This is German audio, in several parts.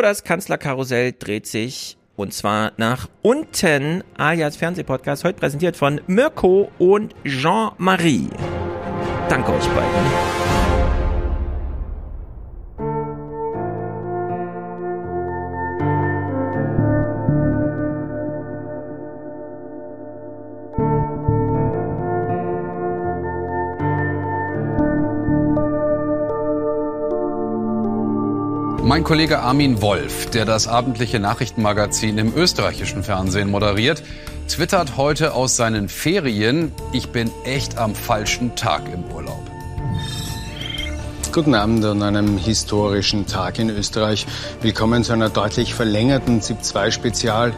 Das Kanzlerkarussell dreht sich und zwar nach unten, alias Fernsehpodcast, heute präsentiert von Mirko und Jean-Marie. Danke euch beiden. Mein Kollege Armin Wolf, der das abendliche Nachrichtenmagazin im österreichischen Fernsehen moderiert, twittert heute aus seinen Ferien, ich bin echt am falschen Tag im. Guten Abend an einem historischen Tag in Österreich. Willkommen zu einer deutlich verlängerten ZIP-2-Spezial.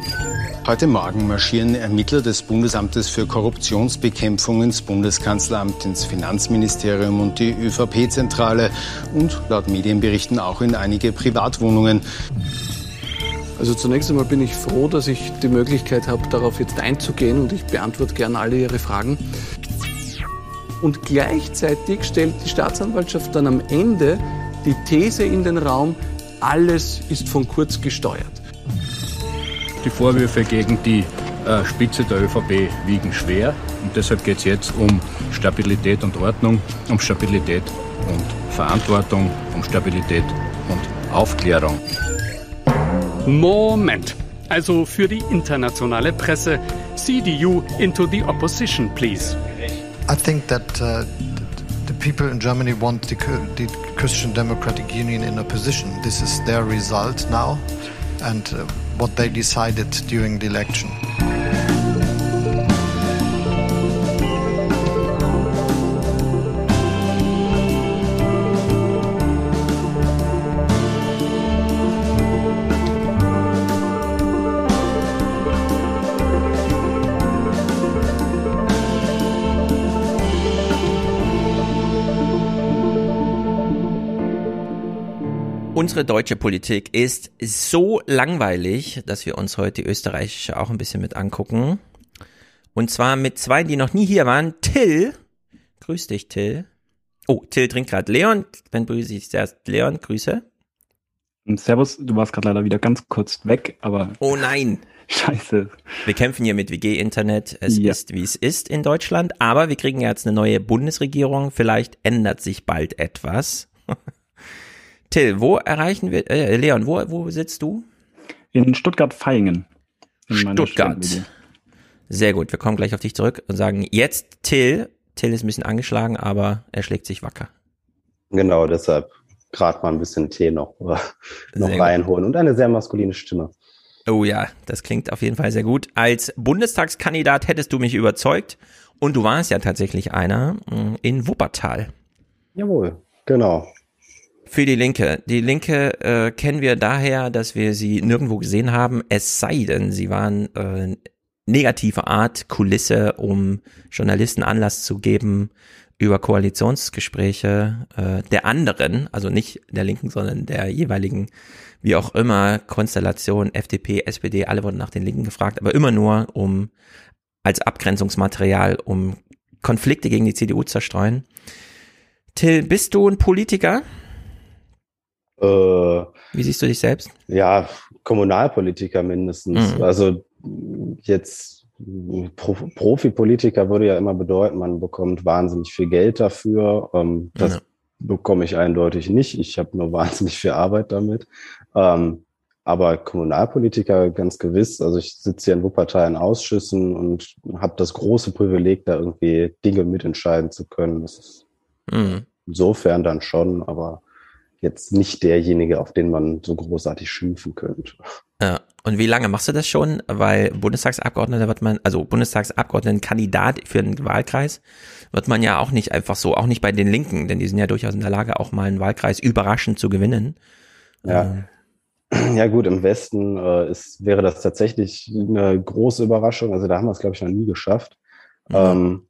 Heute Morgen marschieren Ermittler des Bundesamtes für Korruptionsbekämpfung ins Bundeskanzleramt, ins Finanzministerium und die ÖVP-Zentrale und laut Medienberichten auch in einige Privatwohnungen. Also zunächst einmal bin ich froh, dass ich die Möglichkeit habe, darauf jetzt einzugehen und ich beantworte gerne alle Ihre Fragen. Und gleichzeitig stellt die Staatsanwaltschaft dann am Ende die These in den Raum, alles ist von Kurz gesteuert. Die Vorwürfe gegen die äh, Spitze der ÖVP wiegen schwer und deshalb geht es jetzt um Stabilität und Ordnung, um Stabilität und Verantwortung, um Stabilität und Aufklärung. Moment. Also für die internationale Presse. CDU into the opposition, please. I think that uh, the people in Germany want the, the, Christian Democratic Union in opposition. This is their result now and uh, what they decided during the election. Unsere deutsche Politik ist so langweilig, dass wir uns heute die österreichische auch ein bisschen mit angucken. Und zwar mit zwei, die noch nie hier waren. Till. Grüß dich, Till. Oh, Till trinkt gerade. Leon, dann grüße ich zuerst. Leon, Grüße. Servus, du warst gerade leider wieder ganz kurz weg, aber. Oh nein. Scheiße. Wir kämpfen hier mit WG-Internet. Es ja. ist, wie es ist in Deutschland. Aber wir kriegen jetzt eine neue Bundesregierung. Vielleicht ändert sich bald etwas. Till, wo erreichen wir, äh, Leon, wo, wo sitzt du? In Stuttgart-Vaihingen. Stuttgart. Sehr gut, wir kommen gleich auf dich zurück und sagen jetzt Till. Till ist ein bisschen angeschlagen, aber er schlägt sich wacker. Genau, deshalb gerade mal ein bisschen Tee noch, noch reinholen und eine sehr maskuline Stimme. Oh ja, das klingt auf jeden Fall sehr gut. Als Bundestagskandidat hättest du mich überzeugt und du warst ja tatsächlich einer mm, in Wuppertal. Jawohl, genau. Für die Linke. Die Linke äh, kennen wir daher, dass wir sie nirgendwo gesehen haben, es sei denn, sie waren äh, negative Art Kulisse, um Journalisten Anlass zu geben, über Koalitionsgespräche äh, der anderen, also nicht der Linken, sondern der jeweiligen, wie auch immer, Konstellation, FDP, SPD, alle wurden nach den Linken gefragt, aber immer nur um als Abgrenzungsmaterial, um Konflikte gegen die CDU zu zerstreuen. Till, bist du ein Politiker? Äh, Wie siehst du dich selbst? Ja, Kommunalpolitiker mindestens. Mhm. Also jetzt Pro Profipolitiker würde ja immer bedeuten, man bekommt wahnsinnig viel Geld dafür. Ähm, das ja. bekomme ich eindeutig nicht. Ich habe nur wahnsinnig viel Arbeit damit. Ähm, aber Kommunalpolitiker ganz gewiss. Also ich sitze hier in Wuppertal in Ausschüssen und habe das große Privileg, da irgendwie Dinge mitentscheiden zu können. Das ist mhm. insofern dann schon, aber jetzt nicht derjenige, auf den man so großartig schimpfen könnte. Ja. Und wie lange machst du das schon? Weil Bundestagsabgeordneter wird man, also Bundestagsabgeordnetenkandidat für einen Wahlkreis wird man ja auch nicht einfach so, auch nicht bei den Linken, denn die sind ja durchaus in der Lage, auch mal einen Wahlkreis überraschend zu gewinnen. Ja. Ähm. Ja gut, im Westen äh, ist, wäre das tatsächlich eine große Überraschung. Also da haben wir es, glaube ich, noch nie geschafft. Mhm. Ähm,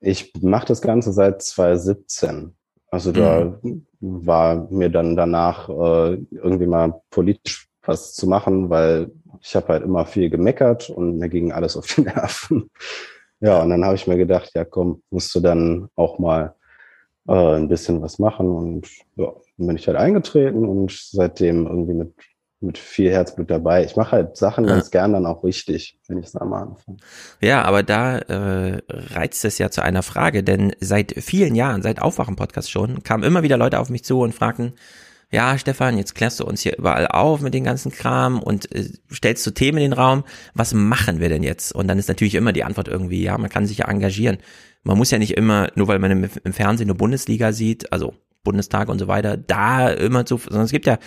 ich mache das Ganze seit 2017. Also da mhm. War mir dann danach äh, irgendwie mal politisch was zu machen, weil ich habe halt immer viel gemeckert und mir ging alles auf die Nerven. Ja, und dann habe ich mir gedacht, ja komm, musst du dann auch mal äh, ein bisschen was machen. Und ja, dann bin ich halt eingetreten und seitdem irgendwie mit mit viel Herzblut dabei. Ich mache halt Sachen Ja. ganz gern dann auch richtig, wenn ich es einmal anfange. Ja, aber da äh, reizt es ja zu einer Frage, denn seit vielen Jahren, seit Aufwachen-Podcast schon, kamen immer wieder Leute auf mich zu und fragten, ja, Stefan, jetzt klärst du uns hier überall auf mit den ganzen Kram und äh, stellst du Themen in den Raum. Was machen wir denn jetzt? Und dann ist natürlich immer die Antwort irgendwie, ja, man kann sich ja engagieren. Man muss ja nicht immer, nur weil man im, im Fernsehen eine Bundesliga sieht, also Bundestag und so weiter, da immer zu, sondern es gibt ja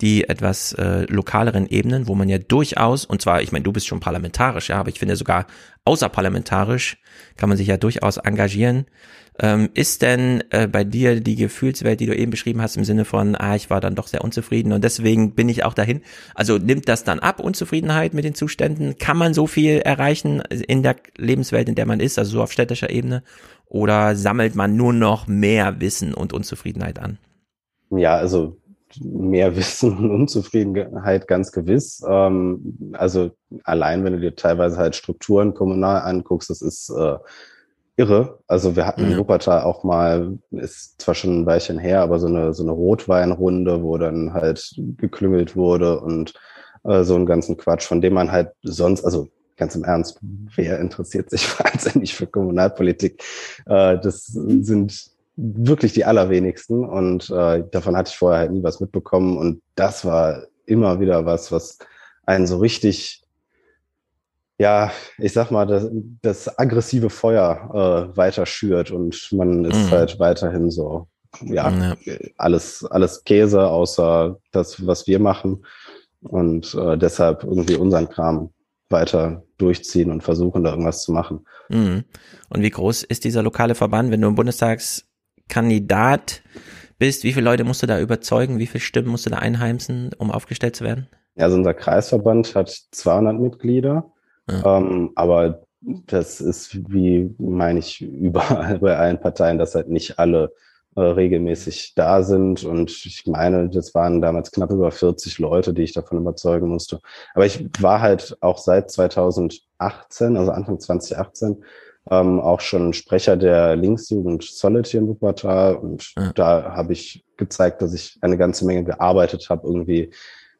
die etwas äh, lokaleren Ebenen, wo man ja durchaus, und zwar, ich meine, du bist schon parlamentarisch, ja, aber ich finde sogar außerparlamentarisch kann man sich ja durchaus engagieren. Ähm, ist denn äh, bei dir die Gefühlswelt, die du eben beschrieben hast, im Sinne von, ah, ich war dann doch sehr unzufrieden und deswegen bin ich auch dahin. Also nimmt das dann ab, Unzufriedenheit mit den Zuständen? Kann man so viel erreichen in der Lebenswelt, in der man ist, also so auf städtischer Ebene? Oder sammelt man nur noch mehr Wissen und Unzufriedenheit an? Ja, also mehr Wissen und Unzufriedenheit ganz gewiss. Ähm, also allein, wenn du dir teilweise halt Strukturen kommunal anguckst, das ist äh, irre. Also wir hatten in Ja. Wuppertal auch mal, ist zwar schon ein Weilchen her, aber so eine, so eine Rotweinrunde, wo dann halt geklüngelt wurde und äh, so einen ganzen Quatsch, von dem man halt sonst, also ganz im Ernst, wer interessiert sich wahnsinnig für Kommunalpolitik? Äh, das sind wirklich die allerwenigsten und äh, davon hatte ich vorher halt nie was mitbekommen und das war immer wieder was, was einen so richtig, ja, ich sag mal, das, das aggressive Feuer äh, weiter schürt und man ist Mhm. halt weiterhin so, ja, Ja. alles, alles Käse, außer das, was wir machen und äh, deshalb irgendwie unseren Kram weiter durchziehen und versuchen, da irgendwas zu machen. Mhm. Und wie groß ist dieser lokale Verband, wenn du im Bundestagskandidat bist? Wie viele Leute musst du da überzeugen? Wie viele Stimmen musst du da einheimsen, um aufgestellt zu werden? Ja, Also unser Kreisverband hat 200 Mitglieder, Ja. ähm, aber das ist wie, meine ich, überall bei allen Parteien, dass halt nicht alle äh, regelmäßig da sind. Und ich meine, das waren damals knapp über 40 Leute, die ich davon überzeugen musste. Aber ich war halt auch seit 2018, also Anfang 2018, ähm, auch schon Sprecher der Linksjugend Solid hier in Wuppertal. Und Ja. da habe ich gezeigt, dass ich eine ganze Menge gearbeitet habe, irgendwie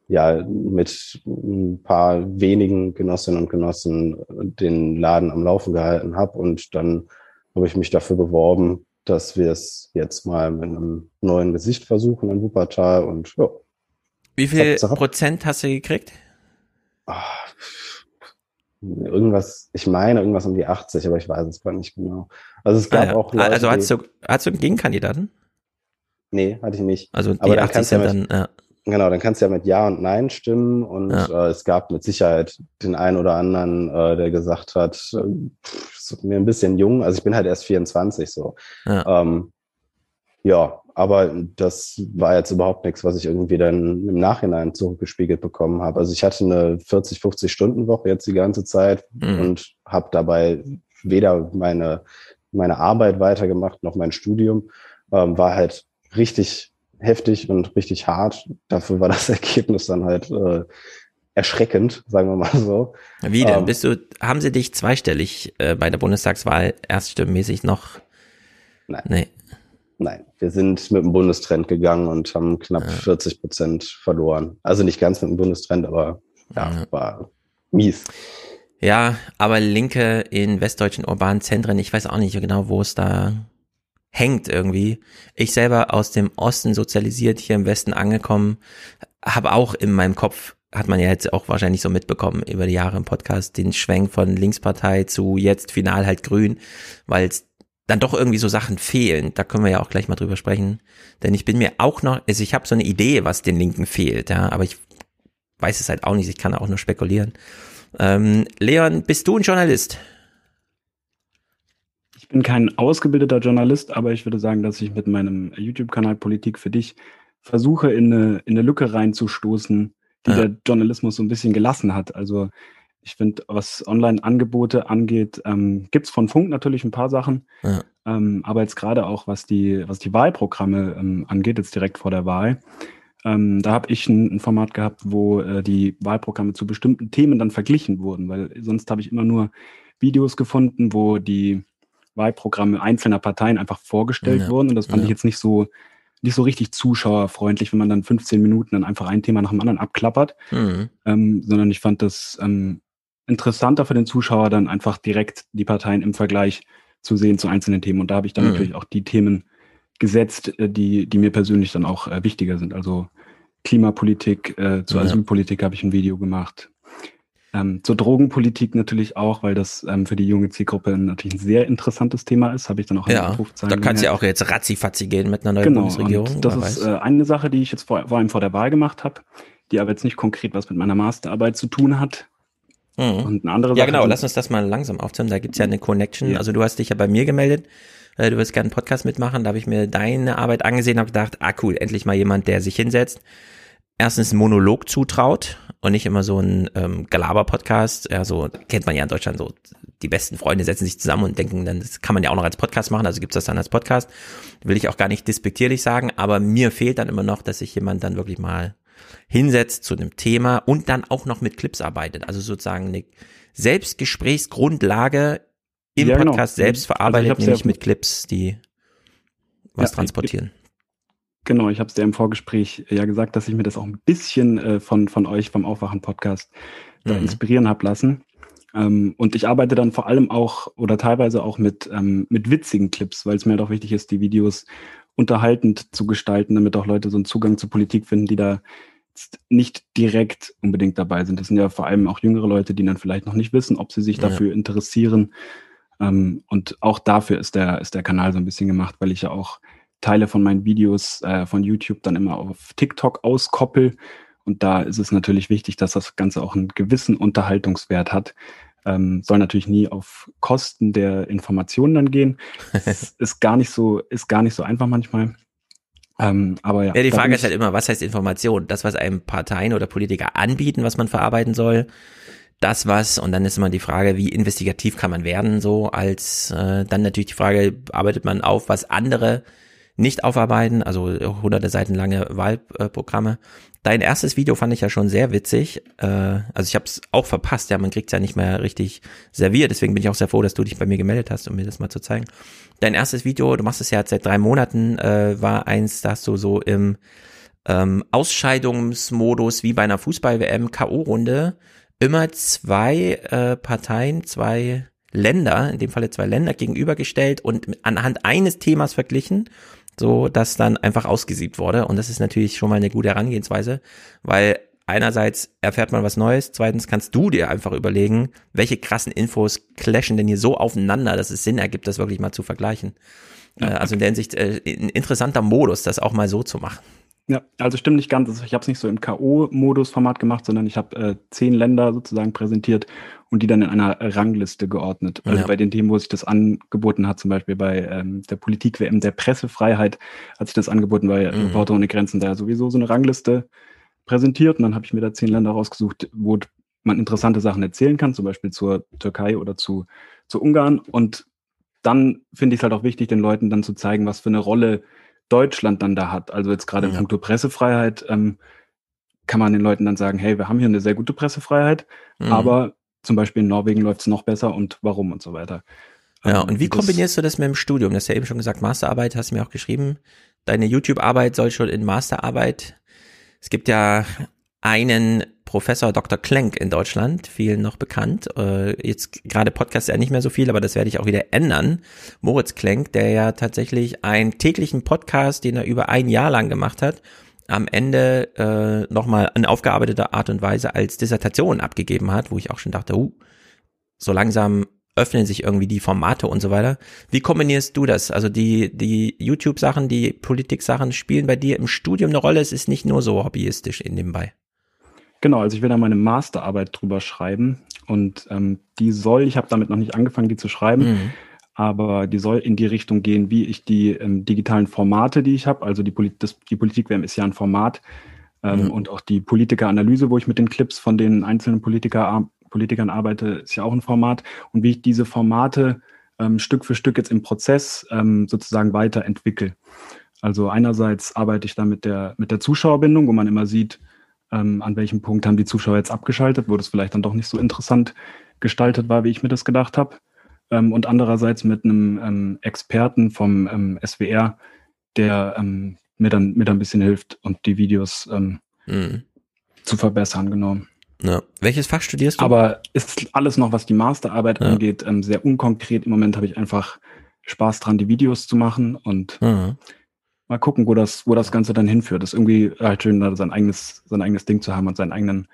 ja mit ein paar wenigen Genossinnen und Genossen den Laden am Laufen gehalten habe. Und dann habe ich mich dafür beworben, dass wir es jetzt mal mit einem neuen Gesicht versuchen in Wuppertal. Und ja, Wie viel. Prozent hast du gekriegt? ah, irgendwas, ich meine irgendwas um die 80, aber ich weiß es gar nicht genau. Also es gab Ah, ja. auch Leute, also hast du, hast du einen Gegenkandidaten? nee, hatte ich nicht. Also die Aber dann 80 kannst du sind ja dann, ja. Genau, dann kannst du ja mit Ja und Nein stimmen und Ja. äh, es gab mit Sicherheit den einen oder anderen, äh, der gesagt hat, äh, pff, ist mir ein bisschen jung, also ich bin halt erst 24 so. Ja. Ähm, ja, aber das war jetzt überhaupt nichts, was ich irgendwie dann im Nachhinein zurückgespiegelt bekommen habe. Also ich hatte eine 40, 50 Stunden Woche jetzt die ganze Zeit Mhm. und habe dabei weder meine meine Arbeit weitergemacht noch mein Studium. Ähm, war halt richtig heftig und richtig hart. Dafür war das Ergebnis dann halt äh, erschreckend, sagen wir mal so. Wie denn? Ähm, Bist du, haben sie dich zweistellig äh, bei der Bundestagswahl erststimmenmäßig noch? Nein. Nee. Nein, wir sind mit dem Bundestrend gegangen und haben knapp Ja. 40 Prozent verloren. Also nicht ganz mit dem Bundestrend, aber ja, Ja. war mies. Ja, aber Linke in westdeutschen urbanen Zentren, ich weiß auch nicht genau, wo es da hängt irgendwie. Ich selber aus dem Osten sozialisiert, hier im Westen angekommen, habe auch in meinem Kopf, hat man ja jetzt auch wahrscheinlich so mitbekommen über die Jahre im Podcast, den Schwenk von Linkspartei zu jetzt final halt grün, weil es dann doch irgendwie so Sachen fehlen. Da können wir ja auch gleich mal drüber sprechen. Denn ich bin mir auch noch, also ich habe so eine Idee, was den Linken fehlt, ja, aber ich weiß es halt auch nicht, ich kann auch nur spekulieren. Ähm, Leon, bist du ein Journalist? Ich bin kein ausgebildeter Journalist, aber ich würde sagen, dass ich mit meinem YouTube-Kanal Politik für dich versuche, in eine, in eine Lücke reinzustoßen, die Ja. der Journalismus so ein bisschen gelassen hat. Also ich finde, was Online-Angebote angeht, ähm, gibt's von Funk natürlich ein paar Sachen. Ja. Ähm, aber jetzt gerade auch, was die, was die Wahlprogramme ähm, angeht, jetzt direkt vor der Wahl, ähm, da habe ich ein, ein Format gehabt, wo äh, die Wahlprogramme zu bestimmten Themen dann verglichen wurden, weil sonst habe ich immer nur Videos gefunden, wo die Wahlprogramme einzelner Parteien einfach vorgestellt Ja. wurden und das fand Ja. ich jetzt nicht so nicht so richtig zuschauerfreundlich, wenn man dann 15 Minuten dann einfach ein Thema nach dem anderen abklappert, mhm. ähm, sondern ich fand das ähm, interessanter für den Zuschauer, dann einfach direkt die Parteien im Vergleich zu sehen zu einzelnen Themen. Und da habe ich dann mhm. natürlich auch die Themen gesetzt, äh, die, die mir persönlich dann auch äh, wichtiger sind. Also Klimapolitik, äh, zur ja. Asylpolitik habe ich ein Video gemacht. Ähm, zur Drogenpolitik natürlich auch, weil das ähm, für die junge Zielgruppe natürlich ein sehr interessantes Thema ist, habe ich dann auch ja, Da kann es ja auch jetzt ratzifatzi gehen mit einer neuen genau, Bundesregierung. das ist äh, eine Sache, die ich jetzt vor, vor allem vor der Wahl gemacht habe, die aber jetzt nicht konkret was mit meiner Masterarbeit zu tun hat. Mhm. Und eine andere Sache. Ja, genau, lass uns das mal langsam aufzählen. Da gibt's ja eine Connection. Ja. Also du hast dich ja bei mir gemeldet. Äh, du wirst gerne einen Podcast mitmachen. Da habe ich mir deine Arbeit angesehen und gedacht, ah cool, endlich mal jemand, der sich hinsetzt erstens einen Monolog zutraut und nicht immer so ein ähm, Gelaber-Podcast. Ja, so kennt man ja in Deutschland so. Die besten Freunde setzen sich zusammen und denken, dann das kann man ja auch noch als Podcast machen, also gibt's das dann als Podcast. Will ich auch gar nicht despektierlich sagen, aber mir fehlt dann immer noch, dass sich jemand dann wirklich mal hinsetzt zu einem Thema und dann auch noch mit Clips arbeitet. Also sozusagen eine Selbstgesprächsgrundlage im ja, genau. Podcast selbst also verarbeitet, also nämlich mit Clips, die was ja, transportieren. Genau, ich habe es dir im Vorgespräch ja gesagt, dass ich mir das auch ein bisschen äh, von, von euch vom Aufwachen-Podcast mhm. inspirieren habe lassen. Ähm, und ich arbeite dann vor allem auch oder teilweise auch mit, ähm, mit witzigen Clips, weil es mir doch wichtig ist, die Videos unterhaltend zu gestalten, damit auch Leute so einen Zugang zur Politik finden, die da nicht direkt unbedingt dabei sind. Das sind ja vor allem auch jüngere Leute, die dann vielleicht noch nicht wissen, ob sie sich dafür ja. interessieren. Ähm, und auch dafür ist der, ist der Kanal so ein bisschen gemacht, weil ich ja auch Teile von meinen Videos äh, von YouTube dann immer auf TikTok auskoppel. Und da ist es natürlich wichtig, dass das Ganze auch einen gewissen Unterhaltungswert hat. Ähm, soll natürlich nie auf Kosten der Informationen dann gehen. ist, ist gar nicht so, ist gar nicht so einfach manchmal. Ähm, aber ja. ja die Frage ist halt immer, was heißt Information? Das, was einem Parteien oder Politiker anbieten, was man verarbeiten soll, das was und dann ist immer die Frage, wie investigativ kann man werden, so als äh, dann natürlich die Frage, arbeitet man auf, was andere nicht aufarbeiten, also hunderte Seiten lange Wahlprogramme. Dein erstes Video fand ich ja schon sehr witzig. Äh, also ich habe es auch verpasst, ja, man kriegt ja nicht mehr richtig serviert. Deswegen bin ich auch sehr froh, dass du dich bei mir gemeldet hast, um mir das mal zu zeigen. Dein erstes Video, du machst es ja seit drei Monaten, äh, war eins, dass du so im ähm, Ausscheidungsmodus wie bei einer Fußball-WM K.O.-Runde immer zwei äh, Parteien, zwei Länder, in dem Falle zwei Länder gegenübergestellt und anhand eines Themas verglichen so dass dann einfach ausgesiebt wurde. Und das ist natürlich schon mal eine gute Herangehensweise, weil einerseits erfährt man was Neues, zweitens kannst du dir einfach überlegen, welche krassen Infos clashen denn hier so aufeinander, dass es Sinn ergibt, das wirklich mal zu vergleichen. Ja. Äh, also in der Hinsicht äh, ein interessanter Modus, das auch mal so zu machen. Ja, also stimmt nicht ganz. Also ich habe es nicht so im K.O.-Modus-Format gemacht, sondern ich habe äh, zehn Länder sozusagen präsentiert und die dann in einer Rangliste geordnet. Also ja. bei den Themen, wo sich das angeboten hat, zum Beispiel bei ähm, der Politik-WM der Pressefreiheit, hat sich das angeboten bei mhm. Reporter ohne Grenzen da sowieso so eine Rangliste präsentiert und dann habe ich mir da zehn Länder rausgesucht, wo man interessante Sachen erzählen kann, zum Beispiel zur Türkei oder zu, zu Ungarn. Und dann finde ich es halt auch wichtig, den Leuten dann zu zeigen, was für eine Rolle Deutschland dann da hat. Also jetzt gerade ja. in puncto Pressefreiheit ähm, kann man den Leuten dann sagen, hey, wir haben hier eine sehr gute Pressefreiheit, mhm. aber zum Beispiel in Norwegen läuft es noch besser und warum und so weiter. Ja, ähm, und wie kombinierst du das mit dem Studium? Das hast ja eben schon gesagt, Masterarbeit hast du mir auch geschrieben. Deine YouTube-Arbeit soll schon in Masterarbeit. Es gibt ja einen Professor Dr. Klenk in Deutschland, vielen noch bekannt. Äh, jetzt gerade Podcast ja nicht mehr so viel, aber das werde ich auch wieder ändern. Moritz Klenk, der ja tatsächlich einen täglichen Podcast, den er über ein Jahr lang gemacht hat, am Ende äh, nochmal in aufgearbeiteter Art und Weise als Dissertation abgegeben hat, wo ich auch schon dachte, uh, so langsam öffnen sich irgendwie die Formate und so weiter. Wie kombinierst du das? Also die, die YouTube-Sachen, die Politik-Sachen spielen bei dir im Studium eine Rolle. Es ist nicht nur so hobbyistisch in nebenbei. Genau, also ich will da meine Masterarbeit drüber schreiben und ähm, die soll, ich habe damit noch nicht angefangen, die zu schreiben, mhm aber die soll in die Richtung gehen, wie ich die ähm, digitalen Formate, die ich habe, also die, Polit das, die Politikwärme ist ja ein Format ähm, mhm. und auch die Politikeranalyse, wo ich mit den Clips von den einzelnen Politiker, Politikern arbeite, ist ja auch ein Format und wie ich diese Formate ähm, Stück für Stück jetzt im Prozess ähm, sozusagen weiterentwickle. Also einerseits arbeite ich da mit der, mit der Zuschauerbindung, wo man immer sieht, ähm, an welchem Punkt haben die Zuschauer jetzt abgeschaltet, wo das vielleicht dann doch nicht so interessant gestaltet war, wie ich mir das gedacht habe ähm, und andererseits mit einem ähm, Experten vom ähm, SWR, der ähm, mir dann, mir dann ein bisschen hilft und die Videos mhm. zu verbessern, genau. Ja. Welches Fach studierst du? Aber ist alles noch, was die Masterarbeit ja. angeht, sehr unkonkret. Im Moment habe ich einfach Spaß dran, die Videos zu machen und mhm. Mal gucken, wo das, wo das Ganze dann hinführt. Das ist irgendwie halt schön, da sein eigenes, sein eigenes Ding zu haben und seinen eigenen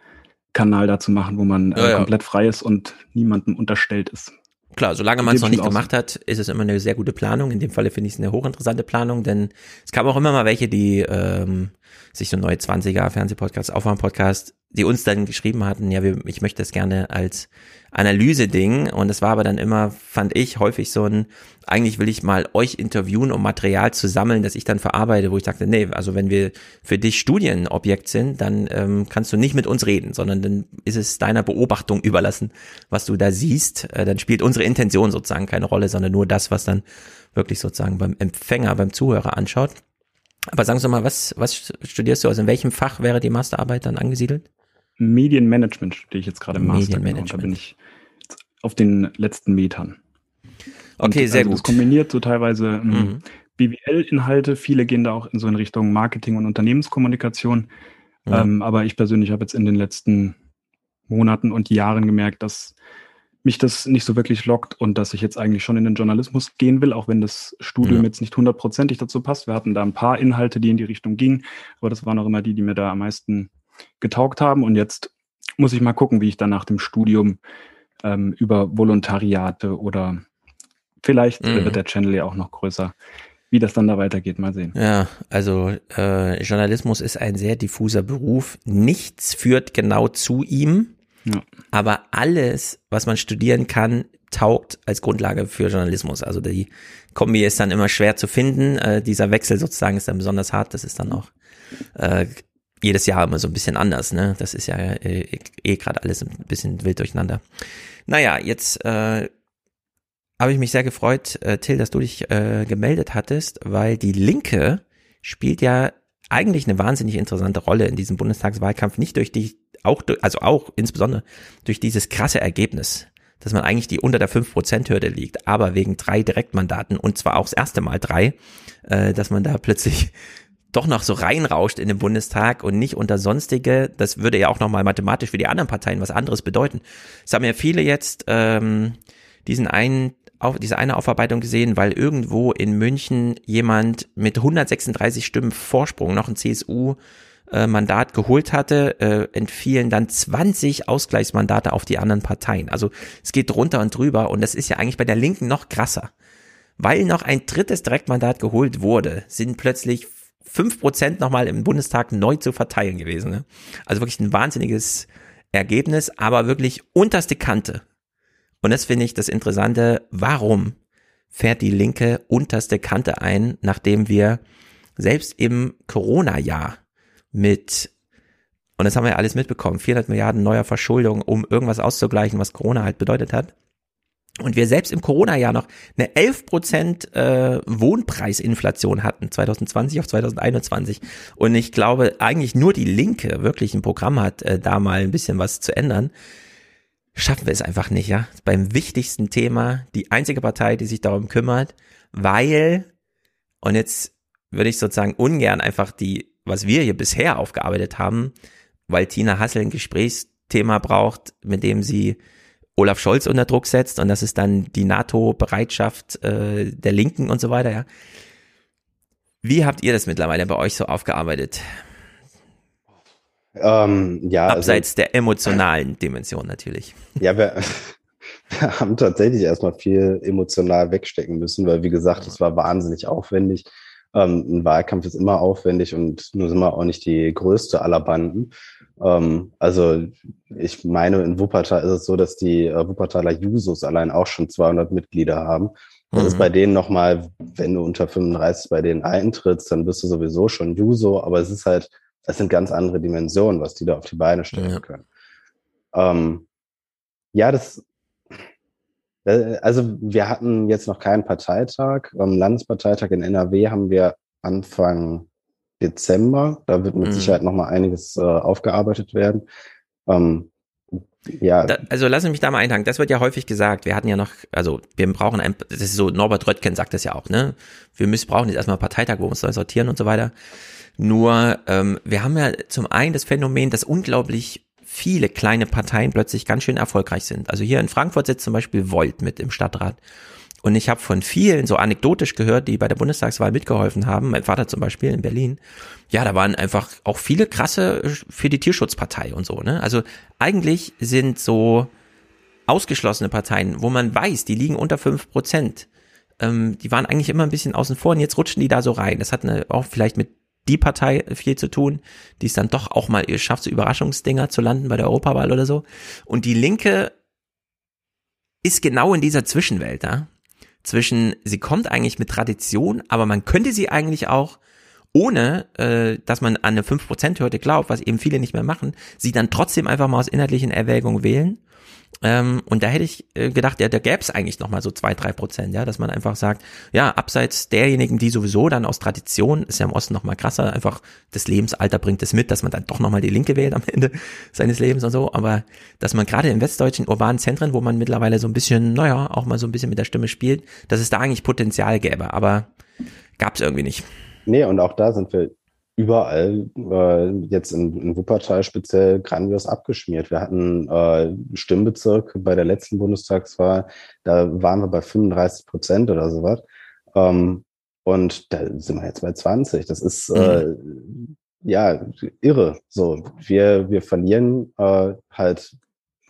Kanal da zu machen, wo man äh, ja, komplett frei ist und niemandem unterstellt ist. Klar, solange man es noch nicht gemacht hat, ist es immer eine sehr gute Planung. In dem Falle finde ich es eine hochinteressante Planung, denn es gab auch immer mal welche, die ähm, sich so neue 20er Fernsehpodcasts, Aufwärmpodcast, die uns dann geschrieben hatten, ja, wir, ich möchte das gerne als Analyse-Ding. Und es war aber dann immer, fand ich, häufig so ein, eigentlich will ich mal euch interviewen, um Material zu sammeln, das ich dann verarbeite, wo ich dachte, nee, also wenn wir für dich Studienobjekt sind, dann ähm, kannst du nicht mit uns reden, sondern dann ist es deiner Beobachtung überlassen, was du da siehst. Äh, dann spielt unsere Intention sozusagen keine Rolle, sondern nur das, was dann wirklich sozusagen beim Empfänger, beim Zuhörer anschaut. Aber sagen Sie mal, was, was studierst du? Also in welchem Fach wäre die Masterarbeit dann angesiedelt? Medienmanagement studiere ich jetzt gerade im Master. Genau, und da bin ich auf den letzten Metern. Okay, und, sehr also gut. Das kombiniert so teilweise ähm, mhm. BWL-Inhalte. Viele gehen da auch in so in Richtung Marketing und Unternehmenskommunikation. Ja. Ähm, aber ich persönlich habe jetzt in den letzten Monaten und Jahren gemerkt, dass mich das nicht so wirklich lockt und dass ich jetzt eigentlich schon in den Journalismus gehen will, auch wenn das Studium ja. jetzt nicht hundertprozentig dazu passt. Wir hatten da ein paar Inhalte, die in die Richtung gingen, aber das waren auch immer die, die mir da am meisten getaugt haben. Und jetzt muss ich mal gucken, wie ich dann nach dem Studium ähm, über Volontariate oder vielleicht mhm. wird der Channel ja auch noch größer, wie das dann da weitergeht. Mal sehen. Ja, also äh, Journalismus ist ein sehr diffuser Beruf. Nichts führt genau zu ihm. Ja. Aber alles, was man studieren kann, taugt als Grundlage für Journalismus. Also die Kombi ist dann immer schwer zu finden. Äh, dieser Wechsel sozusagen ist dann besonders hart. Das ist dann auch äh, jedes Jahr immer so ein bisschen anders, ne? Das ist ja äh, eh gerade alles ein bisschen wild durcheinander. Naja, jetzt äh, habe ich mich sehr gefreut, äh, Till, dass du dich äh, gemeldet hattest, weil die Linke spielt ja eigentlich eine wahnsinnig interessante Rolle in diesem Bundestagswahlkampf, nicht durch die, auch, also auch insbesondere durch dieses krasse Ergebnis, dass man eigentlich die unter der 5%-Hürde liegt, aber wegen drei Direktmandaten und zwar auch das erste Mal drei, äh, dass man da plötzlich doch noch so reinrauscht in den Bundestag und nicht unter sonstige, das würde ja auch nochmal mathematisch für die anderen Parteien was anderes bedeuten. Es haben ja viele jetzt ähm, diesen einen auf diese eine Aufarbeitung gesehen, weil irgendwo in München jemand mit 136 Stimmen Vorsprung noch ein CSU Mandat geholt hatte, äh, entfielen dann 20 Ausgleichsmandate auf die anderen Parteien. Also es geht drunter und drüber und das ist ja eigentlich bei der Linken noch krasser. Weil noch ein drittes Direktmandat geholt wurde, sind plötzlich fünf Prozent nochmal im Bundestag neu zu verteilen gewesen. Ne? Also wirklich ein wahnsinniges Ergebnis, aber wirklich unterste Kante. Und das finde ich das Interessante. Warum fährt die Linke unterste Kante ein, nachdem wir selbst im Corona-Jahr mit, und das haben wir ja alles mitbekommen, 400 Milliarden neuer Verschuldung, um irgendwas auszugleichen, was Corona halt bedeutet hat, und wir selbst im Corona-Jahr noch eine 11% äh, Wohnpreisinflation hatten, 2020 auf 2021. Und ich glaube, eigentlich nur die Linke wirklich ein Programm hat, äh, da mal ein bisschen was zu ändern. Schaffen wir es einfach nicht, ja. Beim wichtigsten Thema, die einzige Partei, die sich darum kümmert, weil, und jetzt würde ich sozusagen ungern einfach die, was wir hier bisher aufgearbeitet haben, weil Tina Hassel ein Gesprächsthema braucht, mit dem sie Olaf Scholz unter Druck setzt und das ist dann die NATO-Bereitschaft äh, der Linken und so weiter, ja. Wie habt ihr das mittlerweile bei euch so aufgearbeitet? Ähm, ja, also Abseits also, der emotionalen Dimension natürlich. Ja, wir, wir haben tatsächlich erstmal viel emotional wegstecken müssen, weil wie gesagt, es war wahnsinnig aufwendig. Ähm, ein Wahlkampf ist immer aufwendig und nur sind wir auch nicht die größte aller Banden. Ähm, also ich meine, in Wuppertal ist es so, dass die äh, Wuppertaler Jusos allein auch schon 200 Mitglieder haben. Das mhm. ist bei denen nochmal, wenn du unter 35 bei denen eintrittst, dann bist du sowieso schon Juso, aber es ist halt, es sind ganz andere Dimensionen, was die da auf die Beine stellen ja. können. Ähm, ja, das, äh, also wir hatten jetzt noch keinen Parteitag. Am Landesparteitag in NRW haben wir Anfang Dezember. Da wird mit mhm. Sicherheit noch mal einiges äh, aufgearbeitet werden. Ähm, Ja. Da, also lassen Sie mich da mal einhaken. Das wird ja häufig gesagt. Wir hatten ja noch, also wir brauchen ein, das ist so, Norbert Röttgen sagt das ja auch, ne? Wir müssen brauchen jetzt erstmal einen Parteitag, wo wir uns neu sortieren und so weiter. Nur, ähm, wir haben ja zum einen das Phänomen, dass unglaublich viele kleine Parteien plötzlich ganz schön erfolgreich sind. Also hier in Frankfurt sitzt zum Beispiel Volt mit im Stadtrat. Und ich habe von vielen so anekdotisch gehört, die bei der Bundestagswahl mitgeholfen haben, mein Vater zum Beispiel in Berlin, ja, da waren einfach auch viele krasse für die Tierschutzpartei und so, ne? Also eigentlich sind so ausgeschlossene Parteien, wo man weiß, die liegen unter fünf Prozent, ähm, die waren eigentlich immer ein bisschen außen vor und jetzt rutschen die da so rein. Das hat eine, auch vielleicht mit die Partei viel zu tun, die es dann doch auch mal schafft, so Überraschungsdinger zu landen bei der Europawahl oder so. Und die Linke ist genau in dieser Zwischenwelt da. Zwischen, sie kommt eigentlich mit Tradition, aber man könnte sie eigentlich auch, ohne äh, dass man an eine 5%-Hürde glaubt, was eben viele nicht mehr machen, sie dann trotzdem einfach mal aus inhaltlichen Erwägungen wählen ähm, und da hätte ich äh, gedacht, ja, da gäbe es eigentlich nochmal so zwei, drei Prozent, ja, dass man einfach sagt, ja, abseits derjenigen, die sowieso dann aus Tradition, ist ja im Osten nochmal krasser, einfach das Lebensalter bringt es mit, dass man dann doch nochmal die Linke wählt am Ende seines Lebens und so, aber dass man gerade in westdeutschen urbanen Zentren, wo man mittlerweile so ein bisschen, naja, auch mal so ein bisschen mit der Stimme spielt, dass es da eigentlich Potenzial gäbe, aber gab es irgendwie nicht. Nee, und auch da sind wir überall, äh, jetzt in, in Wuppertal speziell, grandios abgeschmiert. Wir hatten äh, Stimmbezirk bei der letzten Bundestagswahl, da waren wir bei 35 Prozent oder sowas. Ähm, und da sind wir jetzt bei 20. Das ist äh, mhm. ja irre. So, wir, wir verlieren äh, halt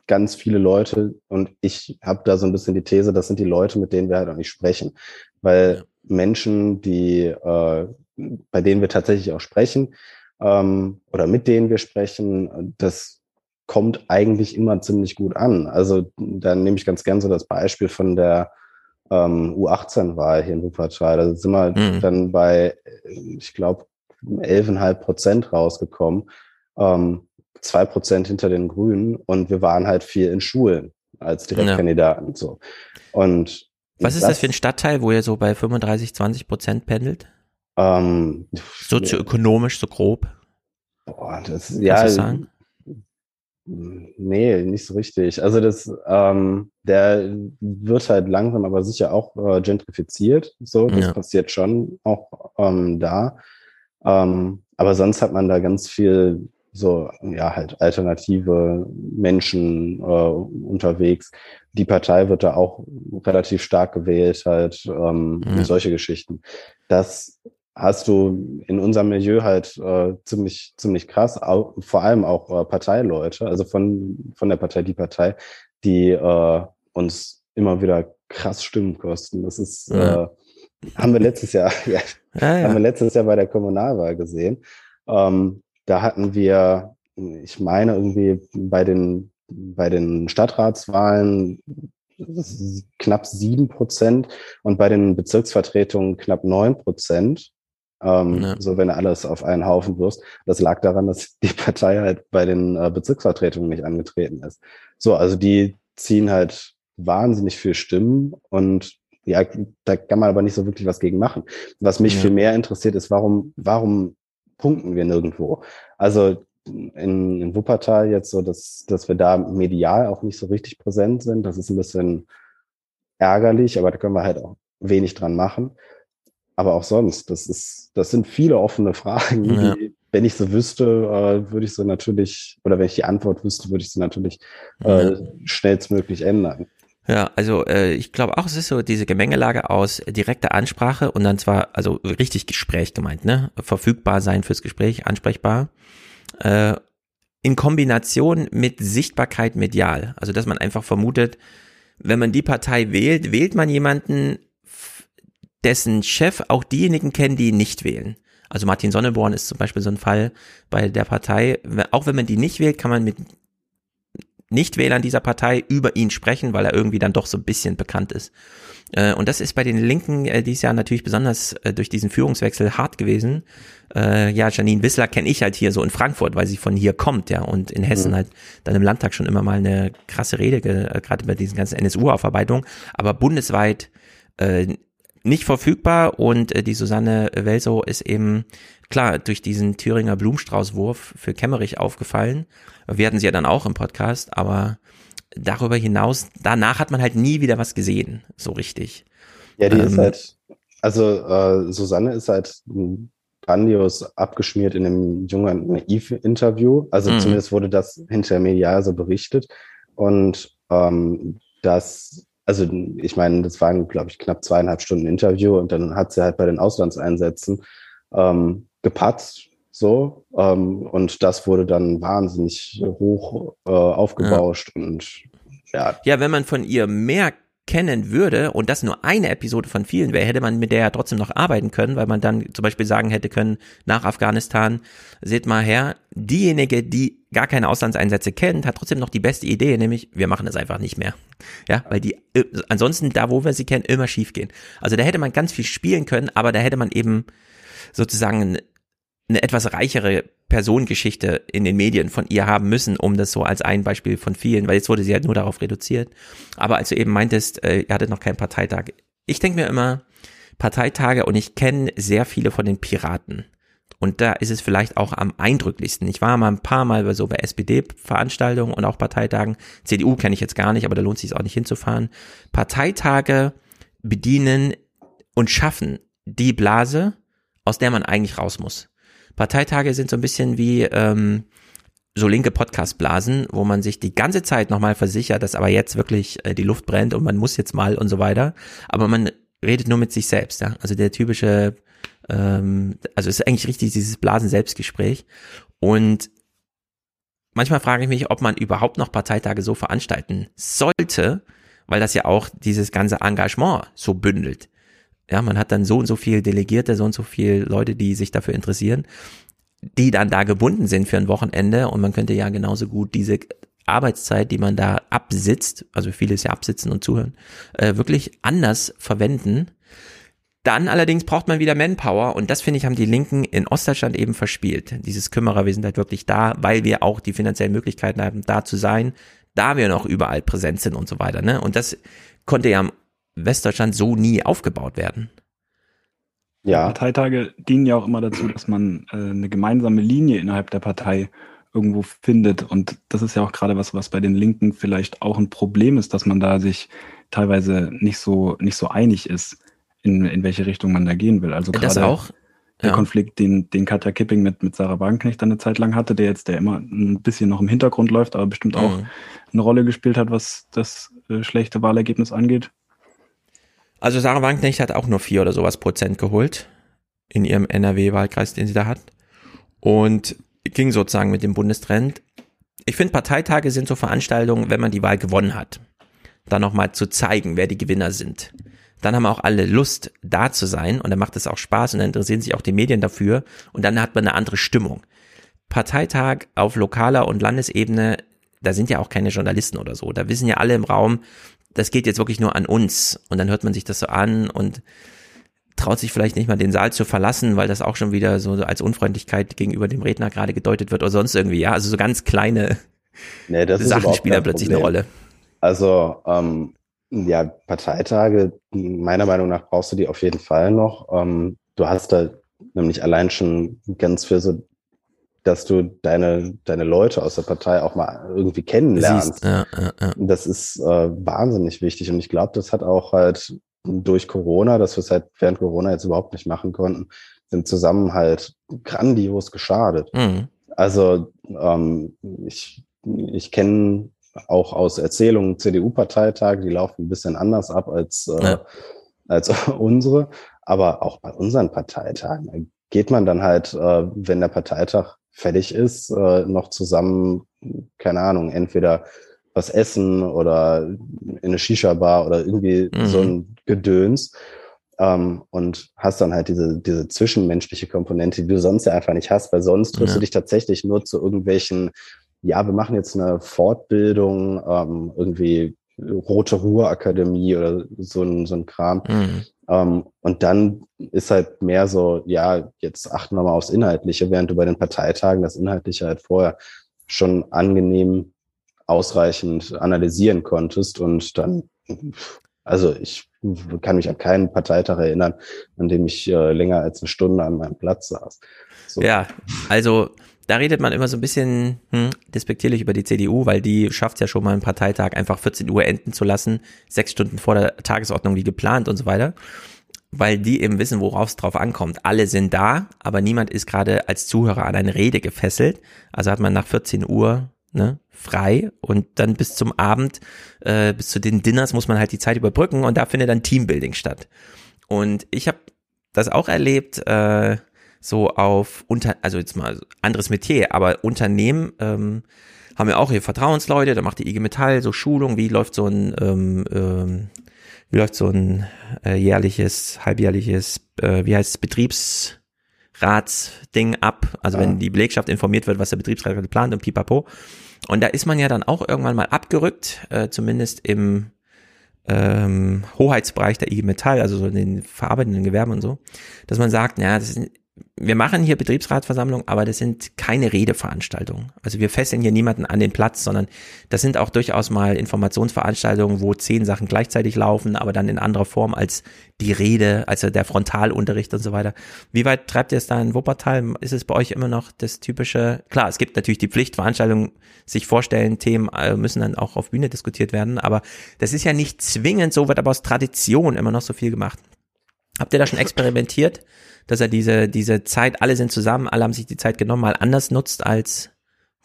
ganz viele Leute und ich habe da so ein bisschen die These, das sind die Leute, mit denen wir halt auch nicht sprechen. Weil. Menschen, die äh, bei denen wir tatsächlich auch sprechen ähm, oder mit denen wir sprechen, das kommt eigentlich immer ziemlich gut an. Also da nehme ich ganz gern so das Beispiel von der ähm, U18-Wahl hier in Wuppertal. Da sind wir mhm. dann bei, ich glaube, 11,5 Prozent rausgekommen. Ähm, zwei Prozent hinter den Grünen und wir waren halt viel in Schulen als Direktkandidaten. Ja. So. Und was ist das, das für ein Stadtteil, wo ihr so bei 35, 20 Prozent pendelt? Ähm, Sozioökonomisch, so grob. Boah, das, Kannst ja. sagen? Nee, nicht so richtig. Also das, ähm, der wird halt langsam, aber sicher auch äh, gentrifiziert. So, das ja. passiert schon auch ähm, da. Ähm, aber sonst hat man da ganz viel so, ja, halt alternative Menschen äh, unterwegs. Die Partei wird da auch relativ stark gewählt, halt ähm, ja. solche Geschichten. Das hast du in unserem Milieu halt äh, ziemlich, ziemlich krass, auch, vor allem auch äh, Parteileute, also von, von der Partei die Partei, die äh, uns immer wieder krass Stimmen kosten. Das ist, ja. äh, haben wir letztes Jahr, ja, ja, haben wir letztes Jahr bei der Kommunalwahl gesehen. Ähm, da hatten wir, ich meine irgendwie bei den, bei den Stadtratswahlen knapp sieben Prozent und bei den Bezirksvertretungen knapp neun Prozent. Ähm, ja. So, wenn du alles auf einen Haufen wirst. Das lag daran, dass die Partei halt bei den äh, Bezirksvertretungen nicht angetreten ist. So, also die ziehen halt wahnsinnig viel Stimmen und ja, da kann man aber nicht so wirklich was gegen machen. Was mich ja. viel mehr interessiert ist, warum, warum punkten wir nirgendwo? Also in, in Wuppertal jetzt so, dass, dass wir da medial auch nicht so richtig präsent sind. Das ist ein bisschen ärgerlich, aber da können wir halt auch wenig dran machen aber auch sonst, das ist, das sind viele offene Fragen, ja. die, wenn ich sie wüsste, äh, würde ich sie natürlich, oder wenn ich die Antwort wüsste, würde ich sie natürlich äh, ja. schnellstmöglich ändern. Ja, also äh, ich glaube auch, es ist so diese Gemengelage aus direkter Ansprache und dann zwar, also richtig Gespräch gemeint, ne? Verfügbar sein fürs Gespräch, ansprechbar. Äh, in Kombination mit Sichtbarkeit medial. Also dass man einfach vermutet, wenn man die Partei wählt, wählt man jemanden, dessen Chef auch diejenigen kennen, die ihn nicht wählen. Also Martin Sonneborn ist zum Beispiel so ein Fall bei der Partei. Auch wenn man die nicht wählt, kann man mit Nichtwählern dieser Partei über ihn sprechen, weil er irgendwie dann doch so ein bisschen bekannt ist. Äh, und das ist bei den Linken äh, dieses Jahr natürlich besonders äh, durch diesen Führungswechsel hart gewesen. Ja, Janine Wissler kenne ich halt hier so in Frankfurt, weil sie von hier kommt, ja, und in Hessen mhm. halt dann im Landtag schon immer mal eine krasse Rede, gerade bei diesen ganzen NSU-Aufarbeitungen. Aber bundesweit nicht verfügbar und äh, die Susanne Welso ist eben klar durch diesen Thüringer Blumenstraußwurf für Kemmerich aufgefallen. Wir hatten sie ja dann auch im Podcast, aber darüber hinaus, danach hat man halt nie wieder was gesehen, so richtig. Ja, die ähm, ist halt, also äh, Susanne ist halt grandios abgeschmiert in einem jungen Naiv-Interview. Also mhm. zumindest wurde das hinter medial so berichtet. Und ähm, das, also ich meine, das waren, glaube ich, knapp zweieinhalb Stunden Interview und dann hat sie halt bei den Auslandseinsätzen ähm, gepatzt, so. Ähm, und das wurde dann wahnsinnig hoch äh, aufgebauscht ja. und ja. Ja, wenn man von ihr mehr kennen würde und das nur eine Episode von vielen wäre, hätte man mit der ja trotzdem noch arbeiten können, weil man dann zum Beispiel sagen hätte können, nach Afghanistan, seht mal her, diejenige, die gar keine Auslandseinsätze kennt, hat trotzdem noch die beste Idee, nämlich wir machen es einfach nicht mehr. Ja, weil die äh, ansonsten da, wo wir sie kennen, immer schief gehen. Also da hätte man ganz viel spielen können, aber da hätte man eben sozusagen eine etwas reichere Personengeschichte in den Medien von ihr haben müssen, um das so als ein Beispiel von vielen, weil jetzt wurde sie halt nur darauf reduziert. Aber als du eben meintest, äh, ihr hattet noch keinen Parteitag. Ich denke mir immer, Parteitage und ich kenne sehr viele von den Piraten. Und da ist es vielleicht auch am eindrücklichsten. Ich war mal ein paar Mal so bei SPD-Veranstaltungen und auch Parteitagen. CDU kenne ich jetzt gar nicht, aber da lohnt sich auch nicht hinzufahren. Parteitage bedienen und schaffen die Blase, aus der man eigentlich raus muss. Parteitage sind so ein bisschen wie ähm, so linke Podcastblasen, wo man sich die ganze Zeit nochmal versichert, dass aber jetzt wirklich äh, die Luft brennt und man muss jetzt mal und so weiter. Aber man redet nur mit sich selbst, ja. Also der typische, ähm, also ist eigentlich richtig dieses Blasen-Selbstgespräch. Und manchmal frage ich mich, ob man überhaupt noch Parteitage so veranstalten sollte, weil das ja auch dieses ganze Engagement so bündelt. Ja, man hat dann so und so viel Delegierte, so und so viel Leute, die sich dafür interessieren, die dann da gebunden sind für ein Wochenende und man könnte ja genauso gut diese Arbeitszeit, die man da absitzt, also vieles ja absitzen und zuhören, äh, wirklich anders verwenden. Dann allerdings braucht man wieder Manpower und das finde ich haben die Linken in Ostdeutschland eben verspielt. Dieses Kümmerer, wir sind halt wirklich da, weil wir auch die finanziellen Möglichkeiten haben, da zu sein, da wir noch überall präsent sind und so weiter. Ne? Und das konnte ja Westdeutschland so nie aufgebaut werden. Ja. Parteitage dienen ja auch immer dazu, dass man äh, eine gemeinsame Linie innerhalb der Partei irgendwo findet. Und das ist ja auch gerade was, was bei den Linken vielleicht auch ein Problem ist, dass man da sich teilweise nicht so, nicht so einig ist, in, in welche Richtung man da gehen will. Also das auch? Der ja. Konflikt, den, den Katja Kipping mit, mit Sarah Wagenknecht eine Zeit lang hatte, der jetzt, der immer ein bisschen noch im Hintergrund läuft, aber bestimmt auch mhm. eine Rolle gespielt hat, was das äh, schlechte Wahlergebnis angeht. Also Sarah Wagenknecht hat auch nur vier oder sowas Prozent geholt in ihrem NRW-Wahlkreis, den sie da hat. Und ging sozusagen mit dem Bundestrend. Ich finde, Parteitage sind so Veranstaltungen, wenn man die Wahl gewonnen hat. Dann nochmal zu zeigen, wer die Gewinner sind. Dann haben auch alle Lust, da zu sein und dann macht es auch Spaß und dann interessieren sich auch die Medien dafür und dann hat man eine andere Stimmung. Parteitag auf lokaler und Landesebene, da sind ja auch keine Journalisten oder so. Da wissen ja alle im Raum, das geht jetzt wirklich nur an uns. Und dann hört man sich das so an und traut sich vielleicht nicht mal den Saal zu verlassen, weil das auch schon wieder so als Unfreundlichkeit gegenüber dem Redner gerade gedeutet wird oder sonst irgendwie, ja. Also so ganz kleine nee, Sachen spielen plötzlich eine Rolle. Also ähm, ja, Parteitage, meiner Meinung nach brauchst du die auf jeden Fall noch. Ähm, du hast da nämlich allein schon ganz für so dass du deine, deine Leute aus der Partei auch mal irgendwie kennenlernst. Ja, ja, ja. Das ist äh, wahnsinnig wichtig. Und ich glaube, das hat auch halt durch Corona, dass wir es halt während Corona jetzt überhaupt nicht machen konnten, im Zusammenhalt grandios geschadet. Mhm. Also ähm, ich, ich kenne auch aus Erzählungen CDU-Parteitage, die laufen ein bisschen anders ab als, äh, als unsere. Aber auch bei unseren Parteitagen geht man dann halt, äh, wenn der Parteitag fertig ist, äh, noch zusammen, keine Ahnung, entweder was essen oder in eine Shisha-Bar oder irgendwie mhm. so ein Gedöns. Ähm, und hast dann halt diese, diese zwischenmenschliche Komponente, die du sonst ja einfach nicht hast, weil sonst triffst ja. du dich tatsächlich nur zu irgendwelchen, ja, wir machen jetzt eine Fortbildung, ähm, irgendwie Rote Ruhr Akademie oder so ein, so ein Kram. Mhm. Ähm, und dann ist halt mehr so, ja, jetzt achten wir mal aufs Inhaltliche, während du bei den Parteitagen das Inhaltliche halt vorher schon angenehm ausreichend analysieren konntest und dann Also ich kann mich an keinen Parteitag erinnern, an dem ich äh, länger als eine Stunde an meinem Platz saß. So. Ja, also da redet man immer so ein bisschen hm, despektierlich über die CDU, weil die schafft es ja schon mal einen Parteitag einfach 14 Uhr enden zu lassen, sechs Stunden vor der Tagesordnung wie geplant und so weiter. Weil die eben wissen, worauf es drauf ankommt. Alle sind da, aber niemand ist gerade als Zuhörer an eine Rede gefesselt. Also hat man nach 14 Uhr ne, frei und dann bis zum Abend, äh, bis zu den Dinners muss man halt die Zeit überbrücken und da findet dann Teambuilding statt. Und ich habe das auch erlebt, äh, so auf unter, also jetzt mal anderes Metier, aber Unternehmen ähm, haben ja auch hier Vertrauensleute, da macht die IG Metall so Schulung, wie läuft so ein ähm, ähm, wie läuft so ein äh, jährliches, halbjährliches, äh, wie heißt es, Betriebsratsding ab, also ja. wenn die Belegschaft informiert wird, was der Betriebsrat plant und pipapo. Und da ist man ja dann auch irgendwann mal abgerückt, äh, zumindest im ähm, Hoheitsbereich der IG Metall, also so in den verarbeitenden Gewerben und so, dass man sagt, ja, das ist wir machen hier Betriebsratsversammlung, aber das sind keine Redeveranstaltungen. Also wir fesseln hier niemanden an den Platz, sondern das sind auch durchaus mal Informationsveranstaltungen, wo zehn Sachen gleichzeitig laufen, aber dann in anderer Form als die Rede, also der Frontalunterricht und so weiter. Wie weit treibt ihr es da in Wuppertal? Ist es bei euch immer noch das typische, klar, es gibt natürlich die Pflichtveranstaltung, sich vorstellen, Themen äh, müssen dann auch auf Bühne diskutiert werden, aber das ist ja nicht zwingend so, wird aber aus Tradition immer noch so viel gemacht. Habt ihr da schon experimentiert? dass er diese, diese Zeit, alle sind zusammen, alle haben sich die Zeit genommen, mal anders nutzt als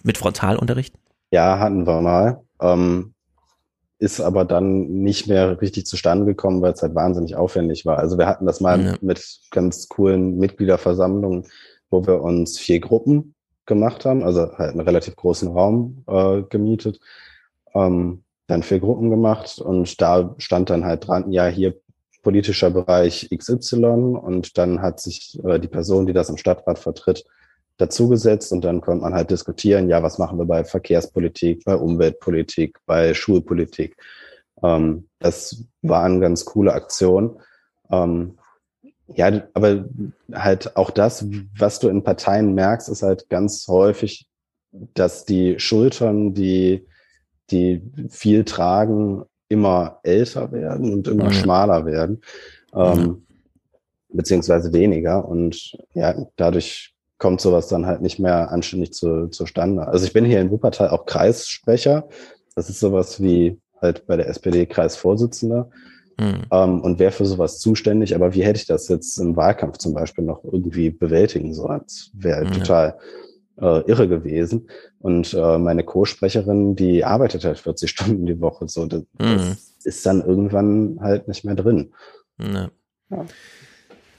mit Frontalunterricht? Ja, hatten wir mal. Ähm, ist aber dann nicht mehr richtig zustande gekommen, weil es halt wahnsinnig aufwendig war. Also wir hatten das mal ja. mit ganz coolen Mitgliederversammlungen, wo wir uns vier Gruppen gemacht haben, also halt einen relativ großen Raum äh, gemietet, ähm, dann vier Gruppen gemacht und da stand dann halt dran, ja, hier politischer Bereich XY und dann hat sich äh, die Person, die das im Stadtrat vertritt, dazugesetzt und dann konnte man halt diskutieren, ja, was machen wir bei Verkehrspolitik, bei Umweltpolitik, bei Schulpolitik. Ähm, das war eine ganz coole Aktion. Ähm, ja, aber halt auch das, was du in Parteien merkst, ist halt ganz häufig, dass die Schultern, die, die viel tragen, immer älter werden und immer ja. schmaler werden, ähm, ja. beziehungsweise weniger. Und ja, dadurch kommt sowas dann halt nicht mehr anständig zu, zustande. Also ich bin hier in Wuppertal auch Kreissprecher. Das ist sowas wie halt bei der SPD Kreisvorsitzender. Mhm. Ähm, und wäre für sowas zuständig. Aber wie hätte ich das jetzt im Wahlkampf zum Beispiel noch irgendwie bewältigen sollen? Das wäre halt mhm. total äh, irre gewesen. Und äh, meine Co-Sprecherin, die arbeitet halt 40 Stunden die Woche. So, das, mhm. ist dann irgendwann halt nicht mehr drin. Ja. Ja.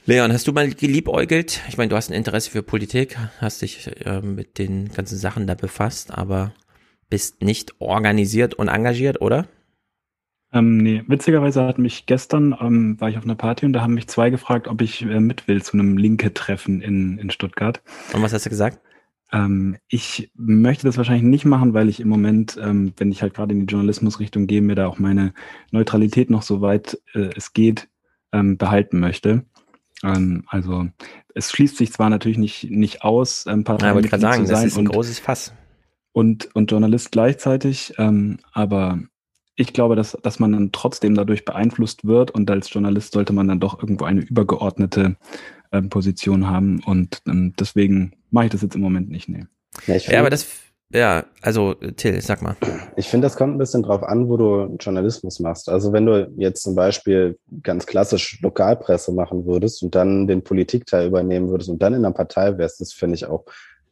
Leon, hast du mal geliebäugelt? Ich meine, du hast ein Interesse für Politik, hast dich äh, mit den ganzen Sachen da befasst, aber bist nicht organisiert und engagiert, oder? Ähm, nee, witzigerweise hat mich gestern, ähm, war ich auf einer Party und da haben mich zwei gefragt, ob ich äh, mit will zu einem Linke-Treffen in, in Stuttgart. Und was hast du gesagt? Ähm, ich möchte das wahrscheinlich nicht machen, weil ich im Moment, ähm, wenn ich halt gerade in die Journalismusrichtung gehe, mir da auch meine Neutralität noch so weit äh, es geht ähm, behalten möchte. Ähm, also es schließt sich zwar natürlich nicht, nicht aus, ein paar ja, gerade sagen, das ist ein und, großes Fass. Und, und Journalist gleichzeitig, ähm, aber ich glaube, dass, dass man dann trotzdem dadurch beeinflusst wird und als Journalist sollte man dann doch irgendwo eine übergeordnete äh, Position haben und ähm, deswegen mache ich das jetzt im Moment nicht, nee. Ja, ja aber das, ja, also Till, sag mal. Ich finde, das kommt ein bisschen drauf an, wo du Journalismus machst. Also wenn du jetzt zum Beispiel ganz klassisch Lokalpresse machen würdest und dann den Politikteil übernehmen würdest und dann in einer Partei wärst, das finde ich auch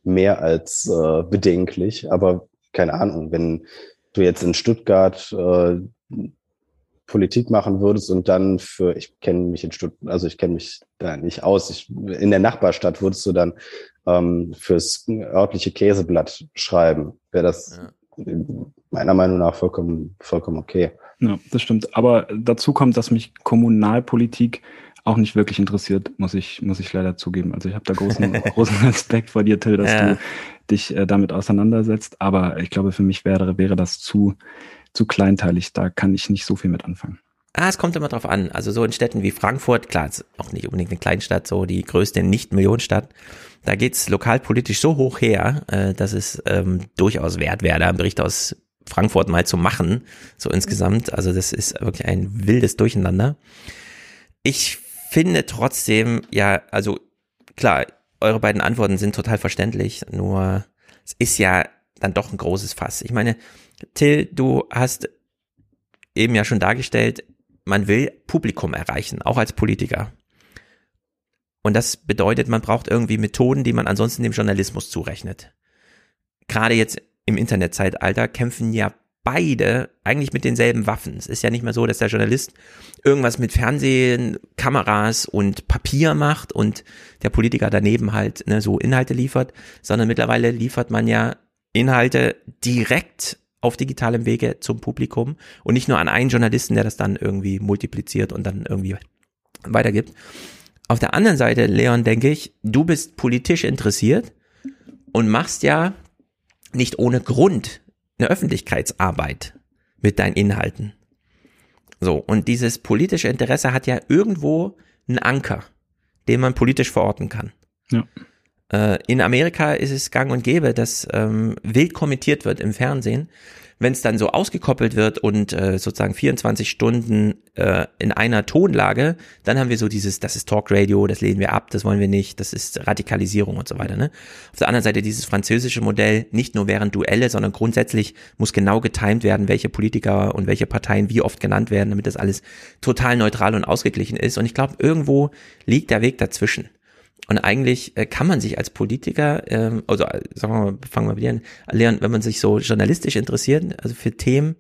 mehr als äh, bedenklich. Aber keine Ahnung, wenn du jetzt in Stuttgart äh, Politik machen würdest und dann für, ich kenne mich in Stuttgart, also ich kenne mich da nicht aus, ich, in der Nachbarstadt würdest du dann ähm, fürs örtliche Käseblatt schreiben, wäre das ja. meiner Meinung nach vollkommen, vollkommen okay. Ja, das stimmt. Aber dazu kommt, dass mich Kommunalpolitik auch nicht wirklich interessiert, muss ich, muss ich leider zugeben. Also ich habe da großen, großen Respekt vor dir, Till, dass ja. du dich äh, damit auseinandersetzt. Aber ich glaube, für mich wäre, wäre das zu, zu kleinteilig. Da kann ich nicht so viel mit anfangen. Ah, es kommt immer drauf an. Also so in Städten wie Frankfurt, klar, ist auch nicht unbedingt eine Kleinstadt, so die größte Nicht-Millionenstadt. Da geht's lokalpolitisch so hoch her, äh, dass es ähm, durchaus wert wäre, da einen Bericht aus Frankfurt mal zu machen, so insgesamt. Also das ist wirklich ein wildes Durcheinander. Ich finde trotzdem, ja, also klar, eure beiden Antworten sind total verständlich, nur es ist ja dann doch ein großes Fass. Ich meine, Till, du hast eben ja schon dargestellt, man will Publikum erreichen, auch als Politiker. Und das bedeutet, man braucht irgendwie Methoden, die man ansonsten dem Journalismus zurechnet. Gerade jetzt im Internetzeitalter kämpfen ja beide eigentlich mit denselben Waffen. Es ist ja nicht mehr so, dass der Journalist irgendwas mit Fernsehen, Kameras und Papier macht und der Politiker daneben halt ne, so Inhalte liefert, sondern mittlerweile liefert man ja Inhalte direkt auf digitalem Wege zum Publikum und nicht nur an einen Journalisten, der das dann irgendwie multipliziert und dann irgendwie weitergibt. Auf der anderen Seite, Leon, denke ich, du bist politisch interessiert und machst ja nicht ohne Grund eine Öffentlichkeitsarbeit mit deinen Inhalten. So, und dieses politische Interesse hat ja irgendwo einen Anker, den man politisch verorten kann. Ja. Äh, in Amerika ist es gang und gäbe, dass ähm, wild kommentiert wird im Fernsehen. Wenn es dann so ausgekoppelt wird und äh, sozusagen 24 Stunden äh, in einer Tonlage, dann haben wir so dieses, das ist Talkradio, das lehnen wir ab, das wollen wir nicht, das ist Radikalisierung und so weiter. Ne? Auf der anderen Seite dieses französische Modell, nicht nur während Duelle, sondern grundsätzlich muss genau getimt werden, welche Politiker und welche Parteien wie oft genannt werden, damit das alles total neutral und ausgeglichen ist. Und ich glaube, irgendwo liegt der Weg dazwischen. Und eigentlich äh, kann man sich als Politiker, ähm, also äh, sagen wir mal, fangen wir mal an, lernen, wenn man sich so journalistisch interessiert, also für Themen,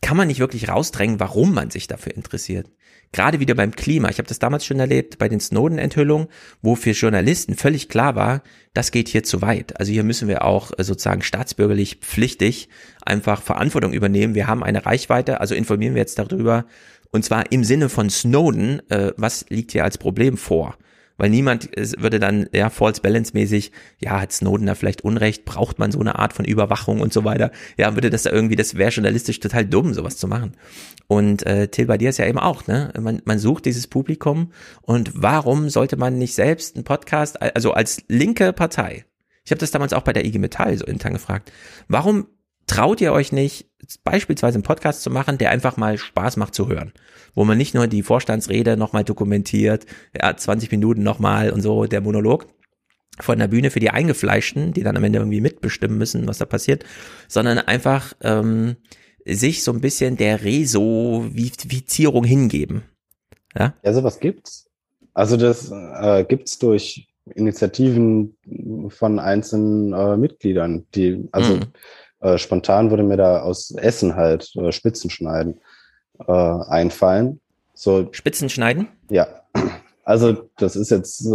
kann man nicht wirklich rausdrängen, warum man sich dafür interessiert. Gerade wieder beim Klima. Ich habe das damals schon erlebt bei den Snowden-Enthüllungen, wo für Journalisten völlig klar war, das geht hier zu weit. Also hier müssen wir auch äh, sozusagen staatsbürgerlich pflichtig einfach Verantwortung übernehmen. Wir haben eine Reichweite, also informieren wir jetzt darüber. Und zwar im Sinne von Snowden, äh, was liegt hier als Problem vor? Weil niemand würde dann, ja, false balance mäßig, ja, hat Snowden da vielleicht Unrecht, braucht man so eine Art von Überwachung und so weiter. Ja, würde das da irgendwie, das wäre journalistisch total dumm, sowas zu machen. Und äh, Till, bei dir ist ja eben auch, ne? Man, man sucht dieses Publikum und warum sollte man nicht selbst einen Podcast, also als linke Partei, ich habe das damals auch bei der IG Metall so intern gefragt, warum traut ihr euch nicht, beispielsweise einen Podcast zu machen, der einfach mal Spaß macht zu hören? Wo man nicht nur die Vorstandsrede nochmal dokumentiert, ja, 20 Minuten nochmal und so, der Monolog von der Bühne für die Eingefleischten, die dann am Ende irgendwie mitbestimmen müssen, was da passiert, sondern einfach ähm, sich so ein bisschen der Resovifizierung hingeben. Ja, ja sowas gibt's. Also das äh, gibt's durch Initiativen von einzelnen äh, Mitgliedern, die, also mhm äh, spontan würde mir da aus Essen halt äh, Spitzen schneiden äh, einfallen. So, Spitzen schneiden? Ja. Also das ist jetzt,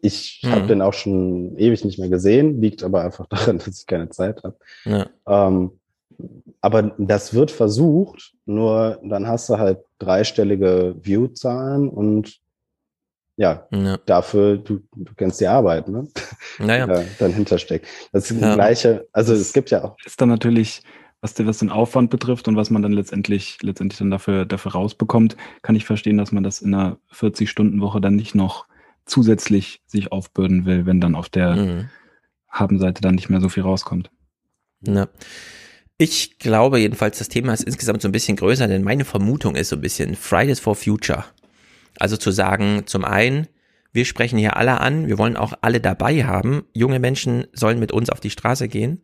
ich hm. habe den auch schon ewig nicht mehr gesehen, liegt aber einfach daran, dass ich keine Zeit habe. Ja. Ähm, aber das wird versucht, nur dann hast du halt dreistellige View-Zahlen und ja, ja, dafür, du, du kennst die Arbeit, ne? Naja. Ja, dann hintersteckt. Das ist das gleiche, also es gibt ja auch. Ist dann natürlich, was, was den Aufwand betrifft und was man dann letztendlich, letztendlich dann dafür, dafür rausbekommt, kann ich verstehen, dass man das in einer 40-Stunden-Woche dann nicht noch zusätzlich sich aufbürden will, wenn dann auf der mhm. Habenseite dann nicht mehr so viel rauskommt. Ja. Ich glaube jedenfalls, das Thema ist insgesamt so ein bisschen größer, denn meine Vermutung ist so ein bisschen Fridays for Future. Also zu sagen, zum einen, wir sprechen hier alle an, wir wollen auch alle dabei haben, junge Menschen sollen mit uns auf die Straße gehen.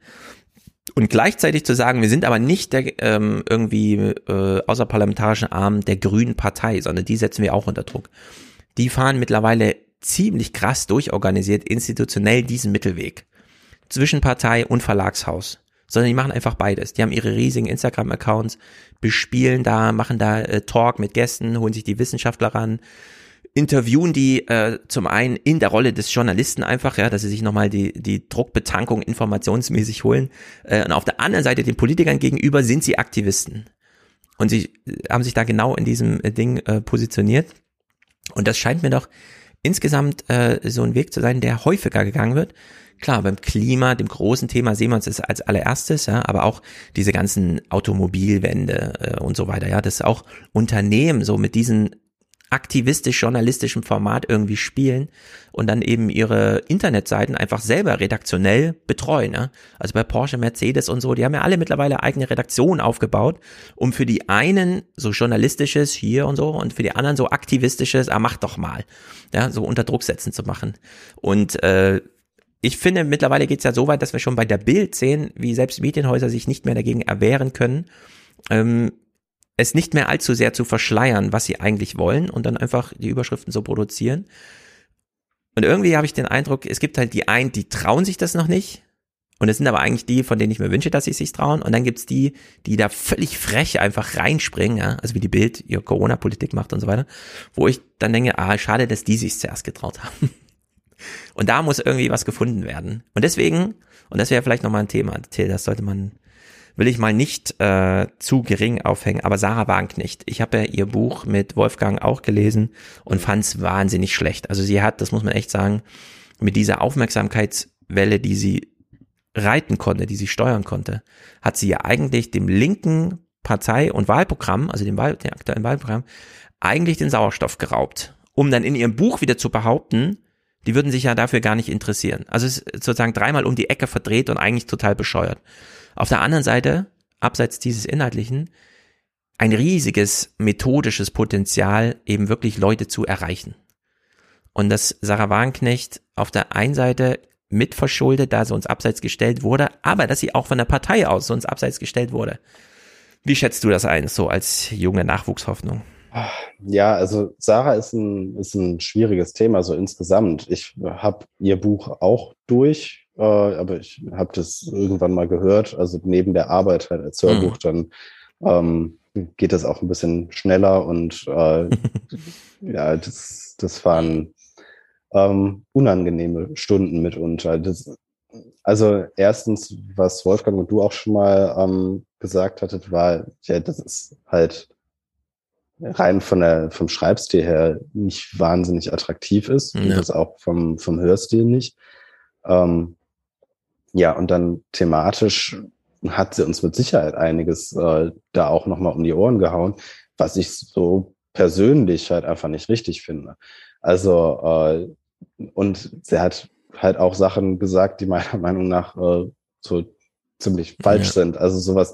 Und gleichzeitig zu sagen, wir sind aber nicht der ähm, irgendwie äh, außerparlamentarischen Arm der Grünen Partei, sondern die setzen wir auch unter Druck. Die fahren mittlerweile ziemlich krass durchorganisiert institutionell diesen Mittelweg zwischen Partei und Verlagshaus sondern die machen einfach beides. Die haben ihre riesigen Instagram-Accounts, bespielen da, machen da äh, Talk mit Gästen, holen sich die Wissenschaftler ran, interviewen die äh, zum einen in der Rolle des Journalisten einfach, ja, dass sie sich nochmal die, die Druckbetankung informationsmäßig holen. Äh, und auf der anderen Seite den Politikern gegenüber sind sie Aktivisten. Und sie äh, haben sich da genau in diesem äh, Ding äh, positioniert. Und das scheint mir doch insgesamt äh, so ein Weg zu sein, der häufiger gegangen wird. Klar, beim Klima, dem großen Thema sehen wir uns das als allererstes, ja, aber auch diese ganzen Automobilwände äh, und so weiter, ja, dass auch Unternehmen so mit diesen aktivistisch-journalistischem Format irgendwie spielen und dann eben ihre Internetseiten einfach selber redaktionell betreuen. Ne? Also bei Porsche, Mercedes und so, die haben ja alle mittlerweile eigene Redaktionen aufgebaut, um für die einen so journalistisches hier und so und für die anderen so aktivistisches, ah, mach doch mal, ja, so unter Druck setzen zu machen. Und äh, ich finde, mittlerweile geht's ja so weit, dass wir schon bei der Bild sehen, wie selbst Medienhäuser sich nicht mehr dagegen erwehren können, ähm, es nicht mehr allzu sehr zu verschleiern, was sie eigentlich wollen und dann einfach die Überschriften so produzieren. Und irgendwie habe ich den Eindruck, es gibt halt die einen, die trauen sich das noch nicht. Und es sind aber eigentlich die, von denen ich mir wünsche, dass sie sich trauen. Und dann gibt's die, die da völlig frech einfach reinspringen, ja, also wie die Bild ihre Corona-Politik macht und so weiter, wo ich dann denke, ah, schade, dass die sich zuerst getraut haben. Und da muss irgendwie was gefunden werden. Und deswegen, und das wäre vielleicht nochmal ein Thema, Till, das sollte man will ich mal nicht äh, zu gering aufhängen, aber Sarah Wagenknecht, ich habe ja ihr Buch mit Wolfgang auch gelesen und fand es wahnsinnig schlecht. Also sie hat, das muss man echt sagen, mit dieser Aufmerksamkeitswelle, die sie reiten konnte, die sie steuern konnte, hat sie ja eigentlich dem linken Partei- und Wahlprogramm, also dem, Wahl, dem aktuellen Wahlprogramm, eigentlich den Sauerstoff geraubt, um dann in ihrem Buch wieder zu behaupten, die würden sich ja dafür gar nicht interessieren. Also es ist sozusagen dreimal um die Ecke verdreht und eigentlich total bescheuert. Auf der anderen Seite, abseits dieses Inhaltlichen, ein riesiges methodisches Potenzial, eben wirklich Leute zu erreichen. Und dass Sarah Wagenknecht auf der einen Seite mitverschuldet, da sie uns abseits gestellt wurde, aber dass sie auch von der Partei aus so uns abseits gestellt wurde. Wie schätzt du das ein, so als junge Nachwuchshoffnung? Ja, also Sarah ist ein, ist ein schwieriges Thema, so insgesamt. Ich habe ihr Buch auch durch, äh, aber ich habe das irgendwann mal gehört. Also neben der Arbeit halt als Hörbuch, mhm. dann ähm, geht das auch ein bisschen schneller und äh, ja, das, das waren ähm, unangenehme Stunden mitunter. Das, also erstens, was Wolfgang und du auch schon mal ähm, gesagt hattet, war, ja, das ist halt rein von der, vom Schreibstil her nicht wahnsinnig attraktiv ist ja. und das auch vom, vom Hörstil nicht. Ähm, ja, und dann thematisch hat sie uns mit Sicherheit einiges äh, da auch nochmal um die Ohren gehauen, was ich so persönlich halt einfach nicht richtig finde. Also, äh, und sie hat halt auch Sachen gesagt, die meiner Meinung nach äh, so ziemlich falsch ja. sind. Also sowas,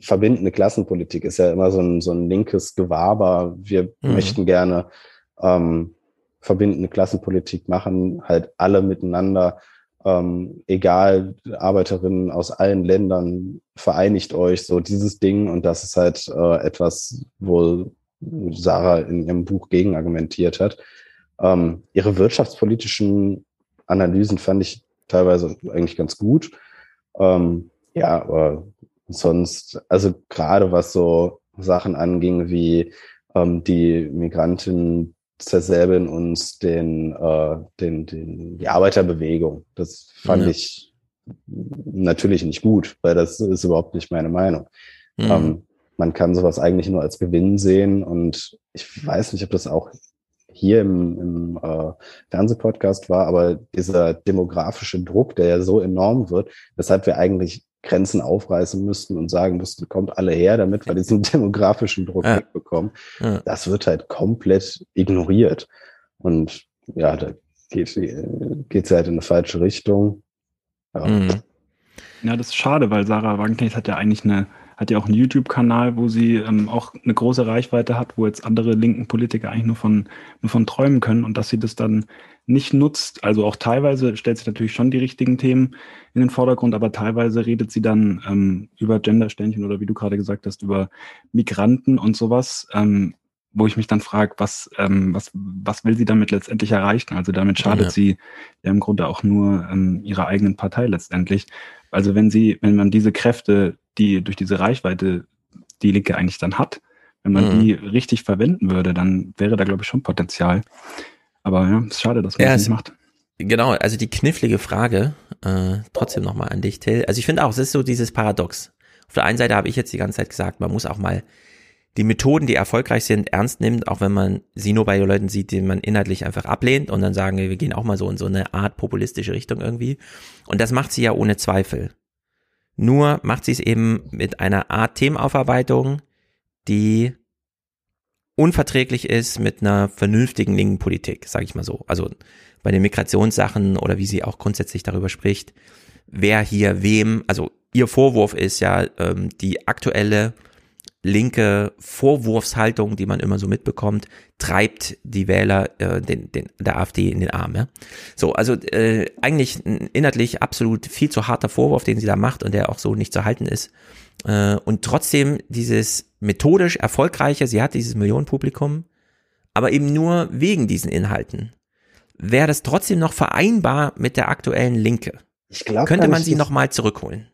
verbindende Klassenpolitik ist ja immer so ein, so ein linkes Gewaber. Wir mhm. möchten gerne ähm, verbindende Klassenpolitik machen, halt alle miteinander, ähm, egal, Arbeiterinnen aus allen Ländern, vereinigt euch, so dieses Ding. Und das ist halt äh, etwas, wo Sarah in ihrem Buch gegen argumentiert hat. Ähm, ihre wirtschaftspolitischen Analysen fand ich teilweise eigentlich ganz gut. Ähm, ja, aber sonst, also gerade was so Sachen anging wie ähm, die Migranten zersäbeln uns den, äh, den, den, die Arbeiterbewegung. Das fand ja. ich natürlich nicht gut, weil das ist überhaupt nicht meine Meinung. Mhm. Ähm, man kann sowas eigentlich nur als Gewinn sehen und ich weiß nicht, ob das auch hier im, im äh, Fernsehpodcast war, aber dieser demografische Druck, der ja so enorm wird, weshalb wir eigentlich Grenzen aufreißen müssten und sagen müssten, kommt alle her, damit wir diesen demografischen Druck ja. wegbekommen. Ja. Das wird halt komplett ignoriert. Und ja, da geht es halt in eine falsche Richtung. Ja. Mhm. ja, das ist schade, weil Sarah Wagenknecht hat ja eigentlich eine hat ja auch einen YouTube-Kanal, wo sie ähm, auch eine große Reichweite hat, wo jetzt andere linken Politiker eigentlich nur von, nur von träumen können und dass sie das dann nicht nutzt. Also auch teilweise stellt sie natürlich schon die richtigen Themen in den Vordergrund, aber teilweise redet sie dann ähm, über Genderständchen oder wie du gerade gesagt hast, über Migranten und sowas. Ähm, wo ich mich dann frage, was, ähm, was, was will sie damit letztendlich erreichen? Also damit schadet ja. sie ja im Grunde auch nur ähm, ihrer eigenen Partei letztendlich. Also wenn sie, wenn man diese Kräfte die durch diese Reichweite die Linke eigentlich dann hat, wenn man mhm. die richtig verwenden würde, dann wäre da, glaube ich, schon Potenzial. Aber ja, ist schade, dass man ja, das nicht macht. Genau, also die knifflige Frage, äh, trotzdem nochmal an dich, Till. Also ich finde auch, es ist so dieses Paradox. Auf der einen Seite habe ich jetzt die ganze Zeit gesagt, man muss auch mal die Methoden, die erfolgreich sind, ernst nehmen, auch wenn man sie nur bei Leuten sieht, die man inhaltlich einfach ablehnt und dann sagen, wir gehen auch mal so in so eine Art populistische Richtung irgendwie. Und das macht sie ja ohne Zweifel. Nur macht sie es eben mit einer Art Themenaufarbeitung, die unverträglich ist mit einer vernünftigen linken Politik, sage ich mal so. Also bei den Migrationssachen oder wie sie auch grundsätzlich darüber spricht, wer hier wem, also ihr Vorwurf ist ja ähm, die aktuelle linke Vorwurfshaltung, die man immer so mitbekommt, treibt die Wähler äh, den, den, der AfD in den Arm. Ja? So, also äh, eigentlich inhaltlich absolut viel zu harter Vorwurf, den sie da macht und der auch so nicht zu halten ist. Äh, und trotzdem dieses methodisch erfolgreiche, sie hat dieses Millionenpublikum, aber eben nur wegen diesen Inhalten. Wäre das trotzdem noch vereinbar mit der aktuellen Linke? Ich glaub, Könnte man sie nochmal zurückholen?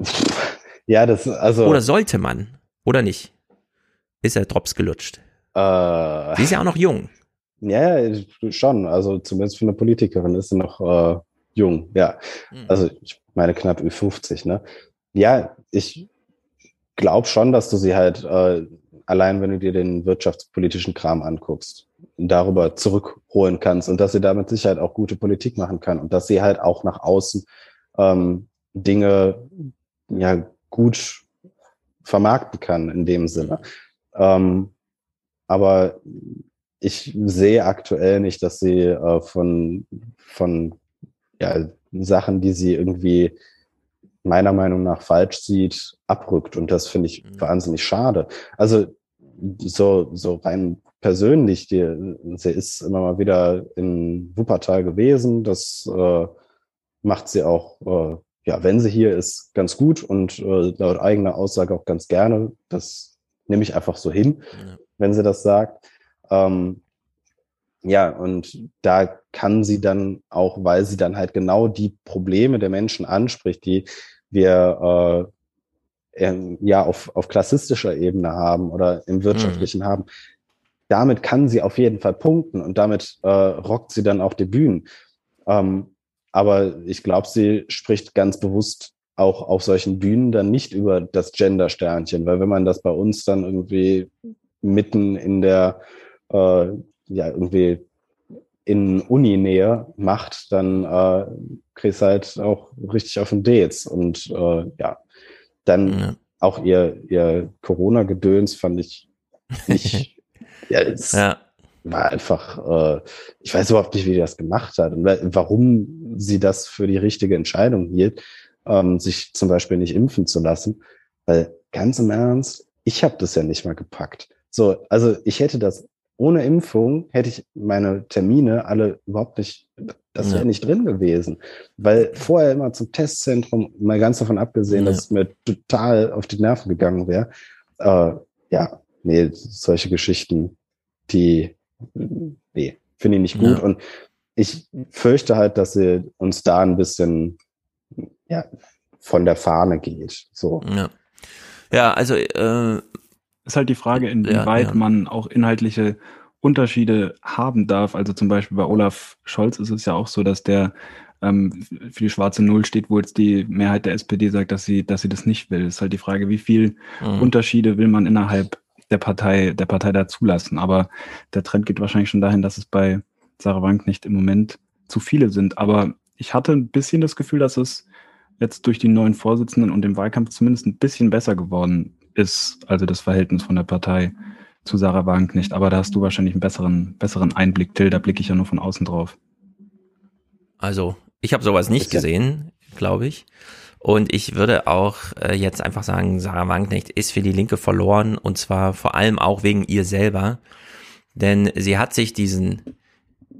Ja, das, also. Oder sollte man? Oder nicht? Ist der Drops gelutscht? Äh, sie ist ja auch noch jung. Ja, schon. Also zumindest für eine Politikerin ist sie noch äh, jung, ja. Mhm. Also ich meine knapp Ü50, ne? Ja, ich glaube schon, dass du sie halt, äh, allein wenn du dir den wirtschaftspolitischen Kram anguckst, darüber zurückholen kannst und dass sie damit Sicherheit auch gute Politik machen kann und dass sie halt auch nach außen ähm, Dinge ja gut vermarkten kann in dem Sinne. Ähm, aber ich sehe aktuell nicht, dass sie äh, von, von ja, Sachen, die sie irgendwie meiner Meinung nach falsch sieht, abrückt. Und das finde ich mhm. wahnsinnig schade. Also so, so rein persönlich, die, sie ist immer mal wieder in Wuppertal gewesen. Das äh, macht sie auch äh, ja, wenn sie hier ist, ganz gut und äh, laut eigener Aussage auch ganz gerne. Das nehme ich einfach so hin, ja. wenn sie das sagt. Ähm, ja, und da kann sie dann auch, weil sie dann halt genau die Probleme der Menschen anspricht, die wir äh, ja auf, auf klassistischer Ebene haben oder im wirtschaftlichen mhm. haben, damit kann sie auf jeden Fall punkten und damit äh, rockt sie dann auch die Bühnen. Ähm, aber ich glaube, sie spricht ganz bewusst auch auf solchen Bühnen dann nicht über das Gender-Sternchen, weil wenn man das bei uns dann irgendwie mitten in der, äh, ja, irgendwie in Uni-Nähe macht, dann äh, kriegst du halt auch richtig auf den Dates. Und äh, ja, dann ja. auch ihr, ihr Corona-Gedöns fand ich nicht, ja, ist, ja war einfach, äh, ich weiß überhaupt nicht, wie die das gemacht hat und warum sie das für die richtige Entscheidung hielt, ähm, sich zum Beispiel nicht impfen zu lassen. Weil ganz im Ernst, ich habe das ja nicht mal gepackt. So, also ich hätte das ohne Impfung hätte ich meine Termine alle überhaupt nicht, das wäre ja. nicht drin gewesen. Weil vorher immer zum Testzentrum, mal ganz davon abgesehen, ja. dass es mir total auf die Nerven gegangen wäre. Äh, ja, nee, solche Geschichten, die nee, finde ich nicht gut. Ja. Und ich fürchte halt, dass sie uns da ein bisschen ja, von der Fahne geht. So. Ja, ja also äh, ist halt die Frage, inwieweit ja, ja. man auch inhaltliche Unterschiede haben darf. Also zum Beispiel bei Olaf Scholz ist es ja auch so, dass der ähm, für die schwarze Null steht, wo jetzt die Mehrheit der SPD sagt, dass sie, dass sie das nicht will. Ist halt die Frage, wie viel mhm. Unterschiede will man innerhalb der Partei, der Partei da zulassen. Aber der Trend geht wahrscheinlich schon dahin, dass es bei Sarah Wank nicht im Moment zu viele sind. Aber ich hatte ein bisschen das Gefühl, dass es jetzt durch die neuen Vorsitzenden und den Wahlkampf zumindest ein bisschen besser geworden ist, also das Verhältnis von der Partei zu Sarah Wank nicht. Aber da hast du wahrscheinlich einen besseren, besseren Einblick, Till, da blicke ich ja nur von außen drauf. Also, ich habe sowas nicht gesehen, glaube ich. Und ich würde auch äh, jetzt einfach sagen, Sarah Wagenknecht ist für die Linke verloren und zwar vor allem auch wegen ihr selber. Denn sie hat sich diesen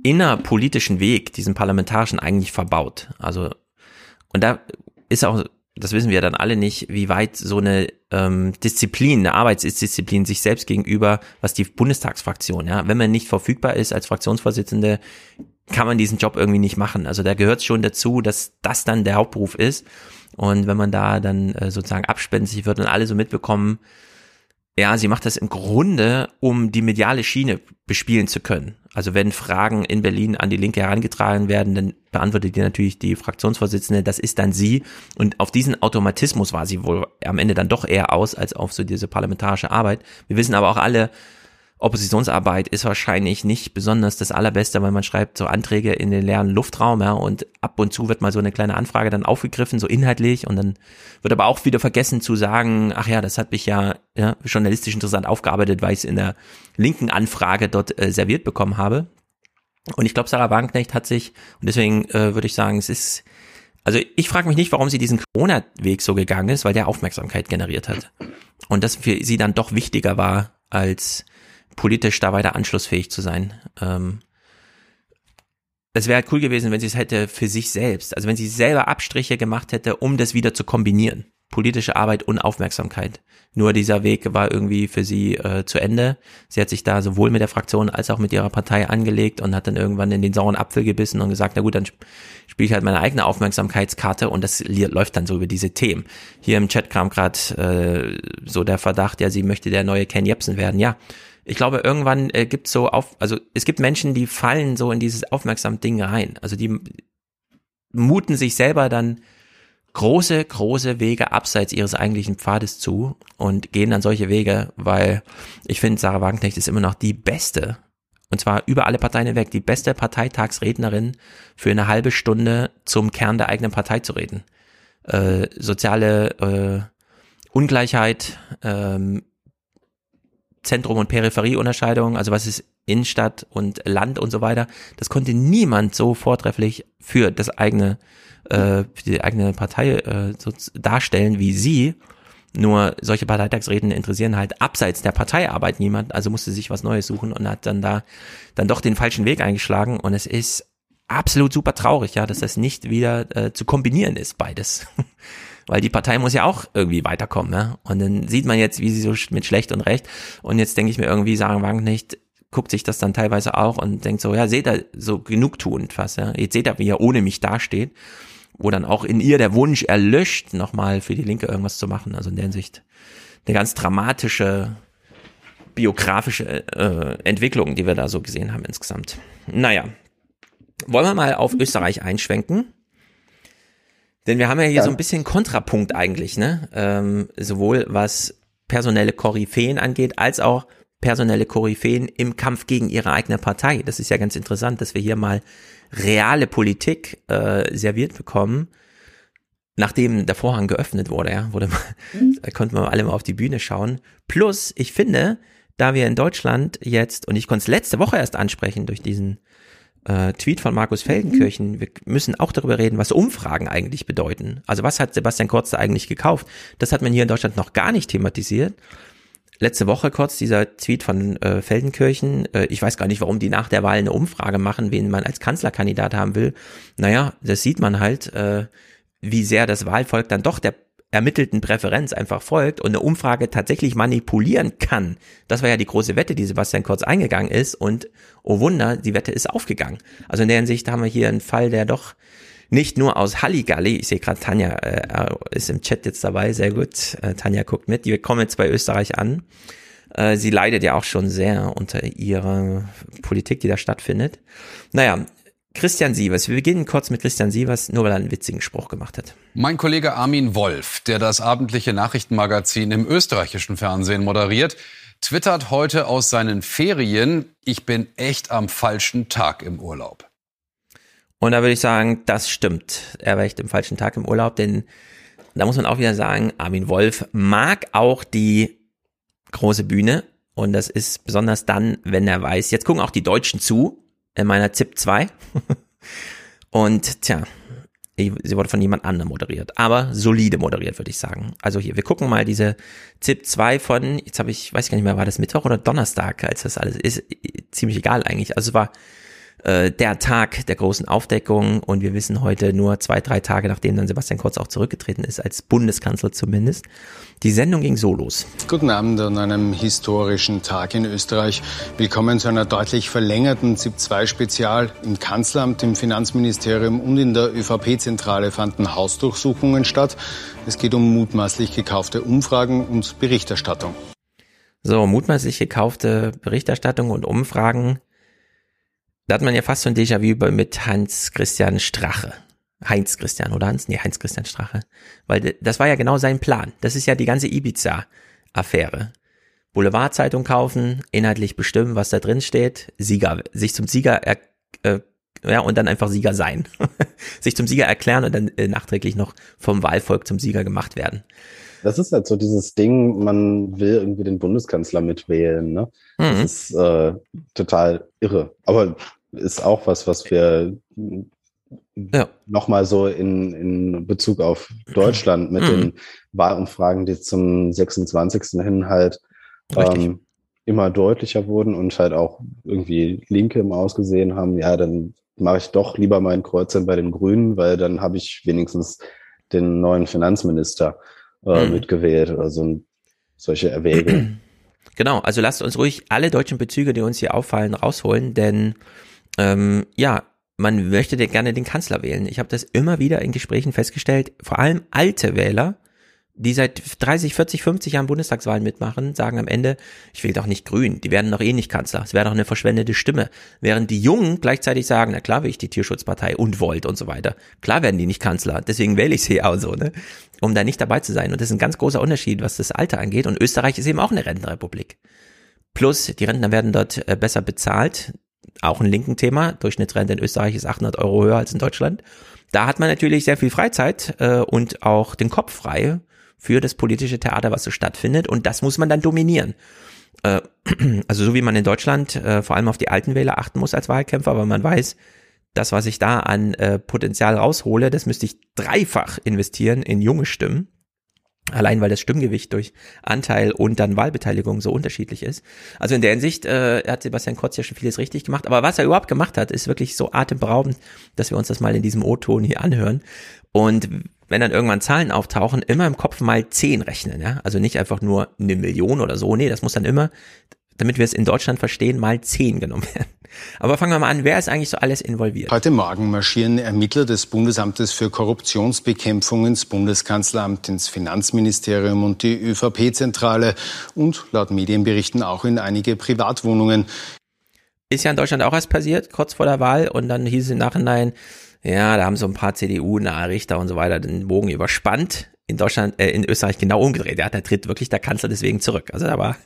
innerpolitischen Weg, diesen parlamentarischen eigentlich verbaut. Also, und da ist auch, das wissen wir dann alle nicht, wie weit so eine ähm, Disziplin, eine Arbeitsdisziplin sich selbst gegenüber, was die Bundestagsfraktion, ja, wenn man nicht verfügbar ist als Fraktionsvorsitzende, kann man diesen Job irgendwie nicht machen. Also da gehört schon dazu, dass das dann der Hauptberuf ist. Und wenn man da dann äh, sozusagen abspenstig wird und alle so mitbekommen, ja, sie macht das im Grunde, um die mediale Schiene bespielen zu können. Also wenn Fragen in Berlin an die Linke herangetragen werden, dann beantwortet die natürlich die Fraktionsvorsitzende, das ist dann sie. Und auf diesen Automatismus war sie wohl am Ende dann doch eher aus, als auf so diese parlamentarische Arbeit. Wir wissen aber auch alle, Oppositionsarbeit ist wahrscheinlich nicht besonders das allerbeste, weil man schreibt so Anträge in den leeren Luftraum, ja, und ab und zu wird mal so eine kleine Anfrage dann aufgegriffen, so inhaltlich, und dann wird aber auch wieder vergessen zu sagen, ach ja, das hat mich ja, ja journalistisch interessant aufgearbeitet, weil ich es in der linken Anfrage dort äh, serviert bekommen habe. Und ich glaube, Sarah Wagenknecht hat sich, und deswegen äh, würde ich sagen, es ist, also ich frage mich nicht, warum sie diesen Corona-Weg so gegangen ist, weil der Aufmerksamkeit generiert hat. Und das für sie dann doch wichtiger war, als politisch da weiter anschlussfähig zu sein. Ähm, es wäre halt cool gewesen, wenn sie es hätte für sich selbst, also wenn sie selber Abstriche gemacht hätte, um das wieder zu kombinieren. Politische Arbeit und Aufmerksamkeit. Nur dieser Weg war irgendwie für sie äh, zu Ende. Sie hat sich da sowohl mit der Fraktion als auch mit ihrer Partei angelegt und hat dann irgendwann in den sauren Apfel gebissen und gesagt, na gut, dann spiele ich halt meine eigene Aufmerksamkeitskarte und das läuft dann so über diese Themen. Hier im Chat kam gerade äh, so der Verdacht, ja, sie möchte der neue Ken Jebsen werden. Ja, ich glaube, irgendwann äh, gibt so auf, also es gibt Menschen, die fallen so in dieses aufmerksam Ding rein. Also die muten sich selber dann große, große Wege abseits ihres eigentlichen Pfades zu und gehen dann solche Wege, weil ich finde, Sarah Wagenknecht ist immer noch die beste, und zwar über alle Parteien hinweg, die beste Parteitagsrednerin für eine halbe Stunde zum Kern der eigenen Partei zu reden. Äh, soziale äh, Ungleichheit, ähm, Zentrum- und Peripherieunterscheidung, also was ist Innenstadt und Land und so weiter, das konnte niemand so vortrefflich für das eigene, äh, für die eigene Partei äh, so darstellen wie sie. Nur solche Parteitagsreden interessieren halt abseits der Parteiarbeit niemand, also musste sich was Neues suchen und hat dann da dann doch den falschen Weg eingeschlagen und es ist absolut super traurig, ja, dass das nicht wieder äh, zu kombinieren ist, beides. weil die Partei muss ja auch irgendwie weiterkommen. Ja? Und dann sieht man jetzt, wie sie so mit schlecht und recht. Und jetzt denke ich mir irgendwie, Sarah Wagenknecht guckt sich das dann teilweise auch und denkt so, ja, seht ihr, so genugtuend fast. Ja? Jetzt seht ihr, wie er ohne mich dasteht. Wo dann auch in ihr der Wunsch erlöscht, nochmal für die Linke irgendwas zu machen. Also in der Hinsicht eine ganz dramatische biografische äh, Entwicklung, die wir da so gesehen haben insgesamt. Naja, wollen wir mal auf Österreich einschwenken? Denn wir haben ja hier ja. so ein bisschen Kontrapunkt eigentlich, ne? Ähm, sowohl was personelle Koryphäen angeht, als auch personelle Koryphäen im Kampf gegen ihre eigene Partei. Das ist ja ganz interessant, dass wir hier mal reale Politik äh, serviert bekommen, nachdem der Vorhang geöffnet wurde, ja, wurde mhm. da konnten wir alle mal auf die Bühne schauen. Plus, ich finde, da wir in Deutschland jetzt, und ich konnte es letzte Woche erst ansprechen durch diesen äh, Tweet von Markus Feldenkirchen, wir müssen auch darüber reden, was Umfragen eigentlich bedeuten. Also was hat Sebastian Kurz da eigentlich gekauft? Das hat man hier in Deutschland noch gar nicht thematisiert. Letzte Woche kurz dieser Tweet von äh, Feldenkirchen. Äh, ich weiß gar nicht, warum die nach der Wahl eine Umfrage machen, wen man als Kanzlerkandidat haben will. Naja, das sieht man halt, äh, wie sehr das Wahlvolk dann doch der ermittelten Präferenz einfach folgt und eine Umfrage tatsächlich manipulieren kann. Das war ja die große Wette, die Sebastian Kurz eingegangen ist und oh Wunder, die Wette ist aufgegangen. Also in der Hinsicht haben wir hier einen Fall, der doch nicht nur aus Halligalli, ich sehe gerade Tanja äh, ist im Chat jetzt dabei, sehr gut, äh, Tanja guckt mit, die kommen jetzt bei Österreich an. Äh, sie leidet ja auch schon sehr unter ihrer Politik, die da stattfindet. Naja, Christian Sievers. Wir beginnen kurz mit Christian Sievers, nur weil er einen witzigen Spruch gemacht hat. Mein Kollege Armin Wolf, der das abendliche Nachrichtenmagazin im österreichischen Fernsehen moderiert, twittert heute aus seinen Ferien, ich bin echt am falschen Tag im Urlaub. Und da würde ich sagen, das stimmt. Er war echt im falschen Tag im Urlaub, denn da muss man auch wieder sagen, Armin Wolf mag auch die große Bühne. Und das ist besonders dann, wenn er weiß, jetzt gucken auch die Deutschen zu, in meiner ZIP 2. Und tja, sie wurde von jemand anderem moderiert, aber solide moderiert, würde ich sagen. Also hier, wir gucken mal diese ZIP 2 von, jetzt habe ich, weiß ich gar nicht mehr, war das Mittwoch oder Donnerstag, als das alles ist, ziemlich egal eigentlich. Also es war äh, der Tag der großen Aufdeckung und wir wissen heute nur zwei, drei Tage, nachdem dann Sebastian Kurz auch zurückgetreten ist, als Bundeskanzler zumindest. Die Sendung ging so los. Guten Abend an einem historischen Tag in Österreich. Willkommen zu einer deutlich verlängerten ZIP-2-Spezial. Im Kanzleramt, im Finanzministerium und in der ÖVP-Zentrale fanden Hausdurchsuchungen statt. Es geht um mutmaßlich gekaufte Umfragen und Berichterstattung. So, mutmaßlich gekaufte Berichterstattung und Umfragen da hat man ja fast so ein Déjà-vu mit Hans-Christian Strache. Heinz Christian oder Hans? Nee, Heinz Christian Strache. Weil das war ja genau sein Plan. Das ist ja die ganze Ibiza-Affäre. Boulevardzeitung kaufen, inhaltlich bestimmen, was da drin steht, Sieger, sich zum Sieger er, äh, ja, und dann einfach Sieger sein. sich zum Sieger erklären und dann äh, nachträglich noch vom Wahlvolk zum Sieger gemacht werden. Das ist halt so dieses Ding, man will irgendwie den Bundeskanzler mitwählen. Ne? Mhm. Das ist äh, total irre. Aber ist auch was, was wir ja. nochmal so in, in Bezug auf Deutschland mit mhm. den Wahlumfragen, die zum 26. hin halt ähm, immer deutlicher wurden und halt auch irgendwie Linke im Ausgesehen haben, ja, dann mache ich doch lieber meinen Kreuzern bei den Grünen, weil dann habe ich wenigstens den neuen Finanzminister äh, mhm. mitgewählt oder so solche Erwägungen. Genau, also lasst uns ruhig alle deutschen Bezüge, die uns hier auffallen, rausholen, denn ähm, ja, man möchte gerne den Kanzler wählen. Ich habe das immer wieder in Gesprächen festgestellt, vor allem alte Wähler, die seit 30, 40, 50 Jahren Bundestagswahlen mitmachen, sagen am Ende, ich will doch nicht grün, die werden doch eh nicht Kanzler, es wäre doch eine verschwendete Stimme. Während die Jungen gleichzeitig sagen, na klar will ich die Tierschutzpartei und Volt und so weiter. Klar werden die nicht Kanzler, deswegen wähle ich sie auch so, ne? um da nicht dabei zu sein. Und das ist ein ganz großer Unterschied, was das Alter angeht. Und Österreich ist eben auch eine Rentenrepublik. Plus, die Rentner werden dort äh, besser bezahlt. Auch ein linken Thema. Durchschnittsrente in Österreich ist 800 Euro höher als in Deutschland. Da hat man natürlich sehr viel Freizeit äh, und auch den Kopf frei für das politische Theater, was so stattfindet. Und das muss man dann dominieren. Äh, also so wie man in Deutschland äh, vor allem auf die alten Wähler achten muss als Wahlkämpfer, weil man weiß, das, was ich da an äh, Potenzial raushole, das müsste ich dreifach investieren in junge Stimmen. Allein weil das Stimmgewicht durch Anteil und dann Wahlbeteiligung so unterschiedlich ist. Also in der Hinsicht äh, hat Sebastian Kurz ja schon vieles richtig gemacht. Aber was er überhaupt gemacht hat, ist wirklich so atemberaubend, dass wir uns das mal in diesem O-Ton hier anhören. Und wenn dann irgendwann Zahlen auftauchen, immer im Kopf mal zehn rechnen. Ja? Also nicht einfach nur eine Million oder so. Nee, das muss dann immer, damit wir es in Deutschland verstehen, mal zehn genommen werden. Aber fangen wir mal an, wer ist eigentlich so alles involviert? Heute Morgen marschieren Ermittler des Bundesamtes für Korruptionsbekämpfung ins Bundeskanzleramt, ins Finanzministerium und die ÖVP-Zentrale und laut Medienberichten auch in einige Privatwohnungen. Ist ja in Deutschland auch erst passiert, kurz vor der Wahl und dann hieß es im Nachhinein, ja, da haben so ein paar CDU-nahe Richter und so weiter den Bogen überspannt. In Deutschland, äh, in Österreich genau umgedreht. Ja, da tritt wirklich der Kanzler deswegen zurück. Also da war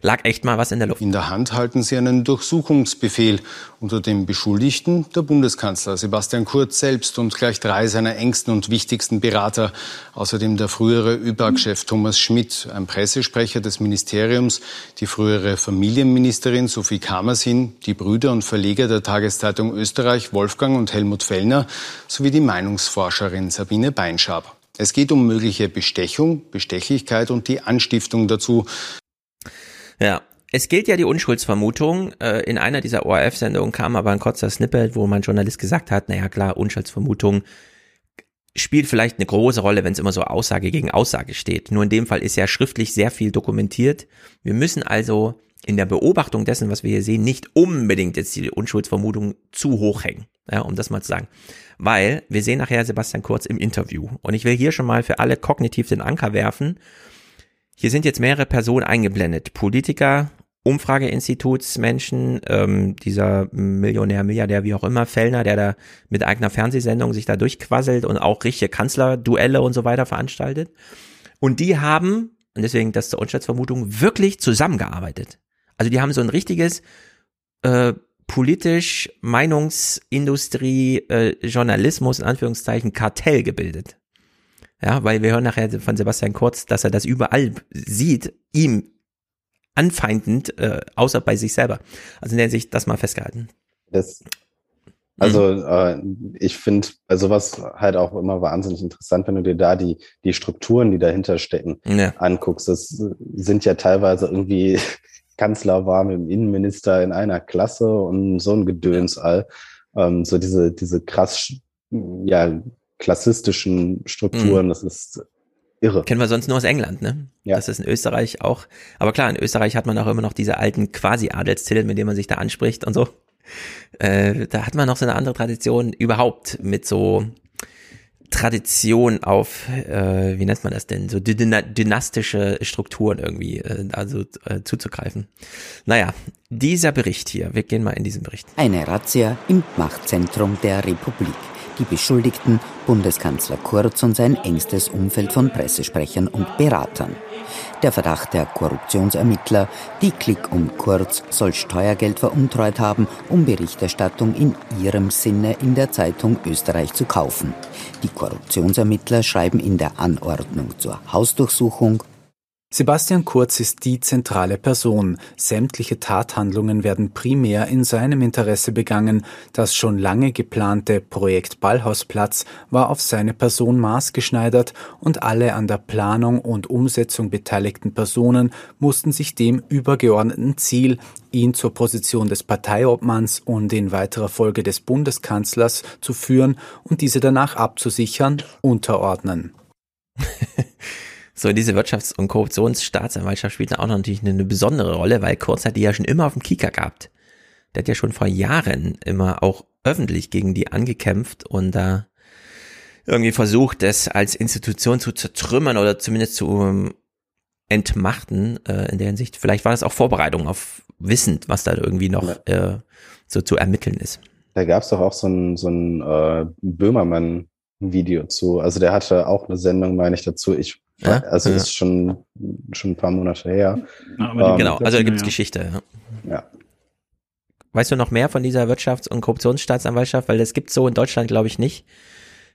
lag echt mal was in der Luft. In der Hand halten sie einen Durchsuchungsbefehl. Unter dem Beschuldigten der Bundeskanzler Sebastian Kurz selbst und gleich drei seiner engsten und wichtigsten Berater. Außerdem der frühere ÖBAG-Chef Thomas Schmidt, ein Pressesprecher des Ministeriums, die frühere Familienministerin Sophie Kamersin, die Brüder und Verleger der Tageszeitung Österreich Wolfgang und Helmut Fellner sowie die Meinungsforscherin Sabine Beinschab. Es geht um mögliche Bestechung, Bestechlichkeit und die Anstiftung dazu. Ja, es gilt ja die Unschuldsvermutung. Äh, in einer dieser ORF-Sendungen kam aber ein kurzer Snippet, wo mein Journalist gesagt hat, naja klar, Unschuldsvermutung spielt vielleicht eine große Rolle, wenn es immer so Aussage gegen Aussage steht. Nur in dem Fall ist ja schriftlich sehr viel dokumentiert. Wir müssen also in der Beobachtung dessen, was wir hier sehen, nicht unbedingt jetzt die Unschuldsvermutung zu hoch hängen, ja, um das mal zu sagen. Weil wir sehen nachher Sebastian Kurz im Interview. Und ich will hier schon mal für alle kognitiv den Anker werfen. Hier sind jetzt mehrere Personen eingeblendet. Politiker, Umfrageinstitutsmenschen, ähm, dieser Millionär, Milliardär, wie auch immer, Fellner, der da mit eigener Fernsehsendung sich da durchquasselt und auch richtige Kanzlerduelle und so weiter veranstaltet. Und die haben, und deswegen das zur Unschätzvermutung, wirklich zusammengearbeitet. Also die haben so ein richtiges äh, politisch Meinungsindustrie, äh, Journalismus in Anführungszeichen Kartell gebildet. Ja, weil wir hören nachher von Sebastian Kurz, dass er das überall sieht, ihm anfeindend, äh, außer bei sich selber. Also in der Sicht das mal festgehalten. Das, also mhm. äh, ich finde bei sowas halt auch immer wahnsinnig interessant, wenn du dir da die, die Strukturen, die dahinter stecken, ja. anguckst. Das sind ja teilweise irgendwie Kanzler war mit dem Innenminister in einer Klasse und so ein Gedöns all. Ähm, so diese, diese krass, ja, klassistischen Strukturen. Mhm. Das ist irre. Kennen wir sonst nur aus England, ne? Ja. Das ist in Österreich auch. Aber klar, in Österreich hat man auch immer noch diese alten Quasi-Adelstitel, mit denen man sich da anspricht und so. Äh, da hat man noch so eine andere Tradition überhaupt mit so Tradition auf, äh, wie nennt man das denn, so dynastische Strukturen irgendwie, äh, also äh, zuzugreifen. Naja, dieser Bericht hier, wir gehen mal in diesen Bericht. Eine Razzia im Machtzentrum der Republik. Die Beschuldigten Bundeskanzler Kurz und sein engstes Umfeld von Pressesprechern und Beratern. Der Verdacht der Korruptionsermittler, die Klick um Kurz soll Steuergeld veruntreut haben, um Berichterstattung in ihrem Sinne in der Zeitung Österreich zu kaufen. Die Korruptionsermittler schreiben in der Anordnung zur Hausdurchsuchung Sebastian Kurz ist die zentrale Person. Sämtliche Tathandlungen werden primär in seinem Interesse begangen. Das schon lange geplante Projekt Ballhausplatz war auf seine Person maßgeschneidert und alle an der Planung und Umsetzung beteiligten Personen mussten sich dem übergeordneten Ziel, ihn zur Position des Parteiobmanns und in weiterer Folge des Bundeskanzlers zu führen und diese danach abzusichern, unterordnen. So, diese Wirtschafts- und Korruptionsstaatsanwaltschaft spielt auch noch natürlich eine, eine, besondere Rolle, weil Kurz hat die ja schon immer auf dem Kieker gehabt. Der hat ja schon vor Jahren immer auch öffentlich gegen die angekämpft und da irgendwie versucht, das als Institution zu zertrümmern oder zumindest zu um, ähm, entmachten äh, in der Hinsicht. Vielleicht war das auch Vorbereitung auf wissend, was da irgendwie noch äh, so zu ermitteln ist. Da gab es doch auch so ein, so ein äh, Böhmermann-Video zu. Also der hatte auch eine Sendung, meine ich, dazu. Ich ja? Also ja. ist schon, schon ein paar Monate her. Ja, ähm, genau, also da gibt's Geschichte. Ja. Weißt du noch mehr von dieser Wirtschafts- und Korruptionsstaatsanwaltschaft? Weil das gibt's so in Deutschland, glaube ich, nicht.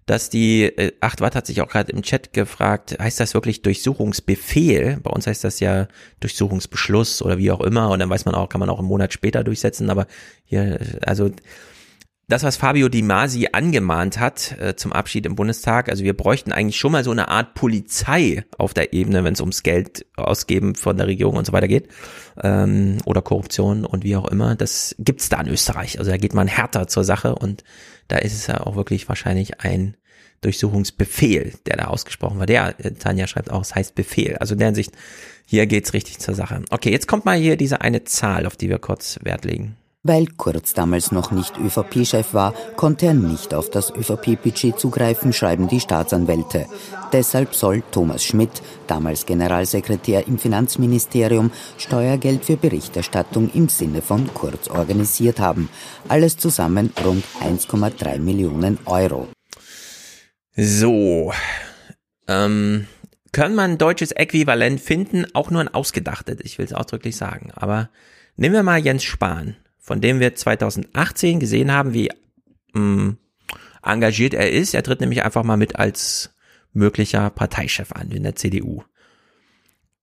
Dass die, äh, 8 Watt hat sich auch gerade im Chat gefragt, heißt das wirklich Durchsuchungsbefehl? Bei uns heißt das ja Durchsuchungsbeschluss oder wie auch immer. Und dann weiß man auch, kann man auch einen Monat später durchsetzen. Aber hier, also das, was Fabio Di Masi angemahnt hat äh, zum Abschied im Bundestag, also wir bräuchten eigentlich schon mal so eine Art Polizei auf der Ebene, wenn es ums Geld ausgeben von der Regierung und so weiter geht ähm, oder Korruption und wie auch immer. Das gibt's da in Österreich. Also da geht man härter zur Sache und da ist es ja auch wirklich wahrscheinlich ein Durchsuchungsbefehl, der da ausgesprochen war. Der, äh, Tanja schreibt auch, es heißt Befehl. Also in der Hinsicht, hier geht's richtig zur Sache. Okay, jetzt kommt mal hier diese eine Zahl, auf die wir kurz Wert legen. Weil Kurz damals noch nicht ÖVP-Chef war, konnte er nicht auf das ÖVP-Budget zugreifen, schreiben die Staatsanwälte. Deshalb soll Thomas Schmidt, damals Generalsekretär im Finanzministerium, Steuergeld für Berichterstattung im Sinne von Kurz organisiert haben. Alles zusammen rund 1,3 Millionen Euro. So, ähm, kann man deutsches Äquivalent finden? Auch nur ein ausgedachtes, ich will es ausdrücklich sagen. Aber nehmen wir mal Jens Spahn von dem wir 2018 gesehen haben, wie mh, mm, engagiert er ist. Er tritt nämlich einfach mal mit als möglicher Parteichef an in der CDU.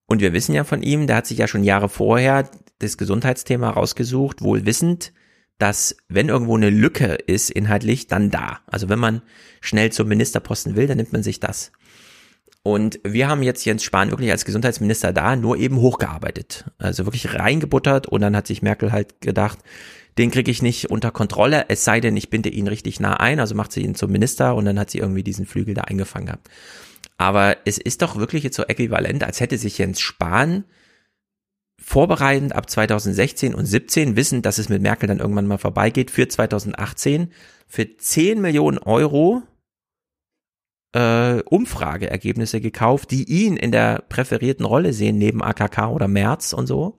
Und wir wissen ja von ihm, der hat sich ja schon Jahre vorher das Gesundheitsthema rausgesucht, wohl wissend, dass wenn irgendwo eine Lücke ist inhaltlich, dann da. Also wenn man schnell zum Ministerposten will, dann nimmt man sich das. Und wir haben jetzt Jens Spahn wirklich als Gesundheitsminister da, nur eben hochgearbeitet. Also wirklich reingebuttert und dann hat sich Merkel halt gedacht, den kriege ich nicht unter Kontrolle, es sei denn, ich binde ihn richtig nah ein, also macht sie ihn zum Minister und dann hat sie irgendwie diesen Flügel da eingefangen gehabt. Aber es ist doch wirklich jetzt so äquivalent, als hätte sich Jens Spahn vorbereitend ab 2016 und 17 wissen, dass es mit Merkel dann irgendwann mal vorbeigeht, für 2018 für 10 Millionen Euro äh, Umfrageergebnisse gekauft, die ihn in der präferierten Rolle sehen, neben AKK oder Merz und so.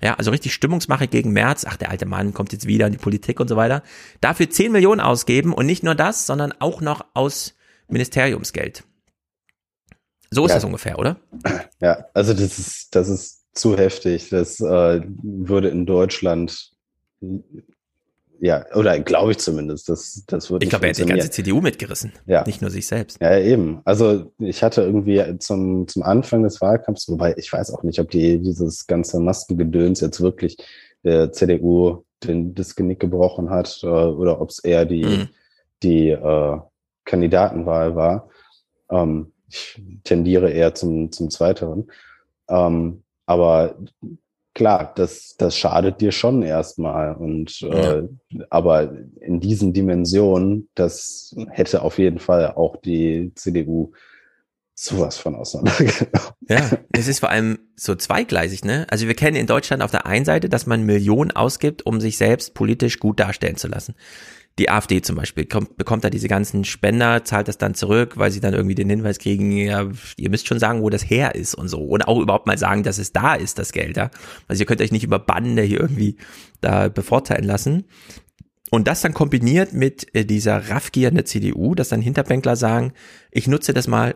Ja, also richtig Stimmungsmache gegen Merz. Ach, der alte Mann kommt jetzt wieder in die Politik und so weiter. Dafür 10 Millionen ausgeben und nicht nur das, sondern auch noch aus Ministeriumsgeld. So ist ja. das ungefähr, oder? Ja, also das ist, das ist zu heftig. Das äh, würde in Deutschland ja, oder glaube ich zumindest. Das, das wird ich glaube, er hat die ganze CDU mitgerissen. Ja. Nicht nur sich selbst. Ja, eben. Also ich hatte irgendwie zum, zum Anfang des Wahlkampfs, wobei ich weiß auch nicht, ob die dieses ganze Maskengedöns jetzt wirklich der CDU den, das Genick gebrochen hat äh, oder ob es eher die, mhm. die äh, Kandidatenwahl war. Ähm, ich tendiere eher zum, zum Zweiteren. Ähm, aber klar, das, das schadet dir schon erstmal. Und ja. äh, aber in diesen Dimensionen, das hätte auf jeden Fall auch die CDU sowas von auseinandergenommen. Ja, es ist vor allem so zweigleisig, ne? Also wir kennen in Deutschland auf der einen Seite, dass man Millionen ausgibt, um sich selbst politisch gut darstellen zu lassen die AfD zum Beispiel kommt, bekommt da diese ganzen Spender, zahlt das dann zurück, weil sie dann irgendwie den Hinweis kriegen, ja, ihr müsst schon sagen, wo das her ist und so. Und auch überhaupt mal sagen, dass es da ist, das Geld, ja. Also ihr könnt euch nicht über Bande hier irgendwie da bevorteilen lassen. Und das dann kombiniert mit äh, dieser Raffgier in der CDU, dass dann Hinterbänkler sagen, ich nutze das mal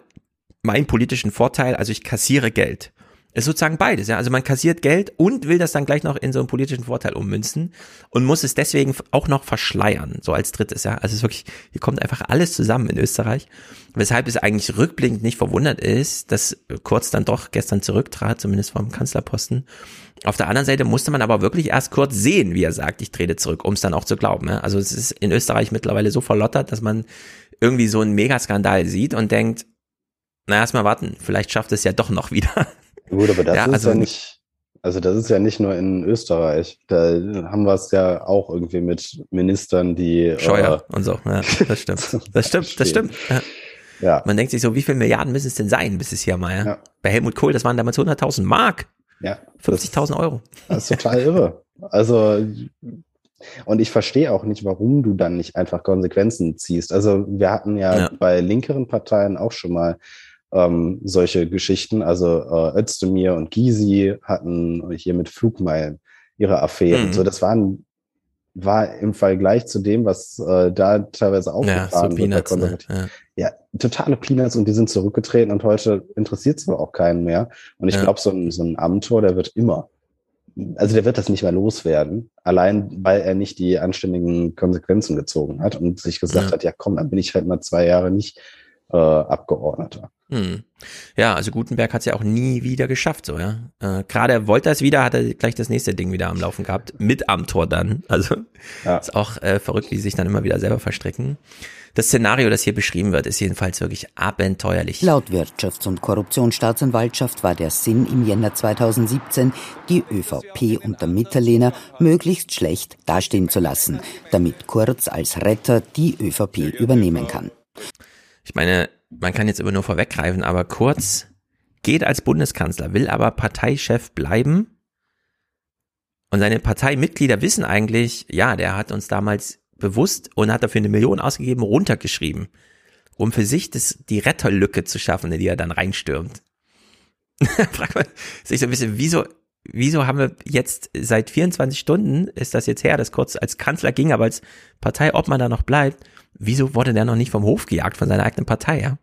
meinen politischen Vorteil, also ich kassiere Geld. Ist sozusagen beides, ja. Also man kassiert Geld und will das dann gleich noch in so einen politischen Vorteil ummünzen und muss es deswegen auch noch verschleiern, so als drittes, ja. Also es ist wirklich, hier kommt einfach alles zusammen in Österreich. Weshalb es eigentlich rückblickend nicht verwundert ist, dass Kurz dann doch gestern zurücktrat, zumindest vom Kanzlerposten. Auf der anderen Seite musste man aber wirklich erst kurz sehen, wie er sagt, ich trete zurück, um es dann auch zu glauben. Ja? Also es ist in Österreich mittlerweile so verlottert, dass man irgendwie so einen Megaskandal sieht und denkt, na erst mal warten, vielleicht schafft es ja doch noch wieder. Gut, aber das ja, ist also, ja nicht, also das ist ja nicht nur in Österreich. Da haben wir es ja auch irgendwie mit Ministern, die Scheuer äh, und so. Ja, das stimmt. Das stimmt, das stimmt. Ja. ja. Man denkt sich so, wie viele Milliarden müssen es denn sein, bis es hier mal, ja? ja. Bei Helmut Kohl, das waren damals 100.000 Mark. Ja. 50.000 Euro. Das ist total irre. Also, und ich verstehe auch nicht, warum du dann nicht einfach Konsequenzen ziehst. Also wir hatten ja, ja. bei linkeren Parteien auch schon mal ähm, solche Geschichten. Also äh, Özdemir und Gysi hatten hier mit Flugmeilen ihre Affären. Mhm. So, das waren war im Fall gleich zu dem, was äh, da teilweise aufgefahren ja, so wird. Peanuts, ne? ja. ja. totale Peanuts und die sind zurückgetreten und heute interessiert es auch keinen mehr. Und ich ja. glaube, so ein, so ein Amtor, der wird immer, also der wird das nicht mehr loswerden, allein weil er nicht die anständigen Konsequenzen gezogen hat und sich gesagt ja. hat, ja komm, dann bin ich halt mal zwei Jahre nicht äh, Abgeordneter. Hm. Ja, also Gutenberg hat es ja auch nie wieder geschafft, so, ja. Äh, Gerade wollte er es wieder, hat er gleich das nächste Ding wieder am Laufen gehabt, mit am Tor dann. Also ja. ist auch äh, verrückt, wie sie sich dann immer wieder selber verstricken. Das Szenario, das hier beschrieben wird, ist jedenfalls wirklich abenteuerlich. Laut Wirtschafts- und Korruptionsstaatsanwaltschaft war der Sinn im Jänner 2017, die ÖVP unter Mitterlehner möglichst schlecht dastehen zu lassen, damit Kurz als Retter die ÖVP übernehmen kann. Ich meine, man kann jetzt immer nur vorweggreifen, aber Kurz geht als Bundeskanzler, will aber Parteichef bleiben. Und seine Parteimitglieder wissen eigentlich, ja, der hat uns damals bewusst und hat dafür eine Million ausgegeben, runtergeschrieben, um für sich das, die Retterlücke zu schaffen, in die er dann reinstürmt. Fragt man sich so ein bisschen, wieso, wieso haben wir jetzt seit 24 Stunden, ist das jetzt her, dass Kurz als Kanzler ging, aber als Partei, ob man da noch bleibt, wieso wurde der noch nicht vom Hof gejagt von seiner eigenen Partei, ja?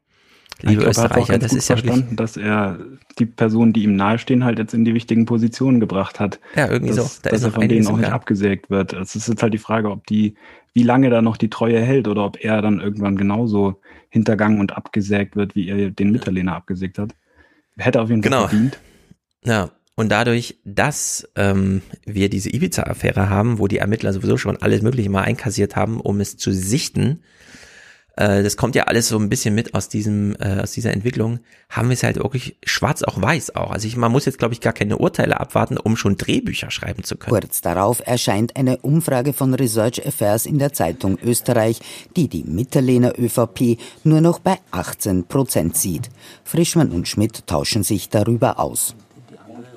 Liebe ich Österreicher, das ist ja verstanden, dass er die Personen, die ihm nahestehen, halt jetzt in die wichtigen Positionen gebracht hat. Ja, irgendwie dass, so. Da dass ist er von denen auch nicht abgesägt wird. Es ist jetzt halt die Frage, ob die, wie lange da noch die Treue hält oder ob er dann irgendwann genauso hintergangen und abgesägt wird, wie er den Mitterlehner abgesägt hat. Hätte auf jeden Fall genau. verdient. Ja, und dadurch, dass ähm, wir diese Ibiza-Affäre haben, wo die Ermittler sowieso schon alles Mögliche mal einkassiert haben, um es zu sichten, äh, das kommt ja alles so ein bisschen mit aus diesem, äh, aus dieser Entwicklung, haben wir es halt wirklich schwarz auch weiß auch. Also ich, man muss jetzt, glaube ich, gar keine Urteile abwarten, um schon Drehbücher schreiben zu können. Kurz darauf erscheint eine Umfrage von Research Affairs in der Zeitung Österreich, die die Mitterlehner ÖVP nur noch bei 18 Prozent sieht. Frischmann und Schmidt tauschen sich darüber aus.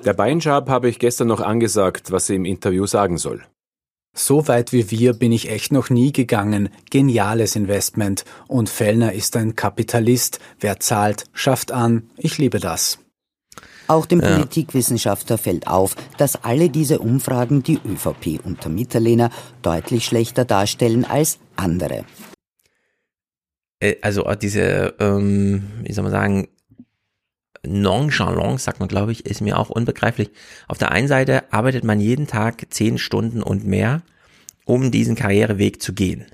Der Beinschab habe ich gestern noch angesagt, was sie im Interview sagen soll. So weit wie wir bin ich echt noch nie gegangen. Geniales Investment. Und Fellner ist ein Kapitalist. Wer zahlt, schafft an. Ich liebe das. Auch dem ja. Politikwissenschaftler fällt auf, dass alle diese Umfragen die ÖVP unter Mitterlehner deutlich schlechter darstellen als andere. Äh, also diese, ähm, wie soll man sagen, Nonchalance, sagt man, glaube ich, ist mir auch unbegreiflich. Auf der einen Seite arbeitet man jeden Tag zehn Stunden und mehr, um diesen Karriereweg zu gehen.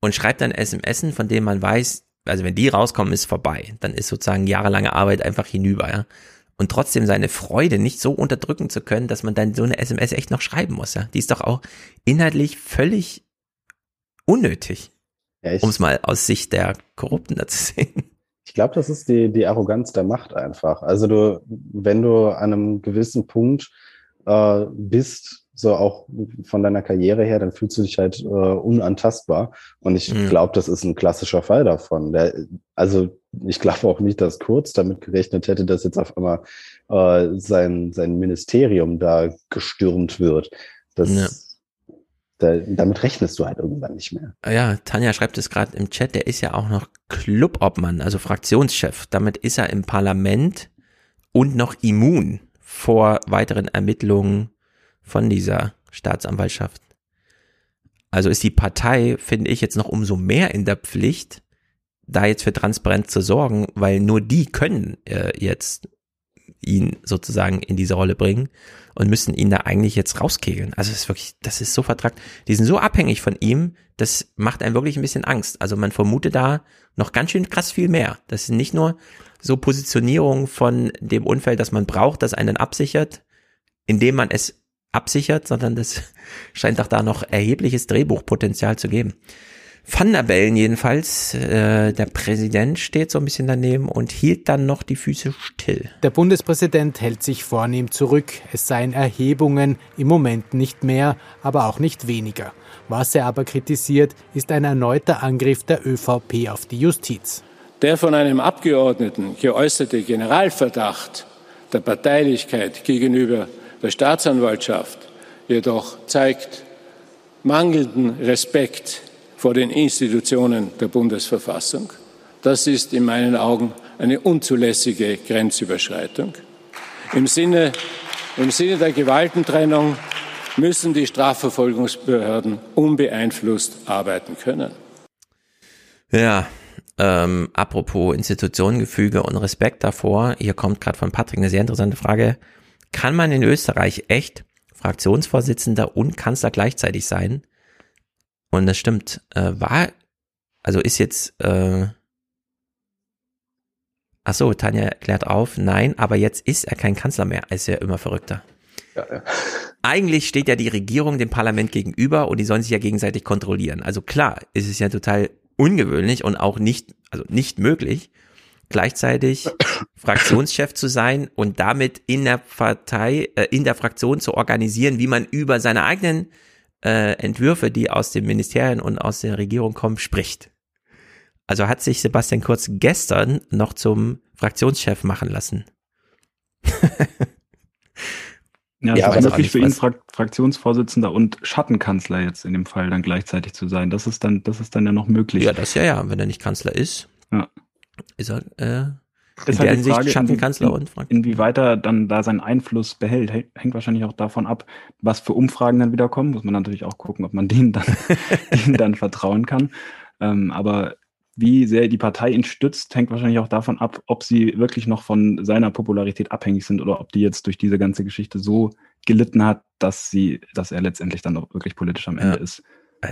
Und schreibt dann SMS, von denen man weiß, also wenn die rauskommen, ist vorbei. Dann ist sozusagen jahrelange Arbeit einfach hinüber, ja. Und trotzdem seine Freude nicht so unterdrücken zu können, dass man dann so eine SMS echt noch schreiben muss, ja. Die ist doch auch inhaltlich völlig unnötig. Ja, um es mal aus Sicht der Korrupten da zu sehen. Ich glaube, das ist die, die Arroganz der Macht einfach. Also du, wenn du an einem gewissen Punkt äh, bist, so auch von deiner Karriere her, dann fühlst du dich halt äh, unantastbar. Und ich mhm. glaube, das ist ein klassischer Fall davon. Der, also ich glaube auch nicht, dass Kurz damit gerechnet hätte, dass jetzt auf einmal äh, sein, sein Ministerium da gestürmt wird. Das, ja. Da, damit rechnest du halt irgendwann nicht mehr. Ja, Tanja schreibt es gerade im Chat, der ist ja auch noch Clubobmann, also Fraktionschef. Damit ist er im Parlament und noch immun vor weiteren Ermittlungen von dieser Staatsanwaltschaft. Also ist die Partei, finde ich, jetzt noch umso mehr in der Pflicht, da jetzt für Transparenz zu sorgen, weil nur die können äh, jetzt ihn sozusagen in diese Rolle bringen und müssen ihn da eigentlich jetzt rauskegeln. Also es ist wirklich, das ist so vertragt. Die sind so abhängig von ihm, das macht einem wirklich ein bisschen Angst. Also man vermutet da noch ganz schön krass viel mehr. Das sind nicht nur so Positionierungen von dem Unfall, dass man braucht, das einen absichert, indem man es absichert, sondern das scheint doch da noch erhebliches Drehbuchpotenzial zu geben. Van der Bellen jedenfalls, äh, der Präsident steht so ein bisschen daneben und hielt dann noch die Füße still. Der Bundespräsident hält sich vornehm zurück. Es seien Erhebungen, im Moment nicht mehr, aber auch nicht weniger. Was er aber kritisiert, ist ein erneuter Angriff der ÖVP auf die Justiz. Der von einem Abgeordneten geäußerte Generalverdacht der Parteilichkeit gegenüber der Staatsanwaltschaft jedoch zeigt mangelnden Respekt vor den Institutionen der Bundesverfassung. Das ist in meinen Augen eine unzulässige Grenzüberschreitung. Im Sinne, im Sinne der Gewaltentrennung müssen die Strafverfolgungsbehörden unbeeinflusst arbeiten können. Ja, ähm, apropos Institutionengefüge und Respekt davor, hier kommt gerade von Patrick eine sehr interessante Frage. Kann man in Österreich echt Fraktionsvorsitzender und Kanzler gleichzeitig sein? Und das stimmt, äh, war, also ist jetzt, äh, ach so, Tanja klärt auf, nein, aber jetzt ist er kein Kanzler mehr, ist ja immer verrückter. Ja, ja. Eigentlich steht ja die Regierung dem Parlament gegenüber und die sollen sich ja gegenseitig kontrollieren. Also klar, ist es ja total ungewöhnlich und auch nicht, also nicht möglich, gleichzeitig Fraktionschef zu sein und damit in der Partei, äh, in der Fraktion zu organisieren, wie man über seine eigenen äh, Entwürfe, die aus den Ministerien und aus der Regierung kommen, spricht. Also hat sich Sebastian Kurz gestern noch zum Fraktionschef machen lassen. ja, das ja, ist wirklich für ihn Frak Fraktionsvorsitzender und Schattenkanzler jetzt in dem Fall dann gleichzeitig zu sein. Das ist dann, das ist dann ja noch möglich. Ja, das ja, ja. Wenn er nicht Kanzler ist, ja. ist er äh, ist halt die Frage, Schattenkanzler und Frank. Inwieweit er dann da seinen Einfluss behält, hängt wahrscheinlich auch davon ab, was für Umfragen dann wieder kommen. Muss man natürlich auch gucken, ob man denen dann, denen dann vertrauen kann. Ähm, aber wie sehr die Partei ihn stützt, hängt wahrscheinlich auch davon ab, ob sie wirklich noch von seiner Popularität abhängig sind oder ob die jetzt durch diese ganze Geschichte so gelitten hat, dass sie, dass er letztendlich dann auch wirklich politisch am Ende ja. ist.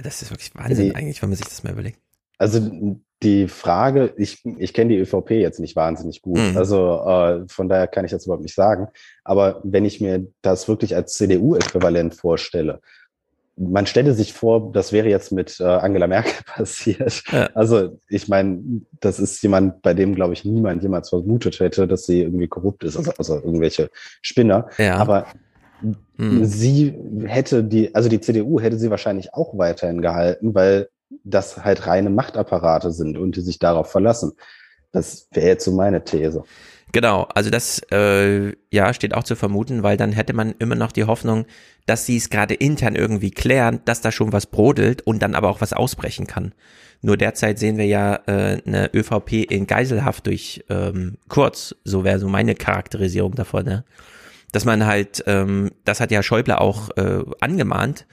Das ist wirklich Wahnsinn die, eigentlich, wenn man sich das mal überlegt. Also die Frage, ich, ich kenne die ÖVP jetzt nicht wahnsinnig gut, mhm. also äh, von daher kann ich das überhaupt nicht sagen. Aber wenn ich mir das wirklich als CDU-Äquivalent vorstelle, man stelle sich vor, das wäre jetzt mit äh, Angela Merkel passiert. Ja. Also ich meine, das ist jemand, bei dem, glaube ich, niemand jemals vermutet hätte, dass sie irgendwie korrupt ist, also, also irgendwelche Spinner. Ja. Aber hm. sie hätte die, also die CDU hätte sie wahrscheinlich auch weiterhin gehalten, weil das halt reine Machtapparate sind und die sich darauf verlassen. Das wäre jetzt so meine These. Genau, also das äh, ja steht auch zu vermuten, weil dann hätte man immer noch die Hoffnung, dass sie es gerade intern irgendwie klären, dass da schon was brodelt und dann aber auch was ausbrechen kann. Nur derzeit sehen wir ja äh, eine ÖVP in Geiselhaft durch ähm, Kurz, so wäre so meine Charakterisierung davon, ne? dass man halt, ähm, das hat ja Schäuble auch äh, angemahnt,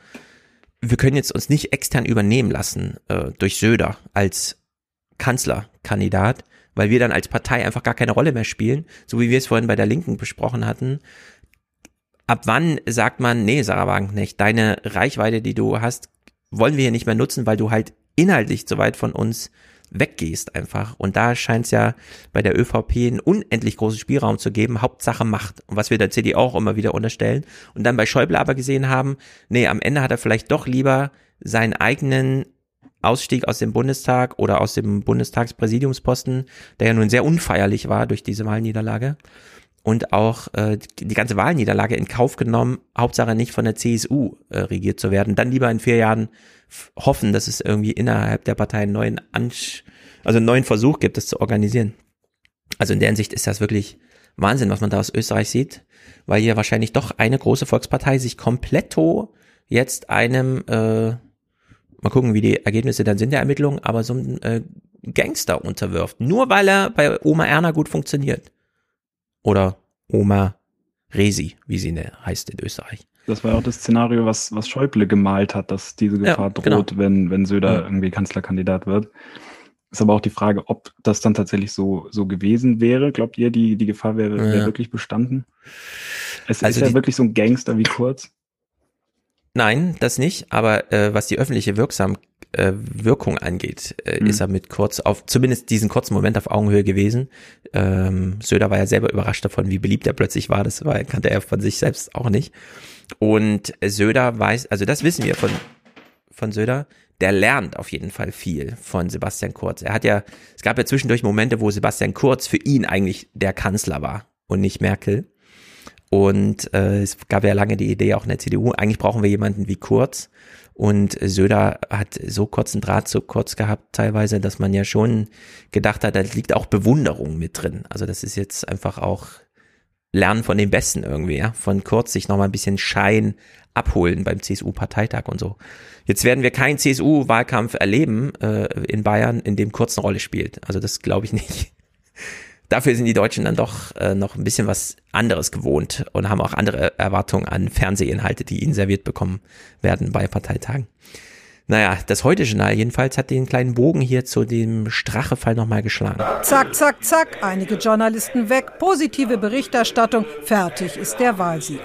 wir können jetzt uns nicht extern übernehmen lassen äh, durch Söder als Kanzlerkandidat, weil wir dann als Partei einfach gar keine Rolle mehr spielen, so wie wir es vorhin bei der Linken besprochen hatten. Ab wann sagt man, nee, Sarah Wagenknecht, deine Reichweite, die du hast, wollen wir hier nicht mehr nutzen, weil du halt inhaltlich so weit von uns weggehst einfach. Und da scheint es ja bei der ÖVP einen unendlich großen Spielraum zu geben, Hauptsache Macht. Und was wir der CDU auch immer wieder unterstellen. Und dann bei Schäuble aber gesehen haben, nee, am Ende hat er vielleicht doch lieber seinen eigenen Ausstieg aus dem Bundestag oder aus dem Bundestagspräsidiumsposten, der ja nun sehr unfeierlich war durch diese Wahlniederlage und auch äh, die ganze Wahlniederlage in Kauf genommen, Hauptsache nicht von der CSU äh, regiert zu werden, dann lieber in vier Jahren hoffen, dass es irgendwie innerhalb der Partei einen neuen, Ansch also einen neuen Versuch gibt, das zu organisieren. Also in der Hinsicht ist das wirklich Wahnsinn, was man da aus Österreich sieht, weil hier wahrscheinlich doch eine große Volkspartei sich kompletto jetzt einem, äh, mal gucken, wie die Ergebnisse dann sind der Ermittlungen, aber so ein äh, Gangster unterwirft, nur weil er bei Oma Erna gut funktioniert. Oder Oma Resi, wie sie heißt in Österreich. Das war auch das Szenario, was, was Schäuble gemalt hat, dass diese Gefahr ja, genau. droht, wenn, wenn Söder ja. irgendwie Kanzlerkandidat wird. Ist aber auch die Frage, ob das dann tatsächlich so, so gewesen wäre. Glaubt ihr, die, die Gefahr wäre, ja. wäre wirklich bestanden? Es also ist ja wirklich so ein Gangster wie Kurz. Nein, das nicht. Aber äh, was die öffentliche Wirksam äh, Wirkung angeht, äh, mhm. ist er mit kurz auf, zumindest diesen kurzen Moment auf Augenhöhe gewesen. Ähm, Söder war ja selber überrascht davon, wie beliebt er plötzlich war. Das war, kannte er von sich selbst auch nicht. Und Söder weiß, also das wissen wir von, von Söder, der lernt auf jeden Fall viel von Sebastian Kurz. Er hat ja, es gab ja zwischendurch Momente, wo Sebastian Kurz für ihn eigentlich der Kanzler war und nicht Merkel. Und äh, es gab ja lange die Idee auch in der CDU, eigentlich brauchen wir jemanden wie Kurz. Und Söder hat so kurzen Draht so kurz gehabt teilweise, dass man ja schon gedacht hat, da liegt auch Bewunderung mit drin. Also das ist jetzt einfach auch Lernen von den Besten irgendwie, ja. Von Kurz sich nochmal ein bisschen Schein abholen beim CSU-Parteitag und so. Jetzt werden wir keinen CSU-Wahlkampf erleben äh, in Bayern, in dem kurz eine Rolle spielt. Also das glaube ich nicht. Dafür sind die Deutschen dann doch äh, noch ein bisschen was anderes gewohnt und haben auch andere Erwartungen an Fernsehinhalte, die ihnen serviert bekommen werden bei Parteitagen. Naja, das Heute-Journal jedenfalls hat den kleinen Bogen hier zu dem Strache-Fall nochmal geschlagen. Zack, zack, zack, einige Journalisten weg, positive Berichterstattung, fertig ist der Wahlsieg.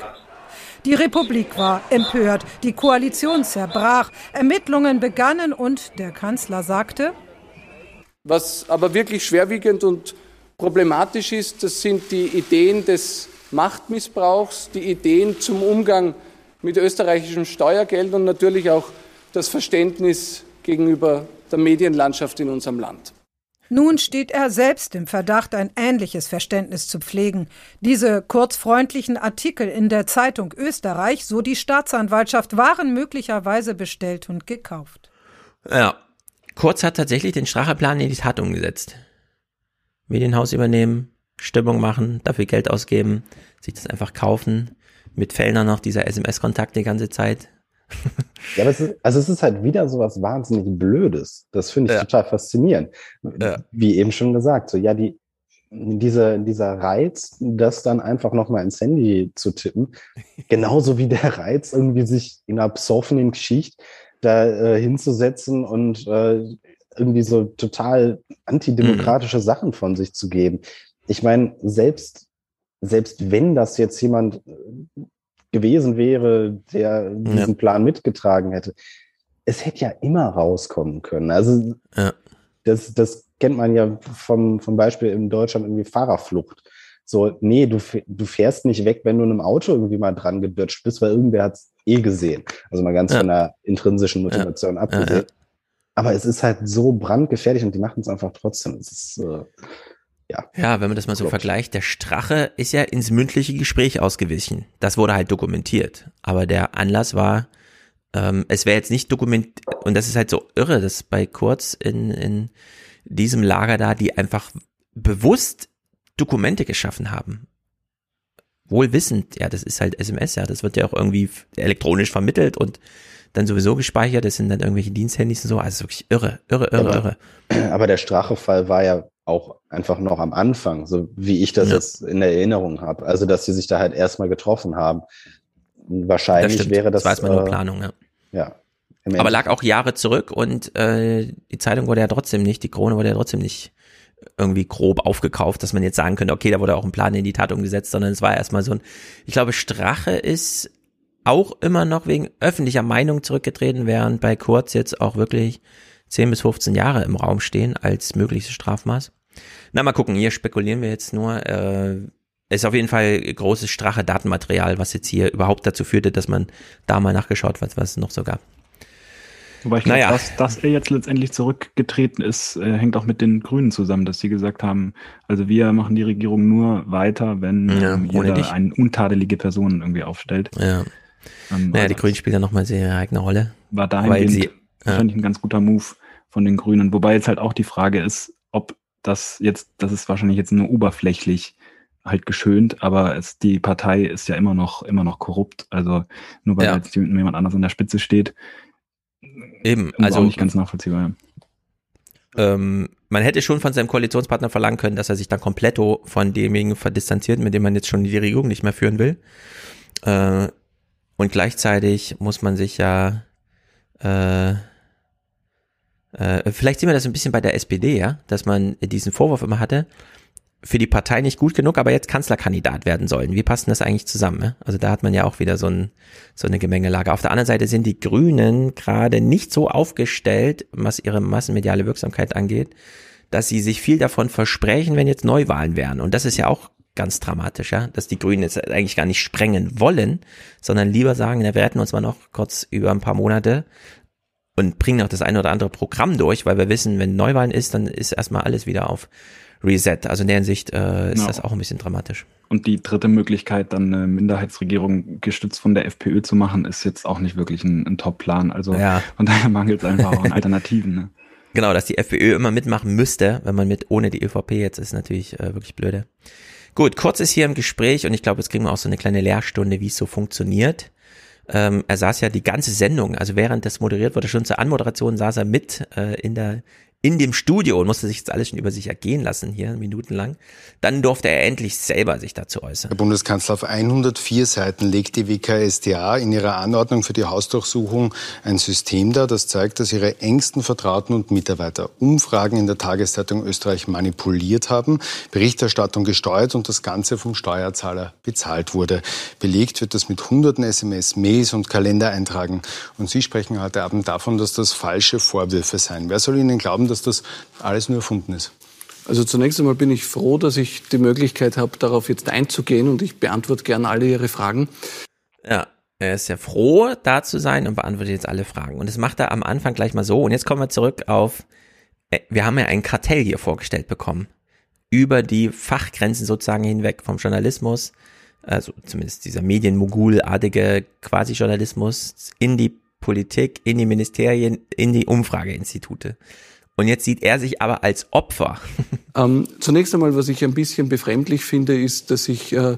Die Republik war empört, die Koalition zerbrach, Ermittlungen begannen und der Kanzler sagte, was aber wirklich schwerwiegend und problematisch ist, das sind die Ideen des Machtmissbrauchs, die Ideen zum Umgang mit österreichischem Steuergeld und natürlich auch das Verständnis gegenüber der Medienlandschaft in unserem Land. Nun steht er selbst im Verdacht, ein ähnliches Verständnis zu pflegen. Diese kurzfreundlichen Artikel in der Zeitung Österreich, so die Staatsanwaltschaft, waren möglicherweise bestellt und gekauft. Ja, Kurz hat tatsächlich den Stracheplan in die Tat umgesetzt. Medienhaus übernehmen, Stimmung machen, dafür Geld ausgeben, sich das einfach kaufen, mit Fellner noch dieser SMS-Kontakt die ganze Zeit. ja, aber es ist, also es ist halt wieder so was wahnsinnig Blödes. Das finde ich ja. total faszinierend. Ja. Wie eben schon gesagt, so ja, die, diese, dieser Reiz, das dann einfach nochmal ins Handy zu tippen, genauso wie der Reiz, irgendwie sich in einer besoffenen Geschichte da äh, hinzusetzen und äh, irgendwie so total antidemokratische mhm. Sachen von sich zu geben. Ich meine, selbst, selbst wenn das jetzt jemand gewesen wäre, der diesen ja. Plan mitgetragen hätte, es hätte ja immer rauskommen können. Also ja. das, das kennt man ja vom, vom Beispiel in Deutschland irgendwie Fahrerflucht. So, nee, du, du fährst nicht weg, wenn du in einem Auto irgendwie mal dran gebirtscht bist, weil irgendwer hat es eh gesehen. Also mal ganz ja. von der intrinsischen Motivation abgesehen. Aber es ist halt so brandgefährlich und die machen es einfach trotzdem. Es ist, äh, ja. Ja, wenn man das mal so vergleicht, der Strache ist ja ins mündliche Gespräch ausgewichen. Das wurde halt dokumentiert. Aber der Anlass war, ähm, es wäre jetzt nicht dokumentiert, und das ist halt so irre, dass bei Kurz in, in diesem Lager da, die einfach bewusst Dokumente geschaffen haben. Wohl wissend, ja, das ist halt SMS, ja, das wird ja auch irgendwie elektronisch vermittelt und dann sowieso gespeichert, das sind dann irgendwelche Diensthandys und so, also wirklich irre, irre, irre, aber, irre. Aber der Strache-Fall war ja auch einfach noch am Anfang, so wie ich das ja. jetzt in der Erinnerung habe. Also, dass sie sich da halt erstmal getroffen haben. Wahrscheinlich das wäre das. Das weiß man nur äh, Planung, ja. Ja. Aber lag auch Jahre zurück und äh, die Zeitung wurde ja trotzdem nicht, die Krone wurde ja trotzdem nicht irgendwie grob aufgekauft, dass man jetzt sagen könnte, okay, da wurde auch ein Plan in die Tat umgesetzt, sondern es war erstmal so ein, ich glaube, Strache ist auch immer noch wegen öffentlicher Meinung zurückgetreten, während bei Kurz jetzt auch wirklich 10 bis 15 Jahre im Raum stehen als mögliches Strafmaß. Na, mal gucken, hier spekulieren wir jetzt nur. Äh, ist auf jeden Fall großes Strache Datenmaterial, was jetzt hier überhaupt dazu führte, dass man da mal nachgeschaut hat, was es noch so gab. Wobei ich glaube, naja. dass, dass er jetzt letztendlich zurückgetreten ist, äh, hängt auch mit den Grünen zusammen, dass sie gesagt haben, also wir machen die Regierung nur weiter, wenn ja, ähm, jeder eine untadelige Person irgendwie aufstellt. Ja. Ähm, naja, die Grünen spielen ja nochmal sehr ihre eigene Rolle. War dahingehend sie, wahrscheinlich ja. ein ganz guter Move von den Grünen. Wobei jetzt halt auch die Frage ist, ob das jetzt, das ist wahrscheinlich jetzt nur oberflächlich halt geschönt, aber es, die Partei ist ja immer noch, immer noch korrupt. Also nur weil ja. jetzt jemand anders an der Spitze steht, Eben, also. Auch nicht ganz nachvollziehbar, ja. Ähm, man hätte schon von seinem Koalitionspartner verlangen können, dass er sich dann komplett von demjenigen verdistanziert, mit dem man jetzt schon die Regierung nicht mehr führen will. Äh, und gleichzeitig muss man sich ja, äh, äh, vielleicht sehen wir das ein bisschen bei der SPD, ja, dass man diesen Vorwurf immer hatte, für die Partei nicht gut genug, aber jetzt Kanzlerkandidat werden sollen. Wie passt denn das eigentlich zusammen? Ne? Also da hat man ja auch wieder so, ein, so eine Gemengelage. Auf der anderen Seite sind die Grünen gerade nicht so aufgestellt, was ihre massenmediale Wirksamkeit angeht, dass sie sich viel davon versprechen, wenn jetzt Neuwahlen wären. Und das ist ja auch ganz dramatisch, ja, dass die Grünen jetzt eigentlich gar nicht sprengen wollen, sondern lieber sagen, na, wir retten uns mal noch kurz über ein paar Monate und bringen noch das eine oder andere Programm durch, weil wir wissen, wenn Neuwahlen ist, dann ist erstmal alles wieder auf Reset. Also in der Hinsicht äh, ist ja. das auch ein bisschen dramatisch. Und die dritte Möglichkeit, dann eine Minderheitsregierung gestützt von der FPÖ zu machen, ist jetzt auch nicht wirklich ein, ein Top-Plan. Also ja. von daher mangelt es einfach auch an Alternativen. Ne? Genau, dass die FPÖ immer mitmachen müsste, wenn man mit ohne die ÖVP jetzt ist, natürlich äh, wirklich blöde. Gut, Kurz ist hier im Gespräch und ich glaube, jetzt kriegen wir auch so eine kleine Lehrstunde, wie es so funktioniert. Ähm, er saß ja die ganze Sendung, also während das moderiert wurde, schon zur Anmoderation saß er mit äh, in der in dem Studio und musste sich jetzt alles schon über sich ergehen lassen hier, minutenlang. Dann durfte er endlich selber sich dazu äußern. Herr Bundeskanzler, auf 104 Seiten legt die WKSDA in ihrer Anordnung für die Hausdurchsuchung ein System dar, das zeigt, dass ihre engsten Vertrauten und Mitarbeiter Umfragen in der Tageszeitung Österreich manipuliert haben, Berichterstattung gesteuert und das Ganze vom Steuerzahler bezahlt wurde. Belegt wird das mit hunderten SMS, Mails und Kalendereintragen. Und Sie sprechen heute Abend davon, dass das falsche Vorwürfe seien. Wer soll Ihnen glauben, dass das alles nur erfunden ist? Also zunächst einmal bin ich froh, dass ich die Möglichkeit habe, darauf jetzt einzugehen und ich beantworte gerne alle Ihre Fragen. Ja, er ist ja froh, da zu sein und beantwortet jetzt alle Fragen. Und das macht er am Anfang gleich mal so. Und jetzt kommen wir zurück auf, äh, wir haben ja ein Kartell hier vorgestellt bekommen. Über die Fachgrenzen sozusagen hinweg vom Journalismus, also zumindest dieser Medienmogulartige Quasi-Journalismus in die Politik, in die Ministerien, in die Umfrageinstitute. Und jetzt sieht er sich aber als Opfer. Ähm, zunächst einmal, was ich ein bisschen befremdlich finde, ist, dass ich äh,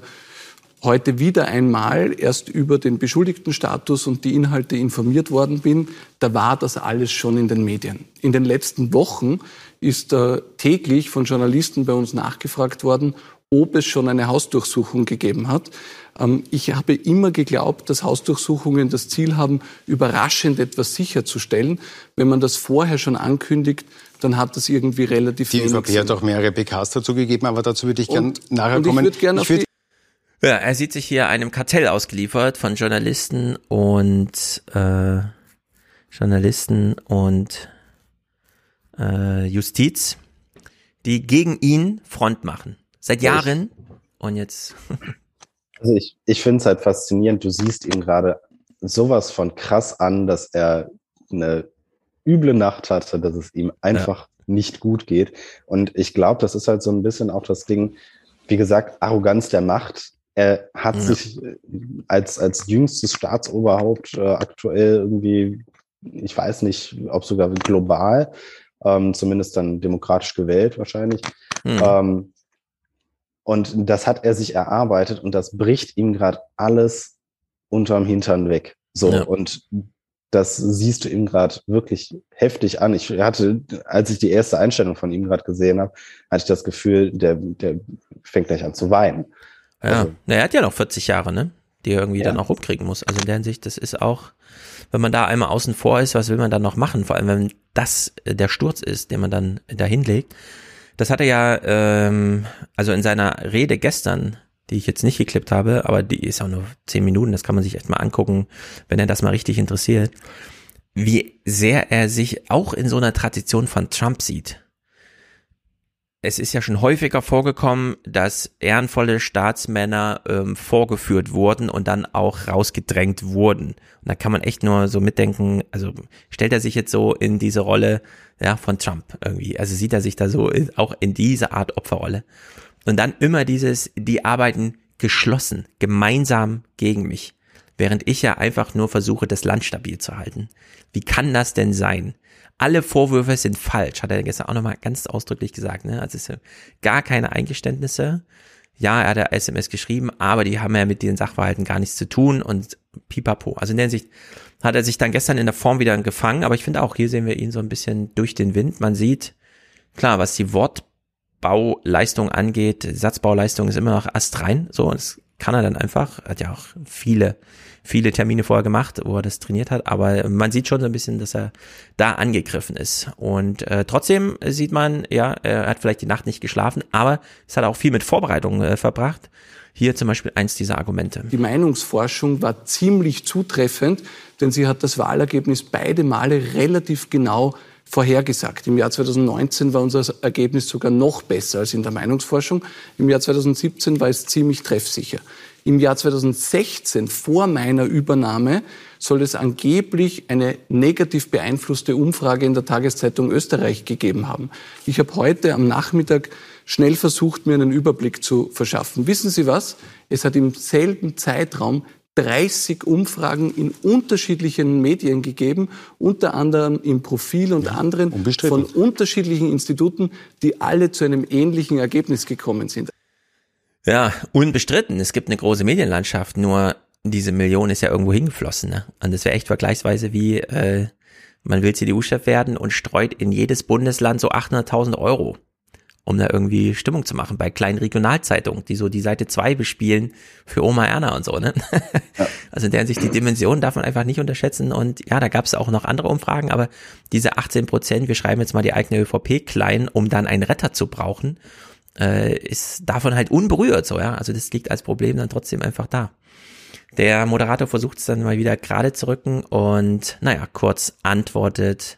heute wieder einmal erst über den Beschuldigtenstatus und die Inhalte informiert worden bin. Da war das alles schon in den Medien. In den letzten Wochen ist äh, täglich von Journalisten bei uns nachgefragt worden, ob es schon eine Hausdurchsuchung gegeben hat. Ähm, ich habe immer geglaubt, dass Hausdurchsuchungen das Ziel haben, überraschend etwas sicherzustellen. Wenn man das vorher schon ankündigt, dann hat das irgendwie relativ Die ÖVP hat auch mehrere PKs dazu gegeben, aber dazu würde ich gerne nachher kommen. Ich gern ich würd ja, er sieht sich hier einem Kartell ausgeliefert von Journalisten und äh, Journalisten und äh, Justiz, die gegen ihn Front machen. Seit Jahren. Und jetzt. Also ich, ich finde es halt faszinierend. Du siehst ihn gerade sowas von krass an, dass er eine üble Nacht hatte, dass es ihm einfach ja. nicht gut geht. Und ich glaube, das ist halt so ein bisschen auch das Ding, wie gesagt, Arroganz der Macht. Er hat ja. sich als, als jüngstes Staatsoberhaupt äh, aktuell irgendwie, ich weiß nicht, ob sogar global, ähm, zumindest dann demokratisch gewählt wahrscheinlich, mhm. ähm, und das hat er sich erarbeitet und das bricht ihm gerade alles unterm Hintern weg. So, ja. und das siehst du ihm gerade wirklich heftig an. Ich hatte, als ich die erste Einstellung von ihm gerade gesehen habe, hatte ich das Gefühl, der, der fängt gleich an zu weinen. Ja, also, er hat ja noch 40 Jahre, ne? Die er irgendwie ja. dann auch rumkriegen muss. Also in der Hinsicht, das ist auch, wenn man da einmal außen vor ist, was will man dann noch machen? Vor allem, wenn das der Sturz ist, den man dann da hinlegt. Das hat er ja, ähm, also in seiner Rede gestern, die ich jetzt nicht geklippt habe, aber die ist auch nur zehn Minuten, das kann man sich echt mal angucken, wenn er das mal richtig interessiert, wie sehr er sich auch in so einer Tradition von Trump sieht. Es ist ja schon häufiger vorgekommen, dass ehrenvolle Staatsmänner ähm, vorgeführt wurden und dann auch rausgedrängt wurden. Und da kann man echt nur so mitdenken, also stellt er sich jetzt so in diese Rolle, ja, von Trump irgendwie. Also sieht er sich da so auch in diese Art Opferrolle. Und dann immer dieses, die arbeiten geschlossen, gemeinsam gegen mich. Während ich ja einfach nur versuche, das Land stabil zu halten. Wie kann das denn sein? Alle Vorwürfe sind falsch, hat er gestern auch nochmal ganz ausdrücklich gesagt. Ne? Also es sind gar keine Eingeständnisse. Ja, er hat ja SMS geschrieben, aber die haben ja mit den Sachverhalten gar nichts zu tun und pipapo. Also in der Hinsicht hat er sich dann gestern in der Form wieder gefangen, aber ich finde auch, hier sehen wir ihn so ein bisschen durch den Wind. Man sieht, klar, was die Wortbauleistung angeht, Satzbauleistung ist immer noch astrein, so, es kann er dann einfach, hat ja auch viele, viele Termine vorher gemacht, wo er das trainiert hat, aber man sieht schon so ein bisschen, dass er da angegriffen ist. Und äh, trotzdem sieht man, ja, er hat vielleicht die Nacht nicht geschlafen, aber es hat auch viel mit Vorbereitungen äh, verbracht. Hier zum Beispiel eins dieser Argumente. Die Meinungsforschung war ziemlich zutreffend, denn sie hat das Wahlergebnis beide Male relativ genau vorhergesagt. Im Jahr 2019 war unser Ergebnis sogar noch besser als in der Meinungsforschung. Im Jahr 2017 war es ziemlich treffsicher. Im Jahr 2016, vor meiner Übernahme, soll es angeblich eine negativ beeinflusste Umfrage in der Tageszeitung Österreich gegeben haben. Ich habe heute am Nachmittag schnell versucht, mir einen Überblick zu verschaffen. Wissen Sie was? Es hat im selben Zeitraum 30 Umfragen in unterschiedlichen Medien gegeben, unter anderem im Profil und anderen von unterschiedlichen Instituten, die alle zu einem ähnlichen Ergebnis gekommen sind. Ja, unbestritten. Es gibt eine große Medienlandschaft, nur diese Million ist ja irgendwo hingeflossen. Ne? Und das wäre echt vergleichsweise wie, äh, man will CDU-Chef werden und streut in jedes Bundesland so 800.000 Euro um da irgendwie Stimmung zu machen bei kleinen Regionalzeitungen, die so die Seite 2 bespielen für Oma Erna und so, ne? Ja. Also in der Hinsicht, die Dimension darf man einfach nicht unterschätzen und ja, da gab es auch noch andere Umfragen, aber diese 18 Prozent, wir schreiben jetzt mal die eigene ÖVP klein, um dann einen Retter zu brauchen, äh, ist davon halt unberührt, so, ja. Also das liegt als Problem dann trotzdem einfach da. Der Moderator versucht es dann mal wieder gerade zu rücken und naja, kurz antwortet,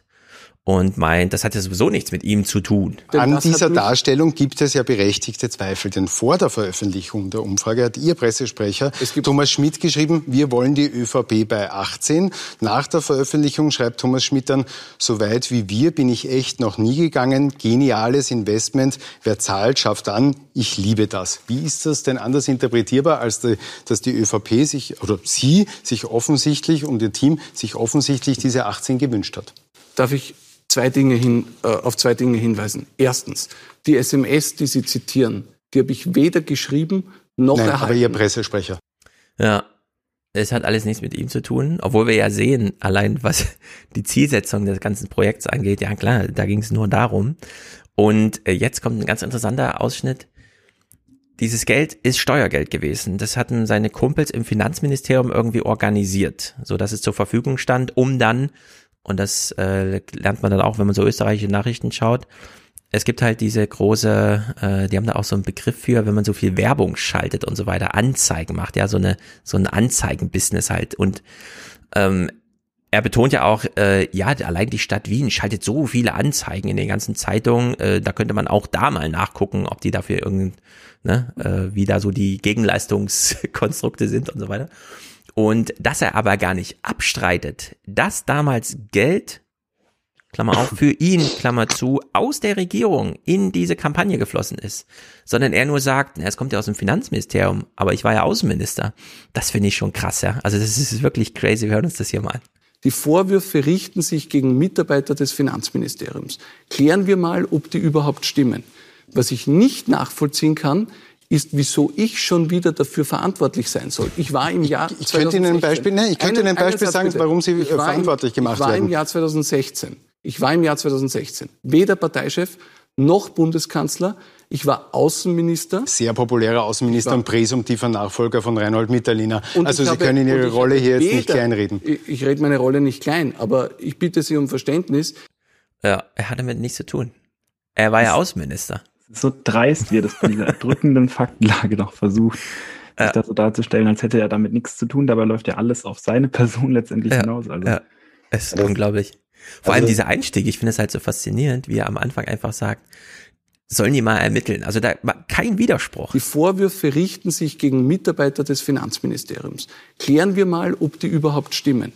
und meint, das hat ja sowieso nichts mit ihm zu tun. An dieser Darstellung gibt es ja berechtigte Zweifel, denn vor der Veröffentlichung der Umfrage hat Ihr Pressesprecher Thomas Schmidt geschrieben, wir wollen die ÖVP bei 18. Nach der Veröffentlichung schreibt Thomas Schmidt dann, so weit wie wir bin ich echt noch nie gegangen, geniales Investment, wer zahlt, schafft an, ich liebe das. Wie ist das denn anders interpretierbar, als die, dass die ÖVP sich, oder Sie sich offensichtlich und Ihr Team sich offensichtlich diese 18 gewünscht hat? Darf ich zwei Dinge hin, äh, auf zwei Dinge hinweisen. Erstens, die SMS, die Sie zitieren, die habe ich weder geschrieben noch Nein, erhalten. aber Ihr Pressesprecher. Ja, es hat alles nichts mit ihm zu tun, obwohl wir ja sehen, allein was die Zielsetzung des ganzen Projekts angeht, ja klar, da ging es nur darum. Und äh, jetzt kommt ein ganz interessanter Ausschnitt. Dieses Geld ist Steuergeld gewesen. Das hatten seine Kumpels im Finanzministerium irgendwie organisiert, so dass es zur Verfügung stand, um dann und das äh, lernt man dann auch, wenn man so österreichische Nachrichten schaut. Es gibt halt diese große, äh, die haben da auch so einen Begriff für, wenn man so viel Werbung schaltet und so weiter, Anzeigen macht, ja, so eine so ein Anzeigenbusiness halt. Und ähm, er betont ja auch, äh, ja, allein die Stadt Wien schaltet so viele Anzeigen in den ganzen Zeitungen, äh, da könnte man auch da mal nachgucken, ob die dafür irgend, ne, äh, wie da so die Gegenleistungskonstrukte sind und so weiter. Und dass er aber gar nicht abstreitet, dass damals Geld, Klammer auf, für ihn, Klammer zu, aus der Regierung in diese Kampagne geflossen ist, sondern er nur sagt, es kommt ja aus dem Finanzministerium, aber ich war ja Außenminister. Das finde ich schon krass, ja. Also das ist wirklich crazy, wir hören uns das hier mal. Die Vorwürfe richten sich gegen Mitarbeiter des Finanzministeriums. Klären wir mal, ob die überhaupt stimmen. Was ich nicht nachvollziehen kann, ist, wieso ich schon wieder dafür verantwortlich sein soll. Ich war im Jahr Ich, ich könnte Ihnen ein Beispiel, ne, ich könnte Ihnen ein Beispiel sagen, bitte. warum Sie verantwortlich im, gemacht werden. Ich war werden. im Jahr 2016. Ich war im Jahr 2016 weder Parteichef noch Bundeskanzler. Ich war Außenminister. Sehr populärer Außenminister und präsumtiver Nachfolger von Reinhold Mitterlehner. also Sie habe, können Ihre Rolle hier jetzt weder, nicht kleinreden. Ich, ich rede meine Rolle nicht klein, aber ich bitte Sie um Verständnis. Ja, er hat damit nichts zu tun. Er war ja Außenminister so dreist, wie er das bei dieser erdrückenden Faktenlage noch versucht, sich ja. das so darzustellen, als hätte er damit nichts zu tun. Dabei läuft ja alles auf seine Person letztendlich ja. hinaus. Also. Ja, es ist also, unglaublich. Vor also, allem dieser Einstieg, ich finde es halt so faszinierend, wie er am Anfang einfach sagt, sollen die mal ermitteln. Also da kein Widerspruch. Die Vorwürfe richten sich gegen Mitarbeiter des Finanzministeriums. Klären wir mal, ob die überhaupt stimmen.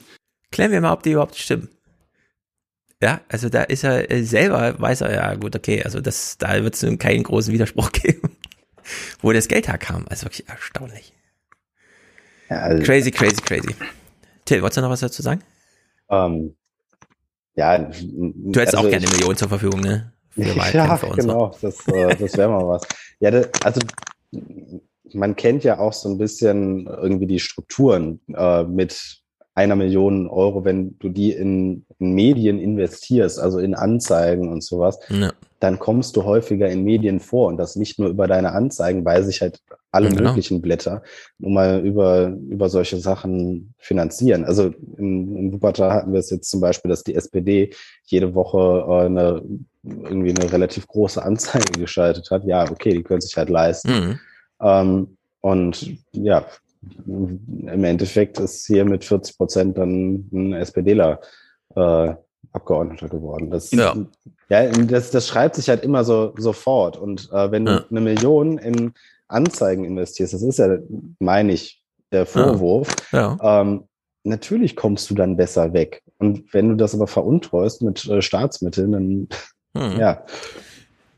Klären wir mal, ob die überhaupt stimmen. Ja, also da ist er äh, selber, weiß er ja, gut, okay, also das, da wird es keinen großen Widerspruch geben, wo das Geld herkam. Also wirklich erstaunlich. Ja, also, crazy, crazy, crazy. Till, wolltest du noch was dazu sagen? Ähm, ja. Du hättest also, auch gerne eine Million zur Verfügung, ne? ja, genau, so. das, äh, das wäre mal was. Ja, das, also man kennt ja auch so ein bisschen irgendwie die Strukturen äh, mit einer Million Euro, wenn du die in, in Medien investierst, also in Anzeigen und sowas, ja. dann kommst du häufiger in Medien vor und das nicht nur über deine Anzeigen, weil sich halt alle Genau. möglichen Blätter, nun mal über, über solche Sachen finanzieren. Also in, in Wuppertal hatten wir es jetzt zum Beispiel, dass die SPD jede Woche äh, eine, irgendwie eine relativ große Anzeige geschaltet hat. Ja, okay, die können sich halt leisten. Mhm. Ähm, und ja, im Endeffekt ist hier mit 40 Prozent dann ein SPDler äh, Abgeordneter geworden. Das, Ja. ja, das, das schreibt sich halt immer so sofort. Und äh, wenn du Ja. eine Million in Anzeigen investierst, das ist ja, meine ich, der Vorwurf, Ja. ähm, natürlich kommst du dann besser weg. Und wenn du das aber veruntreust mit äh, Staatsmitteln, dann Mhm. ja.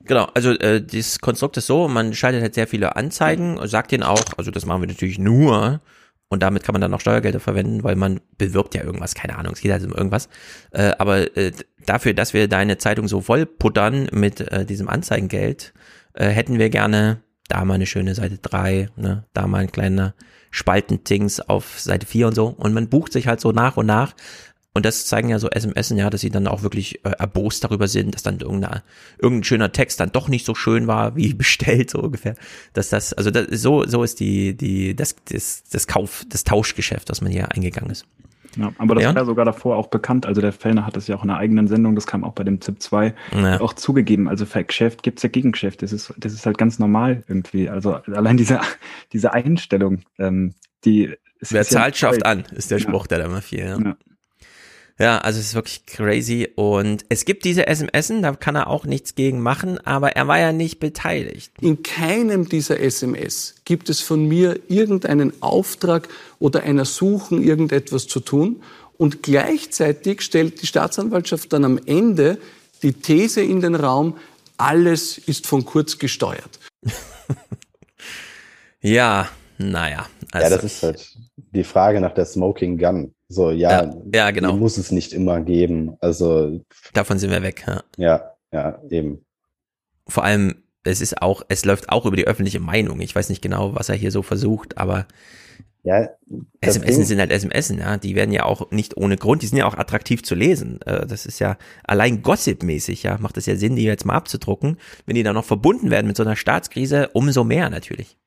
Genau, also äh, das Konstrukt ist so, man schaltet halt sehr viele Anzeigen, sagt denen auch, also das machen wir natürlich nur und damit kann man dann auch Steuergelder verwenden, weil man bewirbt ja irgendwas, keine Ahnung, es geht halt um irgendwas. Äh, aber äh, dafür, dass wir deine Zeitung so voll puttern mit äh, diesem Anzeigengeld, äh, hätten wir gerne da mal eine schöne Seite 3, ne, da mal ein kleiner Spaltentings auf Seite 4 und so. Und man bucht sich halt so nach und nach. Und das zeigen ja so SMS, ja, dass sie dann auch wirklich äh, erbost darüber sind, dass dann irgendein, irgendein schöner Text dann doch nicht so schön war, wie bestellt, so ungefähr. Dass das, also das, so, so ist die, die, das, das, das Kauf, das Tauschgeschäft, was man hier eingegangen ist. Ja, aber das Ja? war ja sogar davor auch bekannt. Also der Fellner hat das ja auch in einer eigenen Sendung, das kam auch bei dem ZIP 2 Ja. auch zugegeben. Also Geschäft gibt's ja Gegengeschäft. Das ist, das ist halt ganz normal irgendwie. Also allein diese, diese Einstellung, ähm, die es Wer zahlt, schafft an, ist der. Spruch, der da immer viel. Ja. Ja. also es ist wirklich crazy. Und es gibt diese SMS, da kann er auch nichts gegen machen, aber er war ja nicht beteiligt. In keinem dieser SMS gibt es von mir irgendeinen Auftrag oder ein Ersuchen, irgendetwas zu tun. Und gleichzeitig stellt die Staatsanwaltschaft dann am Ende die These in den Raum, alles ist von Kurz gesteuert. Ja, naja. Also, ja, das ist halt die Frage nach der Smoking Gun. So, ja, Ja, ja, genau. muss es nicht immer geben. Also, Davon sind wir weg. Ja. ja, ja, eben. Vor allem, es ist auch, es läuft auch über die öffentliche Meinung. Ich weiß nicht genau, was er hier so versucht, aber Ja, das SMS Ding- sind halt SMS, ja. Die werden ja auch nicht ohne Grund, die sind ja auch attraktiv zu lesen. Äh, Das ist ja allein Gossip-mäßig, ja. Macht es ja Sinn, die jetzt mal abzudrucken. Wenn die dann noch verbunden werden mit so einer Staatskrise, umso mehr natürlich.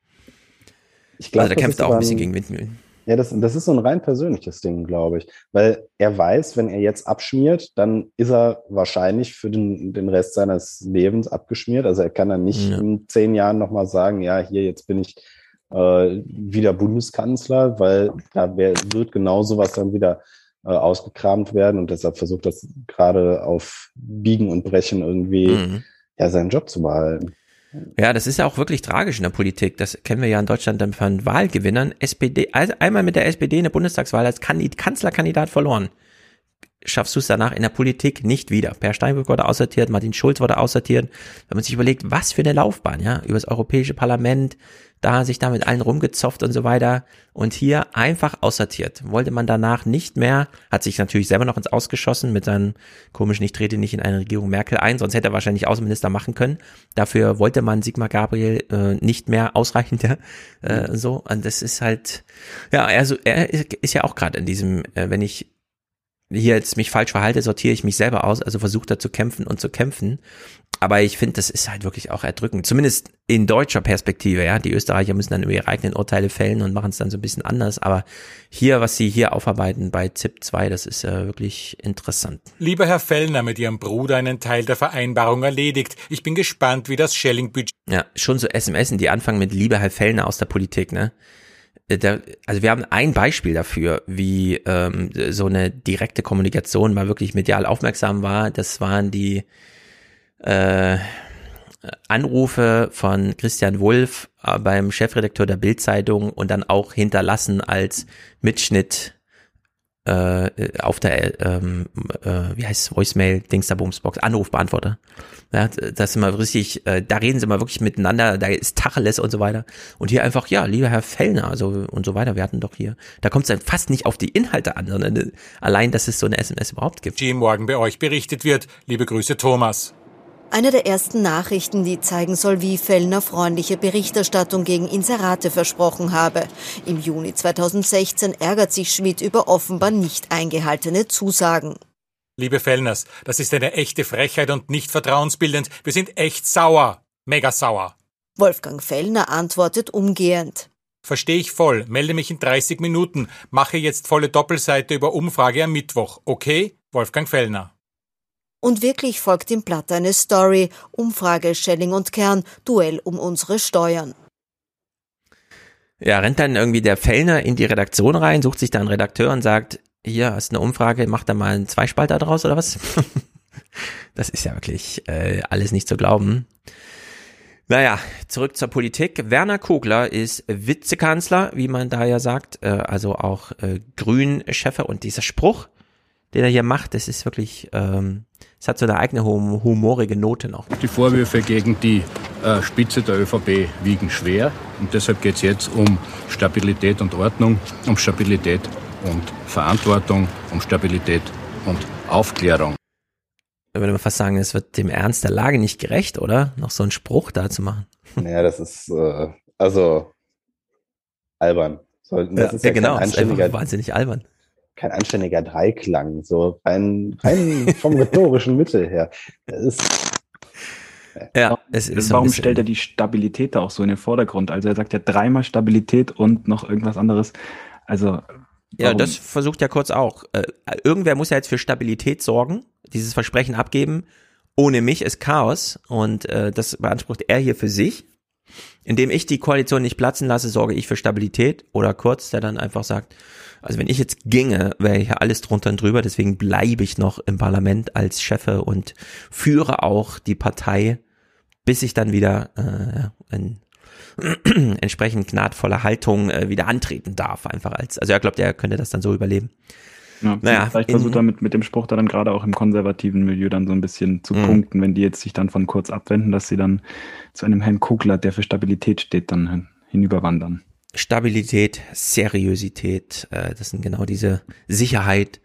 Ich glaub, also da kämpft er auch ein bisschen gegen Windmühlen. Ja, das, das ist so ein rein persönliches Ding, glaube ich. Weil er weiß, wenn er jetzt abschmiert, dann ist er wahrscheinlich für den, den Rest seines Lebens abgeschmiert. Also er kann dann nicht Ja. in zehn Jahren nochmal sagen, ja, hier, jetzt bin ich äh, wieder Bundeskanzler, weil da wär, wird genau sowas dann wieder äh, ausgekramt werden und deshalb versucht das gerade auf Biegen und Brechen irgendwie Mhm. ja, seinen Job zu behalten. Ja, das ist ja auch wirklich tragisch in der Politik. Das kennen wir ja in Deutschland dann von Wahlgewinnern. SPD, also einmal mit der SPD eine Bundestagswahl als Kandid Kanzlerkandidat verloren. Schaffst du es danach in der Politik nicht wieder. Per Steinbrück wurde aussortiert, Martin Schulz wurde aussortiert. Wenn man sich überlegt, was für eine Laufbahn, ja, übers Europäische Parlament, da sich da mit allen rumgezopft und so weiter und hier einfach aussortiert. Wollte man danach nicht mehr, hat sich natürlich selber noch ins Ausgeschossen mit seinem komischen, ich trete nicht in eine Regierung Merkel ein, sonst hätte er wahrscheinlich Außenminister machen können. Dafür wollte man Sigmar Gabriel äh, nicht mehr ausreichend, äh, so. Und das ist halt, ja, also er ist, ist ja auch gerade in diesem, äh, wenn ich hier jetzt mich falsch verhalte, sortiere ich mich selber aus, also versuche da zu kämpfen und zu kämpfen. Aber ich finde, das ist halt wirklich auch erdrückend. Zumindest in deutscher Perspektive, ja. Die Österreicher müssen dann über ihre eigenen Urteile fällen und machen es dann so ein bisschen anders. Aber hier, was sie hier aufarbeiten bei ZIP 2, das ist äh, wirklich interessant. Lieber Herr Fellner, mit Ihrem Bruder einen Teil der Vereinbarung erledigt. Ich bin gespannt, wie das Schelling-Budget Ja, schon so SMS, die anfangen mit Lieber Herr Fellner aus der Politik, ne? Äh, also wir haben ein Beispiel dafür, wie ähm, so eine direkte Kommunikation mal wirklich medial aufmerksam war. Das waren die äh, Anrufe von Christian Wulff äh, beim Chefredakteur der Bildzeitung und dann auch hinterlassen als Mitschnitt äh, auf der ähm, äh, wie heißt es, Voicemail Dings der Bumsbox Anrufbeantworter ja das ist immer richtig äh, da reden sie mal wirklich miteinander da ist Tacheles und so weiter und hier einfach ja lieber Herr Fellner also und so weiter wir hatten doch hier da kommt es dann fast nicht auf die Inhalte an sondern äh, allein dass es so eine SMS überhaupt gibt morgen bei euch berichtet wird. Liebe Grüße, Thomas. Eine der ersten Nachrichten, die zeigen soll, wie Fellner freundliche Berichterstattung gegen Inserate versprochen habe. Im Juni 2016 ärgert sich Schmidt über offenbar nicht eingehaltene Zusagen. Liebe Fellners, das ist eine echte Frechheit und nicht vertrauensbildend. Wir sind echt sauer. Mega sauer. Wolfgang Fellner antwortet umgehend. Verstehe ich voll. Melde mich in 30 Minuten. Mache jetzt volle Doppelseite über Umfrage am Mittwoch. Okay? Wolfgang Fellner. Und wirklich folgt im Blatt eine Story. Umfrage Schelling und Kern. Duell um unsere Steuern. Ja, rennt dann irgendwie der Fellner in die Redaktion rein, sucht sich da einen Redakteur und sagt, hier hast eine Umfrage, mach da mal einen Zweispalter draus oder was? das ist ja wirklich äh, alles nicht zu glauben. Naja, zurück zur Politik. Werner Kogler ist Vizekanzler, wie man da ja sagt, äh, also auch äh, Grün-Chefe. Und dieser Spruch, den er hier macht, das ist wirklich, ähm, es hat so eine eigene hum humorige Note noch. Die Vorwürfe gegen die äh, Spitze der ÖVP wiegen schwer. Und deshalb geht es jetzt um Stabilität und Ordnung, um Stabilität und Verantwortung, um Stabilität und Aufklärung würde man fast sagen, es wird dem Ernst der Lage nicht gerecht, oder? Noch so einen Spruch da zu machen. Naja, das ist äh, also albern. So, das ja, ist ja, ja genau, das ist wahnsinnig albern. Kein anständiger Dreiklang, so rein, rein vom rhetorischen Mittel her. Das ist, ja, es ist Warum so stellt er die Stabilität da auch so in den Vordergrund? Also er sagt ja dreimal Stabilität und noch irgendwas anderes. Also ja, das versucht ja kurz auch. Äh, irgendwer muss ja jetzt für Stabilität sorgen, dieses Versprechen abgeben. Ohne mich ist Chaos und äh, das beansprucht er hier für sich. Indem ich die Koalition nicht platzen lasse, sorge ich für Stabilität. Oder Kurz, der dann einfach sagt, also wenn ich jetzt ginge, wäre hier alles drunter und drüber. Deswegen bleibe ich noch im Parlament als Chefe und führe auch die Partei, bis ich dann wieder äh, in entsprechend gnadvoller Haltung äh, wieder antreten darf. Einfach als, also er glaubt, er könnte das dann so überleben. Ja, naja, vielleicht versucht er mit, mit dem Spruch da dann gerade auch im konservativen Milieu dann so ein bisschen zu mhm. punkten, wenn die jetzt sich dann von kurz abwenden, dass sie dann zu einem Herrn Kugler, der für Stabilität steht, dann hin, hinüberwandern. Stabilität, Seriosität, äh, das sind genau diese Sicherheit.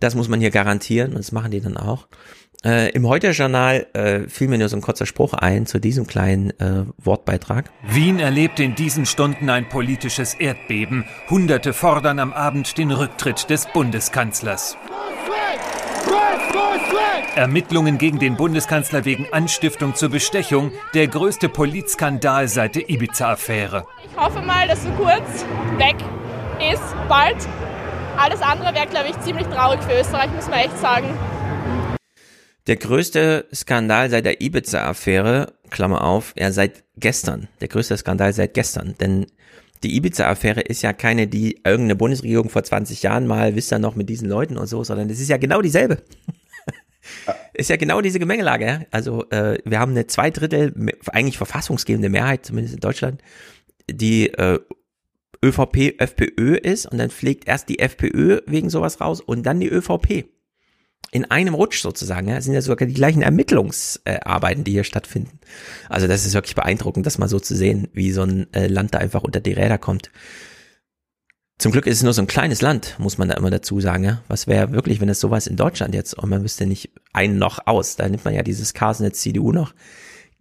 Das muss man hier garantieren und das machen die dann auch. Äh, Im Heute-Journal äh, fiel mir nur so ein kurzer Spruch ein zu diesem kleinen äh, Wortbeitrag. Wien erlebt in diesen Stunden ein politisches Erdbeben. Hunderte fordern am Abend den Rücktritt des Bundeskanzlers. Ermittlungen gegen den Bundeskanzler wegen Anstiftung zur Bestechung. Der größte Politskandal seit der Ibiza-Affäre. Ich hoffe mal, dass so kurz weg ist, bald. Alles andere wäre, glaube ich, ziemlich traurig für Österreich, muss man echt sagen. Der größte Skandal seit der Ibiza-Affäre, Klammer auf, ja seit gestern, der größte Skandal seit gestern, denn die Ibiza-Affäre ist ja keine, die irgendeine Bundesregierung vor 20 Jahren mal, wisst ihr noch, mit diesen Leuten und so, sondern es ist ja genau dieselbe. ist ja genau diese Gemengelage. Ja? Also äh, wir haben eine zwei Drittel, eigentlich verfassungsgebende Mehrheit, zumindest in Deutschland, die äh, ÖVP, FPÖ ist und dann pflegt erst die FPÖ wegen sowas raus und dann die ÖVP in einem Rutsch sozusagen. Ja, sind ja sogar die gleichen Ermittlungsarbeiten, die hier stattfinden. Also das ist wirklich beeindruckend, das mal so zu sehen, wie so ein äh, Land da einfach unter die Räder kommt. Zum Glück ist es nur so ein kleines Land, muss man da immer dazu sagen. Ja? Was wäre wirklich, wenn es sowas in Deutschland jetzt und man wüsste nicht einen noch aus. Da nimmt man ja dieses der CDU noch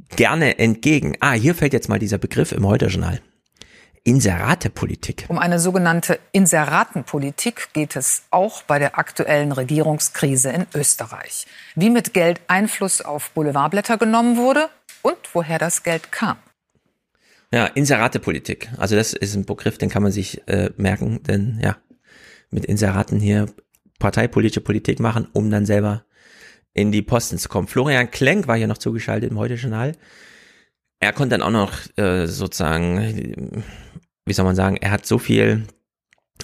gerne entgegen. Ah, hier fällt jetzt mal dieser Begriff im Heute-Journal. Inseratepolitik. Um eine sogenannte Inseratenpolitik geht es auch bei der aktuellen Regierungskrise in Österreich. Wie mit Geld Einfluss auf Boulevardblätter genommen wurde und woher das Geld kam. Ja, Inseratepolitik. Also das ist ein Begriff, den kann man sich äh, merken, denn ja, mit Inseraten hier parteipolitische Politik machen, um dann selber in die Posten zu kommen. Florian Klenk war hier noch zugeschaltet im Heute-Journal. Er konnte dann auch noch äh, sozusagen wie soll man sagen, er hat so viel,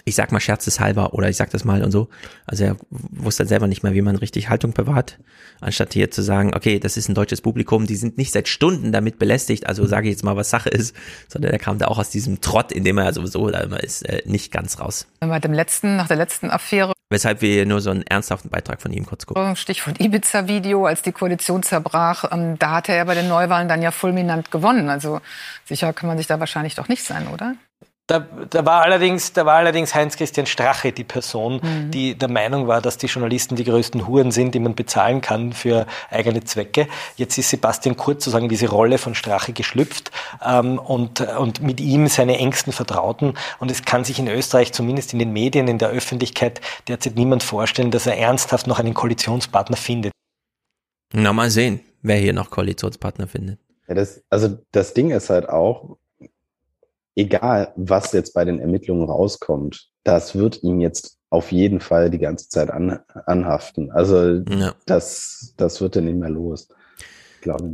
ich sag mal scherzeshalber oder ich sag das mal und so. Also er wusste selber nicht mehr, wie man richtig Haltung bewahrt, anstatt hier zu sagen, okay, das ist ein deutsches Publikum, die sind nicht seit Stunden damit belästigt, also sage ich jetzt mal, was Sache ist, sondern er kam da auch aus diesem Trott, in dem er sowieso da immer ist, äh, nicht ganz raus. Bei dem letzten, nach der letzten Affäre Weshalb wir nur so einen ernsthaften Beitrag von ihm kurz gucken. Stichwort Ibiza-Video, als die Koalition zerbrach, ähm, da hatte er bei den Neuwahlen dann ja fulminant gewonnen. Also sicher kann man sich da wahrscheinlich doch nicht sein, oder? Da, da, war allerdings, da war allerdings Heinz-Christian Strache die Person, mhm. die der Meinung war, dass die Journalisten die größten Huren sind, die man bezahlen kann für eigene Zwecke. Jetzt ist Sebastian Kurz sozusagen diese Rolle von Strache geschlüpft ähm, und, und mit ihm seine engsten Vertrauten. Und es kann sich in Österreich, zumindest in den Medien, in der Öffentlichkeit, derzeit niemand vorstellen, dass er ernsthaft noch einen Koalitionspartner findet. Na, mal sehen, wer hier noch Koalitionspartner findet. Ja, das, also das Ding ist halt auch, egal was jetzt bei den Ermittlungen rauskommt, das wird ihm jetzt auf jeden Fall die ganze Zeit an, anhaften. Also ja. das, das wird er nicht mehr los.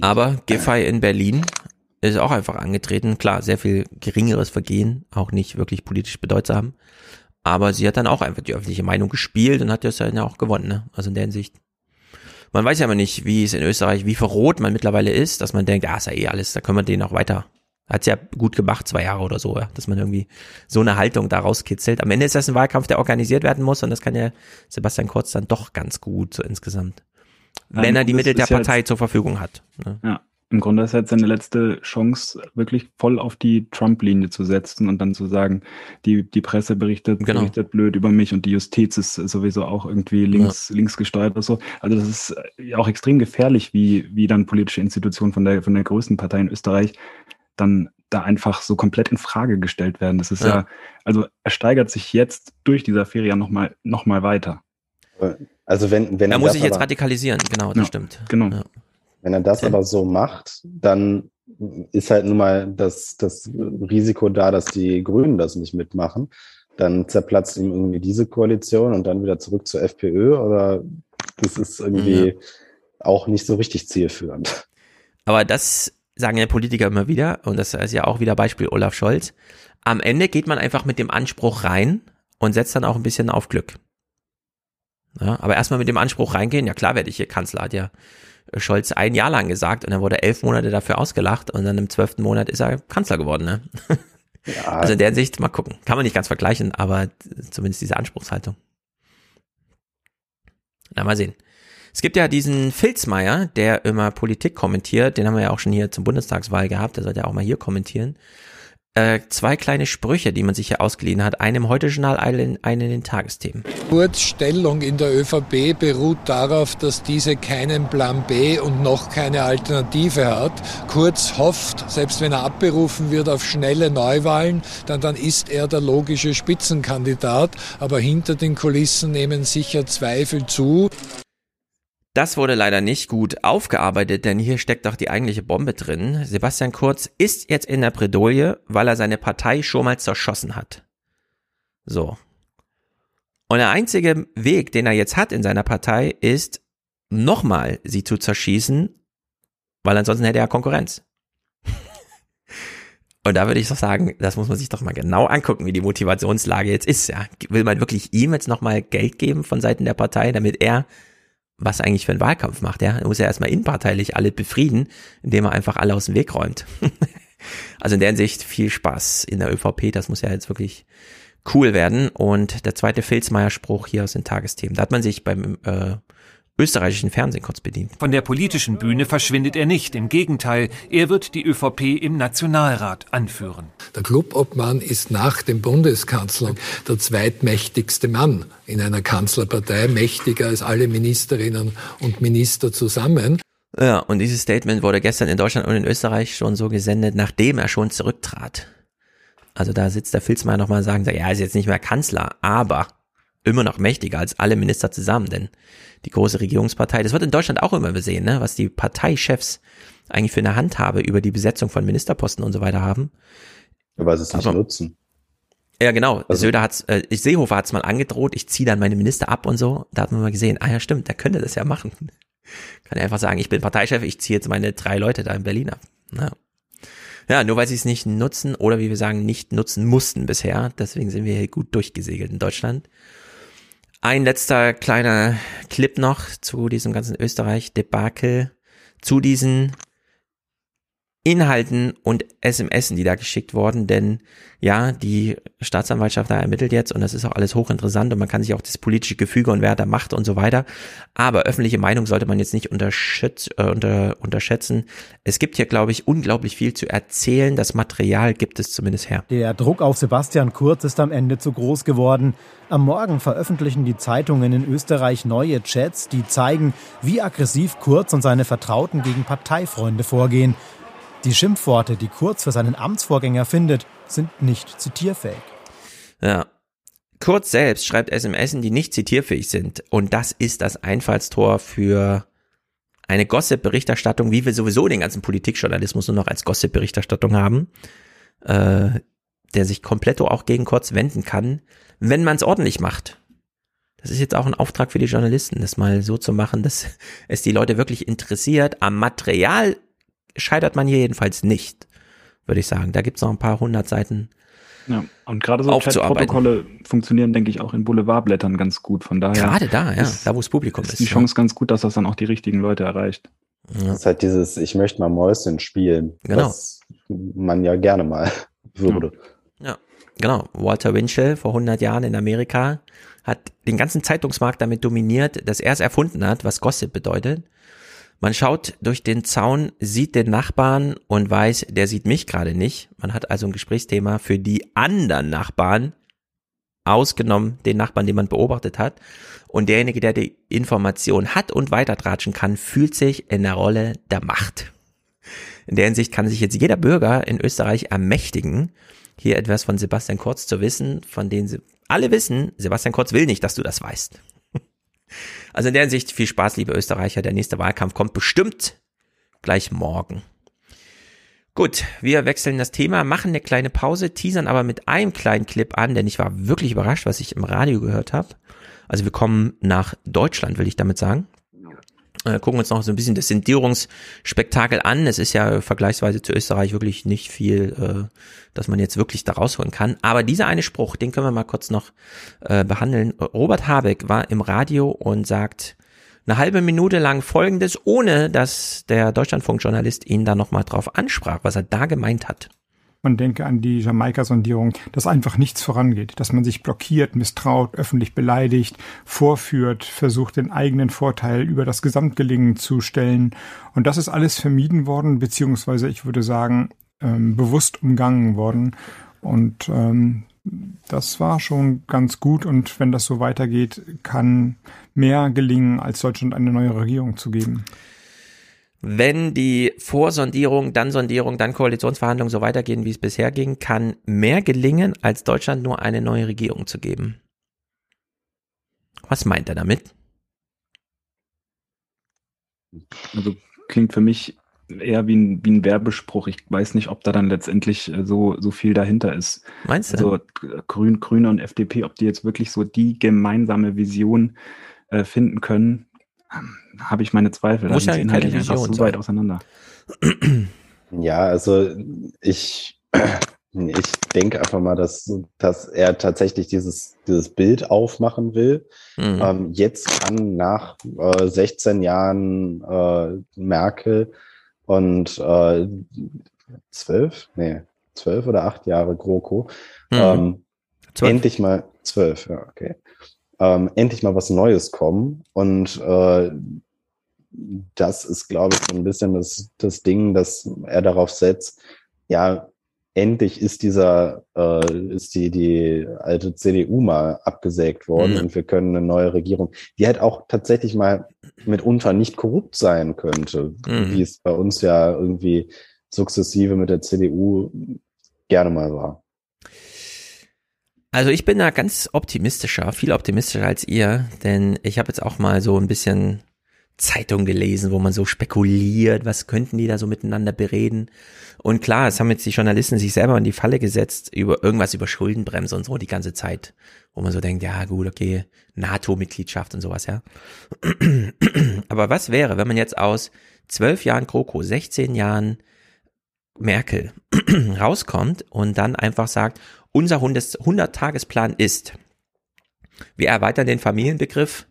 Aber Giffey in Berlin ist auch einfach angetreten. Klar, sehr viel geringeres Vergehen, auch nicht wirklich politisch bedeutsam. Aber sie hat dann auch einfach die öffentliche Meinung gespielt und hat das ja auch gewonnen. Ne? Also in der Hinsicht. Man weiß ja immer nicht, wie es in Österreich, wie verrot man mittlerweile ist, dass man denkt, ah, ist ja eh alles, da können wir den auch weiter. Hat's ja gut gemacht, zwei Jahre oder so, ja, dass man irgendwie so eine Haltung da rauskitzelt. Am Ende ist das ein Wahlkampf, der organisiert werden muss und das kann ja Sebastian Kurz dann doch ganz gut so insgesamt. Wenn er die Mittel der Partei zur Verfügung hat. Ne? Ja, im Grunde ist jetzt seine letzte Chance, wirklich voll auf die Trump-Linie zu setzen und dann zu sagen, die, die Presse berichtet, genau. berichtet blöd über mich und die Justiz ist sowieso auch irgendwie links, ja. links gesteuert oder so. Also das ist auch extrem gefährlich, wie, wie dann politische Institutionen von der, von der größten Partei in Österreich dann da einfach so komplett in Frage gestellt werden. Das ist ja, ja also er steigert sich jetzt durch diese Affäre ja nochmal noch mal weiter. Also wenn, wenn er muss sich jetzt radikalisieren, genau, das ja, stimmt. Genau. Ja. Wenn er das aber so macht, dann ist halt nun mal das, das Risiko da, dass die Grünen das nicht mitmachen. Dann zerplatzt ihm irgendwie diese Koalition und dann wieder zurück zur FPÖ oder das ist irgendwie ja. auch nicht so richtig zielführend. Aber das sagen ja Politiker immer wieder, und das ist ja auch wieder Beispiel Olaf Scholz. Am Ende geht man einfach mit dem Anspruch rein und setzt dann auch ein bisschen auf Glück. Ja, aber erstmal mit dem Anspruch reingehen, ja klar werde ich hier Kanzler, hat ja Scholz ein Jahr lang gesagt und dann wurde elf Monate dafür ausgelacht und dann im zwölften Monat ist er Kanzler geworden. Ne? Ja. Also in der Sicht, mal gucken. Kann man nicht ganz vergleichen, aber zumindest diese Anspruchshaltung. Na, mal sehen. Es gibt ja diesen Filzmeier, der immer Politik kommentiert, den haben wir ja auch schon hier zum Bundestagswahl gehabt, der sollte ja auch mal hier kommentieren äh, zwei kleine Sprüche, die man sich hier ausgeliehen hat. Einen im Heute-Journal, einen, einen in den Tagesthemen. Kurz Stellung in der ÖVP beruht darauf, dass diese keinen Plan B und noch keine Alternative hat. Kurz hofft, selbst wenn er abberufen wird auf schnelle Neuwahlen, dann, dann ist er der logische Spitzenkandidat. Aber hinter den Kulissen nehmen sicher Zweifel zu. Das wurde leider nicht gut aufgearbeitet, denn hier steckt doch die eigentliche Bombe drin. Sebastian Kurz ist jetzt in der Bredouille, weil er seine Partei schon mal zerschossen hat. So. Und der einzige Weg, den er jetzt hat in seiner Partei, ist nochmal sie zu zerschießen, weil ansonsten hätte er Konkurrenz. Und da würde ich doch sagen, das muss man sich doch mal genau angucken, wie die Motivationslage jetzt ist. Ja, will man wirklich ihm jetzt nochmal Geld geben von Seiten der Partei, damit er was eigentlich für einen Wahlkampf macht. Ja? Er muss ja erstmal inparteilich alle befrieden, indem er einfach alle aus dem Weg räumt. also in der Hinsicht viel Spaß in der ÖVP. Das muss ja jetzt wirklich cool werden. Und der zweite Filzmeier-Spruch hier aus den Tagesthemen. Da hat man sich beim äh, österreichischen Fernsehen kurz bedient. Von der politischen Bühne verschwindet er nicht. Im Gegenteil, er wird die ÖVP im Nationalrat anführen. Der Clubobmann ist nach dem Bundeskanzler der zweitmächtigste Mann in einer Kanzlerpartei, mächtiger als alle Ministerinnen und Minister zusammen. Ja, und dieses Statement wurde gestern in Deutschland und in Österreich schon so gesendet, nachdem er schon zurücktrat. Also da sitzt der Filzmeier nochmal und sagt, ja, er ist jetzt nicht mehr Kanzler, aber immer noch mächtiger als alle Minister zusammen, denn die große Regierungspartei, das wird in Deutschland auch immer besehen, ne, was die Parteichefs eigentlich für eine Handhabe über die Besetzung von Ministerposten und so weiter haben. Weil sie es nicht Aber, nutzen. Ja, genau. Also, Söder hat's, äh, Seehofer hat's mal angedroht, ich ziehe dann meine Minister ab und so. Da hat man mal gesehen, ah ja, stimmt, der könnte das ja machen. Kann er einfach sagen, ich bin Parteichef, ich ziehe jetzt meine drei Leute da in Berlin ab. Ja. Ja, nur weil sie es nicht nutzen oder wie wir sagen, nicht nutzen mussten bisher. Deswegen sind wir hier gut durchgesegelt in Deutschland. Ein letzter kleiner Clip noch zu diesem ganzen Österreich-Debakel, zu diesen Inhalten und SMSen, die da geschickt wurden, denn ja, die Staatsanwaltschaft da ermittelt jetzt und das ist auch alles hochinteressant und man kann sich auch das politische Gefüge und wer da macht und so weiter. Aber öffentliche Meinung sollte man jetzt nicht unterschätz, äh, unter, unterschätzen. Es gibt hier, glaube ich, unglaublich viel zu erzählen. Das Material gibt es zumindest her. Der Druck auf Sebastian Kurz ist am Ende zu groß geworden. Am Morgen veröffentlichen die Zeitungen in Österreich neue Chats, die zeigen, wie aggressiv Kurz und seine Vertrauten gegen Parteifreunde vorgehen. Die Schimpfworte, die Kurz für seinen Amtsvorgänger findet, sind nicht zitierfähig. Ja. Kurz selbst schreibt SMS, die nicht zitierfähig sind. Und das ist das Einfallstor für eine Gossip-Berichterstattung, wie wir sowieso den ganzen Politikjournalismus nur noch als Gossip-Berichterstattung haben, äh, der sich komplett auch gegen Kurz wenden kann, wenn man es ordentlich macht. Das ist jetzt auch ein Auftrag für die Journalisten, das mal so zu machen, dass es die Leute wirklich interessiert. Am Material scheitert man hier jedenfalls nicht, würde ich sagen. Da gibt's noch ein paar hundert Seiten. Ja, und gerade so Chat-Protokolle funktionieren, denke ich, auch in Boulevardblättern ganz gut. Von daher. Gerade da, ja, da wo es Publikum ist. Ist die Chance ja. ganz gut, dass das dann auch die richtigen Leute erreicht. Ja. Das ist halt dieses, ich möchte mal Mäuschen spielen. Genau. Was man ja gerne mal würde. Ja. ja, genau. Walter Winchell vor 100 Jahren in Amerika hat den ganzen Zeitungsmarkt damit dominiert, dass er es erfunden hat, was Gossip bedeutet. Man schaut durch den Zaun, sieht den Nachbarn und weiß, der sieht mich gerade nicht. Man hat also ein Gesprächsthema für die anderen Nachbarn, ausgenommen den Nachbarn, den man beobachtet hat. Und derjenige, der die Information hat und weitertratschen kann, fühlt sich in der Rolle der Macht. In der Hinsicht kann sich jetzt jeder Bürger in Österreich ermächtigen, hier etwas von Sebastian Kurz zu wissen, von denen sie alle wissen, Sebastian Kurz will nicht, dass du das weißt. Also in der Hinsicht viel Spaß, liebe Österreicher. Der nächste Wahlkampf kommt bestimmt gleich morgen. Gut, wir wechseln das Thema, machen eine kleine Pause, teasern aber mit einem kleinen Clip an, denn ich war wirklich überrascht, was ich im Radio gehört habe. Also wir kommen nach Deutschland, will ich damit sagen äh, gucken uns noch so ein bisschen das Sendierungsspektakel an. Es ist ja vergleichsweise zu Österreich wirklich nicht viel, äh, dass man jetzt wirklich da rausholen kann. Aber dieser eine Spruch, den können wir mal kurz noch äh, behandeln. Robert Habeck war im Radio und sagt eine halbe Minute lang Folgendes, ohne dass der Deutschlandfunkjournalist ihn da nochmal drauf ansprach, was er da gemeint hat. Man denke an die Jamaika-Sondierung, dass einfach nichts vorangeht, dass man sich blockiert, misstraut, öffentlich beleidigt, vorführt, versucht, den eigenen Vorteil über das Gesamtgelingen zu stellen. Und das ist alles vermieden worden, beziehungsweise ich würde sagen, ähm, bewusst umgangen worden. Und ähm, das war schon ganz gut und wenn das so weitergeht, kann mehr gelingen, als Deutschland eine neue Regierung zu geben wenn die Vorsondierung, dann Sondierung, dann Koalitionsverhandlungen so weitergehen, wie es bisher ging, kann mehr gelingen, als Deutschland nur eine neue Regierung zu geben. Was meint er damit? Also klingt für mich eher wie ein, wie ein Werbespruch. Ich weiß nicht, ob da dann letztendlich äh, so, so viel dahinter ist. Meinst du? Also Grün, Grüne und FDP, ob die jetzt wirklich so die gemeinsame Vision äh, finden können, habe ich meine Zweifel. Muss ja inhaltlich einfach so weit auseinander. Ja, also ich, ich denke einfach mal, dass, dass er tatsächlich dieses, dieses Bild aufmachen will. Mhm. Ähm, jetzt kann nach äh, 16 Jahren äh, Merkel und äh, 12, nee, 12 oder 8 Jahre GroKo, mhm. ähm, endlich mal 12, ja, okay ähm, endlich mal was Neues kommen. Und äh, das ist, glaube ich, so ein bisschen das, das Ding, dass er darauf setzt, ja, endlich ist dieser, äh, ist die, die alte CDU mal abgesägt worden mhm. und wir können eine neue Regierung, die halt auch tatsächlich mal mitunter nicht korrupt sein könnte, mhm. wie es bei uns ja irgendwie sukzessive mit der CDU gerne mal war. Also ich bin da ganz optimistischer, viel optimistischer als ihr, denn ich habe jetzt auch mal so ein bisschen Zeitung gelesen, wo man so spekuliert, was könnten die da so miteinander bereden. Und klar, es haben jetzt die Journalisten sich selber in die Falle gesetzt, über irgendwas über Schuldenbremse und so die ganze Zeit, wo man so denkt, ja gut, okay, NATO-Mitgliedschaft und sowas, ja. Aber was wäre, wenn man jetzt aus zwölf Jahren Kroko, 16 Jahren Merkel rauskommt und dann einfach sagt, unser 100-Tagesplan ist, wir erweitern den Familienbegriff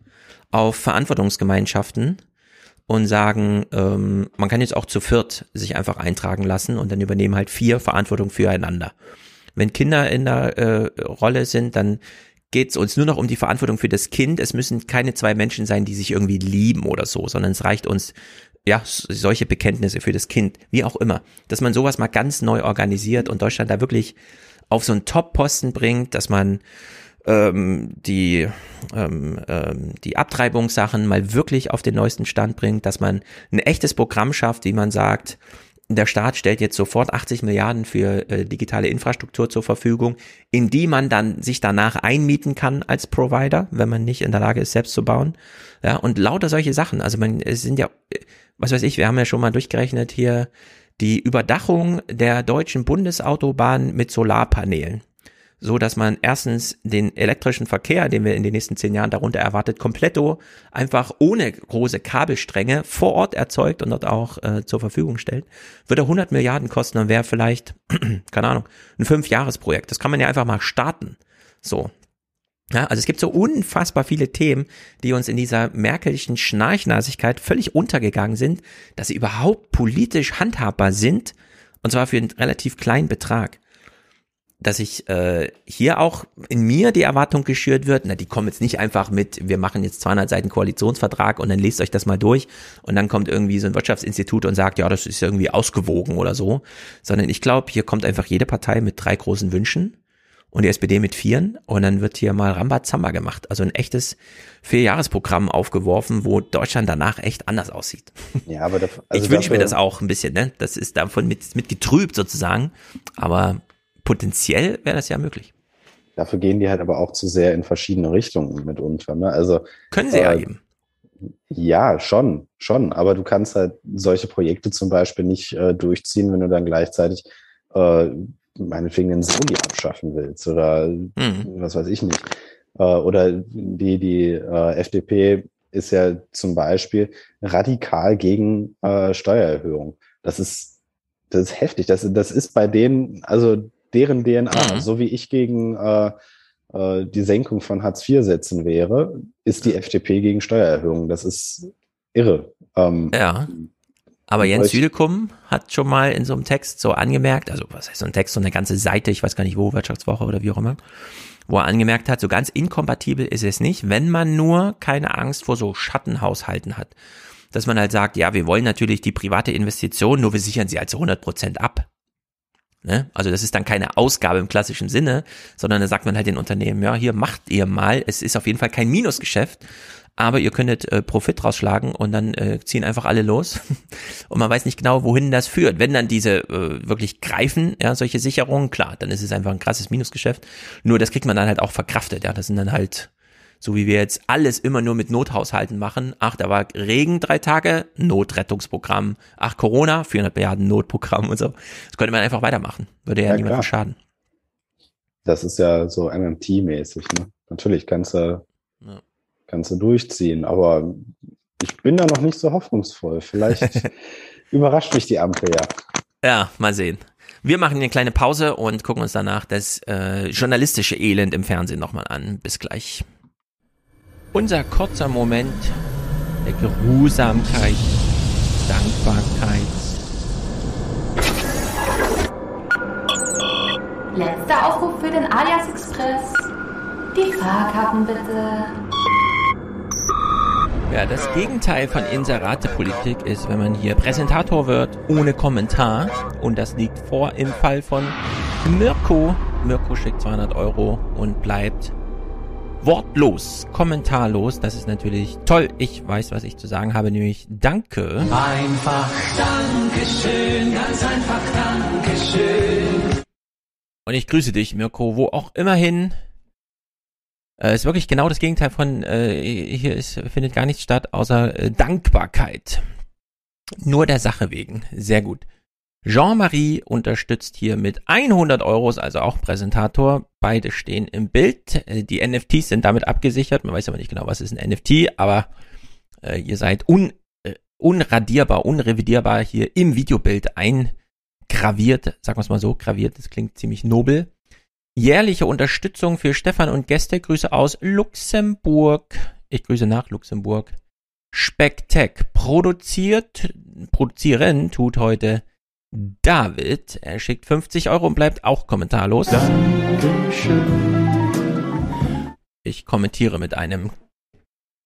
auf Verantwortungsgemeinschaften und sagen, ähm, man kann jetzt auch zu viert sich einfach eintragen lassen und dann übernehmen halt vier Verantwortung füreinander. Wenn Kinder in der äh, Rolle sind, dann geht es uns nur noch um die Verantwortung für das Kind. Es müssen keine zwei Menschen sein, die sich irgendwie lieben oder so, sondern es reicht uns ja, solche Bekenntnisse für das Kind, wie auch immer, dass man sowas mal ganz neu organisiert und Deutschland da wirklich auf so einen Top-Posten bringt, dass man ähm, die, ähm, ähm, die Abtreibungssachen mal wirklich auf den neuesten Stand bringt, dass man ein echtes Programm schafft, wie man sagt, der Staat stellt jetzt sofort 80 Milliarden für äh, digitale Infrastruktur zur Verfügung, in die man dann sich danach einmieten kann als Provider, wenn man nicht in der Lage ist, selbst zu bauen. Ja, und lauter solche Sachen. Also man, es sind ja, was weiß ich, wir haben ja schon mal durchgerechnet hier die Überdachung der deutschen Bundesautobahn mit Solarpanelen so dass man erstens den elektrischen Verkehr, den wir in den nächsten zehn Jahren darunter erwartet, kompletto einfach ohne große Kabelstränge vor Ort erzeugt und dort auch äh, zur Verfügung stellt, würde 100 Milliarden kosten und wäre vielleicht, keine Ahnung, ein Fünfjahresprojekt. Das kann man ja einfach mal starten. So. Ja, also es gibt so unfassbar viele Themen, die uns in dieser merkelischen Schnarchnasigkeit völlig untergegangen sind, dass sie überhaupt politisch handhabbar sind, und zwar für einen relativ kleinen Betrag. Dass ich äh, hier auch in mir die Erwartung geschürt wird, na, die kommen jetzt nicht einfach mit, wir machen jetzt 200 Seiten Koalitionsvertrag und dann lest euch das mal durch und dann kommt irgendwie so ein Wirtschaftsinstitut und sagt, ja, das ist irgendwie ausgewogen oder so, sondern ich glaube, hier kommt einfach jede Partei mit drei großen Wünschen und die SPD mit vieren und dann wird hier mal Rambazamba gemacht, also ein echtes Vierjahresprogramm aufgeworfen, wo Deutschland danach echt anders aussieht. Ja, aber das, also ich wünsche mir das auch ein bisschen, ne? Das ist davon mit, mit getrübt sozusagen, aber potenziell wäre das ja möglich. Dafür gehen die halt aber auch zu sehr in verschiedene Richtungen mitunter. Ne? Also können sie äh, ja eben. Ja, schon, schon. Aber du kannst halt solche Projekte zum Beispiel nicht äh, durchziehen, wenn du dann gleichzeitig äh, meinetwegen den Soli abschaffen willst oder mhm. was weiß ich nicht. Äh, oder die, die äh, FDP ist ja zum Beispiel radikal gegen äh, Steuererhöhung. Das ist, das ist heftig. Das, das ist bei denen, also deren DNA. Mhm. So wie ich gegen äh, äh, die Senkung von Hartz-IV-Sätzen wäre, ist die FDP gegen Steuererhöhungen. Das ist irre. Ähm, ja. Aber Jens Südekum hat schon mal in so einem Text so angemerkt, also was heißt so ein Text, so eine ganze Seite, ich weiß gar nicht wo, Wirtschaftswoche oder wie auch immer, wo er angemerkt hat, so ganz inkompatibel ist es nicht, wenn man nur keine Angst vor so Schattenhaushalten hat. Dass man halt sagt, ja, wir wollen natürlich die private Investition, nur wir sichern sie als 100 Prozent ab. Ne? Also das ist dann keine Ausgabe im klassischen Sinne, sondern da sagt man halt den Unternehmen, ja, hier macht ihr mal, es ist auf jeden Fall kein Minusgeschäft, aber ihr könntet äh, Profit rausschlagen und dann äh, ziehen einfach alle los und man weiß nicht genau, wohin das führt. Wenn dann diese äh, wirklich greifen, ja, solche Sicherungen, klar, dann ist es einfach ein krasses Minusgeschäft. Nur das kriegt man dann halt auch verkraftet, ja, das sind dann halt so wie wir jetzt alles immer nur mit Nothaushalten machen. Ach, da war Regen drei Tage, Notrettungsprogramm. Ach, Corona, 400 Milliarden Notprogramm und so. Das könnte man einfach weitermachen. Würde ja, ja niemandem schaden. Das ist ja so MMT-mäßig. Ne? Natürlich kannst du. Kannst du durchziehen, aber ich bin da noch nicht so hoffnungsvoll. Vielleicht überrascht mich die Ampel ja. Ja, mal sehen. Wir machen eine kleine Pause und gucken uns danach das äh, journalistische Elend im Fernsehen nochmal an. Bis gleich. Unser kurzer Moment der Geruhsamkeit, Dankbarkeit. Letzter Aufruf für den Alias Express. Die Fahrkarten bitte. Ja, das Gegenteil von Inseratepolitik ist, wenn man hier Präsentator wird ohne Kommentar. Und das liegt vor im Fall von Mirko. Mirko schickt 200 Euro und bleibt wortlos, kommentarlos. Das ist natürlich toll. Ich weiß, was ich zu sagen habe, nämlich Danke. Einfach Dankeschön, ganz einfach Dankeschön. Und ich grüße dich, Mirko, wo auch immerhin. Äh, ist wirklich genau das Gegenteil von äh, hier ist, findet gar nichts statt, außer äh, Dankbarkeit. Nur der Sache wegen. Sehr gut. Jean-Marie unterstützt hier mit 100 Euros, also auch Präsentator. Beide stehen im Bild. Äh, die NFTs sind damit abgesichert. Man weiß aber nicht genau, was ist ein NFT, aber äh, ihr seid un, äh, unradierbar, unrevidierbar hier im Videobild eingraviert. Sagen wir es mal so, graviert. Das klingt ziemlich nobel. Jährliche Unterstützung für Stefan und Gäste. Grüße aus Luxemburg. Ich grüße nach Luxemburg. Specktech produziert, produzieren tut heute David, er schickt 50 Euro und bleibt auch kommentarlos. Dankeschön. Ich kommentiere mit einem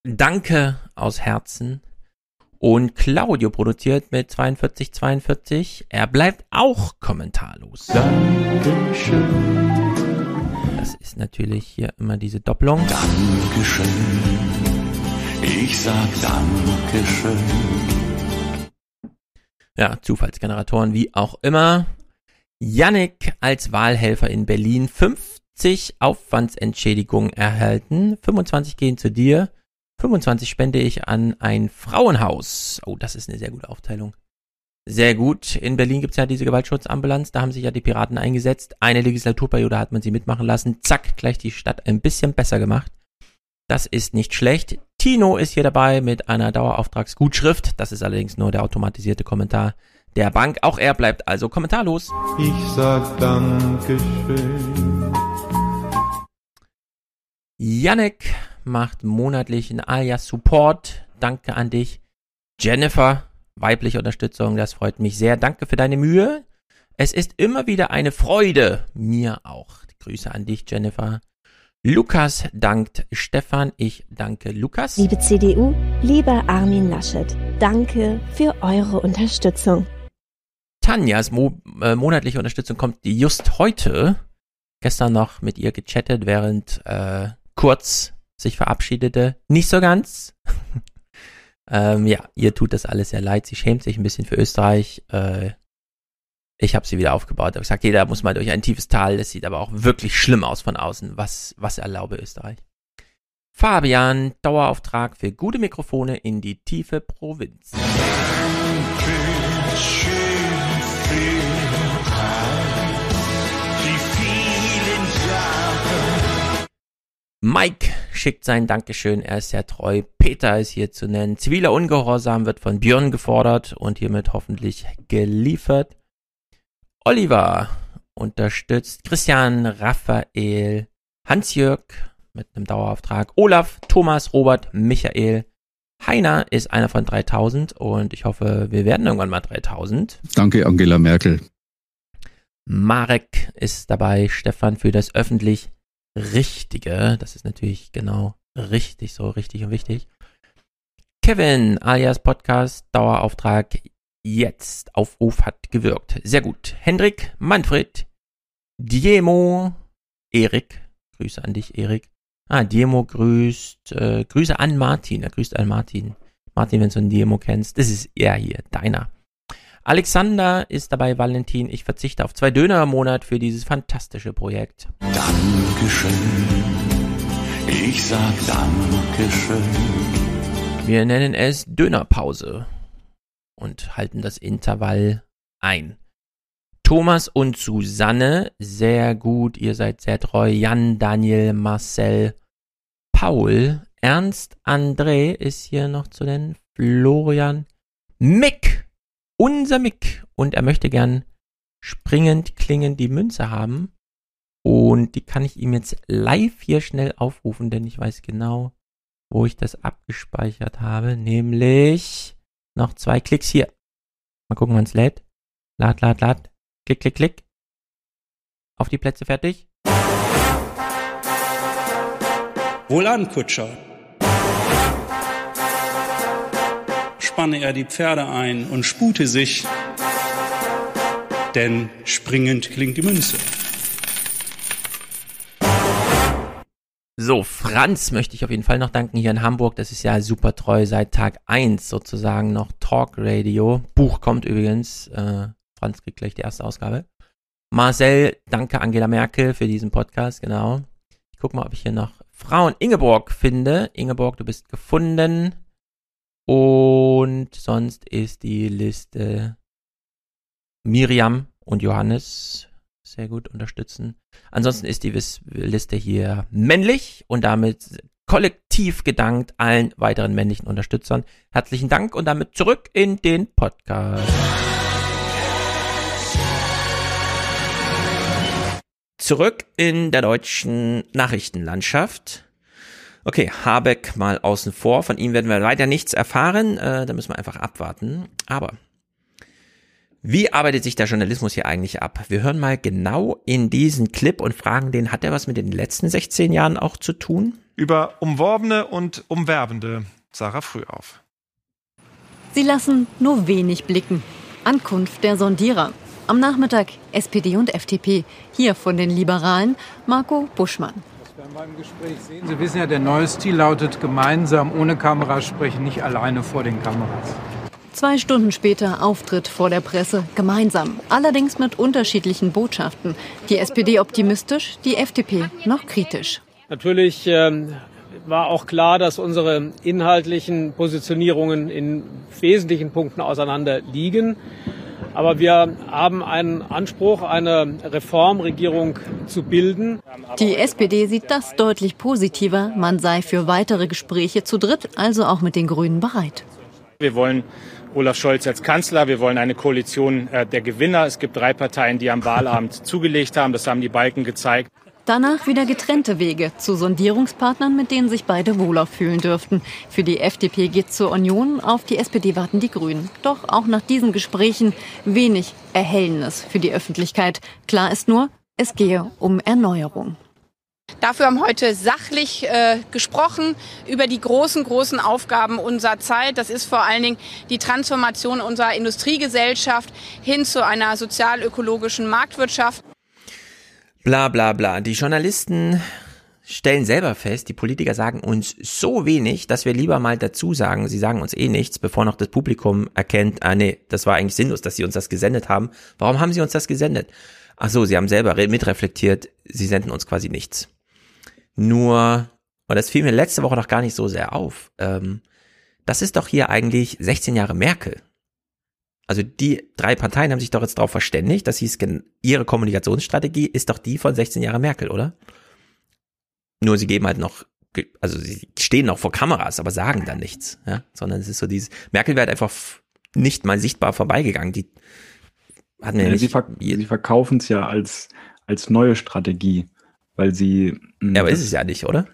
Danke aus Herzen. Und Claudio produziert mit 4242. Er bleibt auch kommentarlos. Dankeschön. Das ist natürlich hier immer diese Doppelung. Dankeschön. Ich sag Dankeschön. Ja, Zufallsgeneratoren, wie auch immer. Yannick als Wahlhelfer in Berlin 50 Aufwandsentschädigungen erhalten. 25 gehen zu dir. 25 spende ich an ein Frauenhaus. Oh, das ist eine sehr gute Aufteilung. Sehr gut. In Berlin gibt's ja diese Gewaltschutzambulanz. Da haben sich ja die Piraten eingesetzt. Eine Legislaturperiode hat man sie mitmachen lassen. Zack, gleich die Stadt ein bisschen besser gemacht. Das ist nicht schlecht. Tino ist hier dabei mit einer Dauerauftragsgutschrift. Das ist allerdings nur der automatisierte Kommentar der Bank. Auch er bleibt also kommentarlos. Ich sag Dankeschön. Yannick macht monatlichen Alias Support. Danke an dich. Jennifer, weibliche Unterstützung, das freut mich sehr. Danke für deine Mühe. Es ist immer wieder eine Freude. Mir auch. Grüße an dich, Jennifer. Lukas dankt Stefan. Ich danke Lukas. Liebe CDU, lieber Armin Laschet, danke für eure Unterstützung. Tanjas mo äh, monatliche Unterstützung kommt just heute. Gestern noch mit ihr gechattet, während äh, Kurz sich verabschiedete. Nicht so ganz. ähm, ja, ihr tut das alles sehr leid. Sie schämt sich ein bisschen für Österreich. Äh, ich habe sie wieder aufgebaut. Ich habe gesagt, jeder muss mal durch ein tiefes Tal. Das sieht aber auch wirklich schlimm aus von außen. Was, was erlaube Österreich? Fabian, Dauerauftrag für gute Mikrofone in die tiefe Provinz. Mike schickt sein Dankeschön, er ist sehr treu. Peter ist hier zu nennen. Ziviler Ungehorsam wird von Björn gefordert und hiermit hoffentlich geliefert. Oliver unterstützt Christian, Raphael, Hans-Jörg mit einem Dauerauftrag, Olaf, Thomas, Robert, Michael. Heiner ist einer von 3000 und ich hoffe, wir werden irgendwann mal 3000. Danke, Angela Merkel. Marek ist dabei, Stefan für das öffentlich Richtige. Das ist natürlich genau richtig, so richtig und wichtig. Kevin alias Podcast Dauerauftrag jetzt. Aufruf hat gewirkt. Sehr gut. Hendrik, Manfred, Diemo, Erik. Grüße an dich, Erik. Ah, Diemo grüßt, äh, Grüße an Martin. Er grüßt an Martin. Martin, wenn du einen Diemo kennst, das ist er hier, deiner. Alexander ist dabei, Valentin. Ich verzichte auf zwei Döner im Monat für dieses fantastische Projekt. Dankeschön. Ich sag Dankeschön. Wir nennen es Dönerpause und halten das Intervall ein. Thomas und Susanne, sehr gut, ihr seid sehr treu. Jan, Daniel, Marcel, Paul, Ernst, André ist hier noch zu nennen. Florian, Mick, unser Mick. Und er möchte gern springend klingend die Münze haben. Und die kann ich ihm jetzt live hier schnell aufrufen, denn ich weiß genau, wo ich das abgespeichert habe. Nämlich noch zwei Klicks hier. Mal gucken, wann es lädt. Lad, lad, lad. Klick, klick, klick. Auf die Plätze fertig. Wohlan, Kutscher. Spanne er die Pferde ein und spute sich, denn springend klingt die Münze. So, Franz möchte ich auf jeden Fall noch danken hier in Hamburg. Das ist ja super treu seit Tag 1 sozusagen noch Talk Radio. Buch kommt übrigens. Äh, Franz kriegt gleich die erste Ausgabe. Marcel, danke Angela Merkel für diesen Podcast, genau. Ich guck mal, ob ich hier noch Frauen Ingeborg finde. Ingeborg, du bist gefunden. Und sonst ist die Liste Miriam und Johannes sehr gut unterstützen. Ansonsten ist die Liste hier männlich und damit kollektiv gedankt allen weiteren männlichen Unterstützern. Herzlichen Dank und damit zurück in den Podcast. Zurück in der deutschen Nachrichtenlandschaft. Okay, Habeck mal außen vor. Von ihm werden wir weiter nichts erfahren. Äh, da müssen wir einfach abwarten. Aber wie arbeitet sich der Journalismus hier eigentlich ab? Wir hören mal genau in diesen Clip und fragen den, hat er was mit den letzten 16 Jahren auch zu tun? Über Umworbene und Umwerbende. Sarah Frühauf. Sie lassen nur wenig blicken. Ankunft der Sondierer. Am Nachmittag SPD und FDP. Hier von den Liberalen Marco Buschmann. Beim Gespräch sehen Sie wissen ja, der neue Stil lautet gemeinsam ohne Kamera sprechen, nicht alleine vor den Kameras. Zwei Stunden später Auftritt vor der Presse, gemeinsam, allerdings mit unterschiedlichen Botschaften. Die SPD optimistisch, die FDP noch kritisch. Natürlich ähm, war auch klar, dass unsere inhaltlichen Positionierungen in wesentlichen Punkten auseinander liegen. Aber wir haben einen Anspruch, eine Reformregierung zu bilden. Die SPD sieht das deutlich positiver. Man sei für weitere Gespräche zu dritt, also auch mit den Grünen bereit. Wir wollen Olaf Scholz als Kanzler. Wir wollen eine Koalition äh, der Gewinner. Es gibt drei Parteien, die am Wahlabend zugelegt haben. Das haben die Balken gezeigt. Danach wieder getrennte Wege zu Sondierungspartnern, mit denen sich beide wohler fühlen dürften. Für die FDP geht zur Union, auf die SPD warten die Grünen. Doch auch nach diesen Gesprächen wenig Erhellendes für die Öffentlichkeit. Klar ist nur, es gehe um Erneuerung. Dafür haben heute sachlich äh, gesprochen über die großen, großen Aufgaben unserer Zeit. Das ist vor allen Dingen die Transformation unserer Industriegesellschaft hin zu einer sozial-ökologischen Marktwirtschaft. Bla bla bla. Die Journalisten stellen selber fest, die Politiker sagen uns so wenig, dass wir lieber mal dazu sagen, sie sagen uns eh nichts, bevor noch das Publikum erkennt, ah nee, das war eigentlich sinnlos, dass sie uns das gesendet haben. Warum haben sie uns das gesendet? Ach so, sie haben selber mitreflektiert, sie senden uns quasi nichts. Nur, und das fiel mir letzte Woche noch gar nicht so sehr auf, ähm, das ist doch hier eigentlich 16 Jahre Merkel. Also die drei Parteien haben sich doch jetzt darauf verständigt, dass hieß, ihre Kommunikationsstrategie ist doch die von 16 Jahre Merkel, oder? Nur sie geben halt noch, also sie stehen noch vor Kameras, aber sagen dann nichts, ja, sondern es ist so dieses, Merkel wird einfach nicht mal sichtbar vorbeigegangen. Die hatten ja, ja nicht, sie, verk sie verkaufen es ja als, als neue Strategie, weil sie. Ja, aber ist es ja nicht, oder?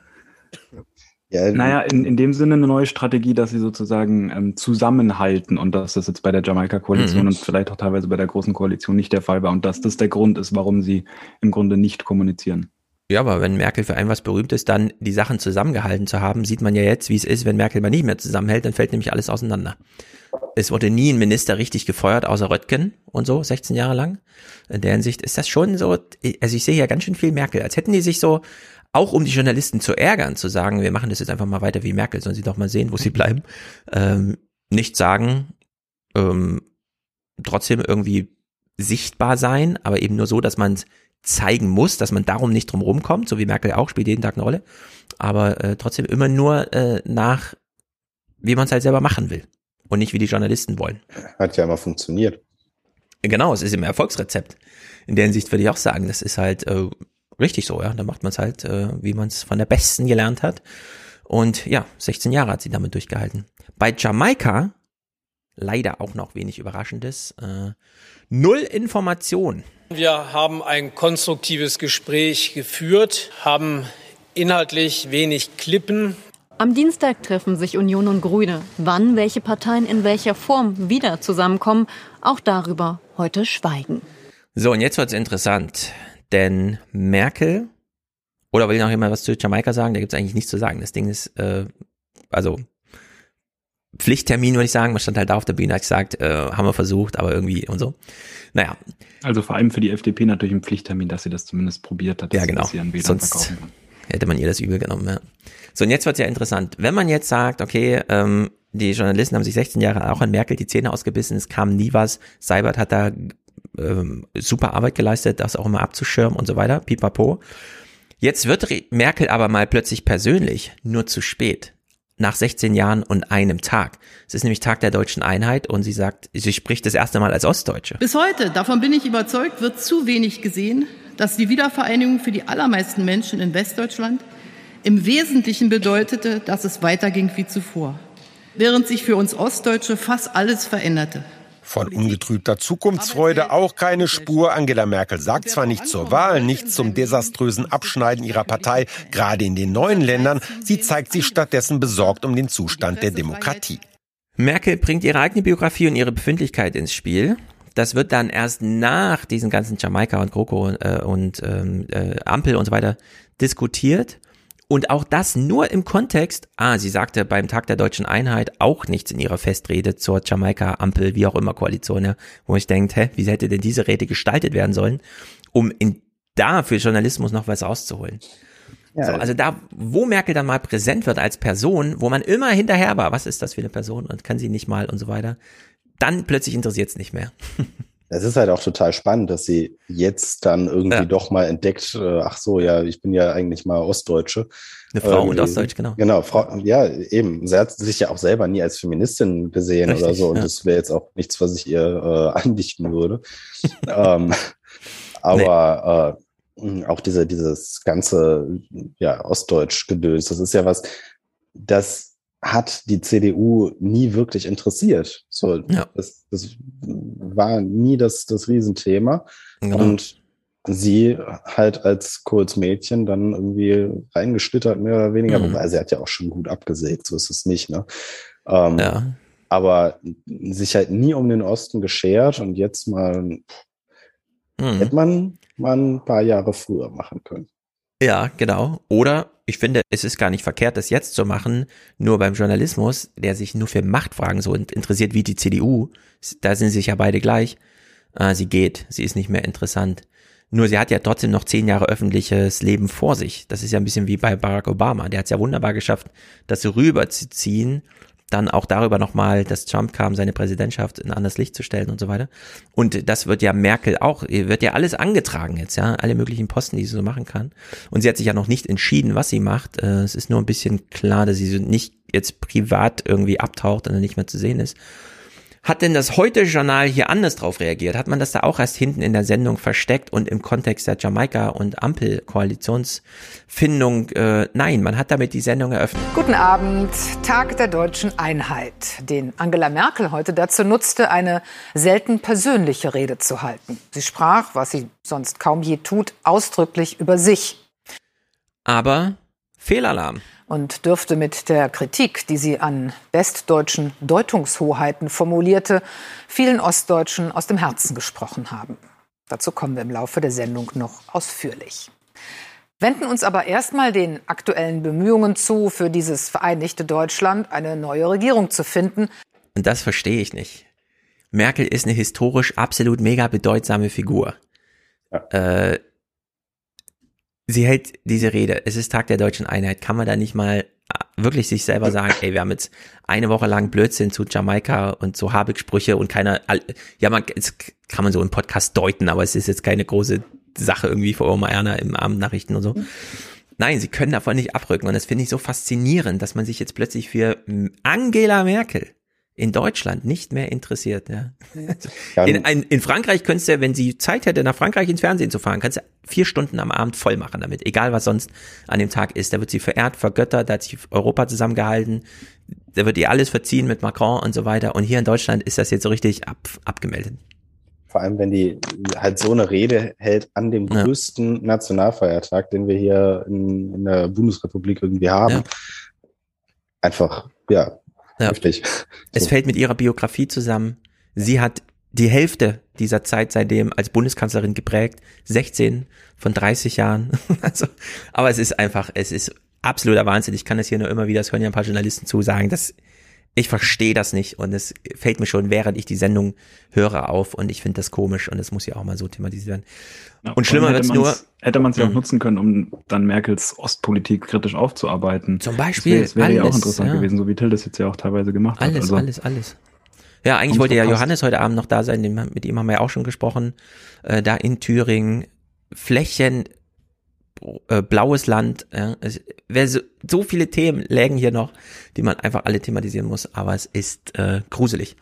Ja, naja, in, in dem Sinne eine neue Strategie, dass sie sozusagen ähm, zusammenhalten und dass das jetzt bei der Jamaika-Koalition mhm. und vielleicht auch teilweise bei der Großen Koalition nicht der Fall war und dass das der Grund ist, warum sie im Grunde nicht kommunizieren. Ja, aber wenn Merkel für ein was berühmt ist, dann die Sachen zusammengehalten zu haben, sieht man ja jetzt, wie es ist, wenn Merkel mal nicht mehr zusammenhält, dann fällt nämlich alles auseinander. Es wurde nie ein Minister richtig gefeuert, außer Röttgen und so, 16 Jahre lang. In der Hinsicht ist das schon so, also ich sehe ja ganz schön viel Merkel, als hätten die sich so auch um die Journalisten zu ärgern, zu sagen, wir machen das jetzt einfach mal weiter wie Merkel, sollen sie doch mal sehen, wo sie bleiben, ähm, nicht sagen, ähm, trotzdem irgendwie sichtbar sein, aber eben nur so, dass man zeigen muss, dass man darum nicht drum rumkommt, so wie Merkel auch, spielt jeden Tag eine Rolle, aber äh, trotzdem immer nur äh, nach, wie man es halt selber machen will und nicht wie die Journalisten wollen. Hat ja immer funktioniert. Genau, es ist im Erfolgsrezept. In der Hinsicht würde ich auch sagen, das ist halt äh, richtig so, ja. Da macht man es halt, äh, wie man es von der Besten gelernt hat. Und ja, 16 Jahre hat sie damit durchgehalten. Bei Jamaika, leider auch noch wenig Überraschendes, äh, null Information. Wir haben ein konstruktives Gespräch geführt, haben inhaltlich wenig Klippen. Am Dienstag treffen sich Union und Grüne. Wann welche Parteien in welcher Form wieder zusammenkommen, auch darüber heute schweigen. So, und jetzt wird's interessant. Denn Merkel, oder will ich noch jemand was zu Jamaika sagen? Da gibt es eigentlich nichts zu sagen. Das Ding ist, äh, also Pflichttermin, würde ich sagen. Man stand halt da auf der Bühne, hat gesagt, äh, haben wir versucht, aber irgendwie und so. Naja. Also vor allem für die FDP natürlich ein Pflichttermin, dass sie das zumindest probiert hat, dass ja, genau. Sonst hätte man ihr das übel genommen, ja. So, und jetzt wird's ja interessant. Wenn man jetzt sagt, okay, ähm, die Journalisten haben sich 16 Jahre auch an Merkel die Zähne ausgebissen, es kam nie was, Seibert hat da ähm, super Arbeit geleistet, das auch immer abzuschirmen und so weiter, pipapo. Jetzt wird Merkel aber mal plötzlich persönlich, nur zu spät. Nach 16 Jahren und einem Tag. Es ist nämlich Tag der deutschen Einheit und sie sagt, sie spricht das erste Mal als Ostdeutsche. Bis heute, davon bin ich überzeugt, wird zu wenig gesehen, dass die Wiedervereinigung für die allermeisten Menschen in Westdeutschland im Wesentlichen bedeutete, dass es weiterging wie zuvor. Während sich für uns Ostdeutsche fast alles veränderte. Von ungetrübter Zukunftsfreude auch keine Spur. Angela Merkel sagt zwar nichts zur Wahl, nichts zum desaströsen Abschneiden ihrer Partei, gerade in den neuen Ländern. Sie zeigt sich stattdessen besorgt um den Zustand der Demokratie. Merkel bringt ihre eigene Biografie und ihre Befindlichkeit ins Spiel. Das wird dann erst nach diesen ganzen Jamaika und GroKo äh, und ähm, äh, Ampel und so weiter diskutiert. Und auch das nur im Kontext, ah, sie sagte beim Tag der deutschen Einheit auch nichts in ihrer Festrede zur Jamaika-Ampel, wie auch immer Koalition, ja, wo ich denke, hä, wie hätte denn diese Rede gestaltet werden sollen, um in, da für Journalismus noch was rauszuholen? Ja. So, also da, wo Merkel dann mal präsent wird als Person, wo man immer hinterher war, was ist das für eine Person und kann sie nicht mal und so weiter, dann plötzlich interessiert es nicht mehr. Es ist halt auch total spannend, dass sie jetzt dann irgendwie ja. doch mal entdeckt, äh, ach so, ja, ich bin ja eigentlich mal Ostdeutsche. Eine Frau irgendwie, und Ostdeutsch, genau. Genau, Frau, ja, eben. Sie hat sich ja auch selber nie als Feministin gesehen Richtig, oder so. Und ja. das wäre jetzt auch nichts, was ich ihr äh, andichten würde. ähm, aber nee. äh, auch diese, dieses ganze ja, Ostdeutsch-Gedöns, das ist ja was, das hat die CDU nie wirklich interessiert. So, ja. das, das war nie das, das Riesenthema. Genau. Und sie halt als Kohls Mädchen dann irgendwie reingeschlittert, mehr oder weniger, mhm. wobei sie hat ja auch schon gut abgesägt, so ist es nicht, ne? Ähm, ja. Aber sich halt nie um den Osten geschert und jetzt mal mhm. hätte man mal ein paar Jahre früher machen können. Ja, genau. Oder ich finde, es ist gar nicht verkehrt, das jetzt zu machen, nur beim Journalismus, der sich nur für Machtfragen so interessiert wie die CDU. Da sind sich ja beide gleich. Äh, sie geht, sie ist nicht mehr interessant. Nur sie hat ja trotzdem noch zehn Jahre öffentliches Leben vor sich. Das ist ja ein bisschen wie bei Barack Obama. Der hat es ja wunderbar geschafft, das rüberzuziehen dann auch darüber nochmal, dass Trump kam, seine Präsidentschaft in anderes Licht zu stellen und so weiter. Und das wird ja Merkel auch, wird ja alles angetragen jetzt, ja, alle möglichen Posten, die sie so machen kann. Und sie hat sich ja noch nicht entschieden, was sie macht. Äh, es ist nur ein bisschen klar, dass sie nicht jetzt privat irgendwie abtaucht und dann nicht mehr zu sehen ist. Hat denn das Heute-Journal hier anders drauf reagiert? Hat man das da auch erst hinten in der Sendung versteckt und im Kontext der Jamaika- und Ampel-Koalitionsfindung? Äh, nein, man hat damit die Sendung eröffnet. Guten Abend, Tag der deutschen Einheit, den Angela Merkel heute dazu nutzte, eine selten persönliche Rede zu halten. Sie sprach, was sie sonst kaum je tut, ausdrücklich über sich. Aber Fehlalarm und dürfte mit der Kritik, die sie an westdeutschen Deutungshoheiten formulierte, vielen Ostdeutschen aus dem Herzen gesprochen haben. Dazu kommen wir im Laufe der Sendung noch ausführlich. Wenden uns aber erstmal den aktuellen Bemühungen zu, für dieses vereinigte Deutschland eine neue Regierung zu finden. Und das verstehe ich nicht. Merkel ist eine historisch absolut mega bedeutsame Figur. Ja. Äh, sie hält diese Rede, es ist Tag der deutschen Einheit, kann man da nicht mal äh, wirklich sich selber sagen, ey, wir haben jetzt eine Woche lang Blödsinn zu Jamaika und so Habeck-Sprüche und keiner, ja, man, kann man so im Podcast deuten, aber es ist jetzt keine große Sache irgendwie für Oma Erna im Abendnachrichten und so. Nein, sie können davon nicht abrücken und das finde ich so faszinierend, dass man sich jetzt plötzlich für Angela Merkel in Deutschland nicht mehr interessiert. Ja. In, in, in Frankreich könntest du, wenn sie Zeit hätte, nach Frankreich ins Fernsehen zu fahren, kannst du vier Stunden am Abend voll machen damit, egal was sonst an dem Tag ist. Da wird sie verehrt, vergöttert, da hat sich Europa zusammengehalten, da wird ihr alles verziehen mit Macron und so weiter. Und hier in Deutschland ist das jetzt so richtig ab, abgemeldet. Vor allem, wenn die halt so eine Rede hält an dem ja. größten Nationalfeiertag, den wir hier in, in der Bundesrepublik irgendwie haben. Ja. Einfach, ja, ja. Heftig. Es so. fällt mit ihrer Biografie zusammen. Sie hat die Hälfte dieser Zeit seitdem als Bundeskanzlerin geprägt, 16 von 30 Jahren. also, aber es ist einfach, es ist absoluter Wahnsinn. Ich kann das hier nur immer wieder, das hören ja ein paar Journalisten zu, sagen, dass ich verstehe das nicht und es fällt mir schon, während ich die Sendung höre, auf und ich finde das komisch und es muss ja auch mal so thematisiert werden. Ja, und schlimmer wird es nur. Hätte man es ja auch mhm. nutzen können, um dann Merkels Ostpolitik kritisch aufzuarbeiten. Zum Beispiel. Das wäre wär ja auch interessant ja. gewesen, so wie Till das jetzt ja auch teilweise gemacht alles, hat. Also, alles, alles. Ja, eigentlich wollte ja Johannes heute Abend noch da sein, mit ihm haben wir ja auch schon gesprochen, äh, da in Thüringen. Flächen, äh, blaues Land. Ja. Es so, so viele Themen lägen hier noch, die man einfach alle thematisieren muss, aber es ist äh, gruselig.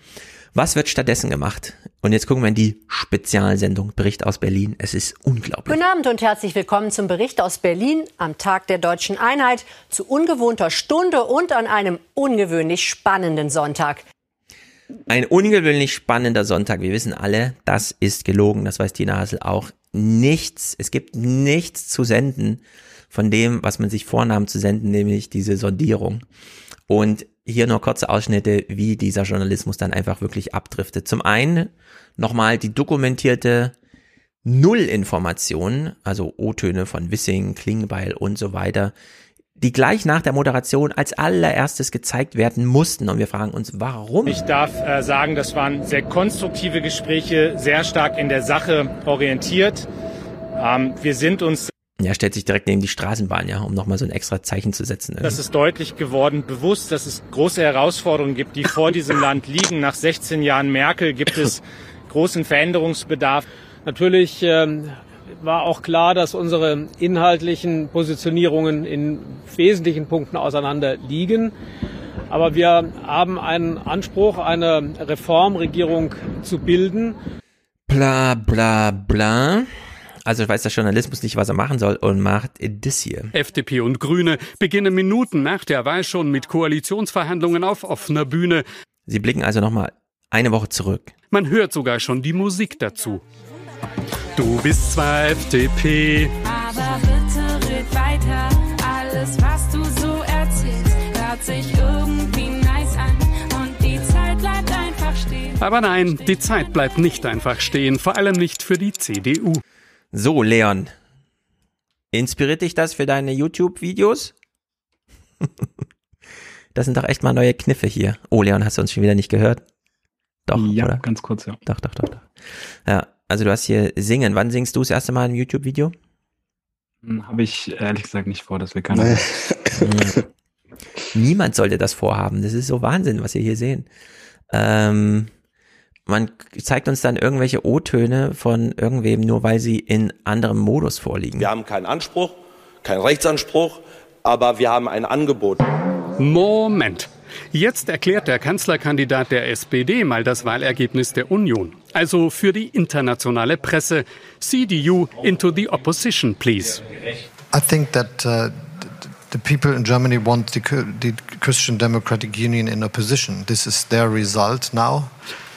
Was wird stattdessen gemacht? Und jetzt gucken wir in die Spezialsendung Bericht aus Berlin. Es ist unglaublich. Guten Abend und herzlich willkommen zum Bericht aus Berlin am Tag der deutschen Einheit zu ungewohnter Stunde und an einem ungewöhnlich spannenden Sonntag. Ein ungewöhnlich spannender Sonntag. Wir wissen alle, das ist gelogen. Das weiß Tina Hassel auch. Nichts, es gibt nichts zu senden von dem, was man sich vornahm zu senden, nämlich diese Sondierung. Und hier nur kurze Ausschnitte, wie dieser Journalismus dann einfach wirklich abdriftet. Zum einen nochmal die dokumentierte Nullinformation, also O-Töne von Wissing, Klingbeil und so weiter, die gleich nach der Moderation als allererstes gezeigt werden mussten. Und wir fragen uns, warum? Ich darf äh, sagen, das waren sehr konstruktive Gespräche, sehr stark in der Sache orientiert. Ähm, wir sind uns Ja, stellt sich direkt neben die Straßenbahn, ja, um nochmal so ein extra Zeichen zu setzen. Irgendwie. Das ist deutlich geworden, bewusst, dass es große Herausforderungen gibt, die vor diesem Land liegen. Nach 16 Jahren Merkel gibt es großen Veränderungsbedarf. Natürlich ähm, war auch klar, dass unsere inhaltlichen Positionierungen in wesentlichen Punkten auseinander liegen. Aber wir haben einen Anspruch, eine Reformregierung zu bilden. Bla bla bla. Also weiß der Journalismus nicht, was er machen soll und macht das hier. FDP und Grüne beginnen Minuten nach der Wahl schon mit Koalitionsverhandlungen auf offener Bühne. Sie blicken also nochmal eine Woche zurück. Man hört sogar schon die Musik dazu. Du bist zwar FDP, aber bitte red weiter. Alles, was du so erzählst, hört sich irgendwie nice an. Und die Zeit bleibt einfach stehen. aber nein, die Zeit bleibt nicht einfach stehen, vor allem nicht für die CDU. So, Leon. Inspiriert dich das für deine YouTube-Videos? das sind doch echt mal neue Kniffe hier. Oh, Leon, hast du uns schon wieder nicht gehört? Doch, ja, oder? ganz kurz, ja. Doch, doch, doch, doch. Ja, also du hast hier Singen. Wann singst du das erste Mal im YouTube-Video? Hm, Habe ich ehrlich gesagt nicht vor, dass wir keine. Hm. Niemand sollte das vorhaben. Das ist so Wahnsinn, was wir hier sehen. Ähm, man zeigt uns dann irgendwelche O-Töne von irgendwem, nur weil sie in anderem Modus vorliegen. Wir haben keinen Anspruch, keinen Rechtsanspruch, aber wir haben ein Angebot. Moment. Jetzt erklärt der Kanzlerkandidat der SPD mal das Wahlergebnis der Union. Also für die internationale Presse. CDU into the opposition, please. I think that uh, the people in Germany want the, the Christian Democratic Union in opposition. This is their result now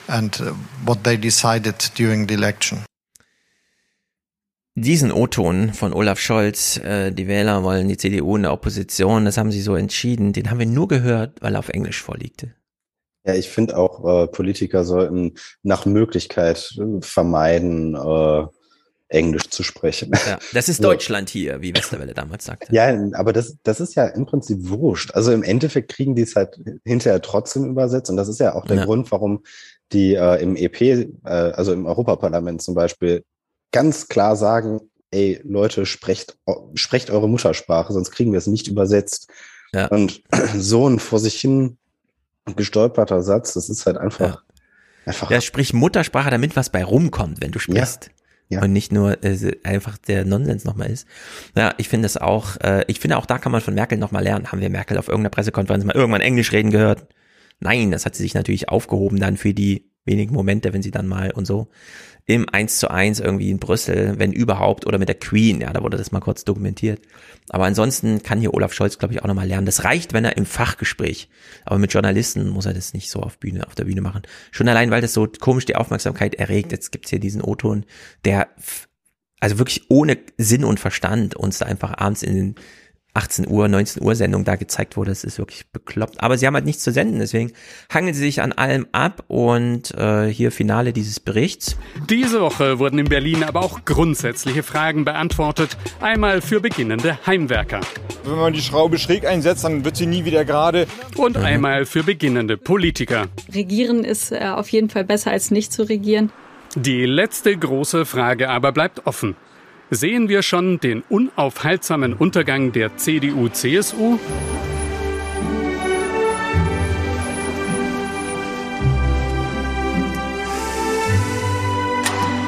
and uh, what they decided during the election. Diesen O-Ton von Olaf Scholz, äh, die Wähler wollen die CDU in der Opposition, das haben sie so entschieden, den haben wir nur gehört, weil er auf Englisch vorliegte. Ja, ich finde auch, äh, Politiker sollten nach Möglichkeit äh, vermeiden, äh, Englisch zu sprechen. Ja, das ist. Deutschland hier, wie Westerwelle damals sagte. Ja, aber das, das ist ja im Prinzip wurscht. Also im Endeffekt kriegen die es halt hinterher trotzdem übersetzt. Und das ist ja auch der Ja. Grund, warum die äh, im EP, äh, also im Europaparlament zum Beispiel, ganz klar sagen, ey Leute, sprecht, sprecht eure Muttersprache, sonst kriegen wir es nicht übersetzt. Ja. Und so ein vor sich hin gestolperter Satz, das ist halt einfach, einfach Ja, sprich Muttersprache, damit was bei rumkommt, wenn du sprichst. Ja. Und nicht nur äh, einfach der Nonsens nochmal ist. Ja, ich finde es auch, äh, ich finde auch da kann man von Merkel nochmal lernen. Haben wir Merkel auf irgendeiner Pressekonferenz mal irgendwann Englisch reden gehört? Nein, das hat sie sich natürlich aufgehoben dann für die wenigen Momente, wenn sie dann mal und so im 1 zu 1 irgendwie in Brüssel, wenn überhaupt, oder mit der Queen, ja, da wurde das mal kurz dokumentiert. Aber ansonsten kann hier Olaf Scholz, glaube ich, auch nochmal lernen. Das reicht, wenn er im Fachgespräch, aber mit Journalisten muss er das nicht so auf Bühne, auf der Bühne machen. Schon allein, weil das so komisch die Aufmerksamkeit erregt. Jetzt gibt's hier diesen O-Ton, der also wirklich ohne Sinn und Verstand uns da einfach abends in den 18 Uhr, 19 Uhr Sendung da gezeigt wurde, das ist wirklich bekloppt. Aber sie haben halt nichts zu senden, deswegen hangeln sie sich an allem ab und äh, hier Finale dieses Berichts. Diese Woche wurden in Berlin aber auch grundsätzliche Fragen beantwortet. Einmal für beginnende Heimwerker Wenn man die Schraube schräg einsetzt, dann wird sie nie wieder gerade. und einmal für beginnende Politiker. Regieren ist äh, auf jeden Fall besser als nicht zu regieren. Die letzte große Frage aber bleibt offen. Sehen wir schon den unaufhaltsamen Untergang der CDU-CSU?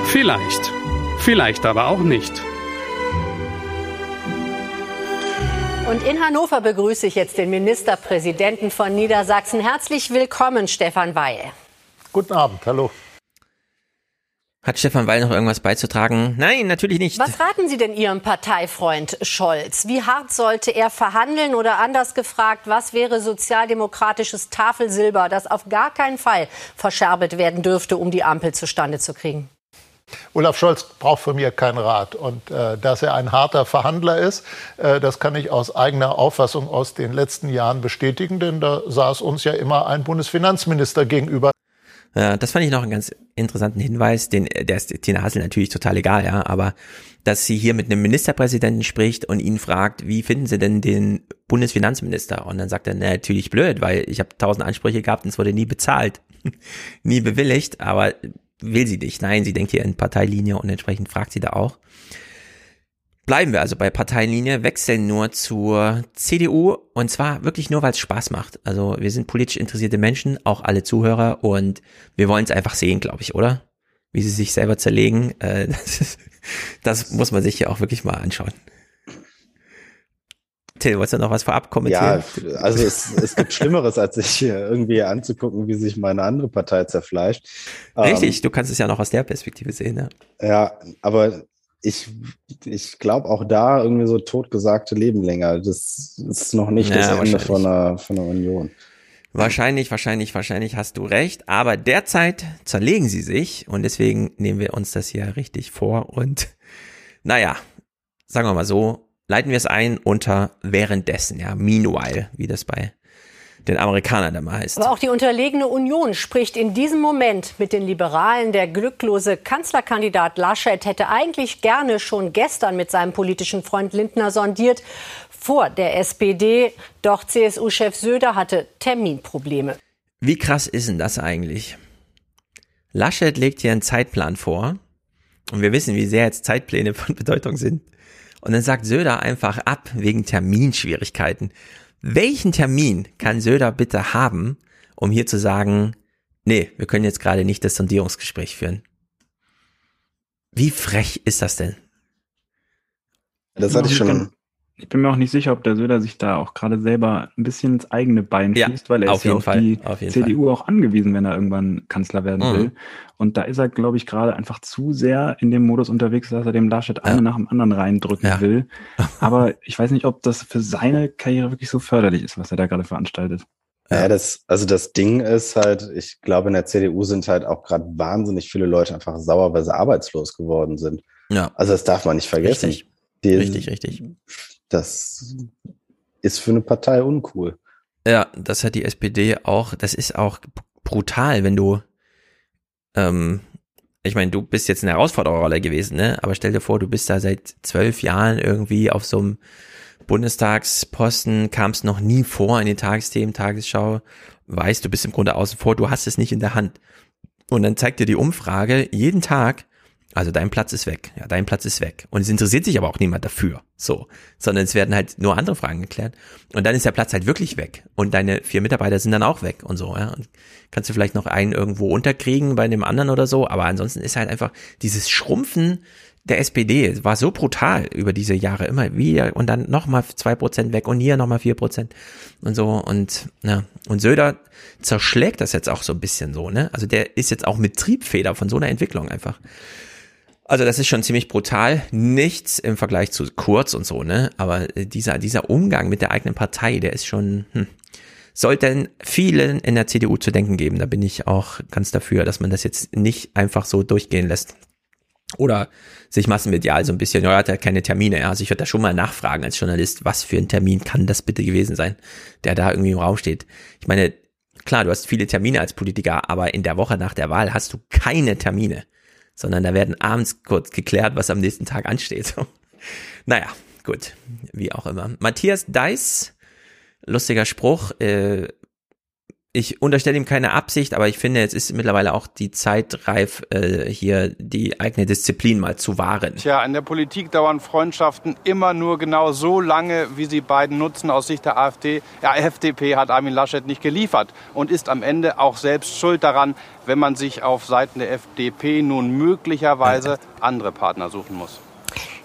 Vielleicht. Vielleicht aber auch nicht. Und in Hannover begrüße ich jetzt den Ministerpräsidenten von Niedersachsen. Herzlich willkommen, Stefan Weil. Guten Abend, hallo. Hat Stefan Weil noch irgendwas beizutragen? Nein, natürlich nicht. Was raten Sie denn Ihrem Parteifreund Scholz? Wie hart sollte er verhandeln oder anders gefragt, was wäre sozialdemokratisches Tafelsilber, das auf gar keinen Fall verscherbelt werden dürfte, um die Ampel zustande zu kriegen? Olaf Scholz braucht von mir keinen Rat. Und äh, dass er ein harter Verhandler ist, äh, das kann ich aus eigener Auffassung aus den letzten Jahren bestätigen, denn da saß uns ja immer ein Bundesfinanzminister gegenüber. Ja, das fand ich noch einen ganz interessanten Hinweis, den der ist Tina Hassel natürlich total egal, ja, aber dass sie hier mit einem Ministerpräsidenten spricht und ihn fragt, wie finden Sie denn den Bundesfinanzminister? Und dann sagt er, na, natürlich blöd, weil ich habe tausend Ansprüche gehabt und es wurde nie bezahlt, nie bewilligt, aber will sie nicht. Nein, sie denkt hier in Parteilinie und entsprechend fragt sie da auch. Bleiben wir also bei Parteienlinie, wechseln nur zur CDU und zwar wirklich nur, weil es Spaß macht. Also wir sind politisch interessierte Menschen, auch alle Zuhörer und wir wollen es einfach sehen, glaube ich, oder? Wie sie sich selber zerlegen, äh, das, ist, das muss man sich ja auch wirklich mal anschauen. Till, wolltest du noch was vorab kommentieren? Ja, also es, es gibt Schlimmeres, als sich irgendwie anzugucken, wie sich meine andere Partei zerfleischt. Richtig, ähm, du kannst es ja noch aus der Perspektive sehen, ja. Ja, aber ich, ich glaube auch da irgendwie so totgesagte Leben länger. Das ist noch nicht ja, das Ende von einer, von einer Union. Wahrscheinlich, wahrscheinlich, wahrscheinlich hast du recht. Aber derzeit zerlegen sie sich und deswegen nehmen wir uns das hier richtig vor. Und naja, sagen wir mal so, leiten wir es ein unter währenddessen, ja, meanwhile, wie das bei den Amerikanern da mal heißt. Aber auch die unterlegene Union spricht in diesem Moment mit den Liberalen. Der glücklose Kanzlerkandidat Laschet hätte eigentlich gerne schon gestern mit seinem politischen Freund Lindner sondiert vor der SPD. Doch CSU-Chef Söder hatte Terminprobleme. Wie krass ist denn das eigentlich? Laschet legt hier einen Zeitplan vor. Und wir wissen, wie sehr jetzt Zeitpläne von Bedeutung sind. Und dann sagt Söder einfach ab wegen Terminschwierigkeiten. Welchen Termin kann Söder bitte haben, um hier zu sagen, nee, wir können jetzt gerade nicht das Sondierungsgespräch führen? Wie frech ist das denn? Das hatte ich schon. Ich bin mir auch nicht sicher, ob der Söder sich da auch gerade selber ein bisschen ins eigene Bein ja, schießt, weil er ist ja auf Fall, die auf CDU Fall. auch angewiesen, wenn er irgendwann Kanzler werden Mhm. will. Und da ist er, glaube ich, gerade einfach zu sehr in dem Modus unterwegs, dass er dem Laschet eine nach dem anderen reindrücken Ja. will. Aber ich weiß nicht, ob das für seine Karriere wirklich so förderlich ist, was er da gerade veranstaltet. Ja, das, also das Ding ist halt, ich glaube, in der CDU sind halt auch gerade wahnsinnig viele Leute einfach sauer, weil sie arbeitslos geworden sind. Ja. Also das darf man nicht vergessen. Richtig. Die, Richtig, richtig. Das ist für eine Partei uncool. Ja, das hat die SPD auch. Das ist auch brutal, wenn du, ähm, ich meine, du bist jetzt eine Herausfordererrolle gewesen, ne? Aber stell dir vor, du bist da seit zwölf Jahren irgendwie auf so einem Bundestagsposten, kamst noch nie vor in den Tagesthemen, Tagesschau, weißt, du bist im Grunde außen vor, du hast es nicht in der Hand. Und dann zeigt dir die Umfrage jeden Tag, also dein Platz ist weg, ja, dein Platz ist weg. Und es interessiert sich aber auch niemand dafür, so, sondern es werden halt nur andere Fragen geklärt. Und dann ist der Platz halt wirklich weg. Und deine vier Mitarbeiter sind dann auch weg und so, ja. Und kannst du vielleicht noch einen irgendwo unterkriegen bei dem anderen oder so, aber ansonsten ist halt einfach dieses Schrumpfen der SPD war so brutal über diese Jahre. Immer wieder und dann nochmal zwei Prozent weg und hier nochmal vier Prozent und so. Und ja. Und Söder zerschlägt das jetzt auch so ein bisschen so ne? Also der ist jetzt auch mit Triebfeder von so einer Entwicklung einfach also das ist schon ziemlich brutal nichts im Vergleich zu Kurz und so ne aber äh, dieser dieser Umgang mit der eigenen Partei der ist schon hm, sollten vielen in der CDU zu denken geben da bin ich auch ganz dafür dass man das jetzt nicht einfach so durchgehen lässt oder sich massenmedial so ein bisschen, ja, er hat ja keine Termine. Ja. Also ich würde da schon mal nachfragen als Journalist, was für ein Termin kann das bitte gewesen sein, der da irgendwie im Raum steht. Ich meine, klar, du hast viele Termine als Politiker, aber in der Woche nach der Wahl hast du keine Termine, sondern da werden abends kurz geklärt, was am nächsten Tag ansteht. naja, gut, wie auch immer. Matthias Deiss, lustiger Spruch, äh, ich unterstelle ihm keine Absicht, aber ich finde, jetzt ist mittlerweile auch die Zeit reif, äh, hier die eigene Disziplin mal zu wahren. Tja, in der Politik dauern Freundschaften immer nur genau so lange, wie sie beiden nutzen. Aus Sicht der AfD, ja, FDP hat Armin Laschet nicht geliefert und ist am Ende auch selbst schuld daran, wenn man sich auf Seiten der FDP nun möglicherweise andere Partner suchen muss.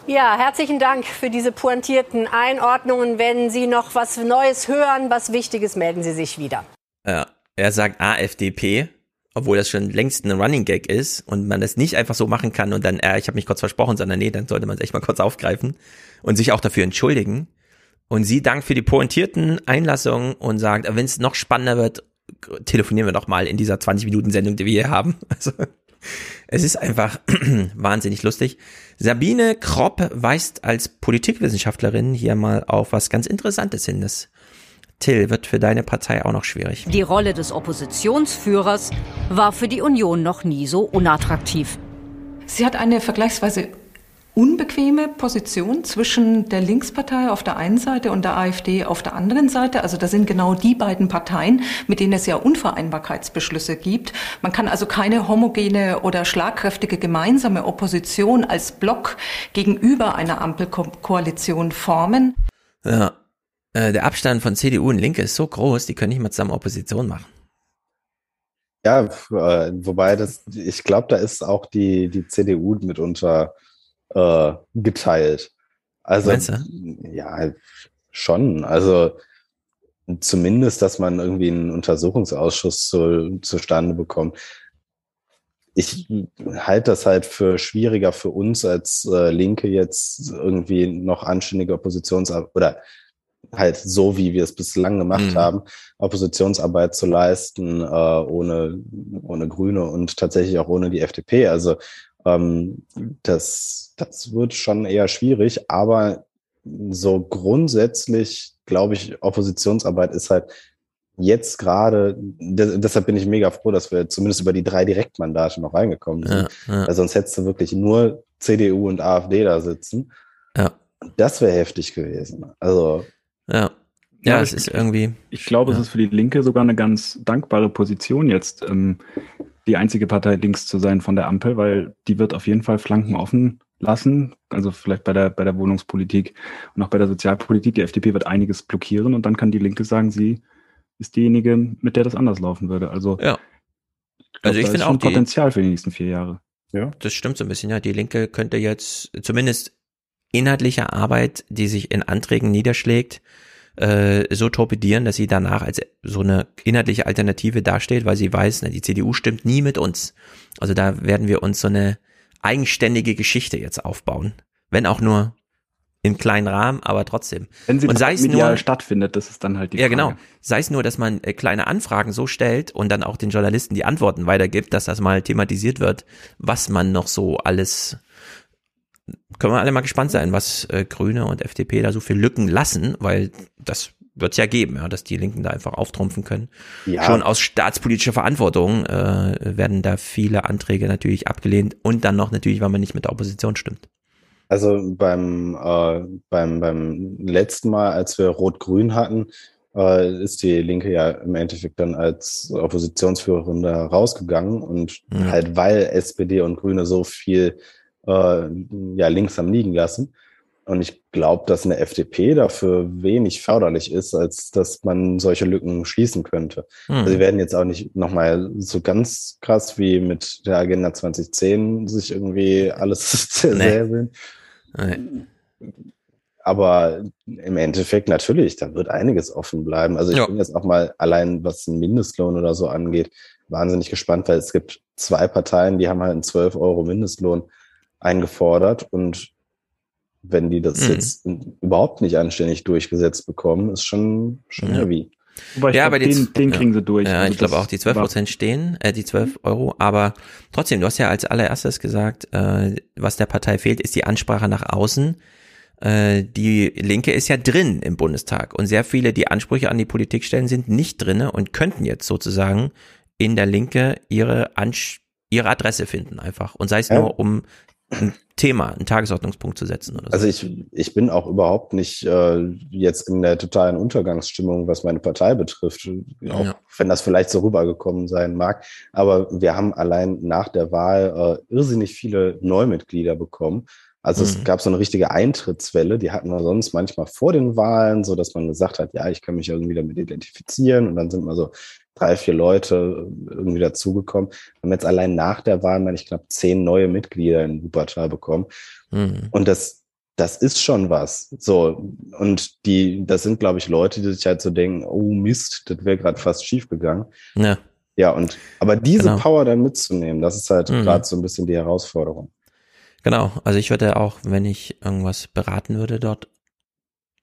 Ja, herzlichen Dank für diese pointierten Einordnungen. Wenn Sie noch was Neues hören, was Wichtiges, melden Sie sich wieder. Ja, er sagt AFDP, obwohl das schon längst ein Running Gag ist und man das nicht einfach so machen kann und dann, äh, ich habe mich kurz versprochen, sondern nee, dann sollte man es echt mal kurz aufgreifen und sich auch dafür entschuldigen. Und sie dankt für die pointierten Einlassungen und sagt, wenn es noch spannender wird, telefonieren wir doch mal in dieser 20-Minuten-Sendung, die wir hier haben. Also, es ist einfach wahnsinnig lustig. Sabine Kropp weist als Politikwissenschaftlerin hier mal auf was ganz Interessantes hin. Das Till wird für deine Partei auch noch schwierig. Die Rolle des Oppositionsführers war für die Union noch nie so unattraktiv. Sie hat eine vergleichsweise unbequeme Position zwischen der Linkspartei auf der einen Seite und der AfD auf der anderen Seite. Also da sind genau die beiden Parteien, mit denen es ja Unvereinbarkeitsbeschlüsse gibt. Man kann also keine homogene oder schlagkräftige gemeinsame Opposition als Block gegenüber einer Ampelkoalition formen. Ja, äh, der Abstand von CDU und Linke ist so groß, die können nicht mal zusammen Opposition machen. Ja, äh, wobei das, ich glaube, da ist auch die, die CDU mitunter äh, geteilt. Also, Meinst du? ja, schon. Also, zumindest, dass man irgendwie einen Untersuchungsausschuss zu, zustande bekommt. Ich halte das halt für schwieriger für uns als äh, Linke jetzt irgendwie noch anständige Oppositionsarbeit oder halt so, wie wir es bislang gemacht Mhm. haben, Oppositionsarbeit zu leisten, äh, ohne, ohne Grüne und tatsächlich auch ohne die FDP. Also ähm, das, das wird schon eher schwierig, aber so grundsätzlich glaube ich, Oppositionsarbeit ist halt jetzt gerade, de- deshalb bin ich mega froh, dass wir zumindest über die drei Direktmandate noch reingekommen sind. Ja, ja. Weil sonst hättest du wirklich nur CDU und AfD da sitzen. Ja. Das wäre heftig gewesen. Also Ja. Ja, es ist irgendwie. Ich glaube, ja. es ist für die Linke sogar eine ganz dankbare Position jetzt, ähm, die einzige Partei links zu sein von der Ampel, weil die wird auf jeden Fall Flanken offen lassen. Also vielleicht bei der, bei der Wohnungspolitik und auch bei der Sozialpolitik. Die FDP wird einiges blockieren und dann kann die Linke sagen, sie ist diejenige, mit der das anders laufen würde. Also, Ja. ich Also ich finde auch die- Potenzial für die nächsten vier Jahre. Ja. Das stimmt so ein bisschen, ja. Die Linke könnte jetzt zumindest inhaltliche Arbeit, die sich in Anträgen niederschlägt, äh, so torpedieren, dass sie danach als so eine inhaltliche Alternative dasteht, weil sie weiß, na, die CDU stimmt nie mit uns. Also da werden wir uns so eine eigenständige Geschichte jetzt aufbauen. Wenn auch nur im kleinen Rahmen, aber trotzdem. Wenn sie und sei es nur, stattfindet, das ist dann halt die ja, Frage. genau. Sei es nur, dass man äh, kleine Anfragen so stellt und dann auch den Journalisten die Antworten weitergibt, dass das mal thematisiert wird, was man noch so alles. Können wir alle mal gespannt sein, was äh, Grüne und FDP da so für Lücken lassen, weil das wird es ja geben, ja, dass die Linken da einfach auftrumpfen können. Ja. Schon aus staatspolitischer Verantwortung äh, werden da viele Anträge natürlich abgelehnt und dann noch natürlich, weil man nicht mit der Opposition stimmt. Also beim, äh, beim, beim letzten Mal, als wir Rot-Grün hatten, äh, ist die Linke ja im Endeffekt dann als Oppositionsführerin da rausgegangen und Ja. halt weil SPD und Grüne so viel äh, ja, links haben liegen lassen. Und ich glaube, dass eine FDP dafür wenig förderlich ist, als dass man solche Lücken schließen könnte. Hm. Also sie werden jetzt auch nicht nochmal so ganz krass wie mit der Agenda 2010 sich irgendwie alles zersäbeln. Aber im Endeffekt natürlich, da wird einiges offen bleiben. Also ich Ja. bin jetzt auch mal allein, was den Mindestlohn oder so angeht, wahnsinnig gespannt, weil es gibt zwei Parteien, die haben halt einen 12 Euro Mindestlohn eingefordert und wenn die das Mhm. jetzt überhaupt nicht anständig durchgesetzt bekommen, ist schon, schon Ja. heavy. Wobei ich ja, glaub, aber die, den, den kriegen sie durch. Ja, Also ich glaube auch, die 12 war- Prozent stehen, äh, die 12 Euro, aber trotzdem, du hast ja als allererstes gesagt, äh, was der Partei fehlt, ist die Ansprache nach außen. Äh, die Linke ist ja drin im Bundestag und sehr viele, die Ansprüche an die Politik stellen, sind nicht drinne und könnten jetzt sozusagen in der Linke ihre, Ansch ihre Adresse finden einfach und sei es Ja. nur um ein Thema, einen Tagesordnungspunkt zu setzen oder so. Also ich, ich bin auch überhaupt nicht äh, jetzt in der totalen Untergangsstimmung, was meine Partei betrifft, auch Ja. wenn das vielleicht so rübergekommen sein mag. Aber wir haben allein nach der Wahl äh, irrsinnig viele Neumitglieder bekommen. Also es Mhm. gab so eine richtige Eintrittswelle, die hatten wir sonst manchmal vor den Wahlen, so dass man gesagt hat, ja, ich kann mich irgendwie damit identifizieren und dann sind mal so drei, vier Leute irgendwie dazugekommen. Wir haben jetzt allein nach der Wahl, meine ich, knapp zehn neue Mitglieder in Wuppertal bekommen. Mhm. Und das, das ist schon was. So. Und die, das sind, glaube ich, Leute, die sich halt so denken, oh Mist, das wäre gerade fast schief gegangen. Ja. Ja, und aber diese Genau. Power dann mitzunehmen, das ist halt Mhm. gerade so ein bisschen die Herausforderung. Genau, also ich würde auch, wenn ich irgendwas beraten würde dort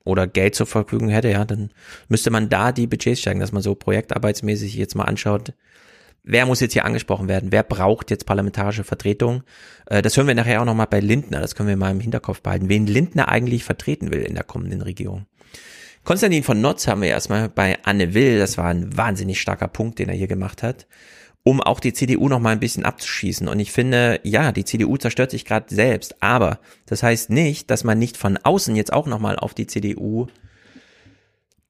oder Geld zur Verfügung hätte, ja, dann müsste man da die Budgets steigen, dass man so projektarbeitsmäßig jetzt mal anschaut, wer muss jetzt hier angesprochen werden, wer braucht jetzt parlamentarische Vertretung. Äh, Das hören wir nachher auch nochmal bei Lindner, das können wir mal im Hinterkopf behalten, wen Lindner eigentlich vertreten will in der kommenden Regierung. Konstantin von Notz haben wir erstmal bei Anne Will, das war ein wahnsinnig starker Punkt, den er hier gemacht hat. Um auch die CDU noch mal ein bisschen abzuschießen. Und ich finde, ja, die CDU zerstört sich gerade selbst, aber das heißt nicht, dass man nicht von außen jetzt auch noch mal auf die CDU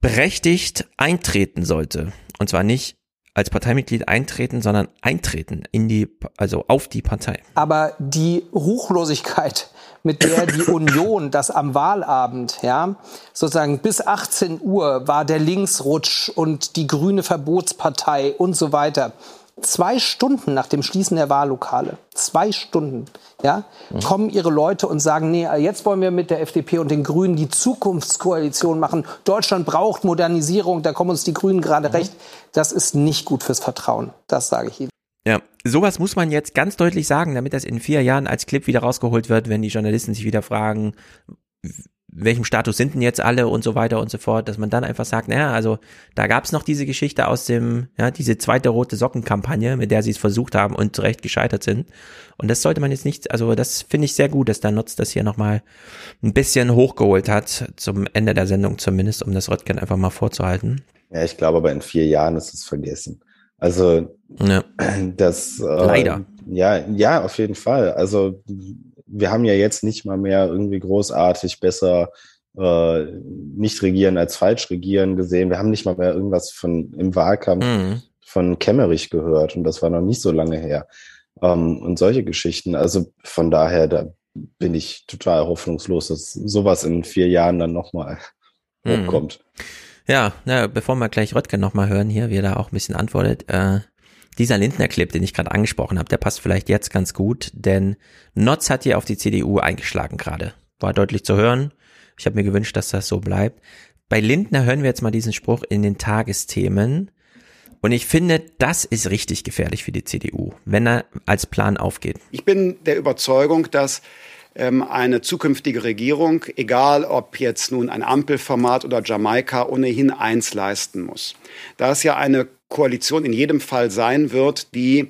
berechtigt eintreten sollte. Und zwar nicht als Parteimitglied eintreten, sondern eintreten in die, also auf die Partei. Aber die Ruchlosigkeit, mit der die Union das am Wahlabend, ja, sozusagen bis 18 Uhr war der Linksrutsch und die grüne Verbotspartei und so weiter zwei Stunden nach dem Schließen der Wahllokale, zwei Stunden, ja, kommen ihre Leute und sagen, nee, jetzt wollen wir mit der FDP und den Grünen die Zukunftskoalition machen. Deutschland braucht Modernisierung, da kommen uns die Grünen gerade mhm. recht. Das ist nicht gut fürs Vertrauen. Das sage ich Ihnen. Ja, sowas muss man jetzt ganz deutlich sagen, damit das in vier Jahren als Clip wieder rausgeholt wird, wenn die Journalisten sich wieder fragen, welchem Status sind denn jetzt alle und so weiter und so fort, dass man dann einfach sagt, naja, also da gab es noch diese Geschichte aus dem, ja, diese zweite rote Sockenkampagne, mit der sie es versucht haben und zu Recht gescheitert sind. Und das sollte man jetzt nicht, also das finde ich sehr gut, dass der Nutz das hier nochmal ein bisschen hochgeholt hat, zum Ende der Sendung zumindest, um das Röttgen einfach mal vorzuhalten. Ja, ich glaube aber in vier Jahren ist es vergessen. Also ja. das äh, leider. Ja, ja, auf jeden Fall. Also wir haben ja jetzt nicht mal mehr irgendwie großartig besser äh, nicht regieren als falsch regieren gesehen. Wir haben nicht mal mehr irgendwas von im Wahlkampf mhm. von Kemmerich gehört und das war noch nicht so lange her. Ähm, und solche Geschichten. Also von daher, da bin ich total hoffnungslos, dass sowas in vier Jahren dann nochmal mhm. hochkommt. Ja, na, bevor wir gleich Röttgen nochmal hören hier, wie er da auch ein bisschen antwortet, äh, dieser Lindner-Clip, den ich gerade angesprochen habe, der passt vielleicht jetzt ganz gut, denn Notz hat hier auf die CDU eingeschlagen gerade. War deutlich zu hören. Ich habe mir gewünscht, dass das so bleibt. Bei Lindner hören wir jetzt mal diesen Spruch in den Tagesthemen. Und ich finde, das ist richtig gefährlich für die CDU, wenn er als Plan aufgeht. Ich bin der Überzeugung, dass ähm, eine zukünftige Regierung, egal ob jetzt nun ein Ampelformat oder Jamaika, ohnehin eins leisten muss. Da es ja eine Koalition in jedem Fall sein wird, die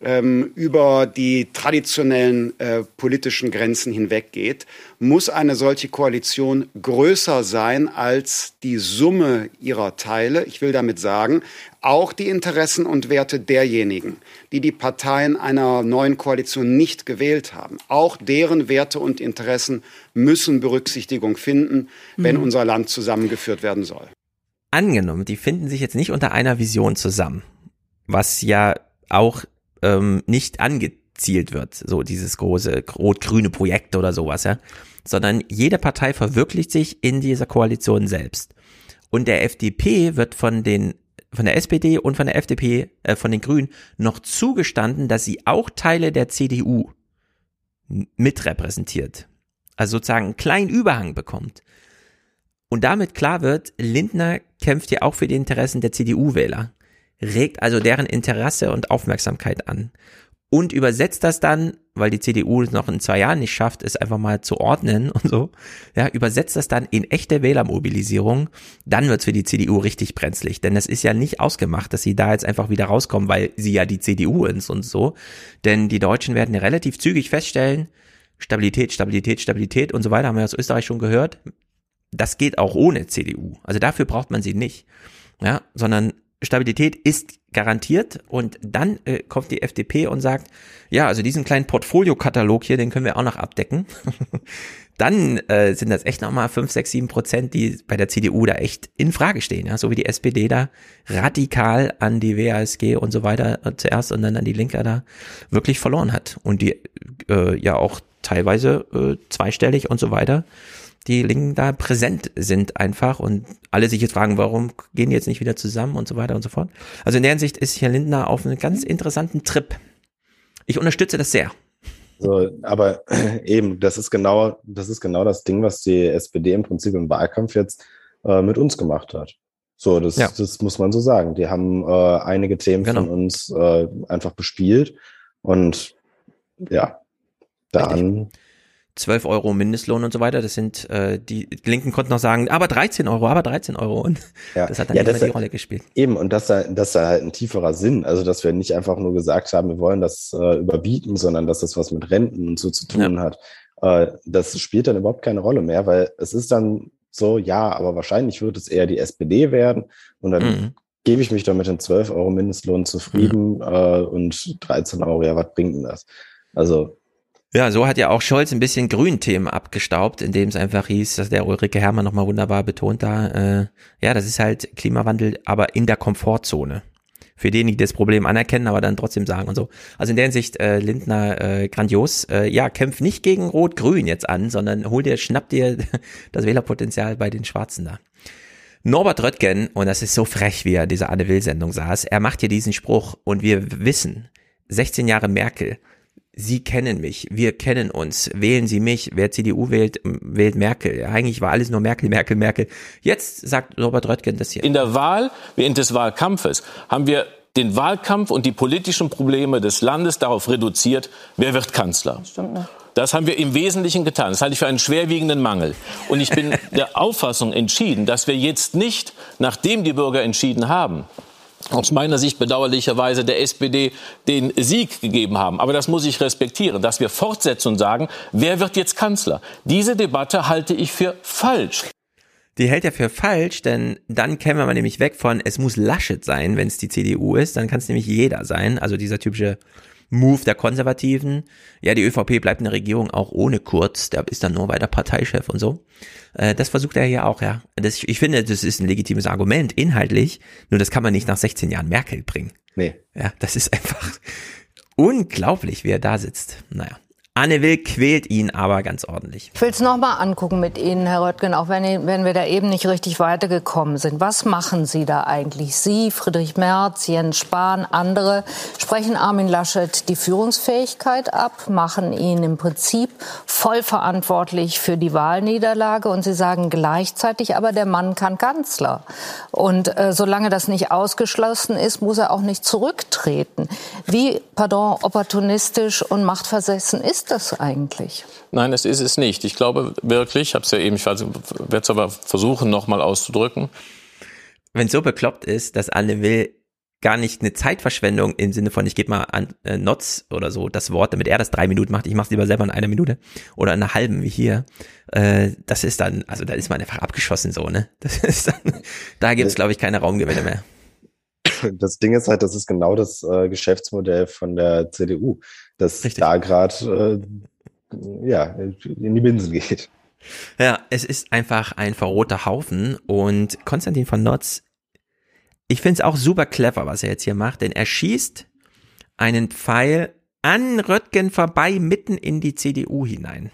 ähm, über die traditionellen äh, politischen Grenzen hinweggeht, muss eine solche Koalition größer sein als die Summe ihrer Teile. Ich will damit sagen, auch die Interessen und Werte derjenigen, die die Parteien einer neuen Koalition nicht gewählt haben. Auch deren Werte und Interessen müssen Berücksichtigung finden, wenn mhm. unser Land zusammengeführt werden soll angenommen, die finden sich jetzt nicht unter einer Vision zusammen, was ja auch ähm, nicht angezielt wird, so dieses große rot-grüne Projekt oder sowas, ja, sondern jede Partei verwirklicht sich in dieser Koalition selbst. Und der FDP wird von den von der SPD und von der FDP, äh, von den Grünen noch zugestanden, dass sie auch Teile der CDU mitrepräsentiert. Also sozusagen einen kleinen Überhang bekommt. Und damit klar wird, Lindner kämpft ja auch für die Interessen der CDU-Wähler, regt also deren Interesse und Aufmerksamkeit an und übersetzt das dann, weil die CDU es noch in zwei Jahren nicht schafft, es einfach mal zu ordnen und so, ja, übersetzt das dann in echte Wählermobilisierung, dann wird's für die CDU richtig brenzlig, denn es ist ja nicht ausgemacht, dass sie da jetzt einfach wieder rauskommen, weil sie ja die CDU ist und so, denn die Deutschen werden relativ zügig feststellen, Stabilität, Stabilität, Stabilität und so weiter, haben wir aus Österreich schon gehört, das geht auch ohne CDU. Also dafür braucht man sie nicht. Ja, sondern Stabilität ist garantiert und dann äh, kommt die FDP und sagt, ja, also diesen kleinen Portfoliokatalog hier, den können wir auch noch abdecken. dann äh, sind das echt nochmal 5, 6, 7 Prozent, die bei der CDU da echt in Frage stehen, ja, so wie die SPD da radikal an die WASG und so weiter äh, zuerst und dann an die Linke da wirklich verloren hat und die äh, ja auch teilweise äh, zweistellig und so weiter die Linken da präsent sind einfach und alle sich jetzt fragen, warum gehen die jetzt nicht wieder zusammen und so weiter und so fort. Also in der Hinsicht ist Herr Lindner auf einem ganz interessanten Trip. Ich unterstütze das sehr. So, aber eben, das ist genau, das ist genau das Ding, was die SPD im Prinzip im Wahlkampf jetzt äh, mit uns gemacht hat. So, das, ja. das muss man so sagen. Die haben äh, einige Themen genau. von uns äh, einfach bespielt und ja, dann. Richtig. 12 Euro Mindestlohn und so weiter. Das sind, äh, die Linken konnten noch sagen, aber 13 Euro, aber 13 Euro. Und ja. das hat dann ja, mehr die Rolle gespielt. Eben, und das, das ist halt ein tieferer Sinn. Also, dass wir nicht einfach nur gesagt haben, wir wollen das äh, überbieten, sondern dass das was mit Renten und so zu tun ja. hat. Äh, das spielt dann überhaupt keine Rolle mehr, weil es ist dann so, ja, aber wahrscheinlich wird es eher die SPD werden und dann mhm. gebe ich mich doch mit den 12 Euro Mindestlohn zufrieden mhm. äh, und 13 Euro, ja, was bringt denn das? Also ja, so hat ja auch Scholz ein bisschen Grünthemen abgestaubt, indem es einfach hieß, dass der Ulrike Herrmann nochmal wunderbar betont da, äh, ja, das ist halt Klimawandel, aber in der Komfortzone. Für diejenigen, die das Problem anerkennen, aber dann trotzdem sagen und so. Also in der Hinsicht, äh, Lindner äh, grandios. Äh, ja, kämpf nicht gegen Rot-Grün jetzt an, sondern hol dir, schnapp dir das Wählerpotenzial bei den Schwarzen da. Norbert Röttgen, und das ist so frech, wie er in dieser Anne Will-Sendung saß, er macht hier diesen Spruch und wir wissen, 16 Jahre Merkel, Sie kennen mich, wir kennen uns, wählen Sie mich, wer CDU wählt, wählt Merkel. Eigentlich war alles nur Merkel, Merkel, Merkel. Jetzt sagt Robert Röttgen das hier. In der Wahl, während des Wahlkampfes, haben wir den Wahlkampf und die politischen Probleme des Landes darauf reduziert, wer wird Kanzler. Stimmt, ne? Das haben wir im Wesentlichen getan. Das halte ich für einen schwerwiegenden Mangel. Und ich bin der Auffassung entschieden, dass wir jetzt nicht, nachdem die Bürger entschieden haben, aus meiner Sicht bedauerlicherweise der SPD den Sieg gegeben haben. Aber das muss ich respektieren, dass wir fortsetzen und sagen, wer wird jetzt Kanzler? Diese Debatte halte ich für falsch. Die hält er für falsch, denn dann kämen wir nämlich weg von, es muss Laschet sein, wenn es die CDU ist, dann kann es nämlich jeder sein. Also dieser typische Move der Konservativen. Ja, die ÖVP bleibt in der Regierung auch ohne Kurz, der ist dann nur weiter Parteichef und so. Äh, das versucht er hier auch, ja. Das, ich finde, das ist ein legitimes Argument, inhaltlich, nur das kann man nicht nach 16 Jahren Merkel bringen. Nee. Ja, das ist einfach unglaublich, wie er da sitzt. Naja. Anne Will quält ihn aber ganz ordentlich. Ich will es nochmal angucken mit Ihnen, Herr Röttgen, auch wenn, wenn wir da eben nicht richtig weitergekommen sind. Was machen Sie da eigentlich? Sie, Friedrich Merz, Jens Spahn, andere sprechen Armin Laschet die Führungsfähigkeit ab, machen ihn im Prinzip voll verantwortlich für die Wahlniederlage und Sie sagen gleichzeitig, aber der Mann kann Kanzler. Und äh, solange das nicht ausgeschlossen ist, muss er auch nicht zurücktreten. Wie, pardon, opportunistisch und machtversessen ist das eigentlich? Nein, das ist es nicht. Ich glaube wirklich, ich habe es ja eben, ich werde es aber versuchen, nochmal auszudrücken. Wenn es so bekloppt ist, dass alle will, gar nicht eine Zeitverschwendung im Sinne von, ich gebe mal an äh, Notz oder so das Wort, damit er das drei Minuten macht. Ich mache es lieber selber in einer Minute oder in einer halben wie hier. Äh, das ist dann, also da ist man einfach abgeschossen so, ne? Das ist dann, da gibt es, glaube ich, keine Raumgewinne mehr. Das Ding ist halt, das ist genau das äh, Geschäftsmodell von der CDU das Richtig. da gerade äh, ja, in die Binsen geht. Ja, es ist einfach ein verroter Haufen und Konstantin von Notz, ich finde es auch super clever, was er jetzt hier macht, denn er schießt einen Pfeil an Röttgen vorbei mitten in die CDU hinein.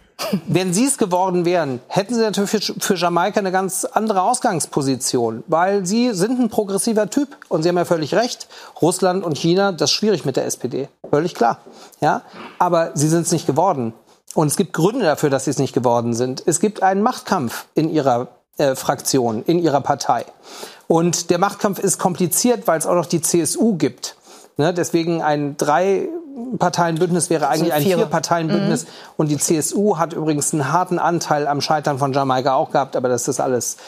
Wenn Sie es geworden wären, hätten Sie natürlich für, Jamaika eine ganz andere Ausgangsposition, weil Sie sind ein progressiver Typ und Sie haben ja völlig recht. Russland und China, das ist schwierig mit der SPD, völlig klar. Ja, aber Sie sind es nicht geworden. Und es gibt Gründe dafür, dass Sie es nicht geworden sind. Es gibt einen Machtkampf in Ihrer äh, Fraktion, in Ihrer Partei. Und der Machtkampf ist kompliziert, weil es auch noch die CSU gibt. Ne, deswegen ein drei Parteienbündnis wäre eigentlich ein Vier-Parteien-Bündnis. Mhm. Und die CSU hat übrigens einen harten Anteil am Scheitern von Jamaika auch gehabt, aber das ist alles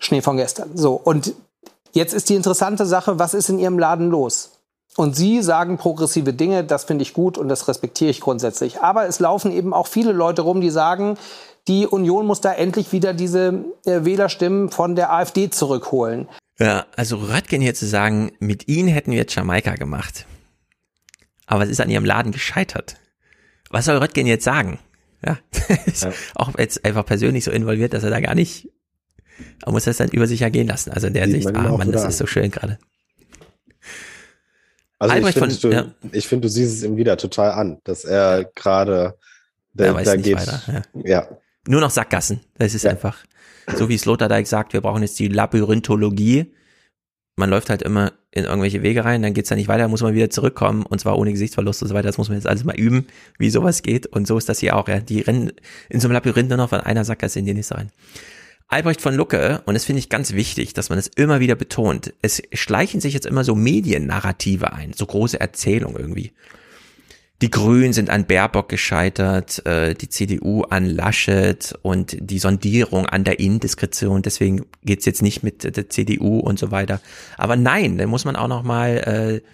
Schnee von gestern. So. Und jetzt ist die interessante Sache, was ist in Ihrem Laden los? Und Sie sagen progressive Dinge, das finde ich gut und das respektiere ich grundsätzlich. Aber es laufen eben auch viele Leute rum, die sagen, die Union muss da endlich wieder diese äh, Wählerstimmen von der AfD zurückholen. Ja, also Röttgen hier zu sagen, mit Ihnen hätten wir jetzt Jamaika gemacht aber es ist an ihrem Laden gescheitert. Was soll Röttgen jetzt sagen? Ja, ist ja. auch jetzt einfach persönlich so involviert, dass er da gar nicht, er muss das dann über sich ergehen lassen. Also in der Sieht Sicht, ah Mann, das ist so schön gerade. Also Albrecht ich finde, du, ja. ich du siehst es ihm wieder total an, dass er gerade, da, da geht, weiter, ja. ja. Nur noch Sackgassen. Das ist ja. einfach, so wie Sloterdijk sagt, wir brauchen jetzt die Labyrinthologie. Man läuft halt immer in irgendwelche Wege rein, dann geht's da nicht weiter, muss man wieder zurückkommen und zwar ohne Gesichtsverlust und so weiter. Das muss man jetzt alles mal üben, wie sowas geht. Und so ist das hier auch. Ja. Die rennen in so einem Labyrinth nur noch von einer Sackgasse in die nächste rein. Albrecht von Lucke, und das finde ich ganz wichtig, dass man es immer wieder betont, es schleichen sich jetzt immer so Mediennarrative ein, so große Erzählungen irgendwie die Grünen sind an Baerbock gescheitert, äh, die CDU an Laschet und die Sondierung an der Indiskretion. Deswegen geht's jetzt nicht mit der CDU und so weiter. Aber nein, dann muss man auch noch mal äh,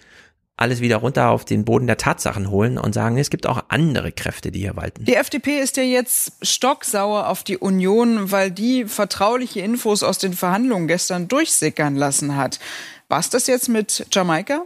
alles wieder runter auf den Boden der Tatsachen holen und sagen, es gibt auch andere Kräfte, die hier walten. Die FDP ist ja jetzt stocksauer auf die Union, weil die vertrauliche Infos aus den Verhandlungen gestern durchsickern lassen hat. War's das jetzt mit Jamaika?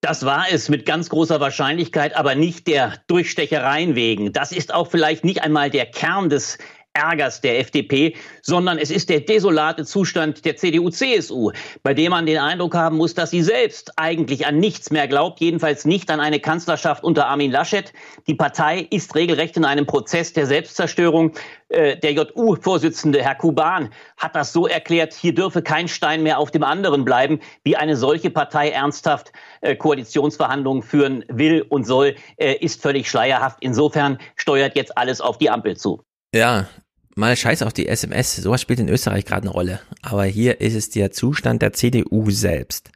Das war es mit ganz großer Wahrscheinlichkeit, aber nicht der Durchstechereien wegen. Das ist auch vielleicht nicht einmal der Kern des Ärgers der FDP, sondern es ist der desolate Zustand der CDU-CSU, bei dem man den Eindruck haben muss, dass sie selbst eigentlich an nichts mehr glaubt, jedenfalls nicht an eine Kanzlerschaft unter Armin Laschet. Die Partei ist regelrecht in einem Prozess der Selbstzerstörung. Äh, der JU-Vorsitzende, Herr Kuban, hat das so erklärt, hier dürfe kein Stein mehr auf dem anderen bleiben, wie eine solche Partei ernsthaft äh, Koalitionsverhandlungen führen will und soll, äh, ist völlig schleierhaft. Insofern steuert jetzt alles auf die Ampel zu. Ja, mal scheiß auf die SMS. Sowas spielt in Österreich gerade eine Rolle. Aber hier ist es der Zustand der CDU selbst.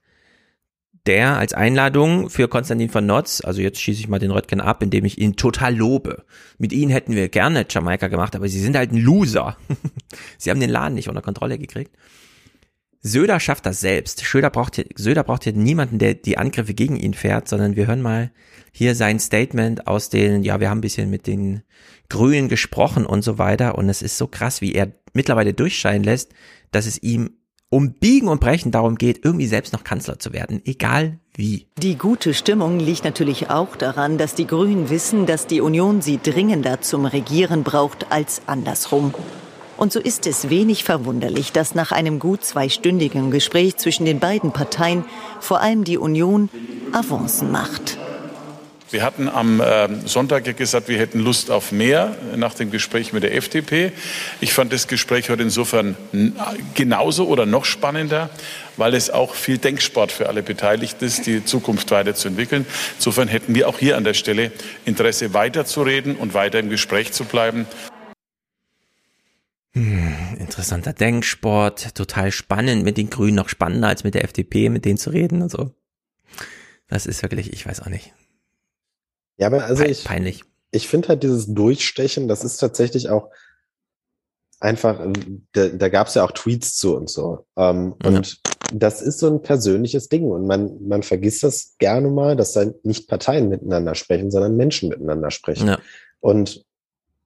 Der als Einladung für Konstantin von Notz, also jetzt schieße ich mal den Röttgen ab, indem ich ihn total lobe. Mit ihnen hätten wir gerne Jamaika gemacht, aber sie sind halt ein Loser. sie haben den Laden nicht unter Kontrolle gekriegt. Söder schafft das selbst. Söder braucht hier, Söder braucht hier niemanden, der die Angriffe gegen ihn fährt, sondern wir hören mal hier sein Statement aus den, ja, wir haben ein bisschen mit den Grünen gesprochen und so weiter. Und es ist so krass, wie er mittlerweile durchscheinen lässt, dass es ihm um Biegen und Brechen darum geht, irgendwie selbst noch Kanzler zu werden, egal wie. Die gute Stimmung liegt natürlich auch daran, dass die Grünen wissen, dass die Union sie dringender zum Regieren braucht als andersrum. Und so ist es wenig verwunderlich, dass nach einem gut zweistündigen Gespräch zwischen den beiden Parteien vor allem die Union Avancen macht. Wir hatten am äh, Sonntag gesagt, wir hätten Lust auf mehr nach dem Gespräch mit der FDP. Ich fand das Gespräch heute insofern genauso oder noch spannender, weil es auch viel Denksport für alle Beteiligten ist, die Zukunft weiterzuentwickeln. Insofern hätten wir auch hier an der Stelle Interesse weiterzureden und weiter im Gespräch zu bleiben. Hm, interessanter Denksport, total spannend mit den Grünen, noch spannender als mit der FDP, mit denen zu reden und so. Das ist wirklich, ich weiß auch nicht. Ja, aber also Pein, ich, peinlich. ich finde halt dieses Durchstechen, das ist tatsächlich auch einfach, da, da gab es ja auch Tweets zu und so. Ähm, ja. Und das ist so ein persönliches Ding. Und man, man vergisst das gerne mal, dass da nicht Parteien miteinander sprechen, sondern Menschen miteinander sprechen. Ja. Und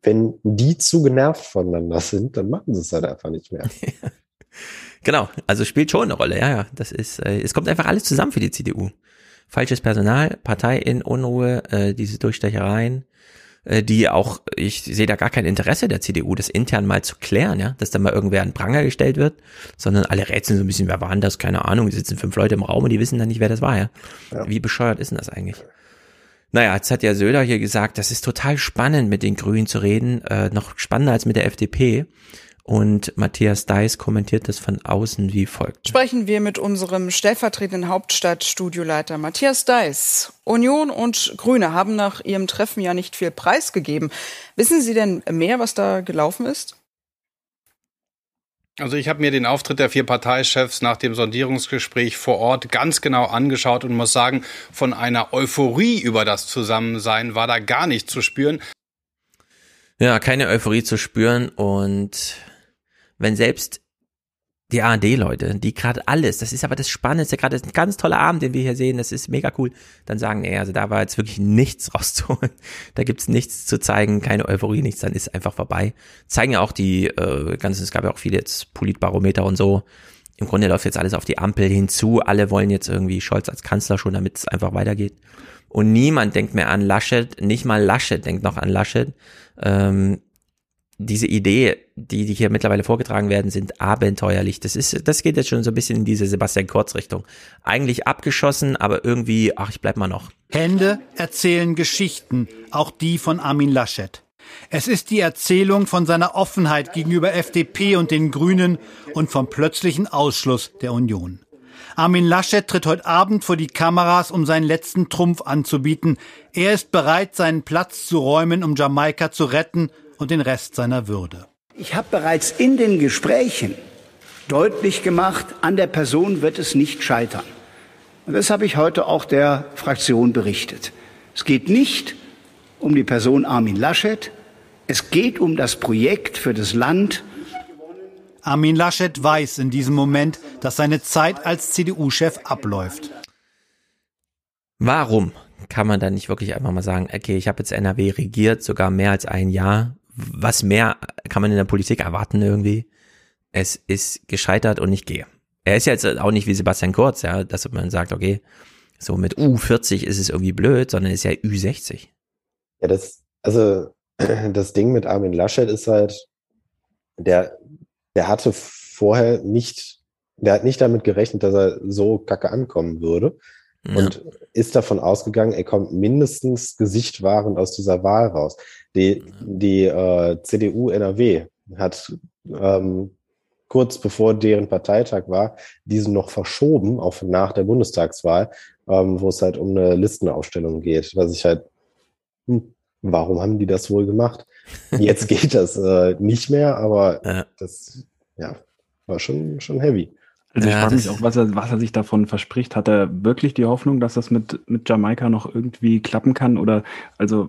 wenn die zu genervt voneinander sind, dann machen sie es halt einfach nicht mehr. genau, also spielt schon eine Rolle, ja, ja. Das ist, äh, es kommt einfach alles zusammen für die CDU. Falsches Personal, Partei in Unruhe, äh, diese Durchstechereien, äh, die auch, ich sehe da gar kein Interesse der CDU, das intern mal zu klären, ja, dass da mal irgendwer an Pranger gestellt wird, sondern alle rätseln so ein bisschen, wer war denn das, keine Ahnung, die sitzen fünf Leute im Raum und die wissen dann nicht, wer das war, ja. ja. Wie bescheuert ist denn das eigentlich? Naja, jetzt hat ja Söder hier gesagt, das ist total spannend, mit den Grünen zu reden, äh, noch spannender als mit der FDP. Und Matthias Deiss kommentiert das von außen wie folgt. Sprechen wir mit unserem stellvertretenden Hauptstadtstudioleiter Matthias Deiss. Union und Grüne haben nach ihrem Treffen ja nicht viel preisgegeben. Wissen Sie denn mehr, was da gelaufen ist? Also ich habe mir den Auftritt der vier Parteichefs nach dem Sondierungsgespräch vor Ort ganz genau angeschaut und muss sagen, von einer Euphorie über das Zusammensein war da gar nicht zu spüren. Ja, keine Euphorie zu spüren und wenn selbst die ARD-Leute, die gerade alles, das ist aber das Spannendste, gerade ein ganz toller Abend, den wir hier sehen, das ist mega cool, dann sagen, nee, also da war jetzt wirklich nichts rauszuholen, da gibt's nichts zu zeigen, keine Euphorie, nichts, dann ist einfach vorbei. Zeigen ja auch die äh, ganzen, es gab ja auch viele jetzt Politbarometer und so, im Grunde läuft jetzt alles auf die Ampel hinzu, alle wollen jetzt irgendwie Scholz als Kanzler schon, damit es einfach weitergeht. Und niemand denkt mehr an Laschet, nicht mal Laschet denkt noch an Laschet. Ähm, diese Idee, die, die hier mittlerweile vorgetragen werden, sind abenteuerlich. Das ist, das geht jetzt schon so ein bisschen in diese Sebastian Kurz Richtung. Eigentlich abgeschossen, aber irgendwie, ach, ich bleib mal noch. Hände erzählen Geschichten, auch die von Armin Laschet. Es ist die Erzählung von seiner Offenheit gegenüber FDP und den Grünen und vom plötzlichen Ausschluss der Union. Armin Laschet tritt heute Abend vor die Kameras, um seinen letzten Trumpf anzubieten. Er ist bereit, seinen Platz zu räumen, um Jamaika zu retten und den Rest seiner Würde. Ich habe bereits in den Gesprächen deutlich gemacht, an der Person wird es nicht scheitern. Und das habe ich heute auch der Fraktion berichtet. Es geht nicht um die Person Armin Laschet, es geht um das Projekt für das Land. Armin Laschet weiß in diesem Moment, dass seine Zeit als CDU-Chef abläuft. Warum kann man dann nicht wirklich einfach mal sagen, okay, ich habe jetzt NRW regiert, sogar mehr als ein Jahr, was mehr kann man in der Politik erwarten irgendwie? Es ist gescheitert und ich gehe. Er ist ja jetzt auch nicht wie Sebastian Kurz, ja, dass man sagt, okay, so mit U40 ist es irgendwie blöd, sondern ist ja Ü60. Ja, das, also das Ding mit Armin Laschet ist halt, der, der hatte vorher nicht, der hat nicht damit gerechnet, dass er so kacke ankommen würde. Ja. Und ist davon ausgegangen, er kommt mindestens gesichtwahrend aus dieser Wahl raus. Die, die äh, CDU NRW hat ähm, kurz bevor deren Parteitag war, diesen noch verschoben auf nach der Bundestagswahl, ähm, wo es halt um eine Listenaufstellung geht, was ich halt, hm, warum haben die das wohl gemacht? Jetzt geht das äh, nicht mehr, aber ja. das ja, war schon, schon heavy. Also ich ja, frage mich auch, was er, was er sich davon verspricht. Hat er wirklich die Hoffnung, dass das mit, mit Jamaika noch irgendwie klappen kann? Oder also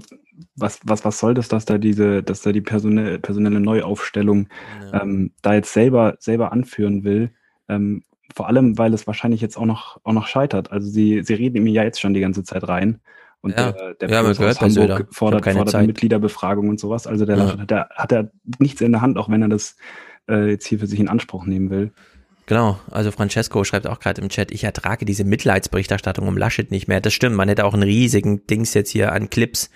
was, was, was soll das, dass da diese, dass da die personelle, personelle Neuaufstellung ja. ähm, da jetzt selber, selber anführen will? Ähm, vor allem, weil es wahrscheinlich jetzt auch noch, auch noch scheitert. Also sie, sie reden ihm ja jetzt schon die ganze Zeit rein. Und ja, der, der ja, aus Hamburg fordert, fordert eine Mitgliederbefragung und sowas. Also der ja. hat, er, hat er nichts in der Hand, auch wenn er das äh, jetzt hier für sich in Anspruch nehmen will. Genau, also Francesco schreibt auch gerade im Chat, ich ertrage diese Mitleidsberichterstattung um Laschet nicht mehr. Das stimmt, man hätte auch einen riesigen Dings jetzt hier an Clips,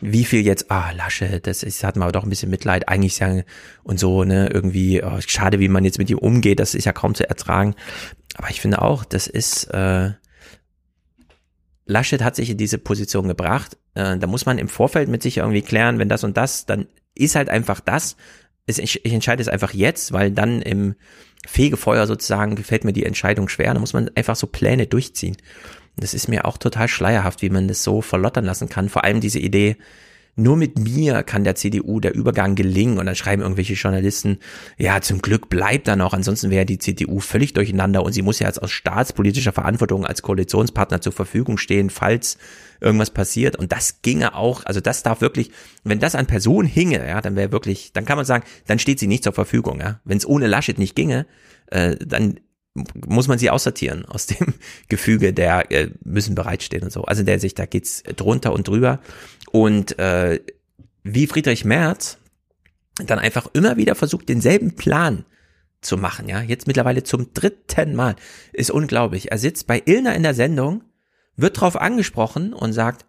wie viel jetzt, ah, Laschet, das ist, hat man doch ein bisschen Mitleid, eigentlich sagen, und so, ne, irgendwie, oh, schade, wie man jetzt mit ihm umgeht, das ist ja kaum zu ertragen. Aber ich finde auch, das ist, äh, Laschet hat sich in diese Position gebracht. Äh, da muss man im Vorfeld mit sich irgendwie klären, wenn das und das, dann ist halt einfach das. Ich, ich entscheide es einfach jetzt, weil dann im Fegefeuer sozusagen gefällt mir die Entscheidung schwer. Da muss man einfach so Pläne durchziehen. Das ist mir auch total schleierhaft, wie man das so verlottern lassen kann. Vor allem diese Idee, nur mit mir kann der CDU der Übergang gelingen. Und dann schreiben irgendwelche Journalisten, ja, zum Glück bleibt er noch, ansonsten wäre die CDU völlig durcheinander und sie muss ja jetzt aus staatspolitischer Verantwortung als Koalitionspartner zur Verfügung stehen, falls irgendwas passiert. Und das ginge auch, also das darf wirklich, wenn das an Person hinge, ja, dann wäre wirklich, dann kann man sagen, dann steht sie nicht zur Verfügung, ja. Wenn es ohne Laschet nicht ginge, äh, dann muss man sie aussortieren aus dem Gefüge der äh, müssen bereitstehen und so. Also der sich, da geht's drunter und drüber. Und äh, wie Friedrich Merz dann einfach immer wieder versucht, denselben Plan zu machen, ja, jetzt mittlerweile zum dritten Mal, ist unglaublich. Er sitzt bei Ilna in der Sendung, wird drauf angesprochen und sagt,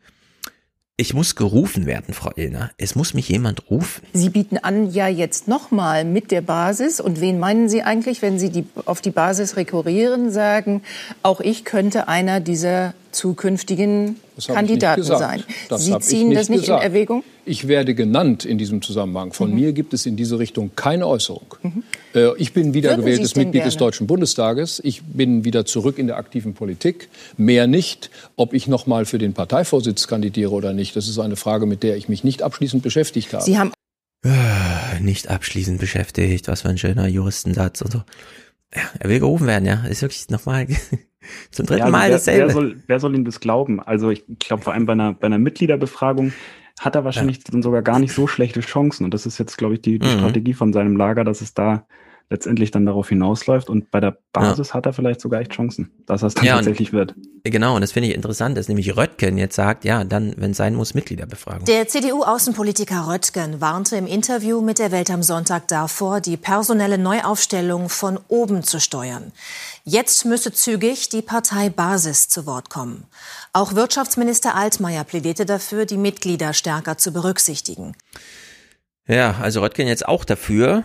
ich muss gerufen werden, Frau Illner. Es muss mich jemand rufen. Sie bieten an, ja jetzt nochmal mit der Basis. Und wen meinen Sie eigentlich, wenn Sie die, auf die Basis rekurrieren, sagen, auch ich könnte einer dieser zukünftigen Kandidaten sein. Das Sie ziehen nicht das nicht gesagt. in Erwägung? Ich werde genannt in diesem Zusammenhang. Von mhm. mir gibt es in diese Richtung keine Äußerung. Mhm. Äh, ich bin wiedergewähltes Mitglied gerne? des Deutschen Bundestages. Ich bin wieder zurück in der aktiven Politik. Mehr nicht. Ob ich noch mal für den Parteivorsitz kandidiere oder nicht, das ist eine Frage, mit der ich mich nicht abschließend beschäftigt habe. Sie haben äh, nicht abschließend beschäftigt. Was für ein schöner Juristensatz und so. Ja, er will gerufen werden, ja. Ist wirklich nochmal zum dritten ja, also Mal wer, dasselbe. Wer soll, wer soll ihm das glauben? Also ich glaube vor allem bei einer, bei einer Mitgliederbefragung hat er wahrscheinlich ja. sogar gar nicht so schlechte Chancen. Und das ist jetzt, glaube ich, die, die mhm. Strategie von seinem Lager, dass es da letztendlich dann darauf hinausläuft. Und bei der Basis ja. hat er vielleicht sogar echt Chancen, dass das dann ja, tatsächlich wird. Genau, und das finde ich interessant, dass nämlich Röttgen jetzt sagt, ja, dann, wenn sein muss, Mitglieder befragen. Der CDU-Außenpolitiker Röttgen warnte im Interview mit der Welt am Sonntag davor, die personelle Neuaufstellung von oben zu steuern. Jetzt müsse zügig die Partei Basis zu Wort kommen. Auch Wirtschaftsminister Altmaier plädierte dafür, die Mitglieder stärker zu berücksichtigen. Ja, also Röttgen jetzt auch dafür,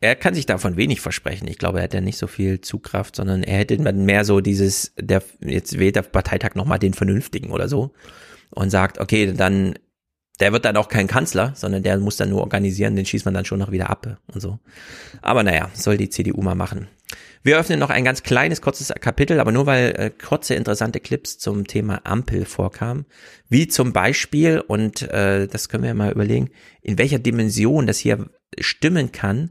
er kann sich davon wenig versprechen. Ich glaube, er hat ja nicht so viel Zugkraft, sondern er hätte mehr so dieses, der jetzt wählt der Parteitag nochmal den Vernünftigen oder so und sagt, okay, dann, der wird dann auch kein Kanzler, sondern der muss dann nur organisieren, den schießt man dann schon noch wieder ab und so. Aber naja, soll die CDU mal machen. Wir öffnen noch ein ganz kleines, kurzes Kapitel, aber nur weil äh, kurze, interessante Clips zum Thema Ampel vorkamen. Wie zum Beispiel, und äh, das können wir mal überlegen, in welcher Dimension das hier stimmen kann,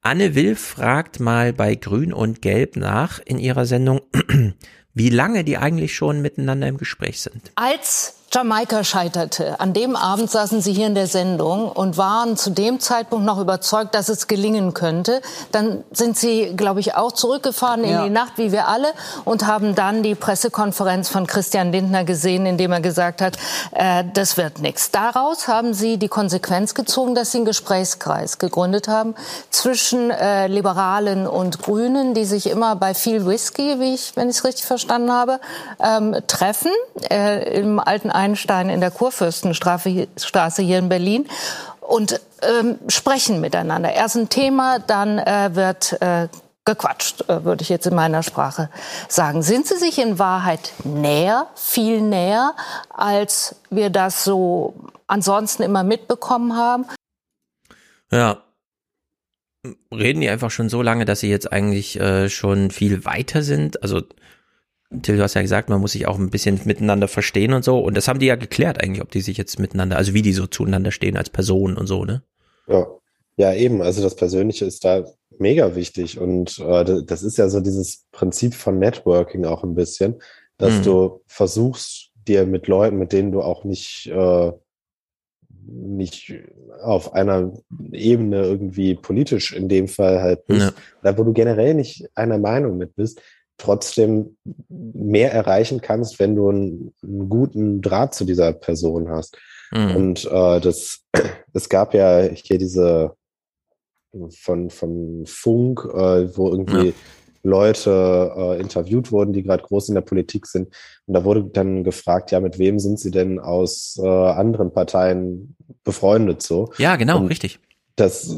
Anne Will fragt mal bei Grün und Gelb nach in ihrer Sendung, wie lange die eigentlich schon miteinander im Gespräch sind. Als Jamaika scheiterte. An dem Abend saßen Sie hier in der Sendung und waren zu dem Zeitpunkt noch überzeugt, dass es gelingen könnte. Dann sind Sie, glaube ich, auch zurückgefahren in ja. die Nacht, wie wir alle, und haben dann die Pressekonferenz von Christian Lindner gesehen, in dem er gesagt hat, äh, das wird nichts. Daraus haben Sie die Konsequenz gezogen, dass Sie einen Gesprächskreis gegründet haben zwischen äh, Liberalen und Grünen, die sich immer bei viel Whisky, wie ich, wenn ich es richtig verstanden habe, ähm, treffen äh, im alten Einstein in der Kurfürstenstraße hier in Berlin und ähm, sprechen miteinander. Erst ein Thema, dann äh, wird äh, gequatscht, äh, würde ich jetzt in meiner Sprache sagen. Sind Sie sich in Wahrheit näher, viel näher, als wir das so ansonsten immer mitbekommen haben? Ja. Reden die einfach schon so lange, dass sie jetzt eigentlich äh, schon viel weiter sind? Also Till, du hast ja gesagt, man muss sich auch ein bisschen miteinander verstehen und so. Und das haben die ja geklärt eigentlich, ob die sich jetzt miteinander, also wie die so zueinander stehen als Personen und so, ne? Ja, ja eben. Also das Persönliche ist da mega wichtig. Und äh, das ist ja so dieses Prinzip von Networking auch ein bisschen, dass mhm. du versuchst, dir mit Leuten, mit denen du auch nicht, äh, nicht auf einer Ebene irgendwie politisch in dem Fall halt bist, ja. da wo du generell nicht einer Meinung mit bist, trotzdem mehr erreichen kannst, wenn du einen, einen guten Draht zu dieser Person hast. Mhm. Und äh, das, es gab ja hier diese von, von Funk, äh, wo irgendwie ja. Leute äh, interviewt wurden, die gerade groß in der Politik sind. Und da wurde dann gefragt, ja, mit wem sind sie denn aus äh, anderen Parteien befreundet so? Ja, genau, Und richtig. Das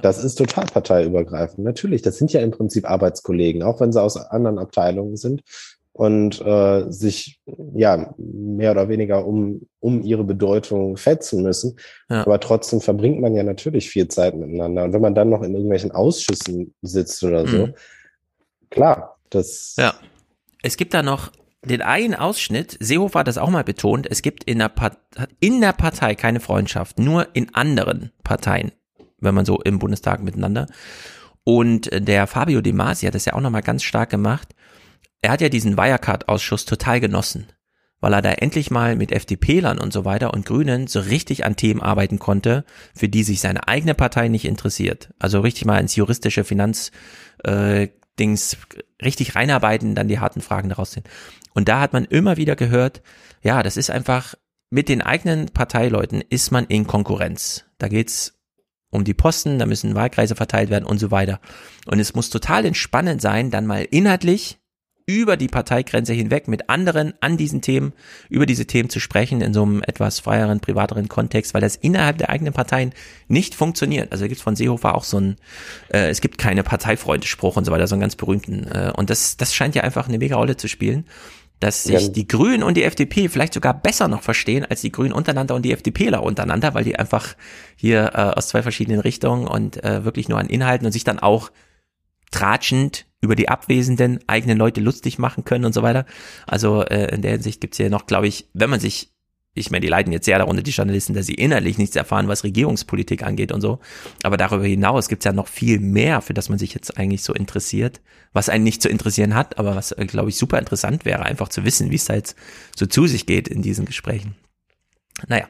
das ist total parteiübergreifend. Natürlich, das sind ja im Prinzip Arbeitskollegen, auch wenn sie aus anderen Abteilungen sind und äh, sich ja mehr oder weniger um, um ihre Bedeutung fetzen müssen. Ja. Aber trotzdem verbringt man ja natürlich viel Zeit miteinander. Und wenn man dann noch in irgendwelchen Ausschüssen sitzt oder so, mhm. klar, das. Ja. Es gibt da noch den einen Ausschnitt, Seehofer hat das auch mal betont, es gibt in der, Part in der Partei keine Freundschaft, nur in anderen Parteien wenn man so im Bundestag miteinander. Und der Fabio De Masi hat das ja auch nochmal ganz stark gemacht. Er hat ja diesen Wirecard-Ausschuss total genossen, weil er da endlich mal mit FDP-Lern und so weiter und Grünen so richtig an Themen arbeiten konnte, für die sich seine eigene Partei nicht interessiert. Also richtig mal ins juristische Finanzdings äh, richtig reinarbeiten, dann die harten Fragen daraus sind. Und da hat man immer wieder gehört, ja, das ist einfach, mit den eigenen Parteileuten ist man in Konkurrenz. Da geht's um die Posten, da müssen Wahlkreise verteilt werden und so weiter. Und es muss total entspannend sein, dann mal inhaltlich über die Parteigrenze hinweg mit anderen an diesen Themen, über diese Themen zu sprechen in so einem etwas freieren, privateren Kontext, weil das innerhalb der eigenen Parteien nicht funktioniert. Also gibt es von Seehofer auch so ein, äh, es gibt keine Parteifreundespruch und so weiter, so einen ganz berühmten. Äh, und das, das scheint ja einfach eine mega Rolle zu spielen dass sich ja. die Grünen und die FDP vielleicht sogar besser noch verstehen als die Grünen untereinander und die FDPler untereinander, weil die einfach hier äh, aus zwei verschiedenen Richtungen und äh, wirklich nur an Inhalten und sich dann auch tratschend über die abwesenden eigenen Leute lustig machen können und so weiter. Also äh, in der Hinsicht gibt's hier noch, glaube ich, wenn man sich ich meine, die leiden jetzt sehr darunter, die Journalisten, dass sie innerlich nichts erfahren, was Regierungspolitik angeht und so. Aber darüber hinaus gibt's ja noch viel mehr, für das man sich jetzt eigentlich so interessiert, was einen nicht zu interessieren hat, aber was, äh, glaube ich, super interessant wäre, einfach zu wissen, wie es da jetzt so zu sich geht in diesen Gesprächen. Naja.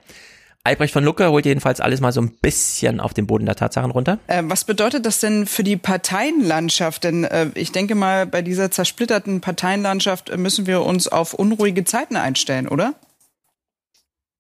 Albrecht von Lucke holt jedenfalls alles mal so ein bisschen auf den Boden der Tatsachen runter. Äh, was bedeutet das denn für die Parteienlandschaft? Denn äh, ich denke mal, bei dieser zersplitterten Parteienlandschaft müssen wir uns auf unruhige Zeiten einstellen, oder?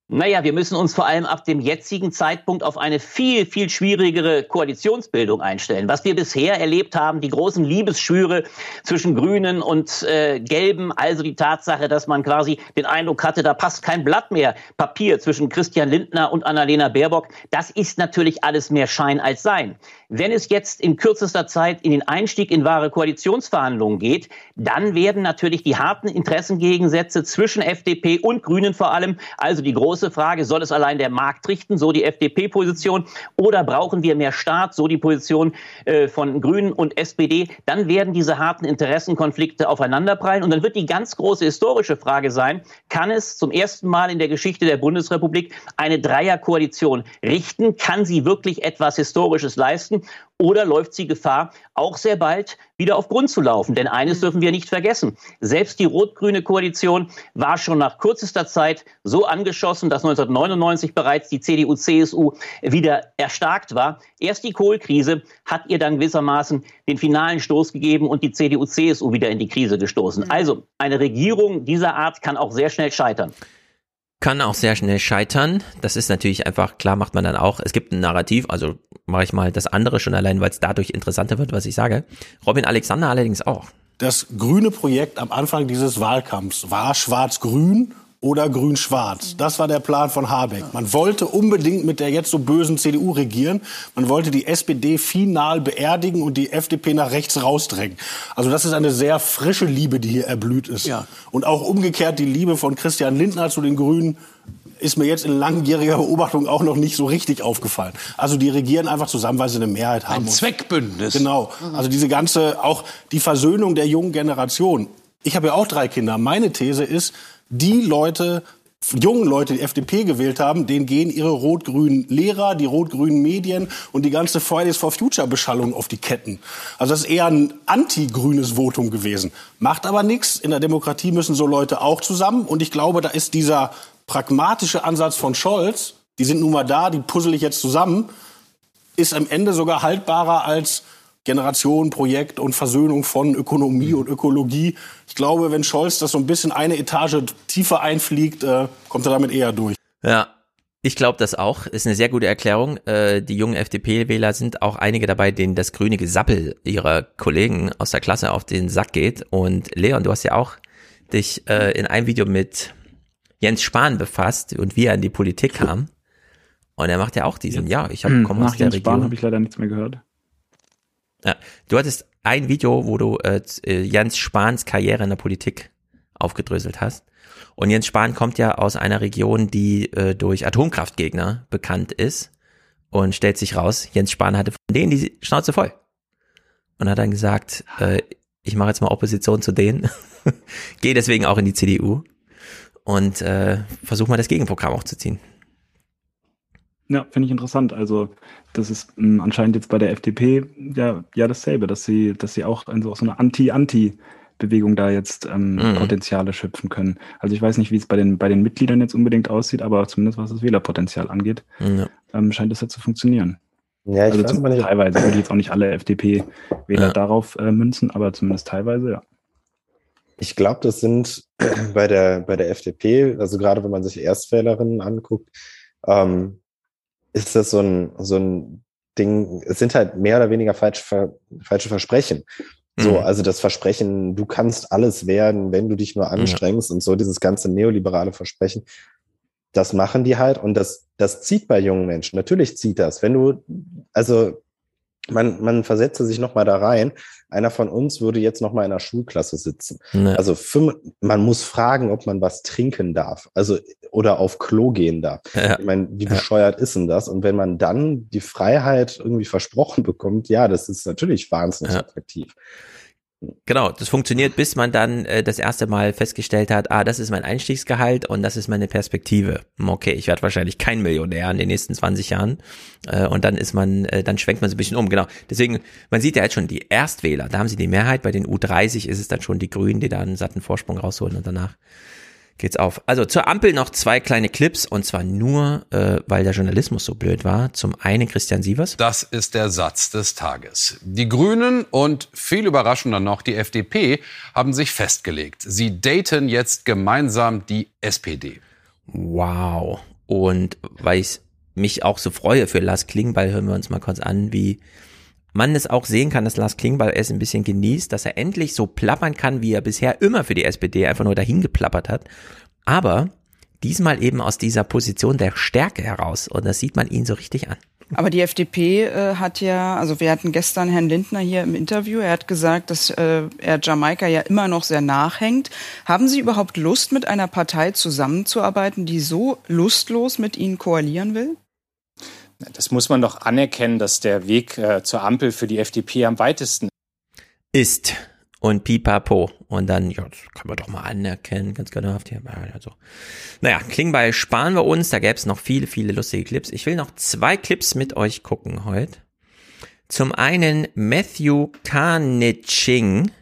Naja, wir müssen uns vor allem ab dem jetzigen Zeitpunkt auf eine viel, viel schwierigere Koalitionsbildung einstellen. Was wir bisher erlebt haben, die großen Liebesschwüre zwischen Grünen und äh, Gelben, also die Tatsache, dass man quasi den Eindruck hatte, da passt kein Blatt mehr Papier zwischen Christian Lindner und Annalena Baerbock, das ist natürlich alles mehr Schein als Sein. Wenn es jetzt in kürzester Zeit in den Einstieg in wahre Koalitionsverhandlungen geht, dann werden natürlich die harten Interessengegensätze zwischen FDP und Grünen vor allem, also die große Frage, soll es allein der Markt richten, so die FDP-Position, oder brauchen wir mehr Staat, so die Position äh, von Grünen und SPD, dann werden diese harten Interessenkonflikte aufeinanderprallen und dann wird die ganz große historische Frage sein, kann es zum ersten Mal in der Geschichte der Bundesrepublik eine Dreierkoalition richten? Kann sie wirklich etwas Historisches leisten? Oder läuft sie Gefahr, auch sehr bald wieder auf Grund zu laufen? Denn eines dürfen wir nicht vergessen. Selbst die rot-grüne Koalition war schon nach kürzester Zeit so angeschossen, dass 1999 bereits die CDU-CSU wieder erstarkt war. Erst die Kohlkrise hat ihr dann gewissermaßen den finalen Stoß gegeben und die CDU-CSU wieder in die Krise gestoßen. Also eine Regierung dieser Art kann auch sehr schnell scheitern kann auch sehr schnell scheitern. Das ist natürlich einfach, klar macht man dann auch, es gibt ein Narrativ, also mache ich mal das andere schon allein, weil es dadurch interessanter wird, was ich sage. Robin Alexander allerdings auch. Das grüne Projekt am Anfang dieses Wahlkampfs war schwarz-grün oder grün-schwarz. Das war der Plan von Habeck. Man wollte unbedingt mit der jetzt so bösen CDU regieren. Man wollte die SPD final beerdigen und die FDP nach rechts rausdrängen. Also das ist eine sehr frische Liebe, die hier erblüht ist. Ja. Und auch umgekehrt die Liebe von Christian Lindner zu den Grünen ist mir jetzt in langjähriger Beobachtung auch noch nicht so richtig aufgefallen. Also die regieren einfach zusammen, weil sie eine Mehrheit haben. Ein Zweckbündnis. Genau. Also diese ganze, auch die Versöhnung der jungen Generation. Ich habe ja auch drei Kinder. Meine These ist, die Leute, jungen Leute, die FDP gewählt haben, denen gehen ihre rot-grünen Lehrer, die rot-grünen Medien und die ganze Fridays for Future Beschallung auf die Ketten. Also das ist eher ein anti-grünes Votum gewesen. Macht aber nichts. In der Demokratie müssen so Leute auch zusammen. Und ich glaube, da ist dieser pragmatische Ansatz von Scholz, die sind nun mal da, die puzzle ich jetzt zusammen, ist am Ende sogar haltbarer als Generation, Projekt und Versöhnung von Ökonomie und Ökologie. Ich glaube, wenn Scholz das so ein bisschen eine Etage tiefer einfliegt, äh, kommt er damit eher durch. Ja, ich glaube das auch. Ist eine sehr gute Erklärung. Äh, die jungen FDP-Wähler sind auch einige dabei, denen das grüne Gesappel ihrer Kollegen aus der Klasse auf den Sack geht. Und Leon, du hast ja auch dich äh, in einem Video mit Jens Spahn befasst und wie er in die Politik kam. Und er macht ja auch diesen, ja, ich habe komme aus der Jens Region. Spahn habe ich leider nichts mehr gehört. Ja, du hattest ein Video, wo du äh, äh, Jens Spahns Karriere in der Politik aufgedröselt hast. Und Jens Spahn kommt ja aus einer Region, die äh, durch Atomkraftgegner bekannt ist. Und stellt sich raus, Jens Spahn hatte von denen die Schnauze voll. Und hat dann gesagt, äh, ich mache jetzt mal Opposition zu denen. Gehe deswegen auch in die CDU. Und äh, versuche mal das Gegenprogramm auch zu ziehen. Ja, finde ich interessant. Also das ist mh, hm, anscheinend jetzt bei der FDP ja, ja dasselbe, dass sie, dass sie auch in so, so eine Anti-Anti-Bewegung da jetzt ähm, mhm. Potenziale schöpfen können. Also ich weiß nicht, wie es bei den, bei den Mitgliedern jetzt unbedingt aussieht, aber zumindest was das Wählerpotenzial angeht, ja. ähm, scheint es ja zu funktionieren. Ja, ich also weiß nicht. teilweise würde ich jetzt auch nicht alle FDP-Wähler ja. darauf äh, münzen, aber zumindest teilweise, ja. Ich glaube, das sind bei der, bei der FDP, also gerade wenn man sich Erstwählerinnen anguckt, ähm, ist das so ein, so ein Ding, es sind halt mehr oder weniger falsch, falsche Versprechen. So, mhm. also das Versprechen, du kannst alles werden, wenn du dich nur anstrengst ja. und so dieses ganze neoliberale Versprechen, das machen die halt und das, das zieht bei jungen Menschen. Natürlich zieht das. Wenn du, also man, man versetze sich nochmal da rein. Einer von uns würde jetzt nochmal in einer Schulklasse sitzen. Nee. Also fünf, man muss fragen, ob man was trinken darf. Also oder auf Klo gehen darf. Ja. Ich meine, wie bescheuert ja. ist denn das? Und wenn man dann die Freiheit irgendwie versprochen bekommt, ja, das ist natürlich wahnsinnig ja. attraktiv. Genau, das funktioniert, bis man dann äh, das erste Mal festgestellt hat, ah, das ist mein Einstiegsgehalt und das ist meine Perspektive. Okay, ich werde wahrscheinlich kein Millionär in den nächsten 20 Jahren. Äh, und dann ist man, äh, dann schwenkt man so ein bisschen um. Genau. Deswegen, man sieht ja jetzt schon die Erstwähler, da haben sie die Mehrheit. Bei den U30 ist es dann schon die Grünen, die da einen satten Vorsprung rausholen und danach geht's auf. Also zur Ampel noch zwei kleine Clips und zwar nur, äh, weil der Journalismus so blöd war. Zum einen Christian Sievers. Das ist der Satz des Tages. Die Grünen und viel überraschender noch die FDP haben sich festgelegt. Sie daten jetzt gemeinsam die SPD. Wow. Und weil ich mich auch so freue für Lars Klingbeil, hören wir uns mal kurz an, wie man es auch sehen kann, dass Lars Klingbeil es ein bisschen genießt, dass er endlich so plappern kann, wie er bisher immer für die SPD einfach nur dahin geplappert hat. Aber diesmal eben aus dieser Position der Stärke heraus. Und das sieht man ihn so richtig an. Aber die FDP äh, hat ja, also wir hatten gestern Herrn Lindner hier im Interview, er hat gesagt, dass äh, er Jamaika ja immer noch sehr nachhängt. Haben Sie überhaupt Lust, mit einer Partei zusammenzuarbeiten, die so lustlos mit Ihnen koalieren will? Das muss man doch anerkennen, dass der Weg äh, zur Ampel für die FDP am weitesten ist. Und pipapo. Und dann, ja, das können wir doch mal anerkennen, ganz genau. Also. Naja, Klingbeil sparen wir uns. Da gäbe es noch viele, viele lustige Clips. Ich will noch zwei Clips mit euch gucken heute. Zum einen Matthew Carniching.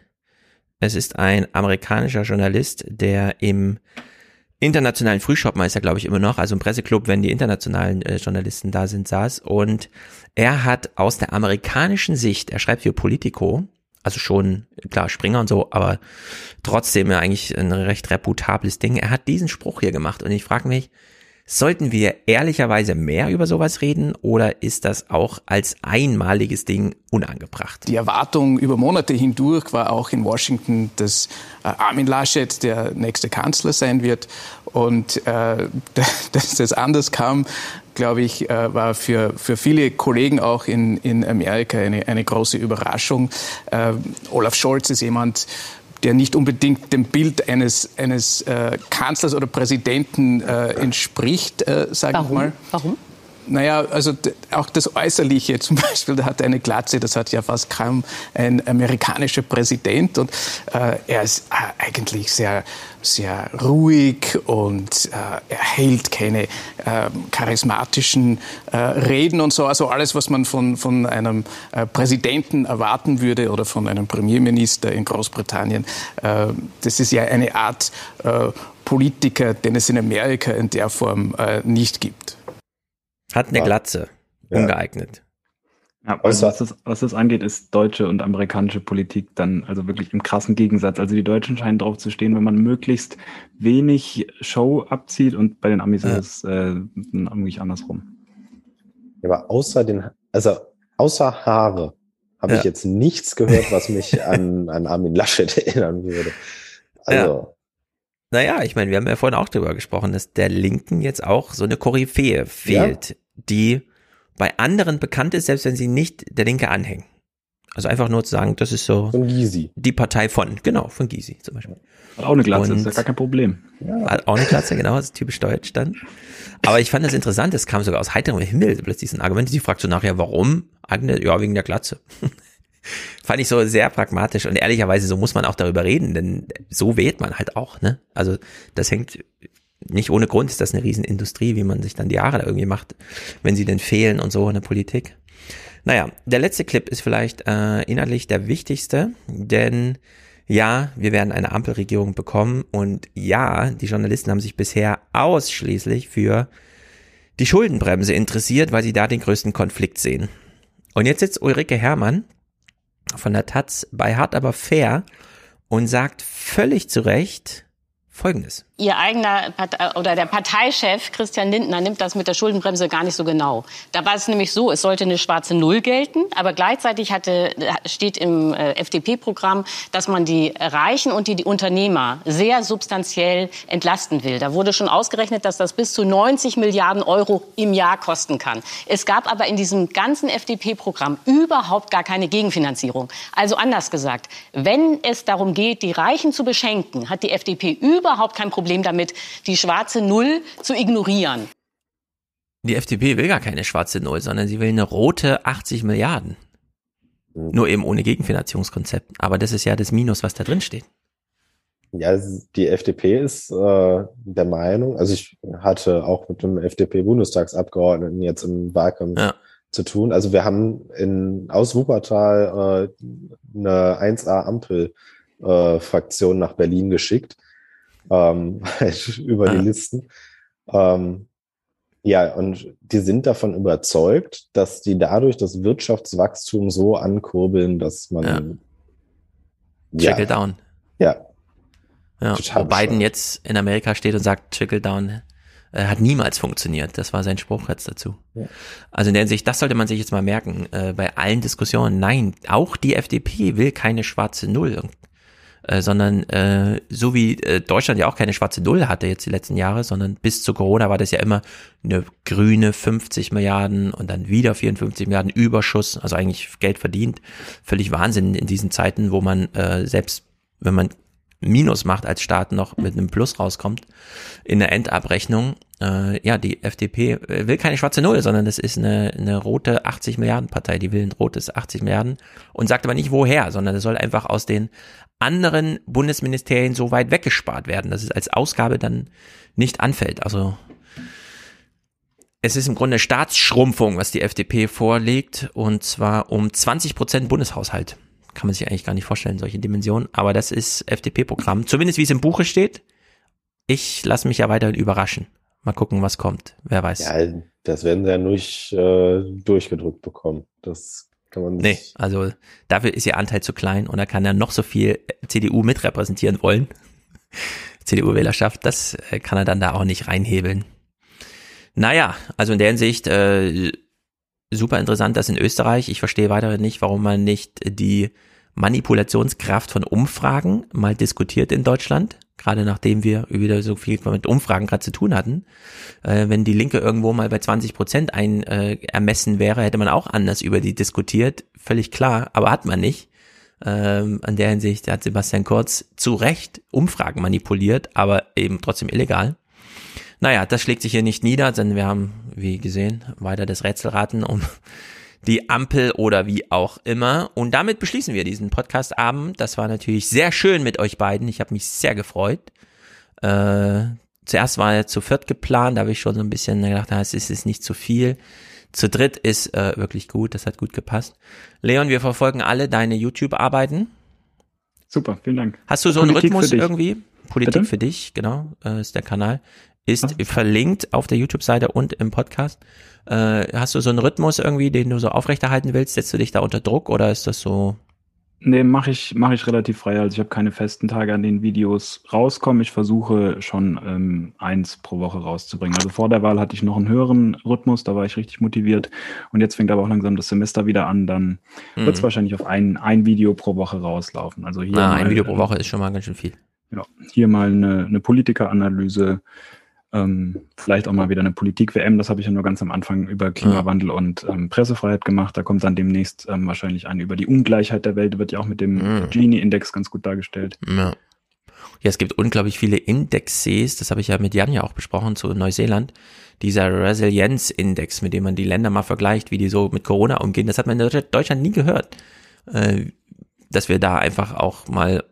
Es ist ein amerikanischer Journalist, der im internationalen Frühschoppmeister, glaube ich, immer noch, also im Presseclub, wenn die internationalen äh, Journalisten da sind, saß. Und er hat aus der amerikanischen Sicht, er schreibt für Politico, also schon, klar, Springer und so, aber trotzdem ja eigentlich ein recht reputables Ding. Er hat diesen Spruch hier gemacht und ich frage mich, Sollten wir ehrlicherweise mehr über sowas reden oder ist das auch als einmaliges Ding unangebracht? Die Erwartung über Monate hindurch war auch in Washington, dass äh, Armin Laschet der nächste Kanzler sein wird. Und äh, dass das anders kam, glaube ich, äh, war für, für viele Kollegen auch in, in Amerika eine, eine große Überraschung. Äh, Olaf Scholz ist jemand, der nicht unbedingt dem Bild eines, eines äh, Kanzlers oder Präsidenten äh, entspricht, äh, sage ich mal. Warum? Naja, also auch das Äußerliche zum Beispiel, der hat eine Glatze, das hat ja fast kaum ein amerikanischer Präsident und äh, er ist äh, eigentlich sehr, sehr ruhig und äh, er hält keine äh, charismatischen Reden und so, also alles, was man von, von einem äh, Präsidenten erwarten würde oder von einem Premierminister in Großbritannien. Äh, das ist ja eine Art Politiker, den es in Amerika in der Form nicht gibt. Hat eine Glatze. Ja. Ungeeignet. Ja, also was, das, was das angeht, ist deutsche und amerikanische Politik dann also wirklich im krassen Gegensatz. Also die Deutschen scheinen drauf zu stehen, wenn man möglichst wenig Show abzieht und bei den Amis ja. ist es äh, irgendwie andersrum. Ja, aber außer den, also außer Haare habe ja. ich jetzt nichts gehört, was mich an, an Armin Laschet erinnern würde. Also. Naja, ich meine, wir haben ja vorhin auch darüber gesprochen, dass der Linken jetzt auch so eine Koryphäe fehlt, ja. Die bei anderen bekannt ist, selbst wenn sie nicht der Linke anhängen. Also einfach nur zu sagen, das ist so von Gysi. die Partei von, genau, von Gysi zum Beispiel. Hat auch eine Glatze, Und, ist ja gar kein Problem. Ja. Hat auch eine Glatze, genau, das ist typisch deutsch dann. Aber ich fand das interessant, es kam sogar aus heiterem Himmel plötzlich ein Argument, die fragt so nachher, warum? Ja, wegen der Glatze. Fand ich so sehr pragmatisch und ehrlicherweise so muss man auch darüber reden, denn so wählt man halt auch, ne? Also das hängt nicht ohne Grund ist das eine Riesenindustrie, wie man sich dann die Jahre da irgendwie macht, wenn sie denn fehlen und so in der Politik. Naja, der letzte Clip ist vielleicht äh, inhaltlich der wichtigste, denn ja, wir werden eine Ampelregierung bekommen und ja, die Journalisten haben sich bisher ausschließlich für die Schuldenbremse interessiert, weil sie da den größten Konflikt sehen. Und jetzt sitzt Ulrike Herrmann von der Taz bei Hart aber fair und sagt völlig zu Recht Folgendes. Ihr eigener Partei oder der Parteichef Christian Lindner nimmt das mit der Schuldenbremse gar nicht so genau. Da war es nämlich so, es sollte eine schwarze Null gelten, aber gleichzeitig hatte, steht im äh, FDP-Programm, dass man die Reichen und die, die Unternehmer sehr substanziell entlasten will. Da wurde schon ausgerechnet, dass das bis zu 90 Milliarden Euro im Jahr kosten kann. Es gab aber in diesem ganzen FDP-Programm überhaupt gar keine Gegenfinanzierung. Also anders gesagt, wenn es darum geht, die Reichen zu beschenken, hat die FDP überhaupt kein Problem Problem damit, die schwarze Null zu ignorieren. Die FDP will gar keine schwarze Null, sondern sie will eine rote 80 Milliarden. Nur eben ohne Gegenfinanzierungskonzept. Aber das ist ja das Minus, was da drin steht. Ja, die FDP ist äh, der Meinung, also ich hatte auch mit dem FDP-Bundestagsabgeordneten jetzt im Wahlkampf ja. zu tun. Also wir haben in, aus Wuppertal äh, eine 1A-Ampel-Fraktion äh, nach Berlin geschickt ähm, über die Listen. Ähm, ja, und die sind davon überzeugt, dass die dadurch das Wirtschaftswachstum so ankurbeln, dass man. Ja. Trickle down. Ja. Ja, wo Biden jetzt in Amerika steht und sagt, Trickle down äh, hat niemals funktioniert. Das war sein Spruch jetzt dazu. Ja. Also in der Hinsicht, das sollte man sich jetzt mal merken, äh, bei allen Diskussionen. Nein, auch die FDP will keine schwarze Null. Und äh, sondern äh, so wie äh, Deutschland ja auch keine schwarze Null hatte jetzt die letzten Jahre, sondern bis zu Corona war das ja immer eine grüne 50 Milliarden und dann wieder 54 Milliarden Überschuss, also eigentlich Geld verdient. Völlig Wahnsinn in diesen Zeiten, wo man äh, selbst, wenn man Minus macht als Staat noch mit einem Plus rauskommt in der Endabrechnung. Äh, ja, die FDP will keine schwarze Null, sondern das ist eine, eine rote 80 Milliarden Partei. Die will ein rotes 80 Milliarden und sagt aber nicht woher, sondern das soll einfach aus den anderen Bundesministerien so weit weggespart werden, dass es als Ausgabe dann nicht anfällt. Also es ist im Grunde Staatsschrumpfung, was die FDP vorlegt, und zwar um 20 Prozent Bundeshaushalt. Kann man sich eigentlich gar nicht vorstellen, solche Dimensionen. Aber das ist FDP-Programm. Zumindest wie es im Buche steht. Ich lasse mich ja weiterhin überraschen. Mal gucken, was kommt. Wer weiß. Ja, das werden sie ja nicht äh, durchgedrückt bekommen. Das kann man nicht. Nee, also dafür ist ihr Anteil zu klein und da kann er noch so viel CDU mitrepräsentieren wollen. CDU-Wählerschaft, das äh, kann er dann da auch nicht reinhebeln. Naja, also in der Hinsicht äh, super interessant, dass in Österreich, ich verstehe weiterhin nicht, warum man nicht die Manipulationskraft von Umfragen mal diskutiert in Deutschland, gerade nachdem wir wieder so viel mit Umfragen gerade zu tun hatten. Äh, wenn die Linke irgendwo mal bei 20 Prozent ein äh, ermessen wäre, hätte man auch anders über die diskutiert, völlig klar, aber hat man nicht. Ähm, an der Hinsicht hat Sebastian Kurz zu Recht Umfragen manipuliert, aber eben trotzdem illegal. Naja, das schlägt sich hier nicht nieder, denn wir haben, wie gesehen, weiter das Rätselraten um die Ampel oder wie auch immer. Und damit beschließen wir diesen Podcast-Abend. Das war natürlich sehr schön mit euch beiden. Ich habe mich sehr gefreut. Äh, zuerst war er zu viert geplant, da habe ich schon so ein bisschen gedacht, es ist, ist nicht zu viel. Zu dritt ist äh, wirklich gut, das hat gut gepasst. Leon, wir verfolgen alle deine YouTube-Arbeiten. Super, vielen Dank. Hast du so Politik einen Rhythmus irgendwie? Politik Bitte? für dich, genau, äh, ist der Kanal ist Ach. verlinkt auf der YouTube-Seite und im Podcast. Äh, hast du so einen Rhythmus irgendwie, den du so aufrechterhalten willst? Setzt du dich da unter Druck oder ist das so? Nee, mache ich, mach ich relativ frei. Also ich habe keine festen Tage, an denen Videos rauskommen. Ich versuche schon ähm, eins pro Woche rauszubringen. Also vor der Wahl hatte ich noch einen höheren Rhythmus, da war ich richtig motiviert. Und jetzt fängt aber auch langsam das Semester wieder an. Dann mhm. wird es wahrscheinlich auf ein, ein Video pro Woche rauslaufen. Also hier ah, mal, ein Video pro Woche ist schon mal ganz schön viel. Ja, hier mal eine, eine Politikeranalyse, ähm, vielleicht auch mal wieder eine Politik-WM, das habe ich ja nur ganz am Anfang über Klimawandel ja. und ähm, Pressefreiheit gemacht. Da kommt dann demnächst ähm, wahrscheinlich eine über die Ungleichheit der Welt, wird ja auch mit dem ja. Gini-Index ganz gut dargestellt. Ja. Ja, es gibt unglaublich viele Indexes, das habe ich ja mit Jan ja auch besprochen zu Neuseeland. Dieser Resilienz-Index, mit dem man die Länder mal vergleicht, wie die so mit Corona umgehen, das hat man in Deutschland nie gehört. Äh, dass wir da einfach auch mal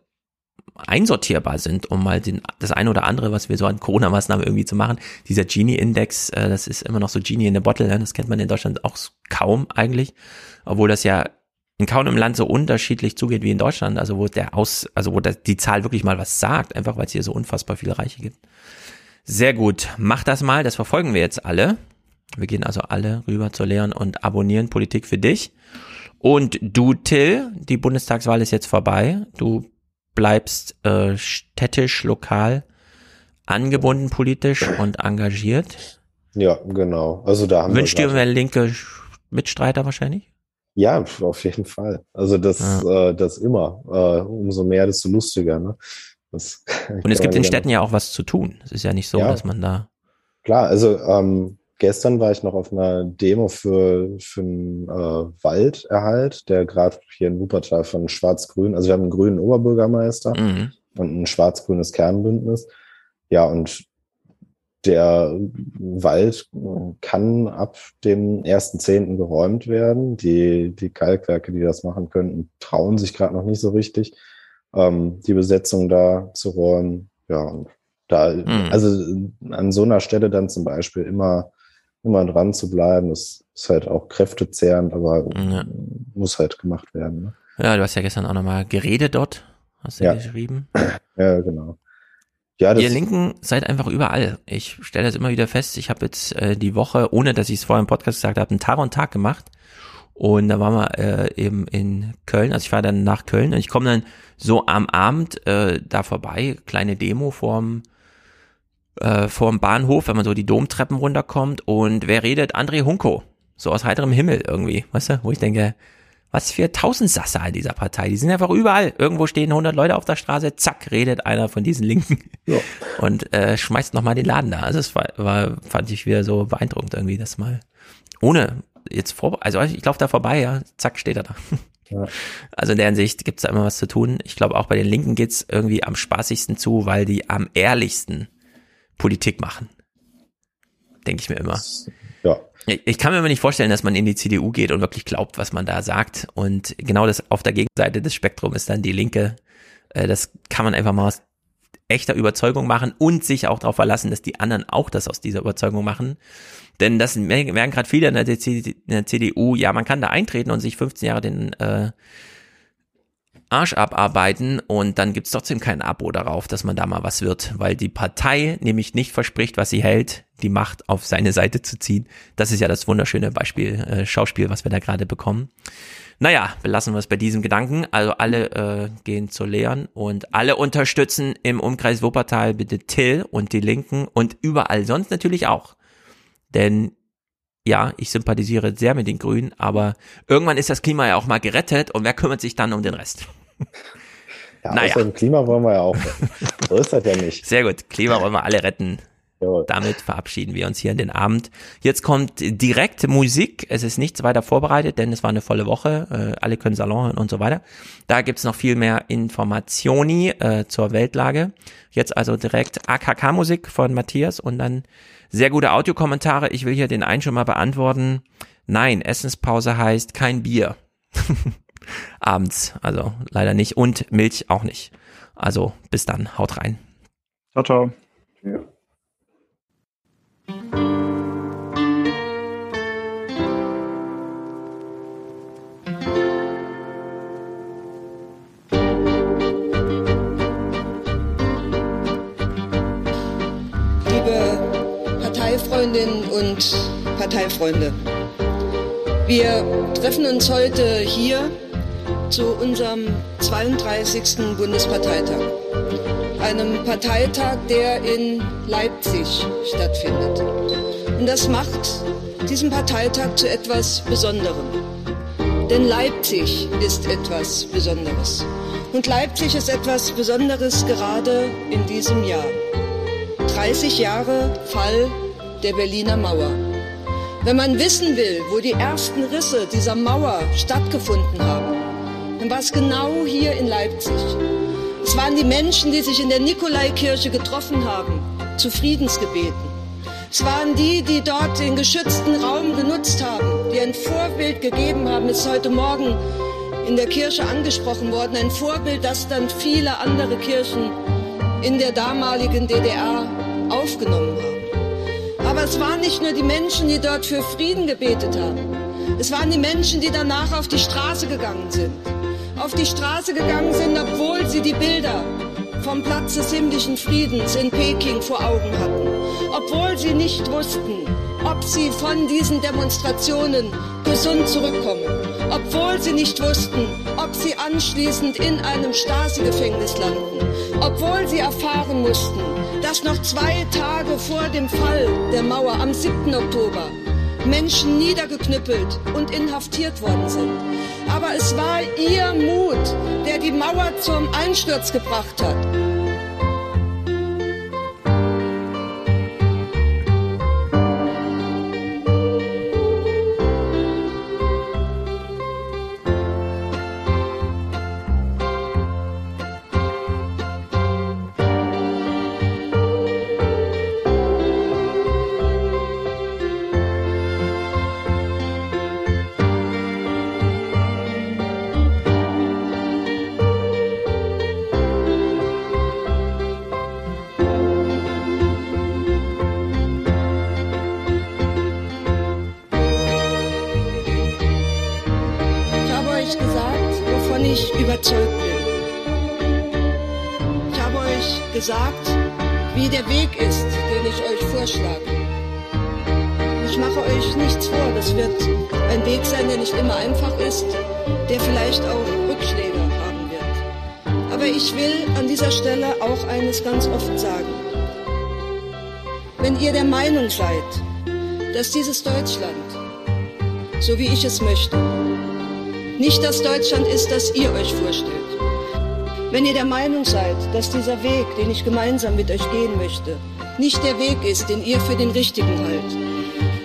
einsortierbar sind, um mal den, das eine oder andere, was wir so an Corona-Maßnahmen irgendwie zu machen. Dieser Genie-Index, äh, das ist immer noch so Genie in the Bottle, ne? das kennt man in Deutschland auch kaum eigentlich, obwohl das ja in kaum einem Land so unterschiedlich zugeht wie in Deutschland, also wo der aus, also wo das, die Zahl wirklich mal was sagt, einfach weil es hier so unfassbar viele Reiche gibt. Sehr gut, mach das mal, das verfolgen wir jetzt alle. Wir gehen also alle rüber zu Leon und abonnieren Politik für dich. Und du, Till, die Bundestagswahl ist jetzt vorbei. Du bleibst äh, städtisch, lokal angebunden politisch und engagiert. Ja, genau. Also da haben Wünscht ihr mehr linke Mitstreiter wahrscheinlich? Ja, auf jeden Fall. Also das, ja. äh, das immer. Äh, umso mehr, desto lustiger. Ne? Das und es gibt in Städten ja auch was zu tun. Es ist ja nicht so, ja, dass man da. Klar, also ähm, gestern war ich noch auf einer Demo für, für einen äh, Walderhalt, der gerade hier in Wuppertal von Schwarz-Grün, also wir haben einen grünen Oberbürgermeister mhm. und ein schwarz-grünes Kernbündnis. Ja, und der Wald kann ab dem 1.10. geräumt werden. Die, die Kalkwerke, die das machen könnten, trauen sich gerade noch nicht so richtig, ähm, die Besetzung da zu räumen. Ja, und da, mhm. also an so einer Stelle dann zum Beispiel immer immer dran zu bleiben. Das ist halt auch kräftezehrend, aber ja. muss halt gemacht werden. Ne? Ja, du hast ja gestern auch nochmal geredet dort, hast du ja. geschrieben. Ja, genau. Ja, Ihr Linken seid einfach überall. Ich stelle das immer wieder fest. Ich habe jetzt äh, die Woche, ohne dass ich es vorher im Podcast gesagt habe, einen Tag und Tag gemacht. Und da waren wir äh, eben in Köln. Also ich fahre dann nach Köln und ich komme dann so am Abend äh, da vorbei, kleine Demo vorm äh, vorm Bahnhof, wenn man so die Domtreppen runterkommt und wer redet? André Hunko. So aus heiterem Himmel irgendwie, weißt du? Wo ich denke, was für Tausendsasser in dieser Partei. Die sind einfach überall. Irgendwo stehen 100 Leute auf der Straße, zack, redet einer von diesen Linken ja. und äh, schmeißt nochmal den Laden da. Also es war, war, fand ich wieder so beeindruckend irgendwie, das mal ohne jetzt vor, also ich laufe da vorbei, ja, zack, steht er da. Ja. Also in der Hinsicht gibt's da immer was zu tun. Ich glaube, auch bei den Linken geht's irgendwie am spaßigsten zu, weil die am ehrlichsten Politik machen. Denke ich mir immer. Ja. Ich kann mir immer nicht vorstellen, dass man in die CDU geht und wirklich glaubt, was man da sagt. Und genau das auf der Gegenseite des Spektrums ist dann die Linke. Äh, das kann man einfach mal aus echter Überzeugung machen und sich auch darauf verlassen, dass die anderen auch das aus dieser Überzeugung machen. Denn das merken gerade viele in der, in der, CDU, ja, man kann da eintreten und sich 15 Jahre den äh, Arsch abarbeiten und dann gibt's trotzdem kein Abo darauf, dass man da mal was wird, weil die Partei nämlich nicht verspricht, was sie hält, die Macht auf seine Seite zu ziehen. Das ist ja das wunderschöne Beispiel, äh, Schauspiel, was wir da gerade bekommen. Naja, belassen wir es bei diesem Gedanken. Also alle äh, gehen zu Lehren und alle unterstützen im Umkreis Wuppertal bitte Till und die Linken und überall sonst natürlich auch. Denn ja, ich sympathisiere sehr mit den Grünen, aber irgendwann ist das Klima ja auch mal gerettet und wer kümmert sich dann um den Rest? Ja, naja. außer dem Klima wollen wir ja auch. so ist das ja nicht. Sehr gut. Klima wollen wir alle retten. Damit verabschieden wir uns hier in den Abend. Jetzt kommt direkt Musik. Es ist nichts weiter vorbereitet, denn es war eine volle Woche. Äh, alle können Salon hören und so weiter. Da gibt's noch viel mehr Informationi äh, zur Weltlage. Jetzt also direkt AKK-Musik von Matthias und dann sehr gute Audiokommentare. Ich will hier den einen schon mal beantworten. Nein, Essenspause heißt kein Bier. Abends, also leider nicht. Und Milch auch nicht. Also bis dann, haut rein. Ciao, ciao. Ja. Parteifreundinnen und Parteifreunde. Wir treffen uns heute hier zu unserem 32. Bundesparteitag. Einem Parteitag, der in Leipzig stattfindet. Und das macht diesen Parteitag zu etwas Besonderem. Denn Leipzig ist etwas Besonderes. Und Leipzig ist etwas Besonderes gerade in diesem Jahr. 30 Jahre Fall der Berliner Mauer. Wenn man wissen will, wo die ersten Risse dieser Mauer stattgefunden haben, dann war es genau hier in Leipzig. Es waren die Menschen, die sich in der Nikolaikirche getroffen haben, zu Friedensgebeten. Es waren die, die dort den geschützten Raum genutzt haben, die ein Vorbild gegeben haben, ist heute Morgen in der Kirche angesprochen worden, ein Vorbild, das dann viele andere Kirchen in der damaligen DDR aufgenommen haben. Aber es waren nicht nur die Menschen, die dort für Frieden gebetet haben. Es waren die Menschen, die danach auf die Straße gegangen sind. Auf die Straße gegangen sind, obwohl sie die Bilder vom Platz des himmlischen Friedens in Peking vor Augen hatten. Obwohl sie nicht wussten, ob sie von diesen Demonstrationen gesund zurückkommen. Obwohl sie nicht wussten, ob sie anschließend in einem Stasi-Gefängnis landen. Obwohl sie erfahren mussten, dass noch zwei Tage vor dem Fall der Mauer am 7. Oktober Menschen niedergeknüppelt und inhaftiert worden sind. Aber es war ihr Mut, der die Mauer zum Einsturz gebracht hat. Dass dieses Deutschland, so wie ich es möchte, nicht das Deutschland ist, das ihr euch vorstellt. Wenn ihr der Meinung seid, dass dieser Weg, den ich gemeinsam mit euch gehen möchte, nicht der Weg ist, den ihr für den richtigen haltet,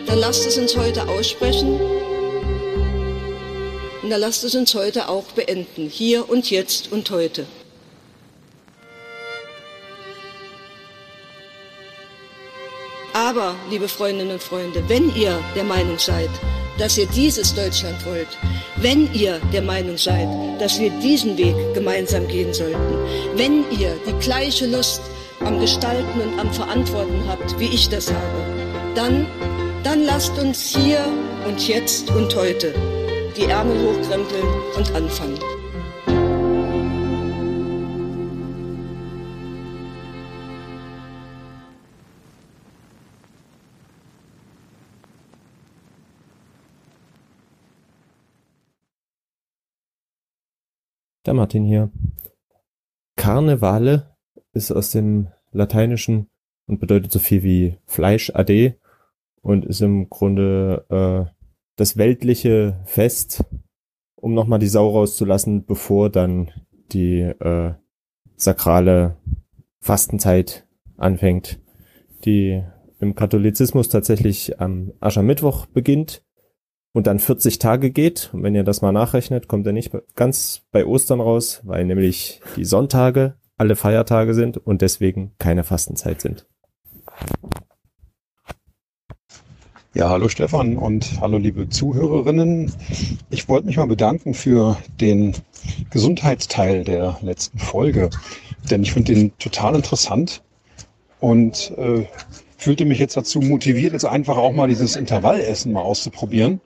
dann lasst es uns heute aussprechen und dann lasst es uns heute auch beenden, hier und jetzt und heute. Liebe Freundinnen und Freunde, wenn ihr der Meinung seid, dass ihr dieses Deutschland wollt, wenn ihr der Meinung seid, dass wir diesen Weg gemeinsam gehen sollten, wenn ihr die gleiche Lust am Gestalten und am Verantworten habt, wie ich das habe, dann, dann lasst uns hier und jetzt und heute die Ärmel hochkrempeln und anfangen. Der Martin hier. Karnevale ist aus dem Lateinischen und bedeutet so viel wie Fleisch ade und ist im Grunde äh, das weltliche Fest, um nochmal die Sau rauszulassen, bevor dann die äh, sakrale Fastenzeit anfängt, die im Katholizismus tatsächlich am Aschermittwoch beginnt und dann 40 Tage geht. Und wenn ihr das mal nachrechnet, kommt er nicht ganz bei Ostern raus, weil nämlich die Sonntage alle Feiertage sind und deswegen keine Fastenzeit sind. Ja, hallo Stefan und hallo liebe Zuhörerinnen. Ich wollte mich mal bedanken für den Gesundheitsteil der letzten Folge, denn ich finde den total interessant und äh, fühlte mich jetzt dazu motiviert, jetzt einfach auch mal dieses Intervallessen mal auszuprobieren.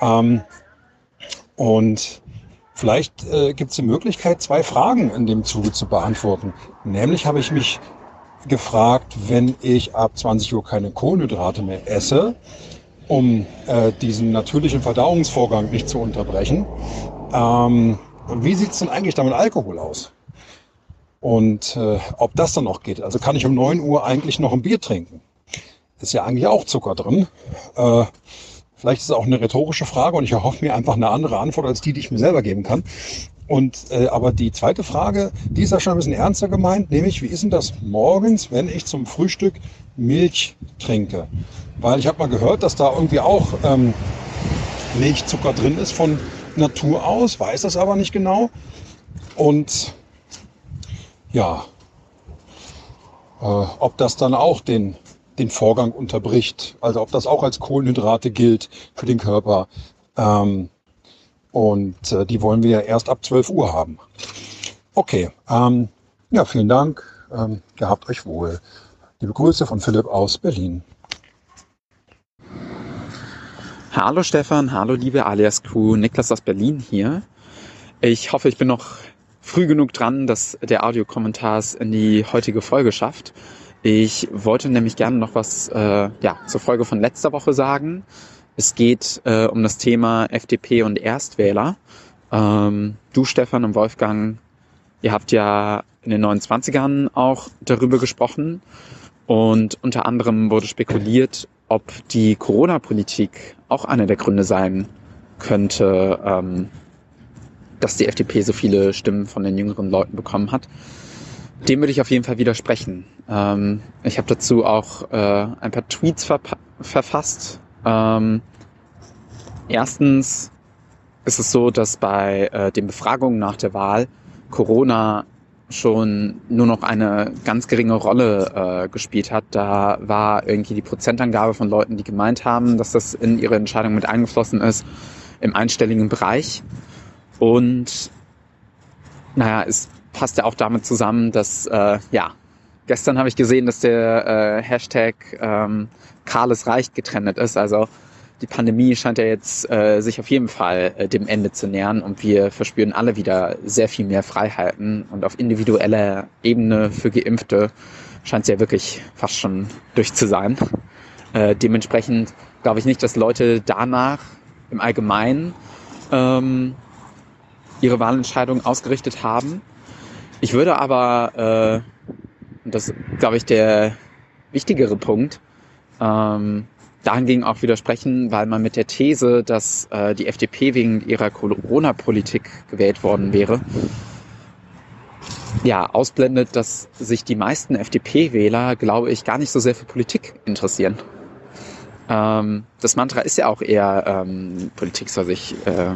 Ähm, und vielleicht äh, gibt es die Möglichkeit, zwei Fragen in dem Zuge zu beantworten. Nämlich habe ich mich gefragt, wenn ich ab 20 Uhr keine Kohlenhydrate mehr esse, um äh, diesen natürlichen Verdauungsvorgang nicht zu unterbrechen. Ähm, wie sieht es denn eigentlich da mit Alkohol aus? Und äh, ob das dann noch geht. Also kann ich um 9 Uhr eigentlich noch ein Bier trinken? Ist ja eigentlich auch Zucker drin. Äh, vielleicht ist es auch eine rhetorische Frage und ich erhoffe mir einfach eine andere Antwort als die, die ich mir selber geben kann. Und äh, aber die zweite Frage, die ist ja schon ein bisschen ernster gemeint, nämlich wie ist denn das morgens, wenn ich zum Frühstück Milch trinke? Weil ich habe mal gehört, dass da irgendwie auch ähm, Milchzucker drin ist von Natur aus, weiß das aber nicht genau. Und ja, äh, ob das dann auch den, den Vorgang unterbricht, also ob das auch als Kohlenhydrate gilt für den Körper. Ähm, und äh, die wollen wir ja erst ab 12 Uhr haben. Okay, ähm, ja, vielen Dank. Ähm, gehabt euch wohl. Liebe Grüße von Philipp aus Berlin. Hallo Stefan, hallo liebe Alias Crew, Niklas aus Berlin hier. Ich hoffe, ich bin noch früh genug dran, dass der Audiokommentar es in die heutige Folge schafft. Ich wollte nämlich gerne noch was äh, ja, zur Folge von letzter Woche sagen. Es geht äh, um das Thema FDP und Erstwähler. Ähm, du, Stefan und Wolfgang, ihr habt ja in den 29ern auch darüber gesprochen. Und unter anderem wurde spekuliert, ob die Corona-Politik auch einer der Gründe sein könnte, ähm, dass die FDP so viele Stimmen von den jüngeren Leuten bekommen hat. Dem würde ich auf jeden Fall widersprechen. Ähm, ich habe dazu auch äh, ein paar Tweets ver verfasst, ähm, erstens ist es so, dass bei äh, den Befragungen nach der Wahl Corona schon nur noch eine ganz geringe Rolle äh, gespielt hat. Da war irgendwie die Prozentangabe von Leuten, die gemeint haben, dass das in ihre Entscheidung mit eingeflossen ist, im einstelligen Bereich. Und naja, es passt ja auch damit zusammen, dass, äh, ja, gestern habe ich gesehen, dass der äh, Hashtag ähm, Karles reicht getrennt ist. Also die Pandemie scheint ja jetzt äh, sich auf jeden Fall äh, dem Ende zu nähern und wir verspüren alle wieder sehr viel mehr Freiheiten und auf individueller Ebene für Geimpfte scheint es ja wirklich fast schon durch zu sein. Äh, dementsprechend glaube ich nicht, dass Leute danach im Allgemeinen ähm, ihre Wahlentscheidung ausgerichtet haben. Ich würde aber, äh, und das glaube ich der wichtigere Punkt, ähm, dahingegen auch widersprechen, weil man mit der These, dass äh, die FDP wegen ihrer Corona-Politik gewählt worden wäre, ja, ausblendet, dass sich die meisten FDP-Wähler, glaube ich, gar nicht so sehr für Politik interessieren. Ähm, das Mantra ist ja auch eher, ähm, Politik soll sich äh,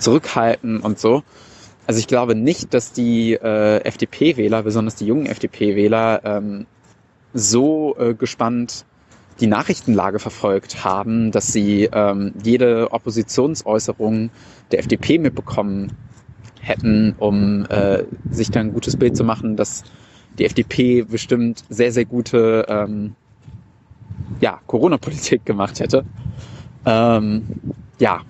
zurückhalten und so. Also ich glaube nicht, dass die äh, FDP-Wähler, besonders die jungen FDP-Wähler, ähm, so äh, gespannt die Nachrichtenlage verfolgt haben, dass sie ähm, jede Oppositionsäußerung der FDP mitbekommen hätten, um äh, sich dann ein gutes Bild zu machen, dass die FDP bestimmt sehr, sehr gute ähm, ja, Corona-Politik gemacht hätte. Ähm, ja,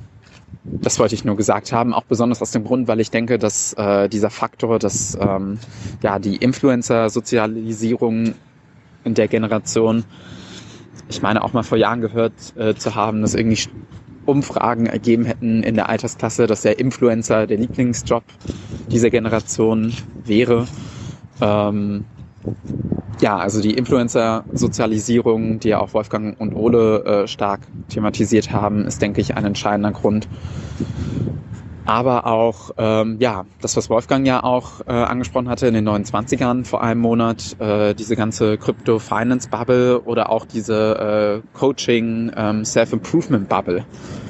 das wollte ich nur gesagt haben, auch besonders aus dem Grund, weil ich denke, dass äh, dieser Faktor, dass ähm, ja die Influencer-Sozialisierung in der Generation, ich meine auch mal vor Jahren gehört äh, zu haben, dass irgendwie Umfragen ergeben hätten in der Altersklasse, dass der Influencer der Lieblingsjob dieser Generation wäre. Ähm, ja, also die Influencer-Sozialisierung, die ja auch Wolfgang und Ole äh, stark thematisiert haben, ist, denke ich, ein entscheidender Grund. Aber auch, ähm, ja, das, was Wolfgang ja auch äh, angesprochen hatte in den 29ern vor einem Monat, äh, diese ganze Crypto-Finance-Bubble oder auch diese äh, Coaching, ähm,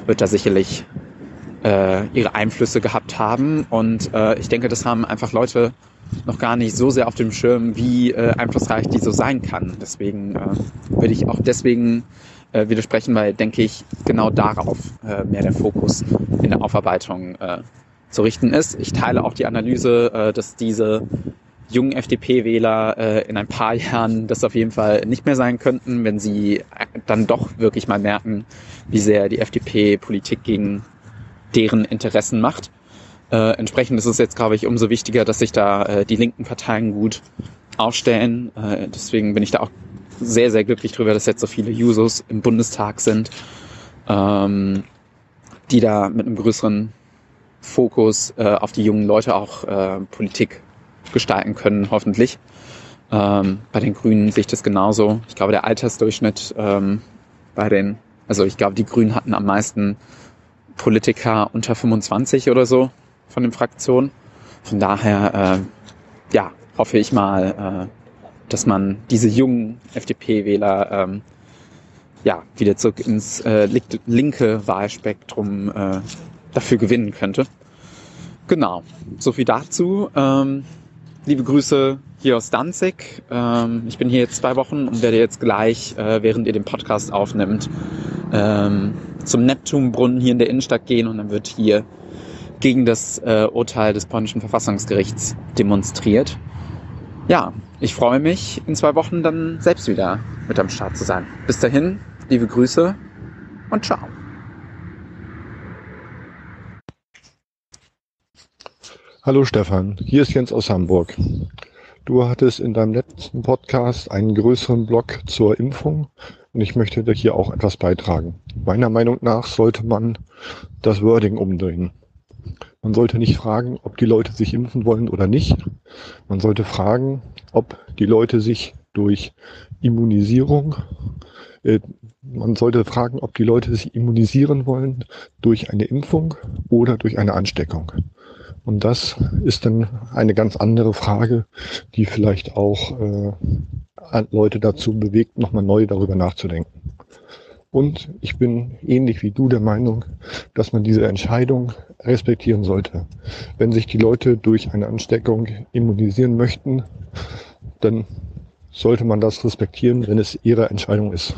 wird da sicherlich äh, ihre Einflüsse gehabt haben. Und äh, ich denke, das haben einfach Leute noch gar nicht so sehr auf dem Schirm, wie äh, einflussreich die so sein kann. Deswegen äh, würde ich auch deswegen äh, widersprechen, weil, denke ich, genau darauf äh, mehr der Fokus in der Aufarbeitung äh, zu richten ist. Ich teile auch die Analyse, äh, dass diese jungen FDP-Wähler äh, in ein paar Jahren das auf jeden Fall nicht mehr sein könnten, wenn sie äh, dann doch wirklich mal merken, wie sehr die FDP Politik gegen deren Interessen macht. Äh, entsprechend ist es jetzt, glaube ich, umso wichtiger, dass sich da äh, die linken Parteien gut aufstellen. Äh, deswegen bin ich da auch sehr, sehr glücklich drüber, dass jetzt so viele Jusos im Bundestag sind, ähm, die da mit einem größeren Fokus äh, auf die jungen Leute auch äh, Politik gestalten können, hoffentlich. Ähm, bei den Grünen sehe ich das genauso. Ich glaube, der Altersdurchschnitt ähm, bei den, also ich glaube, die Grünen hatten am meisten Politiker unter 25 oder so von den Fraktionen. Von daher, äh, ja, hoffe ich mal, äh, dass man diese jungen FDP-Wähler ähm, ja, wieder zurück ins äh, linke Wahlspektrum äh, dafür gewinnen könnte. Genau, so viel dazu. Ähm, liebe Grüße hier aus Danzig. Ähm, ich bin hier jetzt zwei Wochen und werde jetzt gleich, äh, während ihr den Podcast aufnimmt, ähm, zum Neptunbrunnen hier in der Innenstadt gehen und dann wird hier gegen das äh, Urteil des polnischen Verfassungsgerichts demonstriert. Ja, ich freue mich, in zwei Wochen dann selbst wieder mit am Start zu sein. Bis dahin, liebe Grüße und ciao. Hallo Stefan, hier ist Jens aus Hamburg. Du hattest in deinem letzten Podcast einen größeren Blog zur Impfung und ich möchte dir hier auch etwas beitragen. Meiner Meinung nach sollte man das Wording umdrehen. Man sollte nicht fragen, ob die Leute sich impfen wollen oder nicht. Man sollte fragen, ob die Leute sich durch Immunisierung, äh, man sollte fragen, ob die Leute sich immunisieren wollen durch eine Impfung oder durch eine Ansteckung. Und das ist dann eine ganz andere Frage, die vielleicht auch äh, Leute dazu bewegt, nochmal neu darüber nachzudenken. Und ich bin ähnlich wie du der Meinung, dass man diese Entscheidung respektieren sollte. Wenn sich die Leute durch eine Ansteckung immunisieren möchten, dann sollte man das respektieren, wenn es ihre Entscheidung ist.